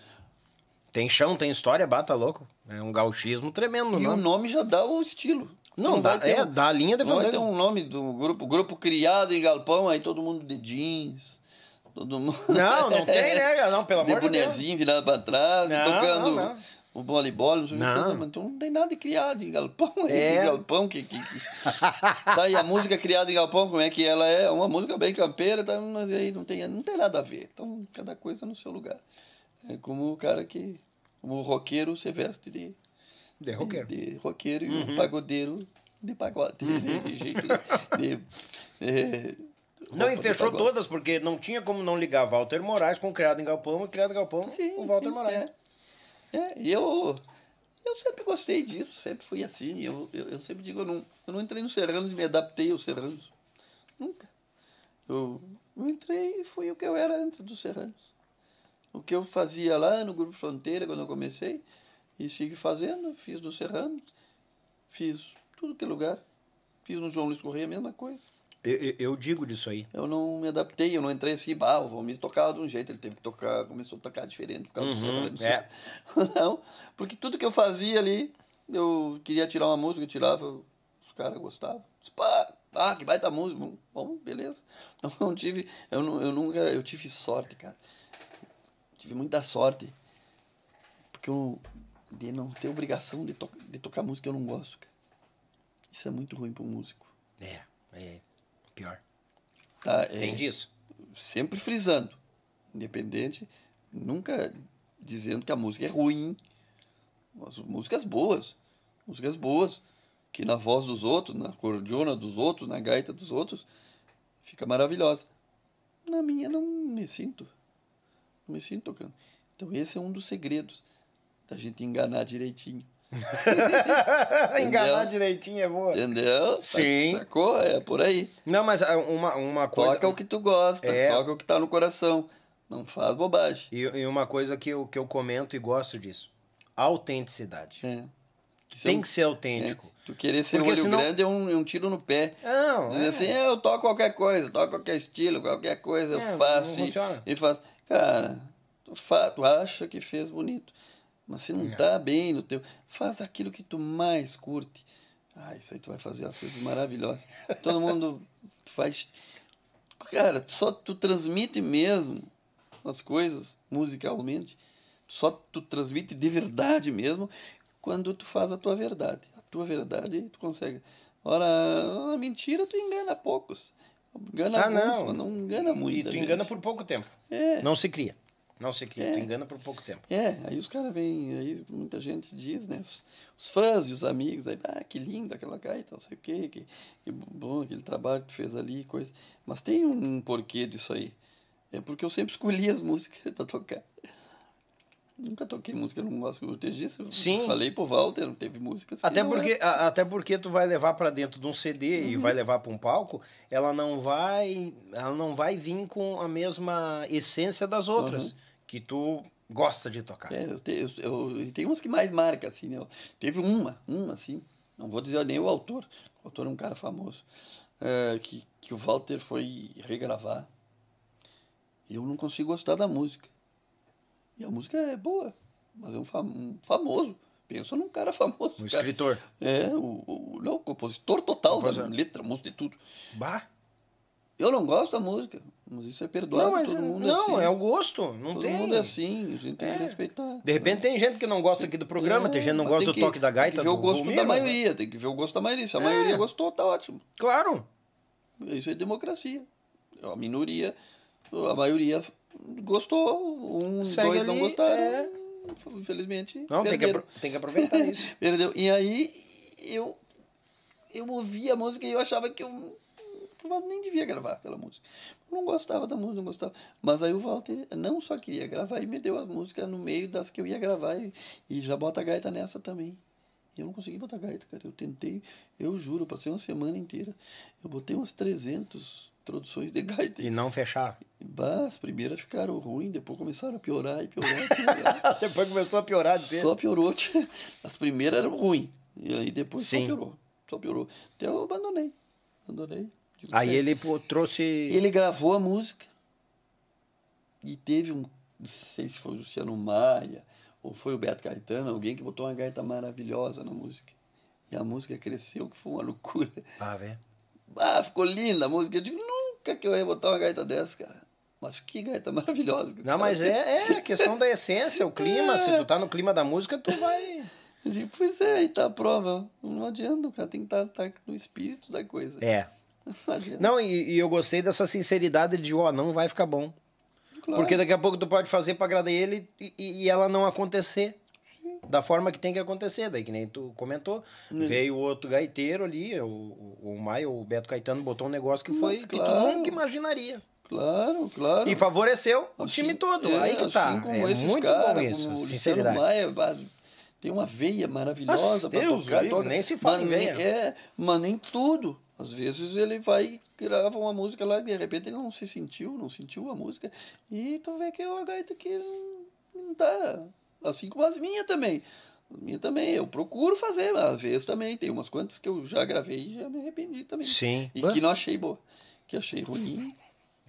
Tem chão, tem história, bata louco. É um gauchismo tremendo, E não? o nome já dá o estilo. Não, vai dá- é, dá a linha de Não vai ter um nome do grupo. Grupo criado em galpão, aí todo mundo de jeans. Todo mundo. Não, não tem, né, cara? Não, pelo de amor de Deus. bonezinho virado pra trás, Não, tocando não, não. o voleibol, não sei o que. Não. Então, não tem nada criado em galpão. É. em galpão que, que, que... Tá, e a música criada em galpão, como é que ela é? Uma música bem campeira, tá, mas aí não tem, não tem nada a ver. Então, cada coisa no seu lugar. É como o cara que. Como o roqueiro se veste de, De roqueiro. Uhum. de roqueiro e o pagodeiro de pagode. De, de jeito de. de- é, Não, e de fechou todas, porque não tinha como não ligar Walter Moraes com Criado em Galpão e Criado em Galpão Sim, com Walter sim, Moraes. É. É, e eu, eu sempre gostei disso, sempre fui assim. Eu, eu, eu sempre digo, eu não, eu não entrei no Serranos e me adaptei aos Serranos. Nunca. Eu, eu entrei e fui o que eu era antes dos Serranos. O que eu fazia lá no Grupo Fronteira, quando eu comecei, e sigo fazendo, fiz no Serranos, fiz tudo que é lugar. Fiz no João Luiz Correia a mesma coisa. Eu, eu- digo disso aí. Eu não me adaptei, eu não entrei assim, bah, o Valmir tocava de um jeito, ele teve que tocar, começou a tocar diferente por causa do não sei. é. Não, porque tudo que eu fazia ali, eu queria tirar uma música, eu tirava, os caras gostavam. Pá, ah, que baita música. Bom, Bom, beleza. Não, não tive, eu, não, eu nunca, eu tive sorte, cara. Tive muita sorte. Porque eu, de não ter obrigação de, to de tocar música que eu não gosto, cara. Isso é muito ruim para um músico. É, é pior. Tá? É, Tem disso? sempre frisando, independente, nunca dizendo que a música é ruim. Mas músicas boas, músicas boas, que na voz dos outros, na cordiona dos outros, na gaita dos outros, fica maravilhosa. Na minha não me sinto, não me sinto tocando. Então esse é um dos segredos da gente enganar direitinho. Enganar direitinho é boa. Entendeu? Sim. Sacou? É por aí. Não, mas ah, uma, uma coisa. Toca o que tu gosta, É. toca o que tá no coração. Não faz bobagem. E, e uma coisa que eu, que eu comento e gosto disso: autenticidade. É. Tem é um- que ser autêntico. é. Tu querer ser Porque olho senão- grande é um, é um tiro no pé. Não, Dizer é. assim, "É, eu toco qualquer coisa, toco qualquer estilo, qualquer coisa, É, eu faço não e, funciona. e faço. Cara, tu, fa, tu acha que fez bonito, mas se não tá bem no teu, faz aquilo que tu mais curte. Ah, isso aí tu vai fazer as coisas maravilhosas. Todo mundo faz. Cara, só tu transmite mesmo as coisas musicalmente. Só tu transmite de verdade mesmo quando tu faz a tua verdade. A tua verdade tu consegue. Ora, a mentira tu engana poucos. Engana Ah, alguns, não. mas não engana muito. E tu engana por pouco tempo. É. Não se cria. Não se cria. É. Tu engana por pouco tempo. É, aí os caras vêm, aí muita gente diz, né? Os, os fãs e os amigos, aí, ah, que lindo aquela gaita, não sei o quê, que, que bom aquele trabalho que tu fez ali, coisa. Mas tem um porquê disso aí. É porque eu sempre escolhi as músicas pra tocar. Nunca toquei música, eu não gosto, eu te disse. Sim. Falei pro Walter, não teve músicas. que Até porque, é. a- até porque tu vai levar pra dentro de um CD e Uhum. vai levar pra um palco, ela não vai, ela não vai vir com a mesma essência das outras que tu gosta de tocar. É, eu, te, eu, eu, tem umas que mais marcam, assim, né? Teve uma, uma, assim, não vou dizer nem o autor, o autor é um cara famoso, é, que, que o Walter foi regravar. E eu não consigo gostar da música. E a música é boa, mas é um, fam, um famoso. Pensa num cara famoso. Um cara. escritor. É, o, o, não, o compositor total Compositor. da letra, música e tudo. Bah. Eu não gosto da música, mas isso é perdoável. Não, mas todo mundo não, é, assim. é o gosto. Não Todo tem. mundo é assim, a gente tem É. que respeitar. De repente tem gente que não gosta aqui do programa, tem gente que não gosta do toque da gaita. Tem que ver o gosto Volmir, da maioria, tem que ver o gosto da maioria. Se a É. maioria gostou, tá ótimo. Claro. Isso é democracia. A minoria, a maioria gostou, um, Segue dois não ali, gostaram. é. Infelizmente. Não, tem que, tem que aproveitar isso. Perdeu. E aí eu, eu ouvia a música e eu achava que eu eu nem devia gravar aquela música. Eu não gostava da música, não gostava. Mas aí o Walter não só queria gravar e me deu a música no meio das que eu ia gravar e, e já bota a gaita nessa também. E eu não consegui botar gaita, cara. Eu tentei, eu juro, eu passei uma semana inteira. Eu botei umas 300 introduções de gaita. E não fechar. Bah, as primeiras ficaram ruins, depois começaram a piorar e piorar e piorar. Depois começou a piorar de. Só piorou. As primeiras eram ruins. E aí depois Sim. só piorou. só piorou. Então eu abandonei. Abandonei. Digo, Aí ele pô, trouxe. Ele gravou a música e teve um. Não sei se foi o Luciano Maia ou foi o Beto Caetano, alguém que botou uma gaita maravilhosa na música. E a música cresceu, que foi uma loucura. Ah, velho. Ah, ficou linda a música. Eu digo, nunca que eu ia botar uma gaita dessa, cara. Mas que gaita maravilhosa. Não, mas é, é a questão da essência, o clima. Se tu tá no clima da música, tu vai. Eu digo, pois é, aí tá a prova. Não adianta, o cara tem que estar tá, no espírito da coisa. É. Não e, e eu gostei dessa sinceridade de, ó, não vai ficar bom. Claro. Porque daqui a pouco tu pode fazer pra agradar ele e, e- e ela não acontecer. Da forma que tem que acontecer. Daí que nem tu comentou. Hum. Veio o outro gaiteiro ali, o, o, o Maio, o Beto Caetano, botou um negócio que foi Mas que tu claro. nunca imaginaria. Claro, claro. E favoreceu o Assim, time todo. é, Aí que tá. assim como é muito cara, bom isso, o sinceridade. Maia, tem uma veia maravilhosa para Deus, tocar. livre, toca, nem se fala mas em veia. É, mas nem tudo. Às vezes ele vai grava uma música lá e de repente ele não se sentiu, não sentiu a música. E tu vê que é uma gaita que não, tá. Assim como as minhas também. As minhas também. Eu procuro fazer, mas às vezes também. Tem umas quantas que eu já gravei e já me arrependi também. Sim. E que não achei boa. Que achei ruim.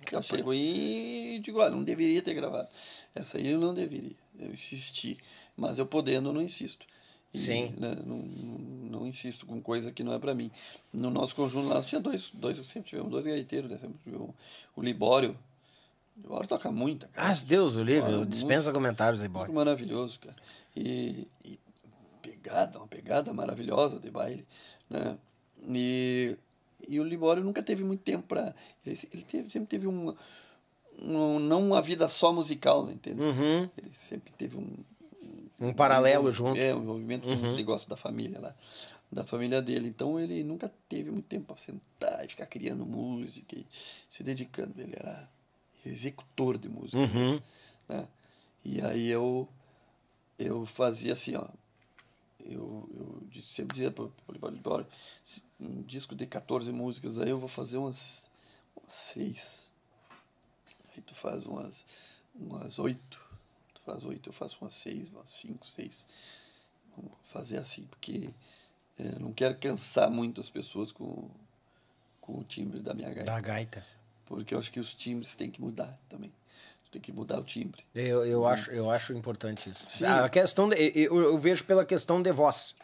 Que achei ruim e digo, olha, não deveria ter gravado. Essa aí eu não deveria. Eu insisti. Mas eu podendo, não insisto. E, Sim. né, não, não, insisto com coisa que não é pra mim. No nosso conjunto lá tinha dois, dois sempre tivemos dois gaiteiros, né? Sempre tivemos o Libório. O Libório toca muita, cara. Ah, Deus, o livro, Olha, dispensa comentários aí, Músico boy. maravilhoso, cara. E, e pegada, uma pegada maravilhosa de baile, né? E, e o Libório nunca teve muito tempo para ele, ele teve- sempre teve um, um não uma vida só musical, né, entende? Uhum. Ele sempre teve um Um paralelo envolv- junto. Uhum. É, um envolvimento com os negócios da família lá, da família dele. Então ele nunca teve muito tempo para sentar e ficar criando música e se dedicando. Ele era executor de música. Uhum. né? E aí eu eu fazia assim, ó. Eu, eu sempre dizia para o Libório, "Se- um disco de 14 músicas, aí eu vou fazer umas, umas seis. Aí tu faz umas, umas oito. Faz oito, eu faço umas seis, umas cinco, seis. Vamos fazer assim, porque eu não quero cansar muito as pessoas com, com o timbre da minha gaita. Da gaita. Porque eu acho que os timbres têm que mudar também. Tem que mudar o timbre. Eu, eu, acho, eu acho importante isso. Sim. A questão de- eu, eu vejo pela questão de voz.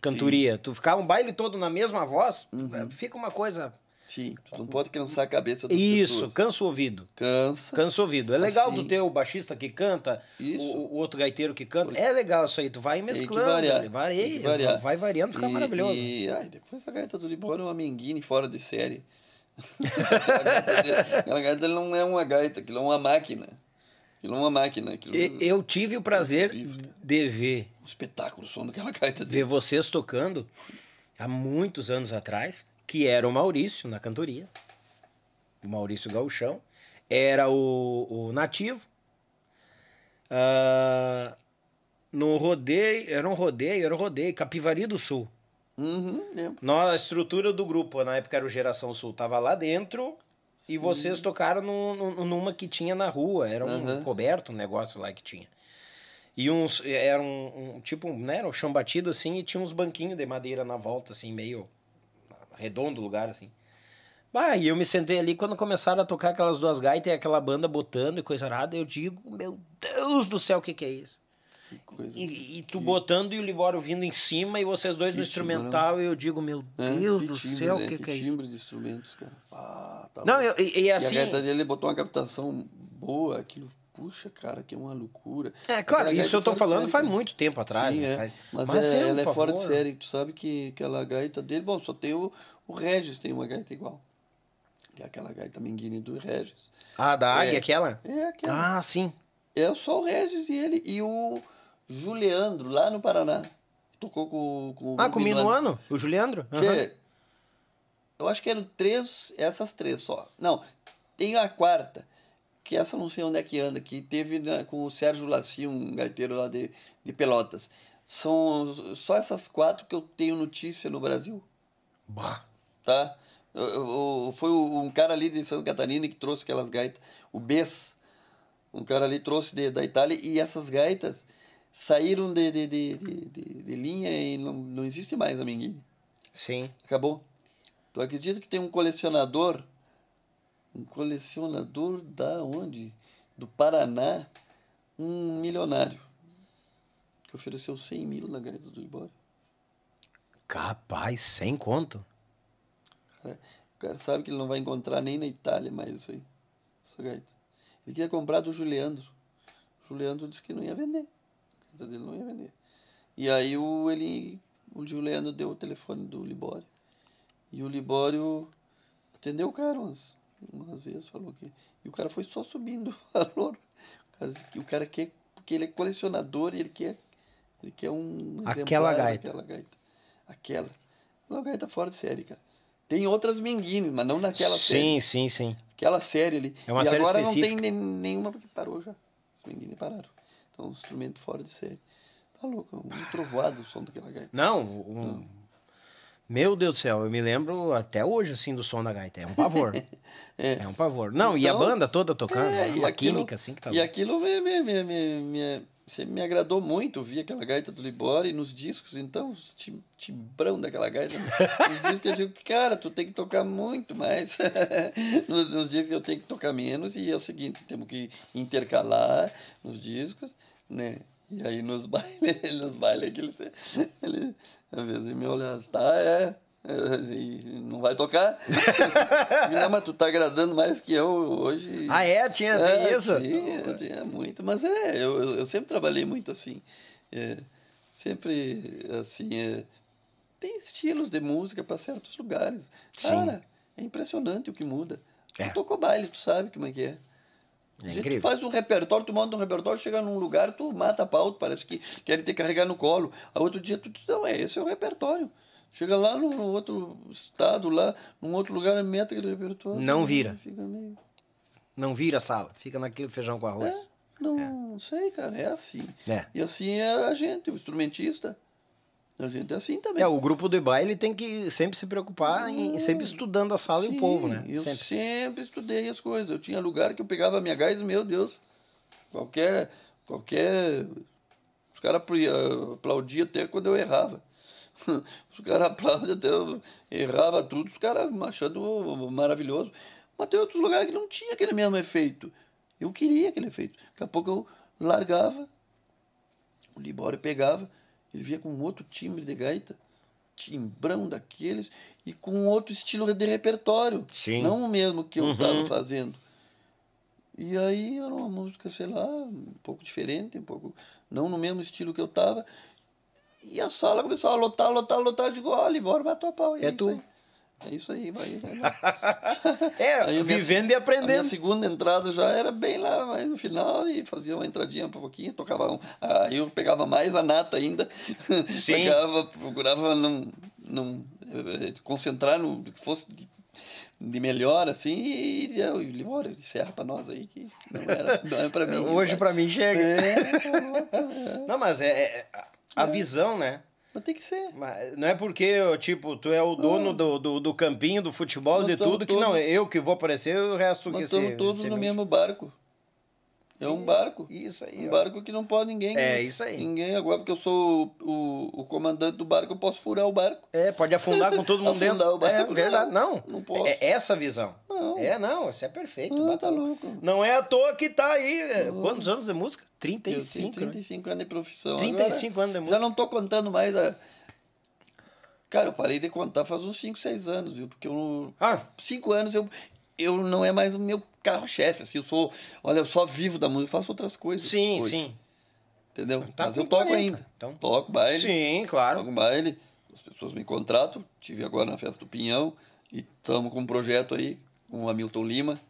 Cantoria. Tu ficar um baile todo na mesma voz, Uhum. fica uma coisa. Sim, tu não pode cansar a cabeça das Isso, pessoas. cansa o ouvido. Cansa. Cansa o ouvido. É legal Assim. tu ter o baixista que canta. O, o outro gaiteiro que canta. É legal isso aí, tu vai mesclando. variar. Varia, variar. vai variando, fica E- maravilhoso. E ai, depois a gaita do Libório é uma menguine fora de série. Aquela gaita dele- não é uma gaita, aquilo é uma máquina. Aquilo é uma máquina. Aquilo E- Eu tive o prazer cara. de ver, um espetáculo o som daquela gaita ver dele. vocês tocando há muitos anos atrás, que era o Maurício na cantoria. O Maurício Gauchão. Era o, o nativo. Ah, no rodeio, era um rodeio, era um rodeio, Capivari do Sul. Uhum. Nós, a estrutura do grupo, na época era o Geração Sul, tava lá dentro e vocês tocaram no, no- numa que tinha na rua, era um Aham. coberto, um negócio lá que tinha. E uns, era um, um tipo, né, era um chão batido assim e tinha uns banquinhos de madeira na volta, assim, meio redondo o lugar, assim. Bah, e eu me sentei ali quando começaram a tocar aquelas duas gaitas e aquela banda botando e coisa errada, eu digo, meu Deus do céu, o que que é isso? Que coisa. E, e tu botando e o Libório vindo em cima e vocês dois no Que instrumental e eu digo, meu É, Deus que do timbre, céu, o né? que, que é isso? timbre de instrumentos, cara. Ah, tá Não, eu, e, e E assim. a gaita dele botou uma captação boa, aquilo, puxa, cara, que é uma loucura. É, claro, Aquela isso eu tô de falando série, faz cara. muito tempo atrás. Sim, né? é. Faz- Mas, é, eu, ela é fora de favor. série. Tu sabe que aquela gaita dele, bom, só tem o, o Regis, tem uma gaita igual. Que é aquela gaita Minguini do Regis. Ah, da águia, É. aquela? É aquela. Ah, sim. É só o Regis e ele. E o Juliandro, lá no Paraná. Tocou com, com o Ah, com o Minuano. O Juliandro? Que Aham. é- eu acho que eram três, essas três só. Não, tem a quarta, que essa não sei onde é que anda, que teve né, com o Sérgio Laci, um gaiteiro lá de, de Pelotas. São só essas quatro que eu tenho notícia no Brasil, Bah. tá? Eu- eu- foi um cara ali de Santa Catarina que trouxe aquelas gaitas, o Bess, um cara ali trouxe de, da Itália, e essas gaitas saíram de, de, de, de, de- linha e não, não existe mais a. Sim. Acabou. Tu acredita que tem um colecionador? Um colecionador da onde? Do Paraná, um milionário. Que ofereceu 100 mil na gaita do Libório. Capaz, sem conto. Cara, o cara sabe que ele não vai encontrar nem na Itália mais isso aí. Essa gaita. Ele queria comprar do Juliandro. O Juliandro disse que não ia vender. A gaita dele não ia vender. E aí o, ele, o Juliandro deu o telefone do Libório. E o Libório atendeu o cara umas, umas vezes, falou que. E o cara foi só subindo o valor. O cara, quer, porque ele é colecionador e ele quer, ele quer um Aquela gaita. daquela gaita. Aquela. Aquela é uma gaita fora de série, cara. Tem outras minguines, mas não naquela série. sim, sim, sim. Aquela série ali. É uma e série agora não específica. tem nem- nenhuma porque parou já. Os minguines pararam. Então, um instrumento fora de série. Tá louco, um trovoado o som daquela gaita. Não, um... Meu Deus do céu, eu me lembro até hoje, assim, do som da gaita. É um pavor. é. um pavor. Não, e a Então, banda toda tocando. É, É, uma aquilo- química, assim, que tá E aquilo me, me, me, me, me, sempre me agradou muito, ouvir aquela gaita do Libori nos discos, então, os tim- timbrão daquela gaita. Nos discos eu digo, cara, tu tem que tocar muito mais. nos, nos discos eu tenho que tocar menos, e é o seguinte, temos que intercalar nos discos, né? E aí nos bailes, nos bailes ele, ele às vezes me olha, tá, é. é, e não vai tocar? não, mas tu tá agradando mais que eu hoje. Ah, é? Tinha tem isso? Tinha, tinha muito. Mas é, eu, eu, sempre trabalhei muito assim. É, sempre, assim, é, tem estilos de música para certos lugares. Cara, é impressionante o que muda. É. Tu tocou baile, tu sabe como é que é. É A gente incrível. faz um repertório, tu monta um repertório, chega num lugar, tu mata a pau, tu parece que querem te carregar no colo. A outro dia tu diz, não, é, esse é o repertório. Chega lá no, no outro estado, lá, num outro lugar, meta aquele repertório. Não vira. Meio... Não vira a sala, fica naquele feijão com arroz. Não sei, cara, é assim. É. E assim é a gente, o instrumentista. A gente é assim também. É, o grupo de baile tem que sempre se preocupar em sempre estudando a sala e o Sim, povo, né? Eu Sempre. sempre. estudei as coisas. Eu tinha lugar que eu pegava a minha gaita, meu Deus. Qualquer. qualquer os caras aplaudiam até quando eu errava. Os caras aplaudem até eu errava tudo, os caras achando maravilhoso. Mas tem outros lugares que não tinha aquele mesmo efeito. Eu queria aquele efeito. Daqui a pouco eu largava, o Libório pegava, ele via com outro timbre de gaita, timbrão daqueles, e com outro estilo de repertório. Sim. Não o mesmo que eu Uhum. estava fazendo. E aí era uma música, sei lá, um pouco diferente, um pouco. Não no mesmo estilo que eu estava. E a sala começou a lotar, lotar, lotar. Eu digo, olha, bora matar a pau. E É isso tu. É isso aí, vai. vai. É, Aí a minha- vivendo e A minha aprendendo. segunda entrada já era bem lá, mas no final e fazia uma entradinha um pouquinho, tocava um. Aí eu pegava mais a nata ainda. Sim. pegava, procurava não, não eh, concentrar no que fosse de, melhor, assim, e, eu, e bora, encerra pra nós aí, que não era, não é pra mim. Hoje pra mim chega. É, Não, mas é, é a- a visão, né? Mas tem que ser. Mas Não é porque, tipo, tu é o dono do, do, do campinho, do futebol, Nós de tudo, que não, eu que vou aparecer, o resto Nós que estamos todos no mesmo barco. É um barco. Isso aí, Um ó. barco que não pode ninguém. É, isso aí. Ninguém, agora porque eu sou o, o, o comandante do barco, eu posso furar o barco. É, pode afundar com todo mundo Afundar dentro. o barco, é verdade, não. não, não posso. É essa a visão. Não. É, não, isso é perfeito. Ah, tá louco. Não é à toa que tá aí. é, Quantos anos de música? Eu tenho 35. né? 35 anos de profissão. 35 agora, anos de Já música. não tô contando mais a. Cara, eu parei de contar faz uns 5, 6 anos, viu? Porque eu. Ah. 5 anos eu, eu não é mais o meu carro-chefe, assim. Eu sou. Olha, eu só vivo da música, eu faço outras coisas. Sim, hoje, sim. Entendeu? Tá Mas eu toco 40, ainda. então. Toco baile. Sim, claro. Toco baile. As pessoas me contratam. Tive agora na festa do Pinhão. E estamos com um projeto aí com o Hamilton Lima.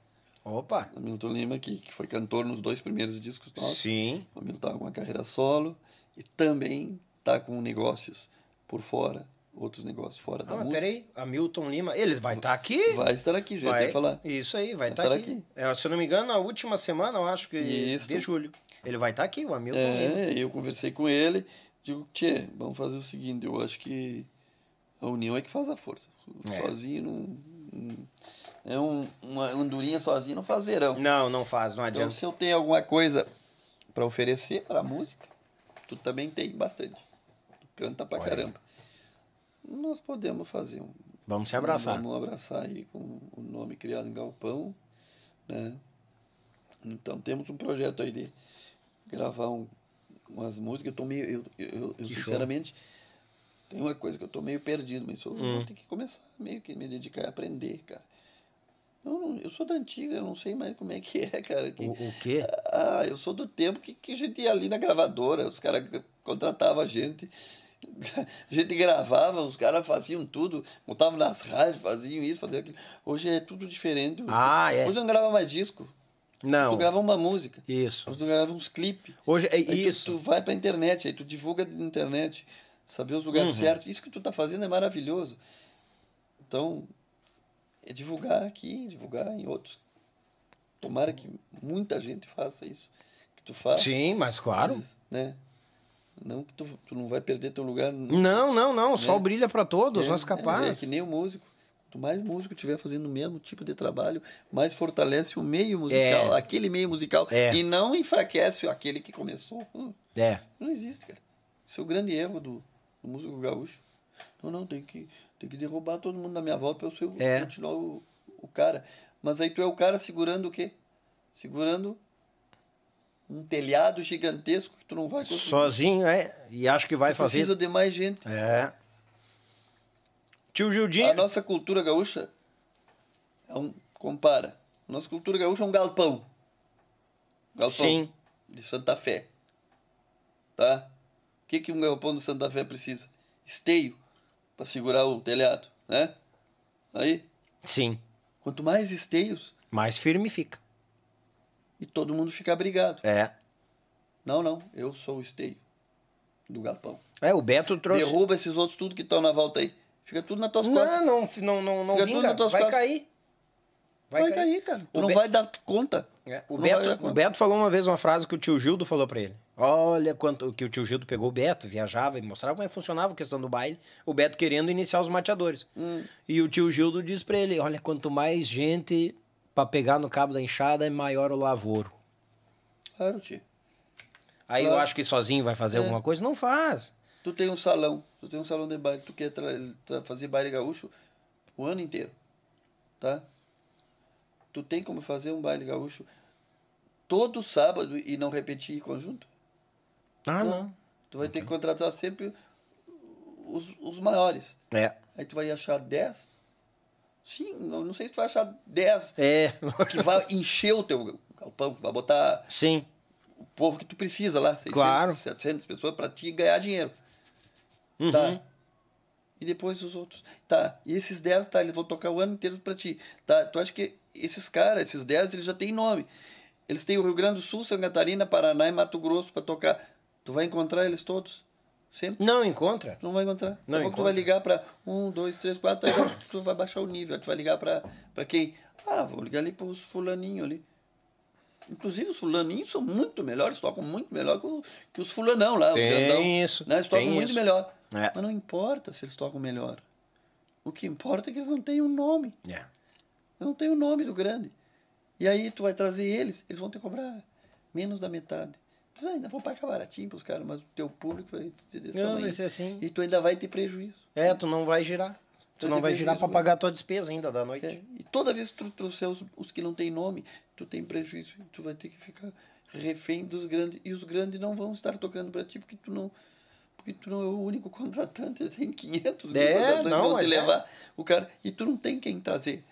Opa. Hamilton Lima, que, que foi cantor nos dois primeiros discos nossos. Sim. O Hamilton tá com uma carreira solo e também tá com negócios por fora, outros negócios fora da Ah, música. peraí, Hamilton Lima, ele vai estar aqui? Vai estar aqui, já Vai. ia falar. Isso aí, vai Vai estar estar aqui. aqui. É, se eu não me engano, na última semana, eu acho que Isso. de julho. Ele vai estar aqui, o Hamilton Lima. É, eu conversei com ele, digo, Tchê, vamos fazer o seguinte, eu acho que a união é que faz a força. É. Sozinho não. É um, uma andorinha sozinho não faz verão. Não, não faz, não Então, adianta. se eu tenho alguma coisa para oferecer para música, tu também tem bastante. Tu canta pra Olha caramba. Nós podemos fazer um. Vamos se abraçar. Vamos abraçar aí com o nome criado em Galpão, né? Então temos um projeto aí de gravar um, umas músicas. Eu tô meio. Eu, eu, eu Que show. sinceramente, tem uma coisa que eu tô meio perdido, mas eu Hum. vou ter que começar meio que me dedicar a aprender, cara. Eu, não- eu sou da antiga, eu não sei mais como é que é, cara. que- O, o quê? ah, eu sou do tempo que, que a gente ia ali na gravadora, os caras contratavam a gente, a gente gravava, os caras faziam tudo, montavam nas rádios, faziam isso, faziam aquilo. Hoje é tudo diferente. Ah, é. Hoje não grava mais disco. Não. Tu grava uma música. Isso. Hoje tu grava uns clipes. Hoje é Aí tu- isso. Tu, vai pra internet, aí tu divulga na internet, saber os Uhum. lugares certos. Isso que tu tá fazendo é maravilhoso. Então, é divulgar aqui, divulgar em outros. Tomara que muita gente faça isso que tu faz. Sim, mas claro. Né? Não que tu, tu não vai perder teu lugar. Não, não, não. O sol Né? brilha para todos, É, nós É, capazes. é que nem o músico. Quanto mais músico tiver fazendo o mesmo tipo de trabalho, mais fortalece o meio musical, É. aquele meio musical. É. E não enfraquece aquele que começou. Hum, É. não existe, cara. Esse é o grande erro do, do músico gaúcho. Não, não, tem que, tem que derrubar todo mundo da minha volta para eu ser, É. continuar o, o cara. Mas aí tu é o cara segurando o quê? Segurando um telhado gigantesco que tu não vai conseguir. Sozinho, é. E acho que vai Tu fazer. Precisa de mais gente. É. Tio Gildinho. A nossa cultura gaúcha é um. Compara. Nossa cultura gaúcha é um galpão. Galpão. Sim. De Santa Fé. Tá? O que, que um galpão de Santa Fé precisa? Esteio para segurar o telhado, né? Aí, Sim. quanto mais esteios, Mais firme fica. E todo mundo fica abrigado. É. Não, não, eu sou o esteio do galpão. É, o Beto trouxe. Derruba esses outros tudo que estão na volta aí. Fica tudo nas tuas costas. Não, não, não, não, não Fica tudo vinga. nas tuas Vai costas. cair. Vai, cair, cara. Tu O não vai dar conta. É, o, vai dar Beto, o conta. Beto falou uma vez uma frase que o tio Gildo falou pra ele. Olha quanto que o tio Gildo pegou o Beto, viajava e mostrava como é que funcionava a questão do baile. O Beto querendo iniciar os mateadores. Hum. E o tio Gildo diz pra ele: Olha, quanto mais gente pra pegar no cabo da enxada, é maior o lavoro. Claro, tio. Aí eu Claro. acho que sozinho vai fazer alguma coisa? Não faz. Tu tem um salão, tu tem um salão de baile, tu quer fazer baile gaúcho o ano inteiro, tá? Tu tem como fazer um baile gaúcho todo sábado e não repetir conjunto? Ah, não. Tu vai ter que contratar sempre os, os maiores. É. Aí tu vai achar 10? Sim, não, não sei se tu vai achar 10 É. que vai encher o teu galpão, que vai botar Sim. o povo que tu precisa lá, 600, Claro. 700 pessoas para te ganhar dinheiro. Uhum. Tá? E depois os outros. Tá, e esses 10, tá, eles vão tocar o ano inteiro para ti. Tá, tu acha que esses caras, esses 10, eles já têm nome. Eles têm o Rio Grande do Sul, Santa Catarina, Paraná e Mato Grosso para tocar. Tu vai encontrar eles todos? Sempre? Não encontra. Não vai encontrar. Não a pouco tu encontra. vai ligar para um, dois, três, quatro, aí tu vai baixar o nível. Tu vai ligar para quem? Ah, vou ligar ali para os fulaninhos ali. Inclusive, os fulaninhos são muito melhores, tocam muito melhor que, o- que os fulanão lá. Tem grandão, isso, Né? Eles tocam tem muito isso. melhor. É. Mas não importa se eles tocam melhor. O que importa é que eles não têm um nome. É. Não tem o nome do grande. E aí tu vai trazer eles, eles vão te cobrar menos da metade. Tu ainda vou pagar baratinho pros caras, mas o teu público vai ser desse Não, tamanho. vai ser assim. E tu ainda vai ter prejuízo. É, tu não vai girar. Tu não vai girar prejuízo, né? pagar a tua despesa ainda da noite. É, e toda vez que tu trouxer os, os que não têm nome, tu tem prejuízo. Tu vai ter que ficar refém dos grandes. E os grandes não vão estar tocando para ti porque tu não. Porque tu não é o único contratante, tem 500 mil É, contratantes não, que vão te é. levar o cara. E tu não tem quem trazer.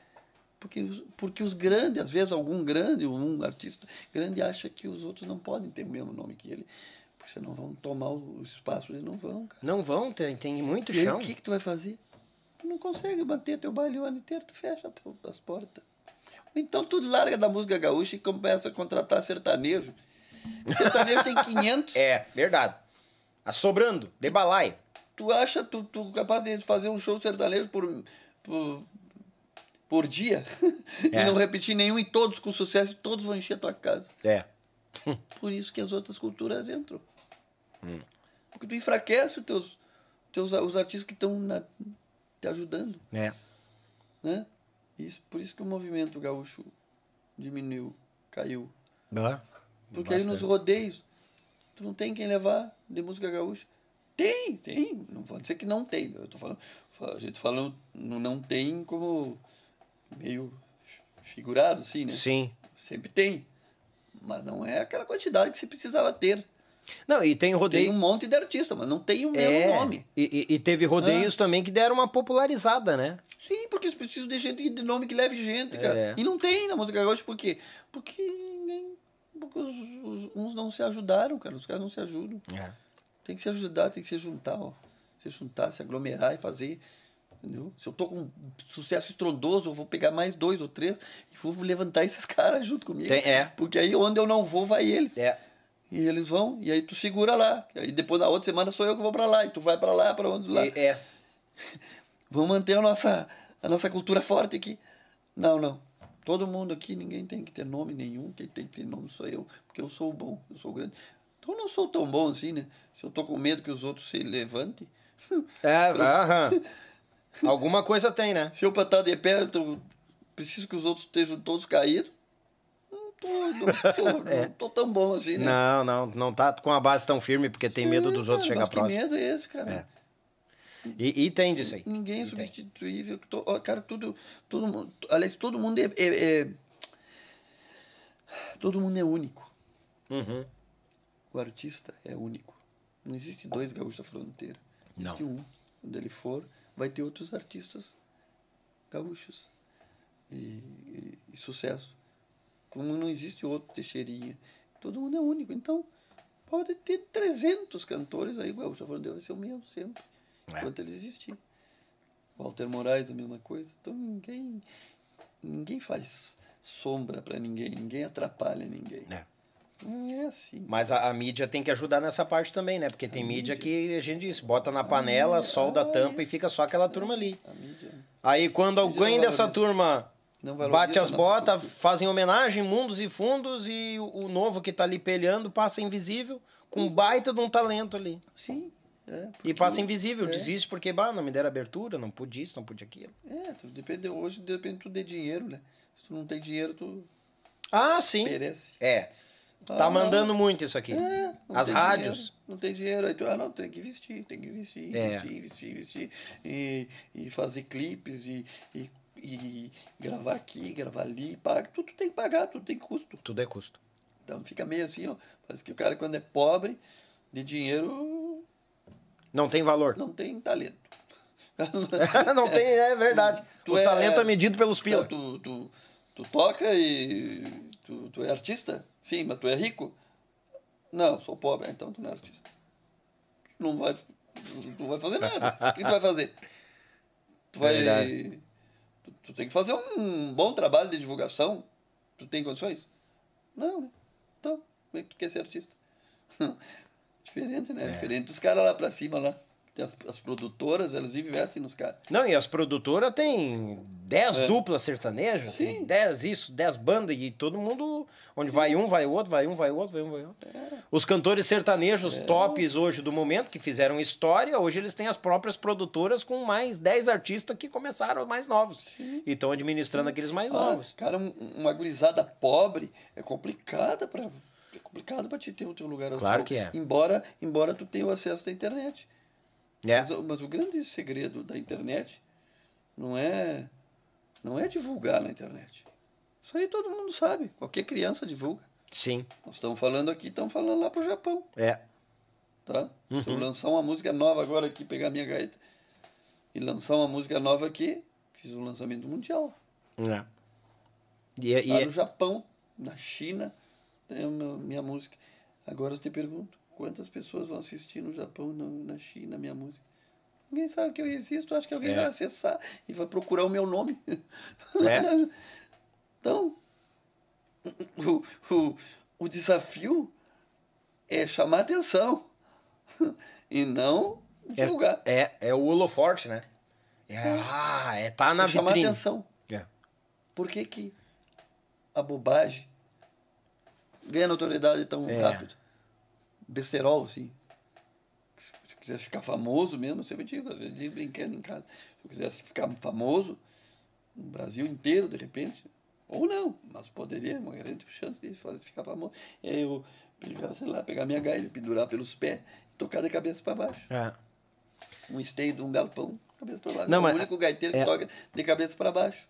Porque, os- porque os grandes, às vezes algum grande, um artista grande acha que os outros não podem ter o mesmo nome que ele. Porque senão vão tomar o espaço, eles não vão, cara. Não vão, tem, tem muito E chão. o que, que tu vai fazer? Tu não consegue manter teu baile o ano inteiro, tu fecha as portas. Ou então tu larga da música gaúcha e começa a contratar sertanejo. Sertanejo tem 500. É, verdade. Assobrando, de balaio. Tu acha tu, tu capaz de fazer um show sertanejo por, por, por dia É. e não repetir nenhum e todos com sucesso, e todos vão encher a tua casa. É. Por isso que as outras culturas entram. Hum. Porque tu enfraquece os teus, teus, os artistas que estão te ajudando. É. né? Isso, por isso que o movimento gaúcho diminuiu, caiu. Ah, Porque aí nos bastante. rodeios, tu não tem quem levar de música gaúcha. Tem, tem. Não vou dizer que não tem. Eu tô falando, a gente falando não não tem como meio figurado, assim, né? Sim. Sempre tem. Mas não é aquela quantidade que você precisava ter. Não, e tem rodeio. Tem um monte de artista, mas não tem o mesmo é, nome. E, e- teve rodeios também que deram uma popularizada, né? Sim, porque eles precisam de gente de nome que leve gente, cara. É. E não tem na música gaúcha, por quê? Porque ninguém. Porque os, os- uns não se ajudaram, cara. Os caras não se ajudam. É. Tem que se ajudar, tem que se juntar, ó. Se juntar, se aglomerar e fazer. Entendeu? Se eu tô com um sucesso estrondoso, eu vou pegar mais dois ou três e vou levantar esses caras junto comigo. Tem- é. Porque aí onde eu não vou, vai eles. É. E eles vão, e aí tu segura lá. E aí depois na outra semana sou eu que vou pra lá. E tu vai pra lá, pra onde lá. E- é. Vamos manter a nossa, a nossa cultura forte aqui. Não, não. Todo mundo aqui, ninguém tem que ter nome nenhum. Quem tem que ter nome sou eu, porque eu sou o bom, eu sou o grande. Então eu não sou tão bom assim, né? Se eu tô com medo que os outros se levantem. É, aham. Alguma coisa tem, né? Se eu pra estar de pé, eu tô- preciso que os outros estejam todos caídos. Não tô, não tô, É. não tô tão bom assim, né? Não, não, não tá com a base tão firme porque tem medo dos outros É, chegar mas que próximo. medo é esse, cara? É. E, e tem disso aí. Ninguém é substituível. Ó, Cara, tudo, todo mundo. Aliás, todo mundo é, é- é- Todo mundo é único. Uhum. O artista é único. Não existe dois gaúchos da fronteira. Não. Existe um. Quando ele for, vai ter outros artistas gaúchos. E, e- e sucesso. Como não existe outro Teixeirinha. Todo mundo é único. Então, pode ter 300 cantores aí. O fronteira vai ser o mesmo sempre. É. Enquanto ele existir. Walter Moraes, a mesma coisa. Então, ninguém, ninguém faz sombra para ninguém. Ninguém atrapalha ninguém. É. É assim. Mas a, a mídia tem que ajudar nessa parte também, né? Porque tem mídia que a gente diz, bota na panela, solda a tampa e fica só aquela turma ali. Mídia Aí quando alguém dessa turma bate as botas, fazem homenagem, mundos e fundos, e o, o novo que tá ali pelhando passa invisível, com um baita de um talento ali. Sim. É, E passa invisível, é. desiste porque, bah, não me deram abertura, não pude isso, não pude aquilo. É, tu depende, hoje depende tudo de dinheiro, né? Se tu não tem dinheiro, tu Ah, sim. perece. É. Tá Ah, mandando muito isso aqui. É, não As rádios. dinheiro, não tem dinheiro, aí tu, ah, não, tem que investir, tem que investir, É. investir, investir, investir. E, e fazer clipes e, e, e gravar aqui, gravar ali, paga, tudo tem que pagar, tudo tem custo. Tudo é custo. Então fica meio assim, ó. Parece que o cara, quando é pobre, de dinheiro, Não tem valor. não tem talento. não tem, é verdade. Tu o é- talento é medido pelos Então, pila. tu, tu, tu toca e tu, tu é artista? Sim, mas tu é rico? Não, sou pobre, então tu não é artista. Não vai, tu tu não vai fazer nada. O que tu vai fazer? Tu vai. Verdade. Tu, tu tem que fazer um bom trabalho de divulgação. Tu tem condições? Não, né? Então, como é que tu quer ser artista? Diferente, né? Diferente dos caras lá pra cima lá. As, as produtoras, elas investem nos caras. Não, e as produtoras têm 10 duplas sertanejas, tem É. Sim. 10 isso, 10 bandas, e todo mundo. Onde vai um, vai outro, vai um, vai outro, vai um, vai outro. É. Os cantores sertanejos tops hoje do momento, que fizeram história, hoje eles têm as próprias produtoras com mais 10 artistas que começaram mais novos. E estão administrando aqueles mais Ah, novos. cara, um- uma gurizada pobre é complicada para é complicado para te ter o teu lugar Claro que é. Embora, embora tu tenha o acesso à internet. É. Mas, mas o grande segredo da internet não é não é divulgar na internet. Isso aí todo mundo sabe. Qualquer criança divulga. Sim. Nós estamos falando aqui, estamos falando lá pro Japão, É. tá? Se Uhum. eu lançar uma música nova agora aqui, pegar minha gaita e lançar uma música nova aqui, fiz um lançamento mundial. é. E, e- Lá no Japão, na China, tem a minha, música. Agora eu te pergunto, quantas pessoas vão assistir no Japão, na, na China, minha música? Ninguém sabe que eu existo, acho que alguém É. vai acessar e vai procurar o meu nome. É. então, o, o, o desafio é chamar atenção e não divulgar. é, é, é o holoforte, né? É, ah, é tá na É chamar vitrine. atenção. É. Por que, que a bobagem ganha notoriedade tão É. rápido? Besterol, assim. Quisesse ficar famoso mesmo, eu sempre digo, às vezes digo brincando em casa. Se eu quisesse ficar famoso no Brasil inteiro, de repente, ou não, mas poderia, uma grande chance de fazer, ficar famoso. E aí eu pegar, sei lá, pegar minha gaita, pendurar pelos pés, tocar de cabeça para baixo. É. Um esteio de um galpão, cabeça para baixo. Não, é mas- o único gaiteiro é- que toca de cabeça para baixo.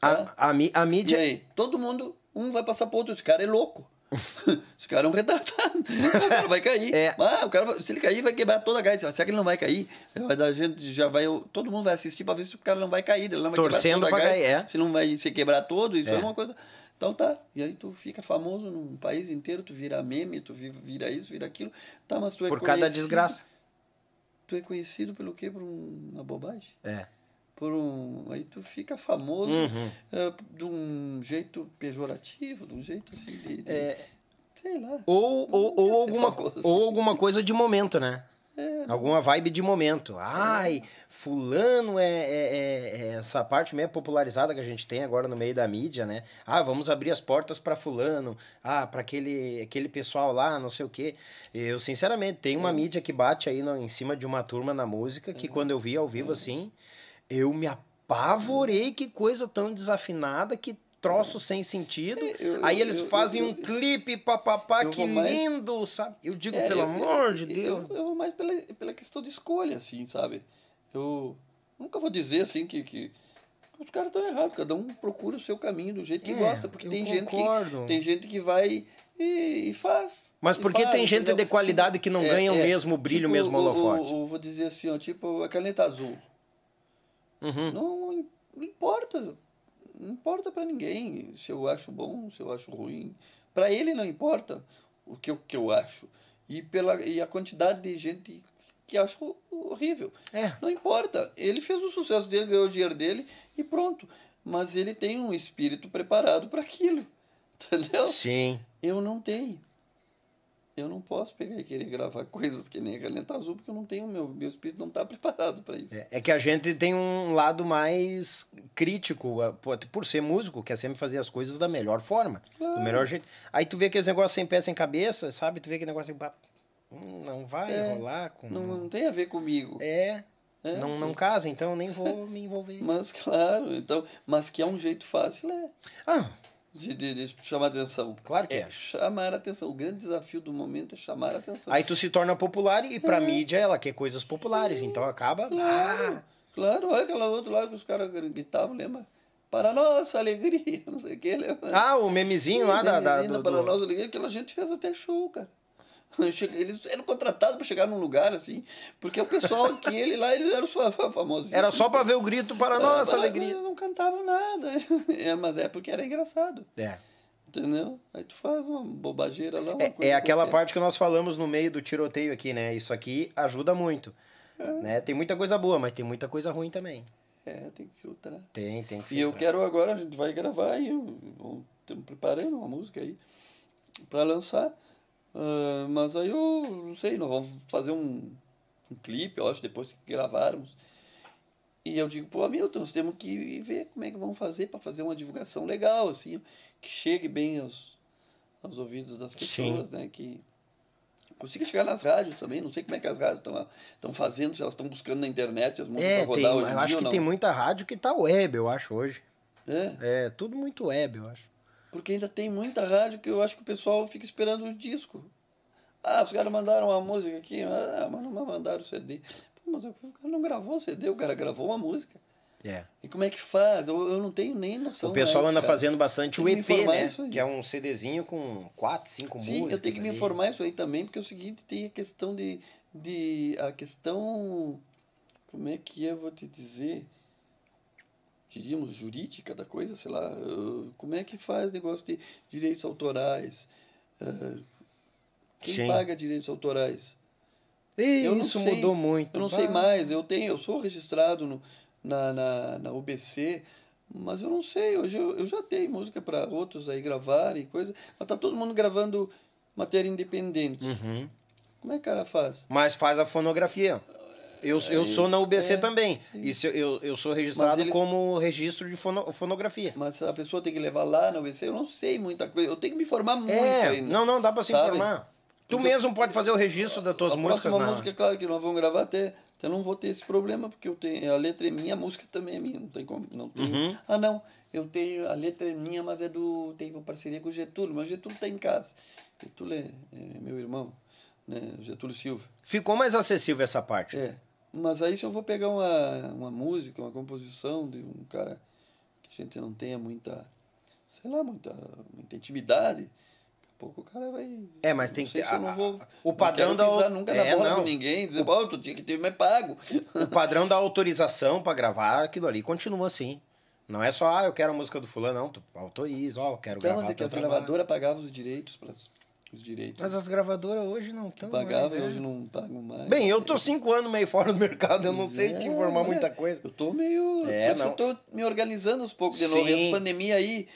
tá? A, a, a E mídia. aí, todo mundo, um vai passar pro outro, esse cara é louco. esse cara é um retardado. o cara vai cair. É. Ah, o cara, vai- se ele cair, vai quebrar toda a gaita. Será que ele não vai cair? Dar gente, já vai, todo mundo vai assistir para ver se o cara não vai cair. Ele não vai Torcendo quebrar toda a gaita. cair, é. Se não vai se quebrar todo, isso é. É. uma coisa. Então tá. E aí tu fica famoso num país inteiro, tu vira meme, tu vi- vira isso, vira aquilo. Tá, mas tu é Por cada desgraça. Tu é conhecido pelo quê? Por um- uma bobagem? É. por um. Aí tu fica famoso Uhum. eh, de um jeito pejorativo, de um jeito assim de. de- É. Sei lá. Ou, ou, ou, alguma, famoso. ou alguma coisa de momento, né? É. Alguma vibe de momento. Ai, fulano é, é- é- é essa parte meio popularizada que a gente tem agora no meio da mídia, né? Ah, vamos abrir as portas para fulano. Ah, para aquele, aquele pessoal lá, não sei o quê. Eu, sinceramente, tem uma mídia que bate aí no- em cima de uma turma na música que quando eu vi ao vivo assim, eu me apavorei. Que coisa tão desafinada, que troço sem sentido. eu- aí eles eu- fazem eu- um clipe, papapá, eu que vou mais- lindo, sabe? Eu digo, É, pelo eu- amor eu- de eu- Deus. Eu, vou mais pela, pela questão de escolha, assim, sabe? Eu nunca vou dizer assim que. que os caras estão errados, cada um procura o seu caminho do jeito que É, gosta, porque eu tem gente, que, tem gente que vai e, e faz. Mas e porque faz, tem gente entendeu? de qualidade que não ganha o mesmo brilho, o mesmo holofote. o- vou dizer assim, ó, tipo a caneta azul. Uhum. Não, não importa. Não importa pra ninguém se eu acho bom, se eu acho ruim. Pra ele não importa o que eu, que eu acho. E, pela, e a quantidade de gente que acha horrível. É. Não importa. Ele fez o sucesso dele, ganhou o dinheiro dele e pronto. Mas ele tem um espírito preparado para aquilo. Entendeu? Sim. Eu não tenho. Eu não posso pegar e querer gravar coisas que nem a caneta azul, porque eu não tenho, meu, meu espírito não está preparado para isso. É, é que a gente tem um lado mais crítico, por, ser músico, quer sempre fazer as coisas da melhor forma, do melhor jeito. Aí tu vê aqueles negócios sem pé, sem cabeça, sabe? Tu vê aquele negócio assim, hum, não vai É, rolar com... Não, não tem a ver comigo. É, É. não, não casa, então eu nem vou me envolver. Mas claro, então, mas que é um jeito fácil é Ah, de, de, de chamar atenção. Claro que é. chamar atenção. O grande desafio do momento é chamar atenção. aí tu se torna popular e É. pra mídia ela quer coisas populares, então acaba... Ah, Claro, olha aquela outra lá que os caras gritavam, lembra? Para nossa alegria, não sei o que, lembra? ah, o memezinho lá da... da Memezinho do, Para do- nossa alegria, aquela gente fez até show, cara. Eles eram contratados para chegar num lugar assim, porque o pessoal aquele lá, eles eram fa- fa- famosos. Era só pra ver o grito para Ah, nossa alegria. Eles não cantavam nada. É, mas é porque era engraçado. É. Entendeu? Aí tu faz uma bobageira lá. Uma É, é aquela qualquer. parte que nós falamos no meio do tiroteio aqui, né? Isso aqui ajuda muito. Né? Tem muita coisa boa, mas tem muita coisa ruim também. É, tem que filtrar. Tem, tem que E eu filtrar. quero agora, a gente vai gravar aí, estamos preparando uma música aí para lançar. Ah, mas aí eu não sei, nós vamos fazer um, um clipe, eu acho, depois que gravarmos. E eu digo, pô, Hamilton, nós temos que ver como é que vamos fazer para fazer uma divulgação legal, assim, que chegue bem aos, aos ouvidos das pessoas, né? Que consiga chegar nas rádios também. Não sei como é que as rádios estão fazendo, se elas estão buscando na internet as músicas É, tem, rodar hoje em eu acho que tem muita rádio que tá web, eu acho, hoje. É. É, tudo muito web, eu acho. Porque ainda tem muita rádio que eu acho que o pessoal fica esperando o disco. Ah, os caras mandaram uma música aqui, ah, mas não mandaram o CD. Pô, mas o cara não gravou o CD, o cara gravou uma música. É. E como é que faz? Eu, eu não tenho nem noção. O pessoal mais, anda cara. fazendo bastante o me EP, né? Que é um CDzinho com quatro, cinco Sim, músicas. eu tenho que me ali. informar isso aí também, porque é o seguinte, tem a questão de, de a questão, como é que eu vou te dizer, diríamos, jurídica da coisa, sei lá, uh, como é que faz negócio de direitos autorais, uh, quem Sim. paga direitos autorais? Ih, Eu Isso sei, mudou muito. Eu não sei Ah. mais, eu tenho, eu sou registrado no, na, na, na UBC, mas eu não sei, hoje eu, eu já tenho música para outros aí gravarem e coisa, mas tá todo mundo gravando matéria independente. Uhum. Como é que o cara faz? Mas faz a fonografia. Eu, eu sou na UBC é, também. Isso, eu, eu sou registrado eles- como registro de fono- fonografia. Mas a pessoa tem que levar lá na UBC, eu não sei muita coisa, eu tenho que me informar muito É, ainda. não, não, dá pra se sabe? informar. Tu Porque- mesmo pode fazer o registro das tuas a músicas próxima na... música, é claro que nós vamos gravar até, até não vou ter esse problema, porque eu tenho, a letra é minha, a música também é minha, não tem como, não tenho. Uhum. Ah, não, eu tenho, a letra é minha, mas é do, tem uma parceria com o Getúlio, mas o Getúlio tá em casa. Getúlio é, é meu irmão, né? Getúlio Silva. Ficou mais acessível essa parte. É. Mas aí se eu vou pegar uma, uma música, uma composição de um cara que a gente não tenha muita, sei lá, muita, muita intimidade, daqui a pouco o cara vai. É, mas tem que ter- eu não a- vou. o padrão não da pisar nunca é, na bola não. com ninguém, dizer, pô, tu tinha que ter mais pago. O padrão da autorização pra gravar aquilo ali continua assim. Não é só, ah, eu quero a música do fulano, não. Tu autoriza, ó, eu quero Então, gravar mas é que as trabalho. gravadoras pagavam os direitos para os direitos. Mas as gravadoras hoje não estão. pagavam e hoje não pagam mais. Bem, eu tô cinco anos meio fora do mercado, eu não sei te informar É, muita coisa. Eu tô meio. É, não. que eu tô me organizando aos poucos de novo. E Sim. essa pandemia aí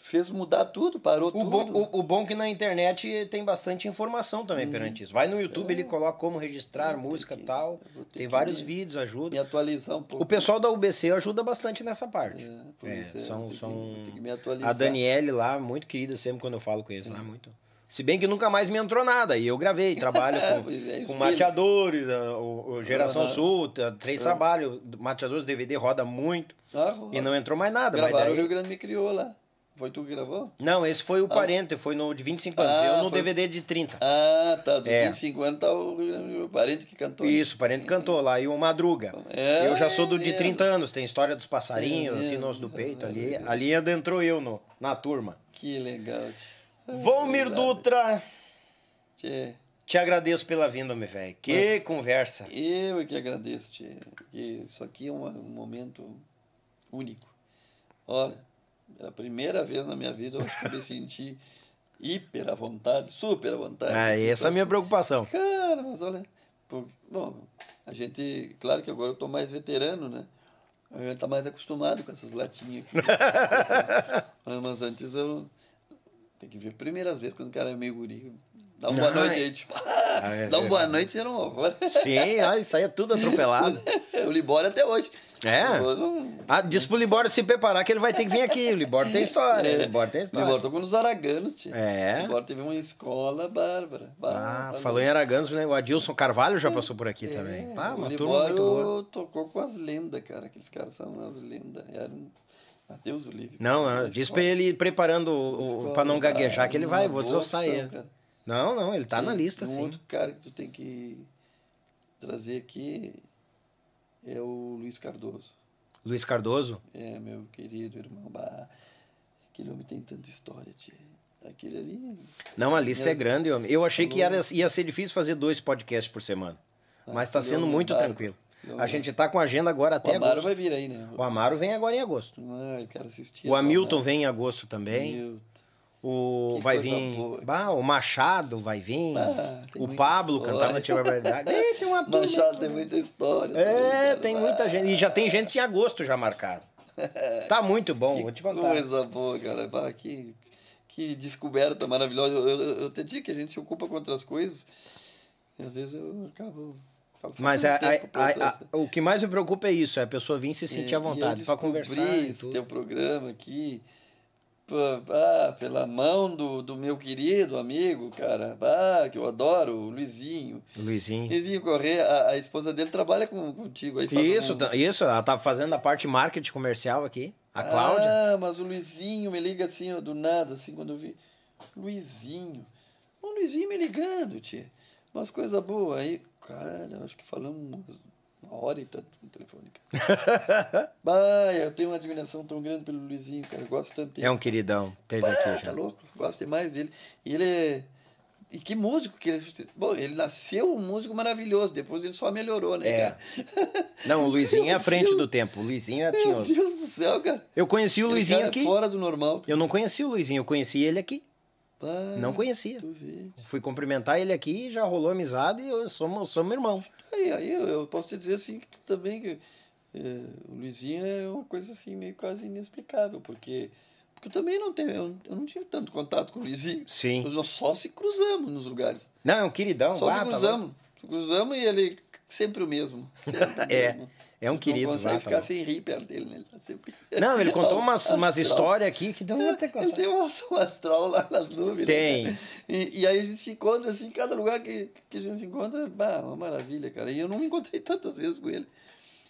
fez mudar tudo, parou O tudo. bom, o, o bom que na internet tem bastante informação também Hum. perante isso. Vai no YouTube, ele coloca como registrar música e tal. É. Tem que vários me- vídeos, Me ajuda. atualizar um pouco. O pessoal da UBC ajuda bastante nessa parte. É, por É, isso é, são, tem que- são que me atualizar. a Daniele lá, muito querida, sempre quando eu falo com eles lá, muito. Se bem que nunca mais me entrou nada. E eu gravei, trabalho com, é, com mateadores, a- o, o Geração Aham. Sul, t- três trabalhos. Mateadores DVD roda muito. Ah, E não entrou mais nada. Gravaram o daí- Rio Grande me criou lá. Foi tu que gravou? Não, esse foi o parente, foi no de 25 anos. Ah, eu no foi- DVD de 30. Ah, tá. Dos É. 25 anos tá o o parente que cantou. Isso, o parente cantou lá. E o Madruga. É, eu já sou do de é 30 anos, tem história dos passarinhos, É assim, mesmo. no osso do peito. Ali, ali adentrou eu no, na turma. Que legal. tchê. Volmir. Dutra, Tchê, te agradeço pela vinda, meu velho. Que conversa. Eu é que agradeço, tchê. Que isso aqui é um, um momento único. Olha, pela primeira vez na minha vida eu acho que eu me senti hiper à vontade, super à vontade. Ah, essa é a minha preocupação. Cara, mas olha, por- bom, a gente, claro que agora eu tô mais veterano, né? A gente tá mais acostumado com essas latinhas aqui. Mas antes eu tem que ver primeiras vezes quando o cara é meio guri. Dá uma boa noite é- aí, tipo, é- dá uma boa noite era um horror. Sim, ah, isso aí é tudo atropelado. o Libório até hoje. É? Libório não- Ah, diz pro Libório se preparar que ele vai ter que vir aqui. O Libório tem história. O Libório tem história. Libório tocou nos Araganos, tio. É. Libório teve uma escola bárbara. Ah, tá falou em Araganos, né? o Adilson Carvalho já passou por aqui também. Ah, o uma turma muito Libório boa. tocou com as lendas, cara. Aqueles caras são umas lendas. Eram... Deus o livre. Não, não, diz pra ele ir preparando o, pra não gaguejar que ele vai, vou desossar ele. cara. Não, não, ele tá na lista, um sim. outro cara que tu tem que trazer aqui é o Luiz Cardoso. Luiz Cardoso. É, meu querido irmão. Bah, aquele homem tem tanta história, tia. Aquele ali. Não, a lista é grande, homem. Eu achei que era, ia ser difícil fazer dois podcasts por semana. Mas tá sendo muito tranquilo. A gente tá com a agenda agora O até Amaro agosto. vai vir aí, né? O Amaro vem agora em agosto. Ah, eu quero assistir. O Hamilton vem em agosto também. Hamilton. O Que vai vir. boa. Bah, o Machado vai vir. Ah, o Pablo história. cantava Tia Barbaridade. Ih, tem uma turma. Machado tem muita história. É, tem muita gente. E já tem gente em agosto já marcado. Tá muito bom, vou te contar. Coisa boa, cara. Bah, que, que descoberta maravilhosa. Eu, eu, eu te digo que a gente se ocupa com outras coisas. E às vezes eu acabo. Mas a- a- a- o que mais me preocupa é isso, é a pessoa vir se sentir à E- vontade e eu pra descobri conversar. esse teu programa aqui. ah, pela mão do, do meu querido amigo, cara. Ah, que eu adoro, o Luizinho. Luizinho. Luizinho Corrêa, a, a esposa dele trabalha com, contigo aí. Isso, um- tá- isso, ela tá fazendo a parte marketing comercial aqui. A Cláudia. Ah, mas o Luizinho me liga assim, ó, do nada, assim, quando eu vi. Luizinho. O Luizinho me ligando, tia. Umas coisas boas. Aí, cara, eu acho que falamos uma hora e tanto no telefone. Cara. bah, eu tenho uma admiração tão grande pelo Luizinho, cara. Eu gosto tanto dele. É um queridão, teve Bah, aqui tá já. louco. Gosto demais dele. E ele é. E que músico que ele. Bom, ele nasceu um músico maravilhoso, depois ele só melhorou, né, É. cara? Não, o Luizinho é à frente Deus. do tempo. O Luizinho é Meu tinhoso. Deus do céu, cara. Eu conheci o Aquele Luizinho cara é aqui. fora do normal. Eu não conhecia o Luizinho, eu conheci ele aqui. Bah, Não conhecia. Fui cumprimentar ele aqui, já rolou amizade e eu somos, somos irmão. Aí, aí eu, eu posso te dizer assim que tu também que é, o Luizinho é uma coisa assim meio quase inexplicável, porque porque eu também não tenho, eu, eu não tive tanto contato com o Luizinho. Sim. Nós só se cruzamos nos lugares. Não, é um queridão. Só ah, se tá cruzamos. se cruzamos e ele sempre o mesmo. Sempre o É, mesmo. é um Tu querido, Não consegue ficar sem rir perto dele, né? Ele tá sempre. Não, ele contou umas, umas histórias aqui que não vou Ele contar. tem um um astral lá nas nuvens. né, Tem. cara? E, e aí a gente se encontra assim, cada lugar que, que a gente se encontra, bah, uma maravilha, cara. E eu não me encontrei tantas vezes com ele.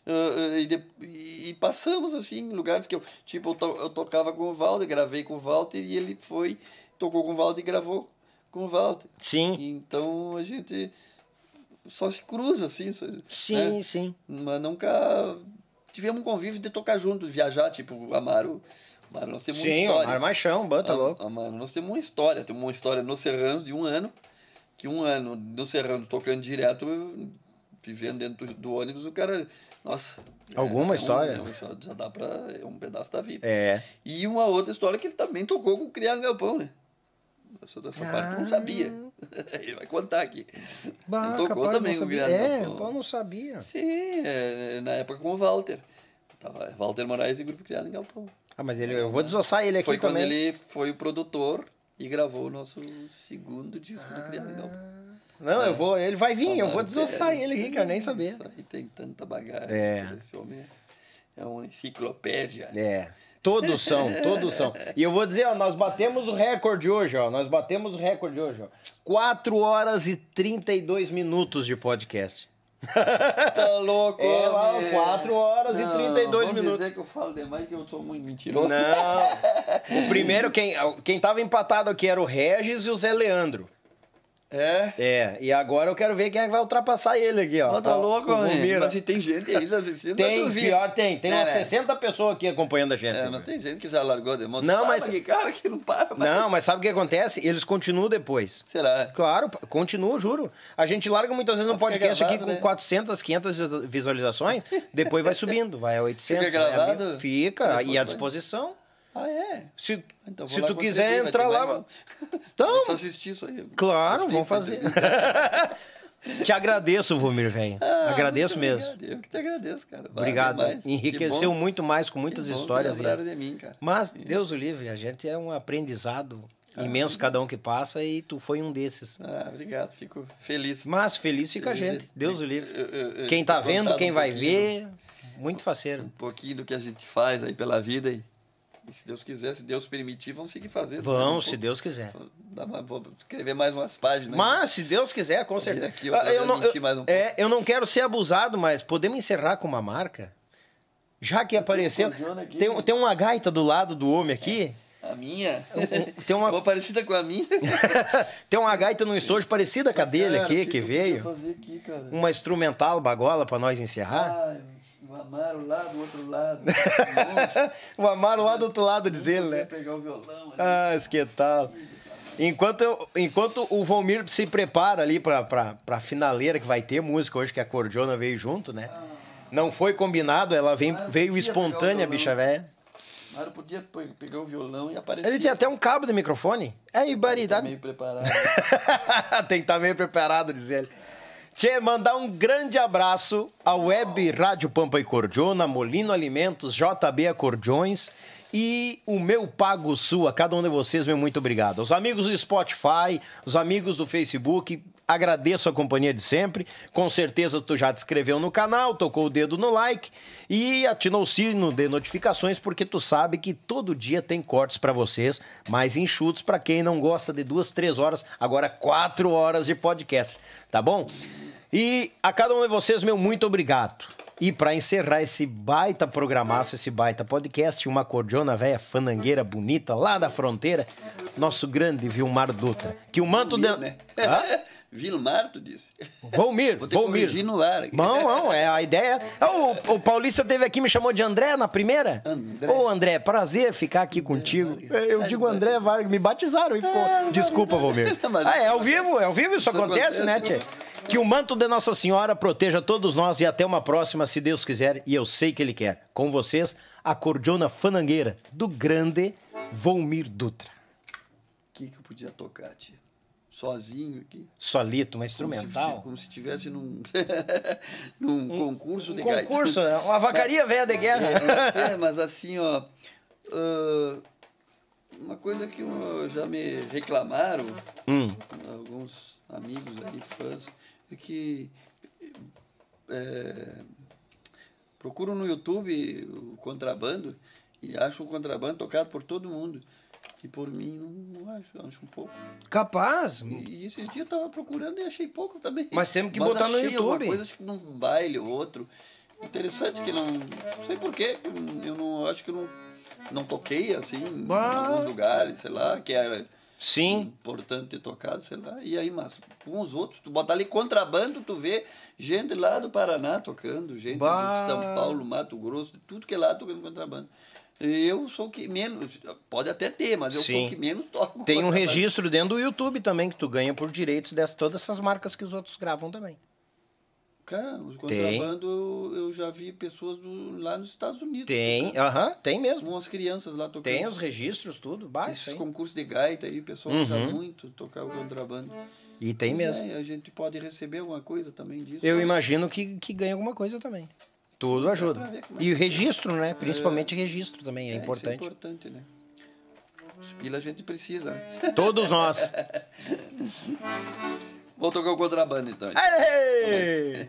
Ah, e, de- e passamos assim em lugares que eu, tipo, eu, to- eu tocava com o Walter, gravei com o Walter e ele foi, tocou com o Walter e gravou com o Walter. Sim. Então a gente só se cruza, assim. só- Sim, né? sim. Mas nunca tivemos um convívio de tocar junto, viajar, tipo, Amaro. Amaro, nós temos uma Sim, o história. Armachão, bota Ah, louco. ah, mano, nós temos uma história. Temos uma história no Serranos de um ano. Que um ano no Serranos tocando direto, vivendo dentro do, do ônibus, o cara. Nossa. Alguma um- história? é um- já, dá pra. É um pedaço da vida. É. E uma outra história que ele também tocou com o Criado Galpão, né? Essa, essa parte eu não sabia. ele vai contar aqui. Ah. Bah, ele tocou também com o. Criado É, Galpão. pô, não sabia. Sim, é, na época com o Walter. Tava Walter Moraes e Grupo Criado em Galpão. Ah, mas ele, eu vou desossar ele aqui Foi quando também. ele foi o produtor e gravou o nosso segundo disco do Criado em Galpão. Não, eu vou, ele vai vir, eu vou Amaro desossar ele aqui, quero nem saber. Isso aí tem tanta bagagem. É. Esse homem é uma enciclopédia. É. Todos são, todos são. E eu vou dizer, ó, nós batemos o recorde hoje, ó. Nós batemos o recorde hoje, ó. 4 horas e 32 minutos de podcast. Tá louco, É lá, homem. 4 horas e Não, 32 vamos minutos. dizer que eu falo demais que eu sou muito mentiroso. Não. O primeiro, quem, quem tava empatado aqui era o Regis e o Zé Leandro. É? É, e agora eu quero ver quem é que vai ultrapassar ele aqui, ó. Ó, tá Ó, louco, o homem. Vomira. Mas se tem gente ainda assistindo, Tem, pior tem. Tem Né, umas né? 60 pessoas aqui acompanhando a gente. É, mas tem gente que já largou de mão. Não, mas- que cara que não para. mais. Não, mas sabe o que acontece? Eles continuam depois. Será? Claro, p- continua, juro. A gente larga muitas vezes um podcast aqui gravado, com né? 400, 500 visualizações, depois vai subindo, vai a 800. Fica gravado? mil. Fica, Depois e à disposição. Ah, é? Se, Então se tu quiser vai entrar lá... Então, só assistir isso aí. claro, vamos fazer. Te agradeço, Vomir, velho. Ah, Agradeço mesmo. obrigado. Eu que te agradeço, cara. Valeu Obrigado. Enriqueceu muito mais com muitas que histórias. de mim, cara. Mas, Deus o livre, a gente é um aprendizado imenso cada um que passa e tu foi um desses. Ah, obrigado. Fico feliz. Mas feliz fica a gente, de- Deus o livre. eu- eu- eu Quem tá vendo, quem um vai ver, muito faceiro. Um pouquinho do que a gente faz aí pela vida e, e se Deus quiser, se Deus permitir, vamos seguir fazendo. Vão, Um se. Deus quiser. Vou escrever mais umas páginas. Mas, se Deus quiser, com certeza. aqui Ah, eu, não, eu, um é, eu não quero ser abusado, mas podemos encerrar com uma marca? Já que apareceu. aqui, Tem, né? tem uma gaita do lado do homem aqui. A minha? tem uma- Uma parecida com a minha. tem uma gaita no estojo parecida com a dele Cara, aqui, o que, eu veio. aqui? Uma instrumental bagola pra nós encerrar. Ah, o Amaro lá do outro lado. O Amaro lá do outro lado, diz ele, né? Pegar o violão ali. Ah, isso que tal. Enquanto, eu- enquanto o Valmir se prepara ali pra, pra, pra finaleira que vai ter música hoje, que a Cordiona veio junto, né? Não foi combinado, ela vem, Ah, veio espontânea, bicha velha. Amaro podia pe- pegar o violão e aparecer. Ele tem até um cabo de microfone. É Tá ibaridade. meio preparado. tem que estar meio preparado, diz ele. Tchê, mandar um grande abraço à Web Rádio Pampa e Cordiona, Molino Alimentos, JB Acordeões e o meu Pago Sul. A cada um de vocês, meu muito obrigado. Os amigos do Spotify, os amigos do Facebook, agradeço a companhia de sempre. Com certeza tu já te inscreveu no canal, tocou o dedo no like e atinou o sino de notificações, porque tu sabe que todo dia tem cortes pra vocês, mais enxutos pra quem não gosta de duas, três horas, agora quatro horas de podcast, tá bom? E a cada um de vocês, meu muito obrigado. E para encerrar esse baita programaço, esse baita podcast, uma cordiona velha fanangueira bonita lá da fronteira, nosso grande Vilmar Dutra. Que o manto de... né? Hã? Vilmar, tu disse. Volmir, Vou ter Volmir. no ar. Não, não, é a ideia. É, O, o Paulista teve aqui, me chamou de André na primeira. André. Ô, André, prazer ficar aqui contigo. Eu digo André Vargas, me batizaram e ficou. Desculpa, Volmir. Ah, é ao vivo, é ao vivo, isso, acontece, né, né? Tchê? Que o manto de Nossa Senhora proteja todos nós e até uma próxima, se Deus quiser, e eu sei que Ele quer. Com vocês, a cordiona fanangueira do grande Volmir Dutra. O que, que eu podia tocar, tia? Sozinho aqui. Solito, uma instrumental. Como se estivesse num, num concurso de Um gaita. concurso, uma vacaria velha de É, guerra. eu sei, mas assim, ó. ah, uma coisa que eu- já me reclamaram, Hum. alguns amigos aí, fãs, é que é, procuram no YouTube o contrabando e acham o contrabando tocado por todo mundo. E por mim não, não acho, acho um pouco. Capaz. E esses dias eu tava procurando e achei pouco também. Mas temos que botar no YouTube. coisa, acho que num baile ou outro. Interessante que não. Não sei porquê, eu não acho que eu não, não toquei assim Bah. em alguns lugares, sei lá, que era. Sim. Importante ter tocado, sei lá. E aí, mas com os outros, tu bota ali contrabando, tu vê gente lá do Paraná tocando, gente Bah. de São Paulo, Mato Grosso, tudo que é lá tocando contrabando. Eu sou o que menos, pode até ter, mas eu sou Sim. o que menos toco. Tem um registro dentro do YouTube também que tu ganha por direitos dessas todas essas marcas que os outros gravam também. Cara, Tem. contrabando eu, eu já vi pessoas do, lá nos Estados Unidos. Tem, aham, tem mesmo. Umas crianças lá tocando. Tem os registros, tudo, baixa. Esses concursos de gaita aí, o pessoal usa Uhum. muito tocar o contrabando. E tem mesmo. é, a gente pode receber alguma coisa também disso. Eu né? imagino que, que ganha alguma coisa também. Tudo ajuda. é E o registro, né? Principalmente registro também é, É, isso importante. é importante, né? Os pila a gente precisa? Todos nós. Vou tocar o contrabando então. Ei!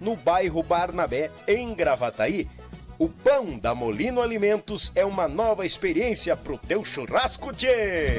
no bairro Barnabé, em Gravataí. O pão da Molino Alimentos é uma nova experiência pro teu churrasco, tchê!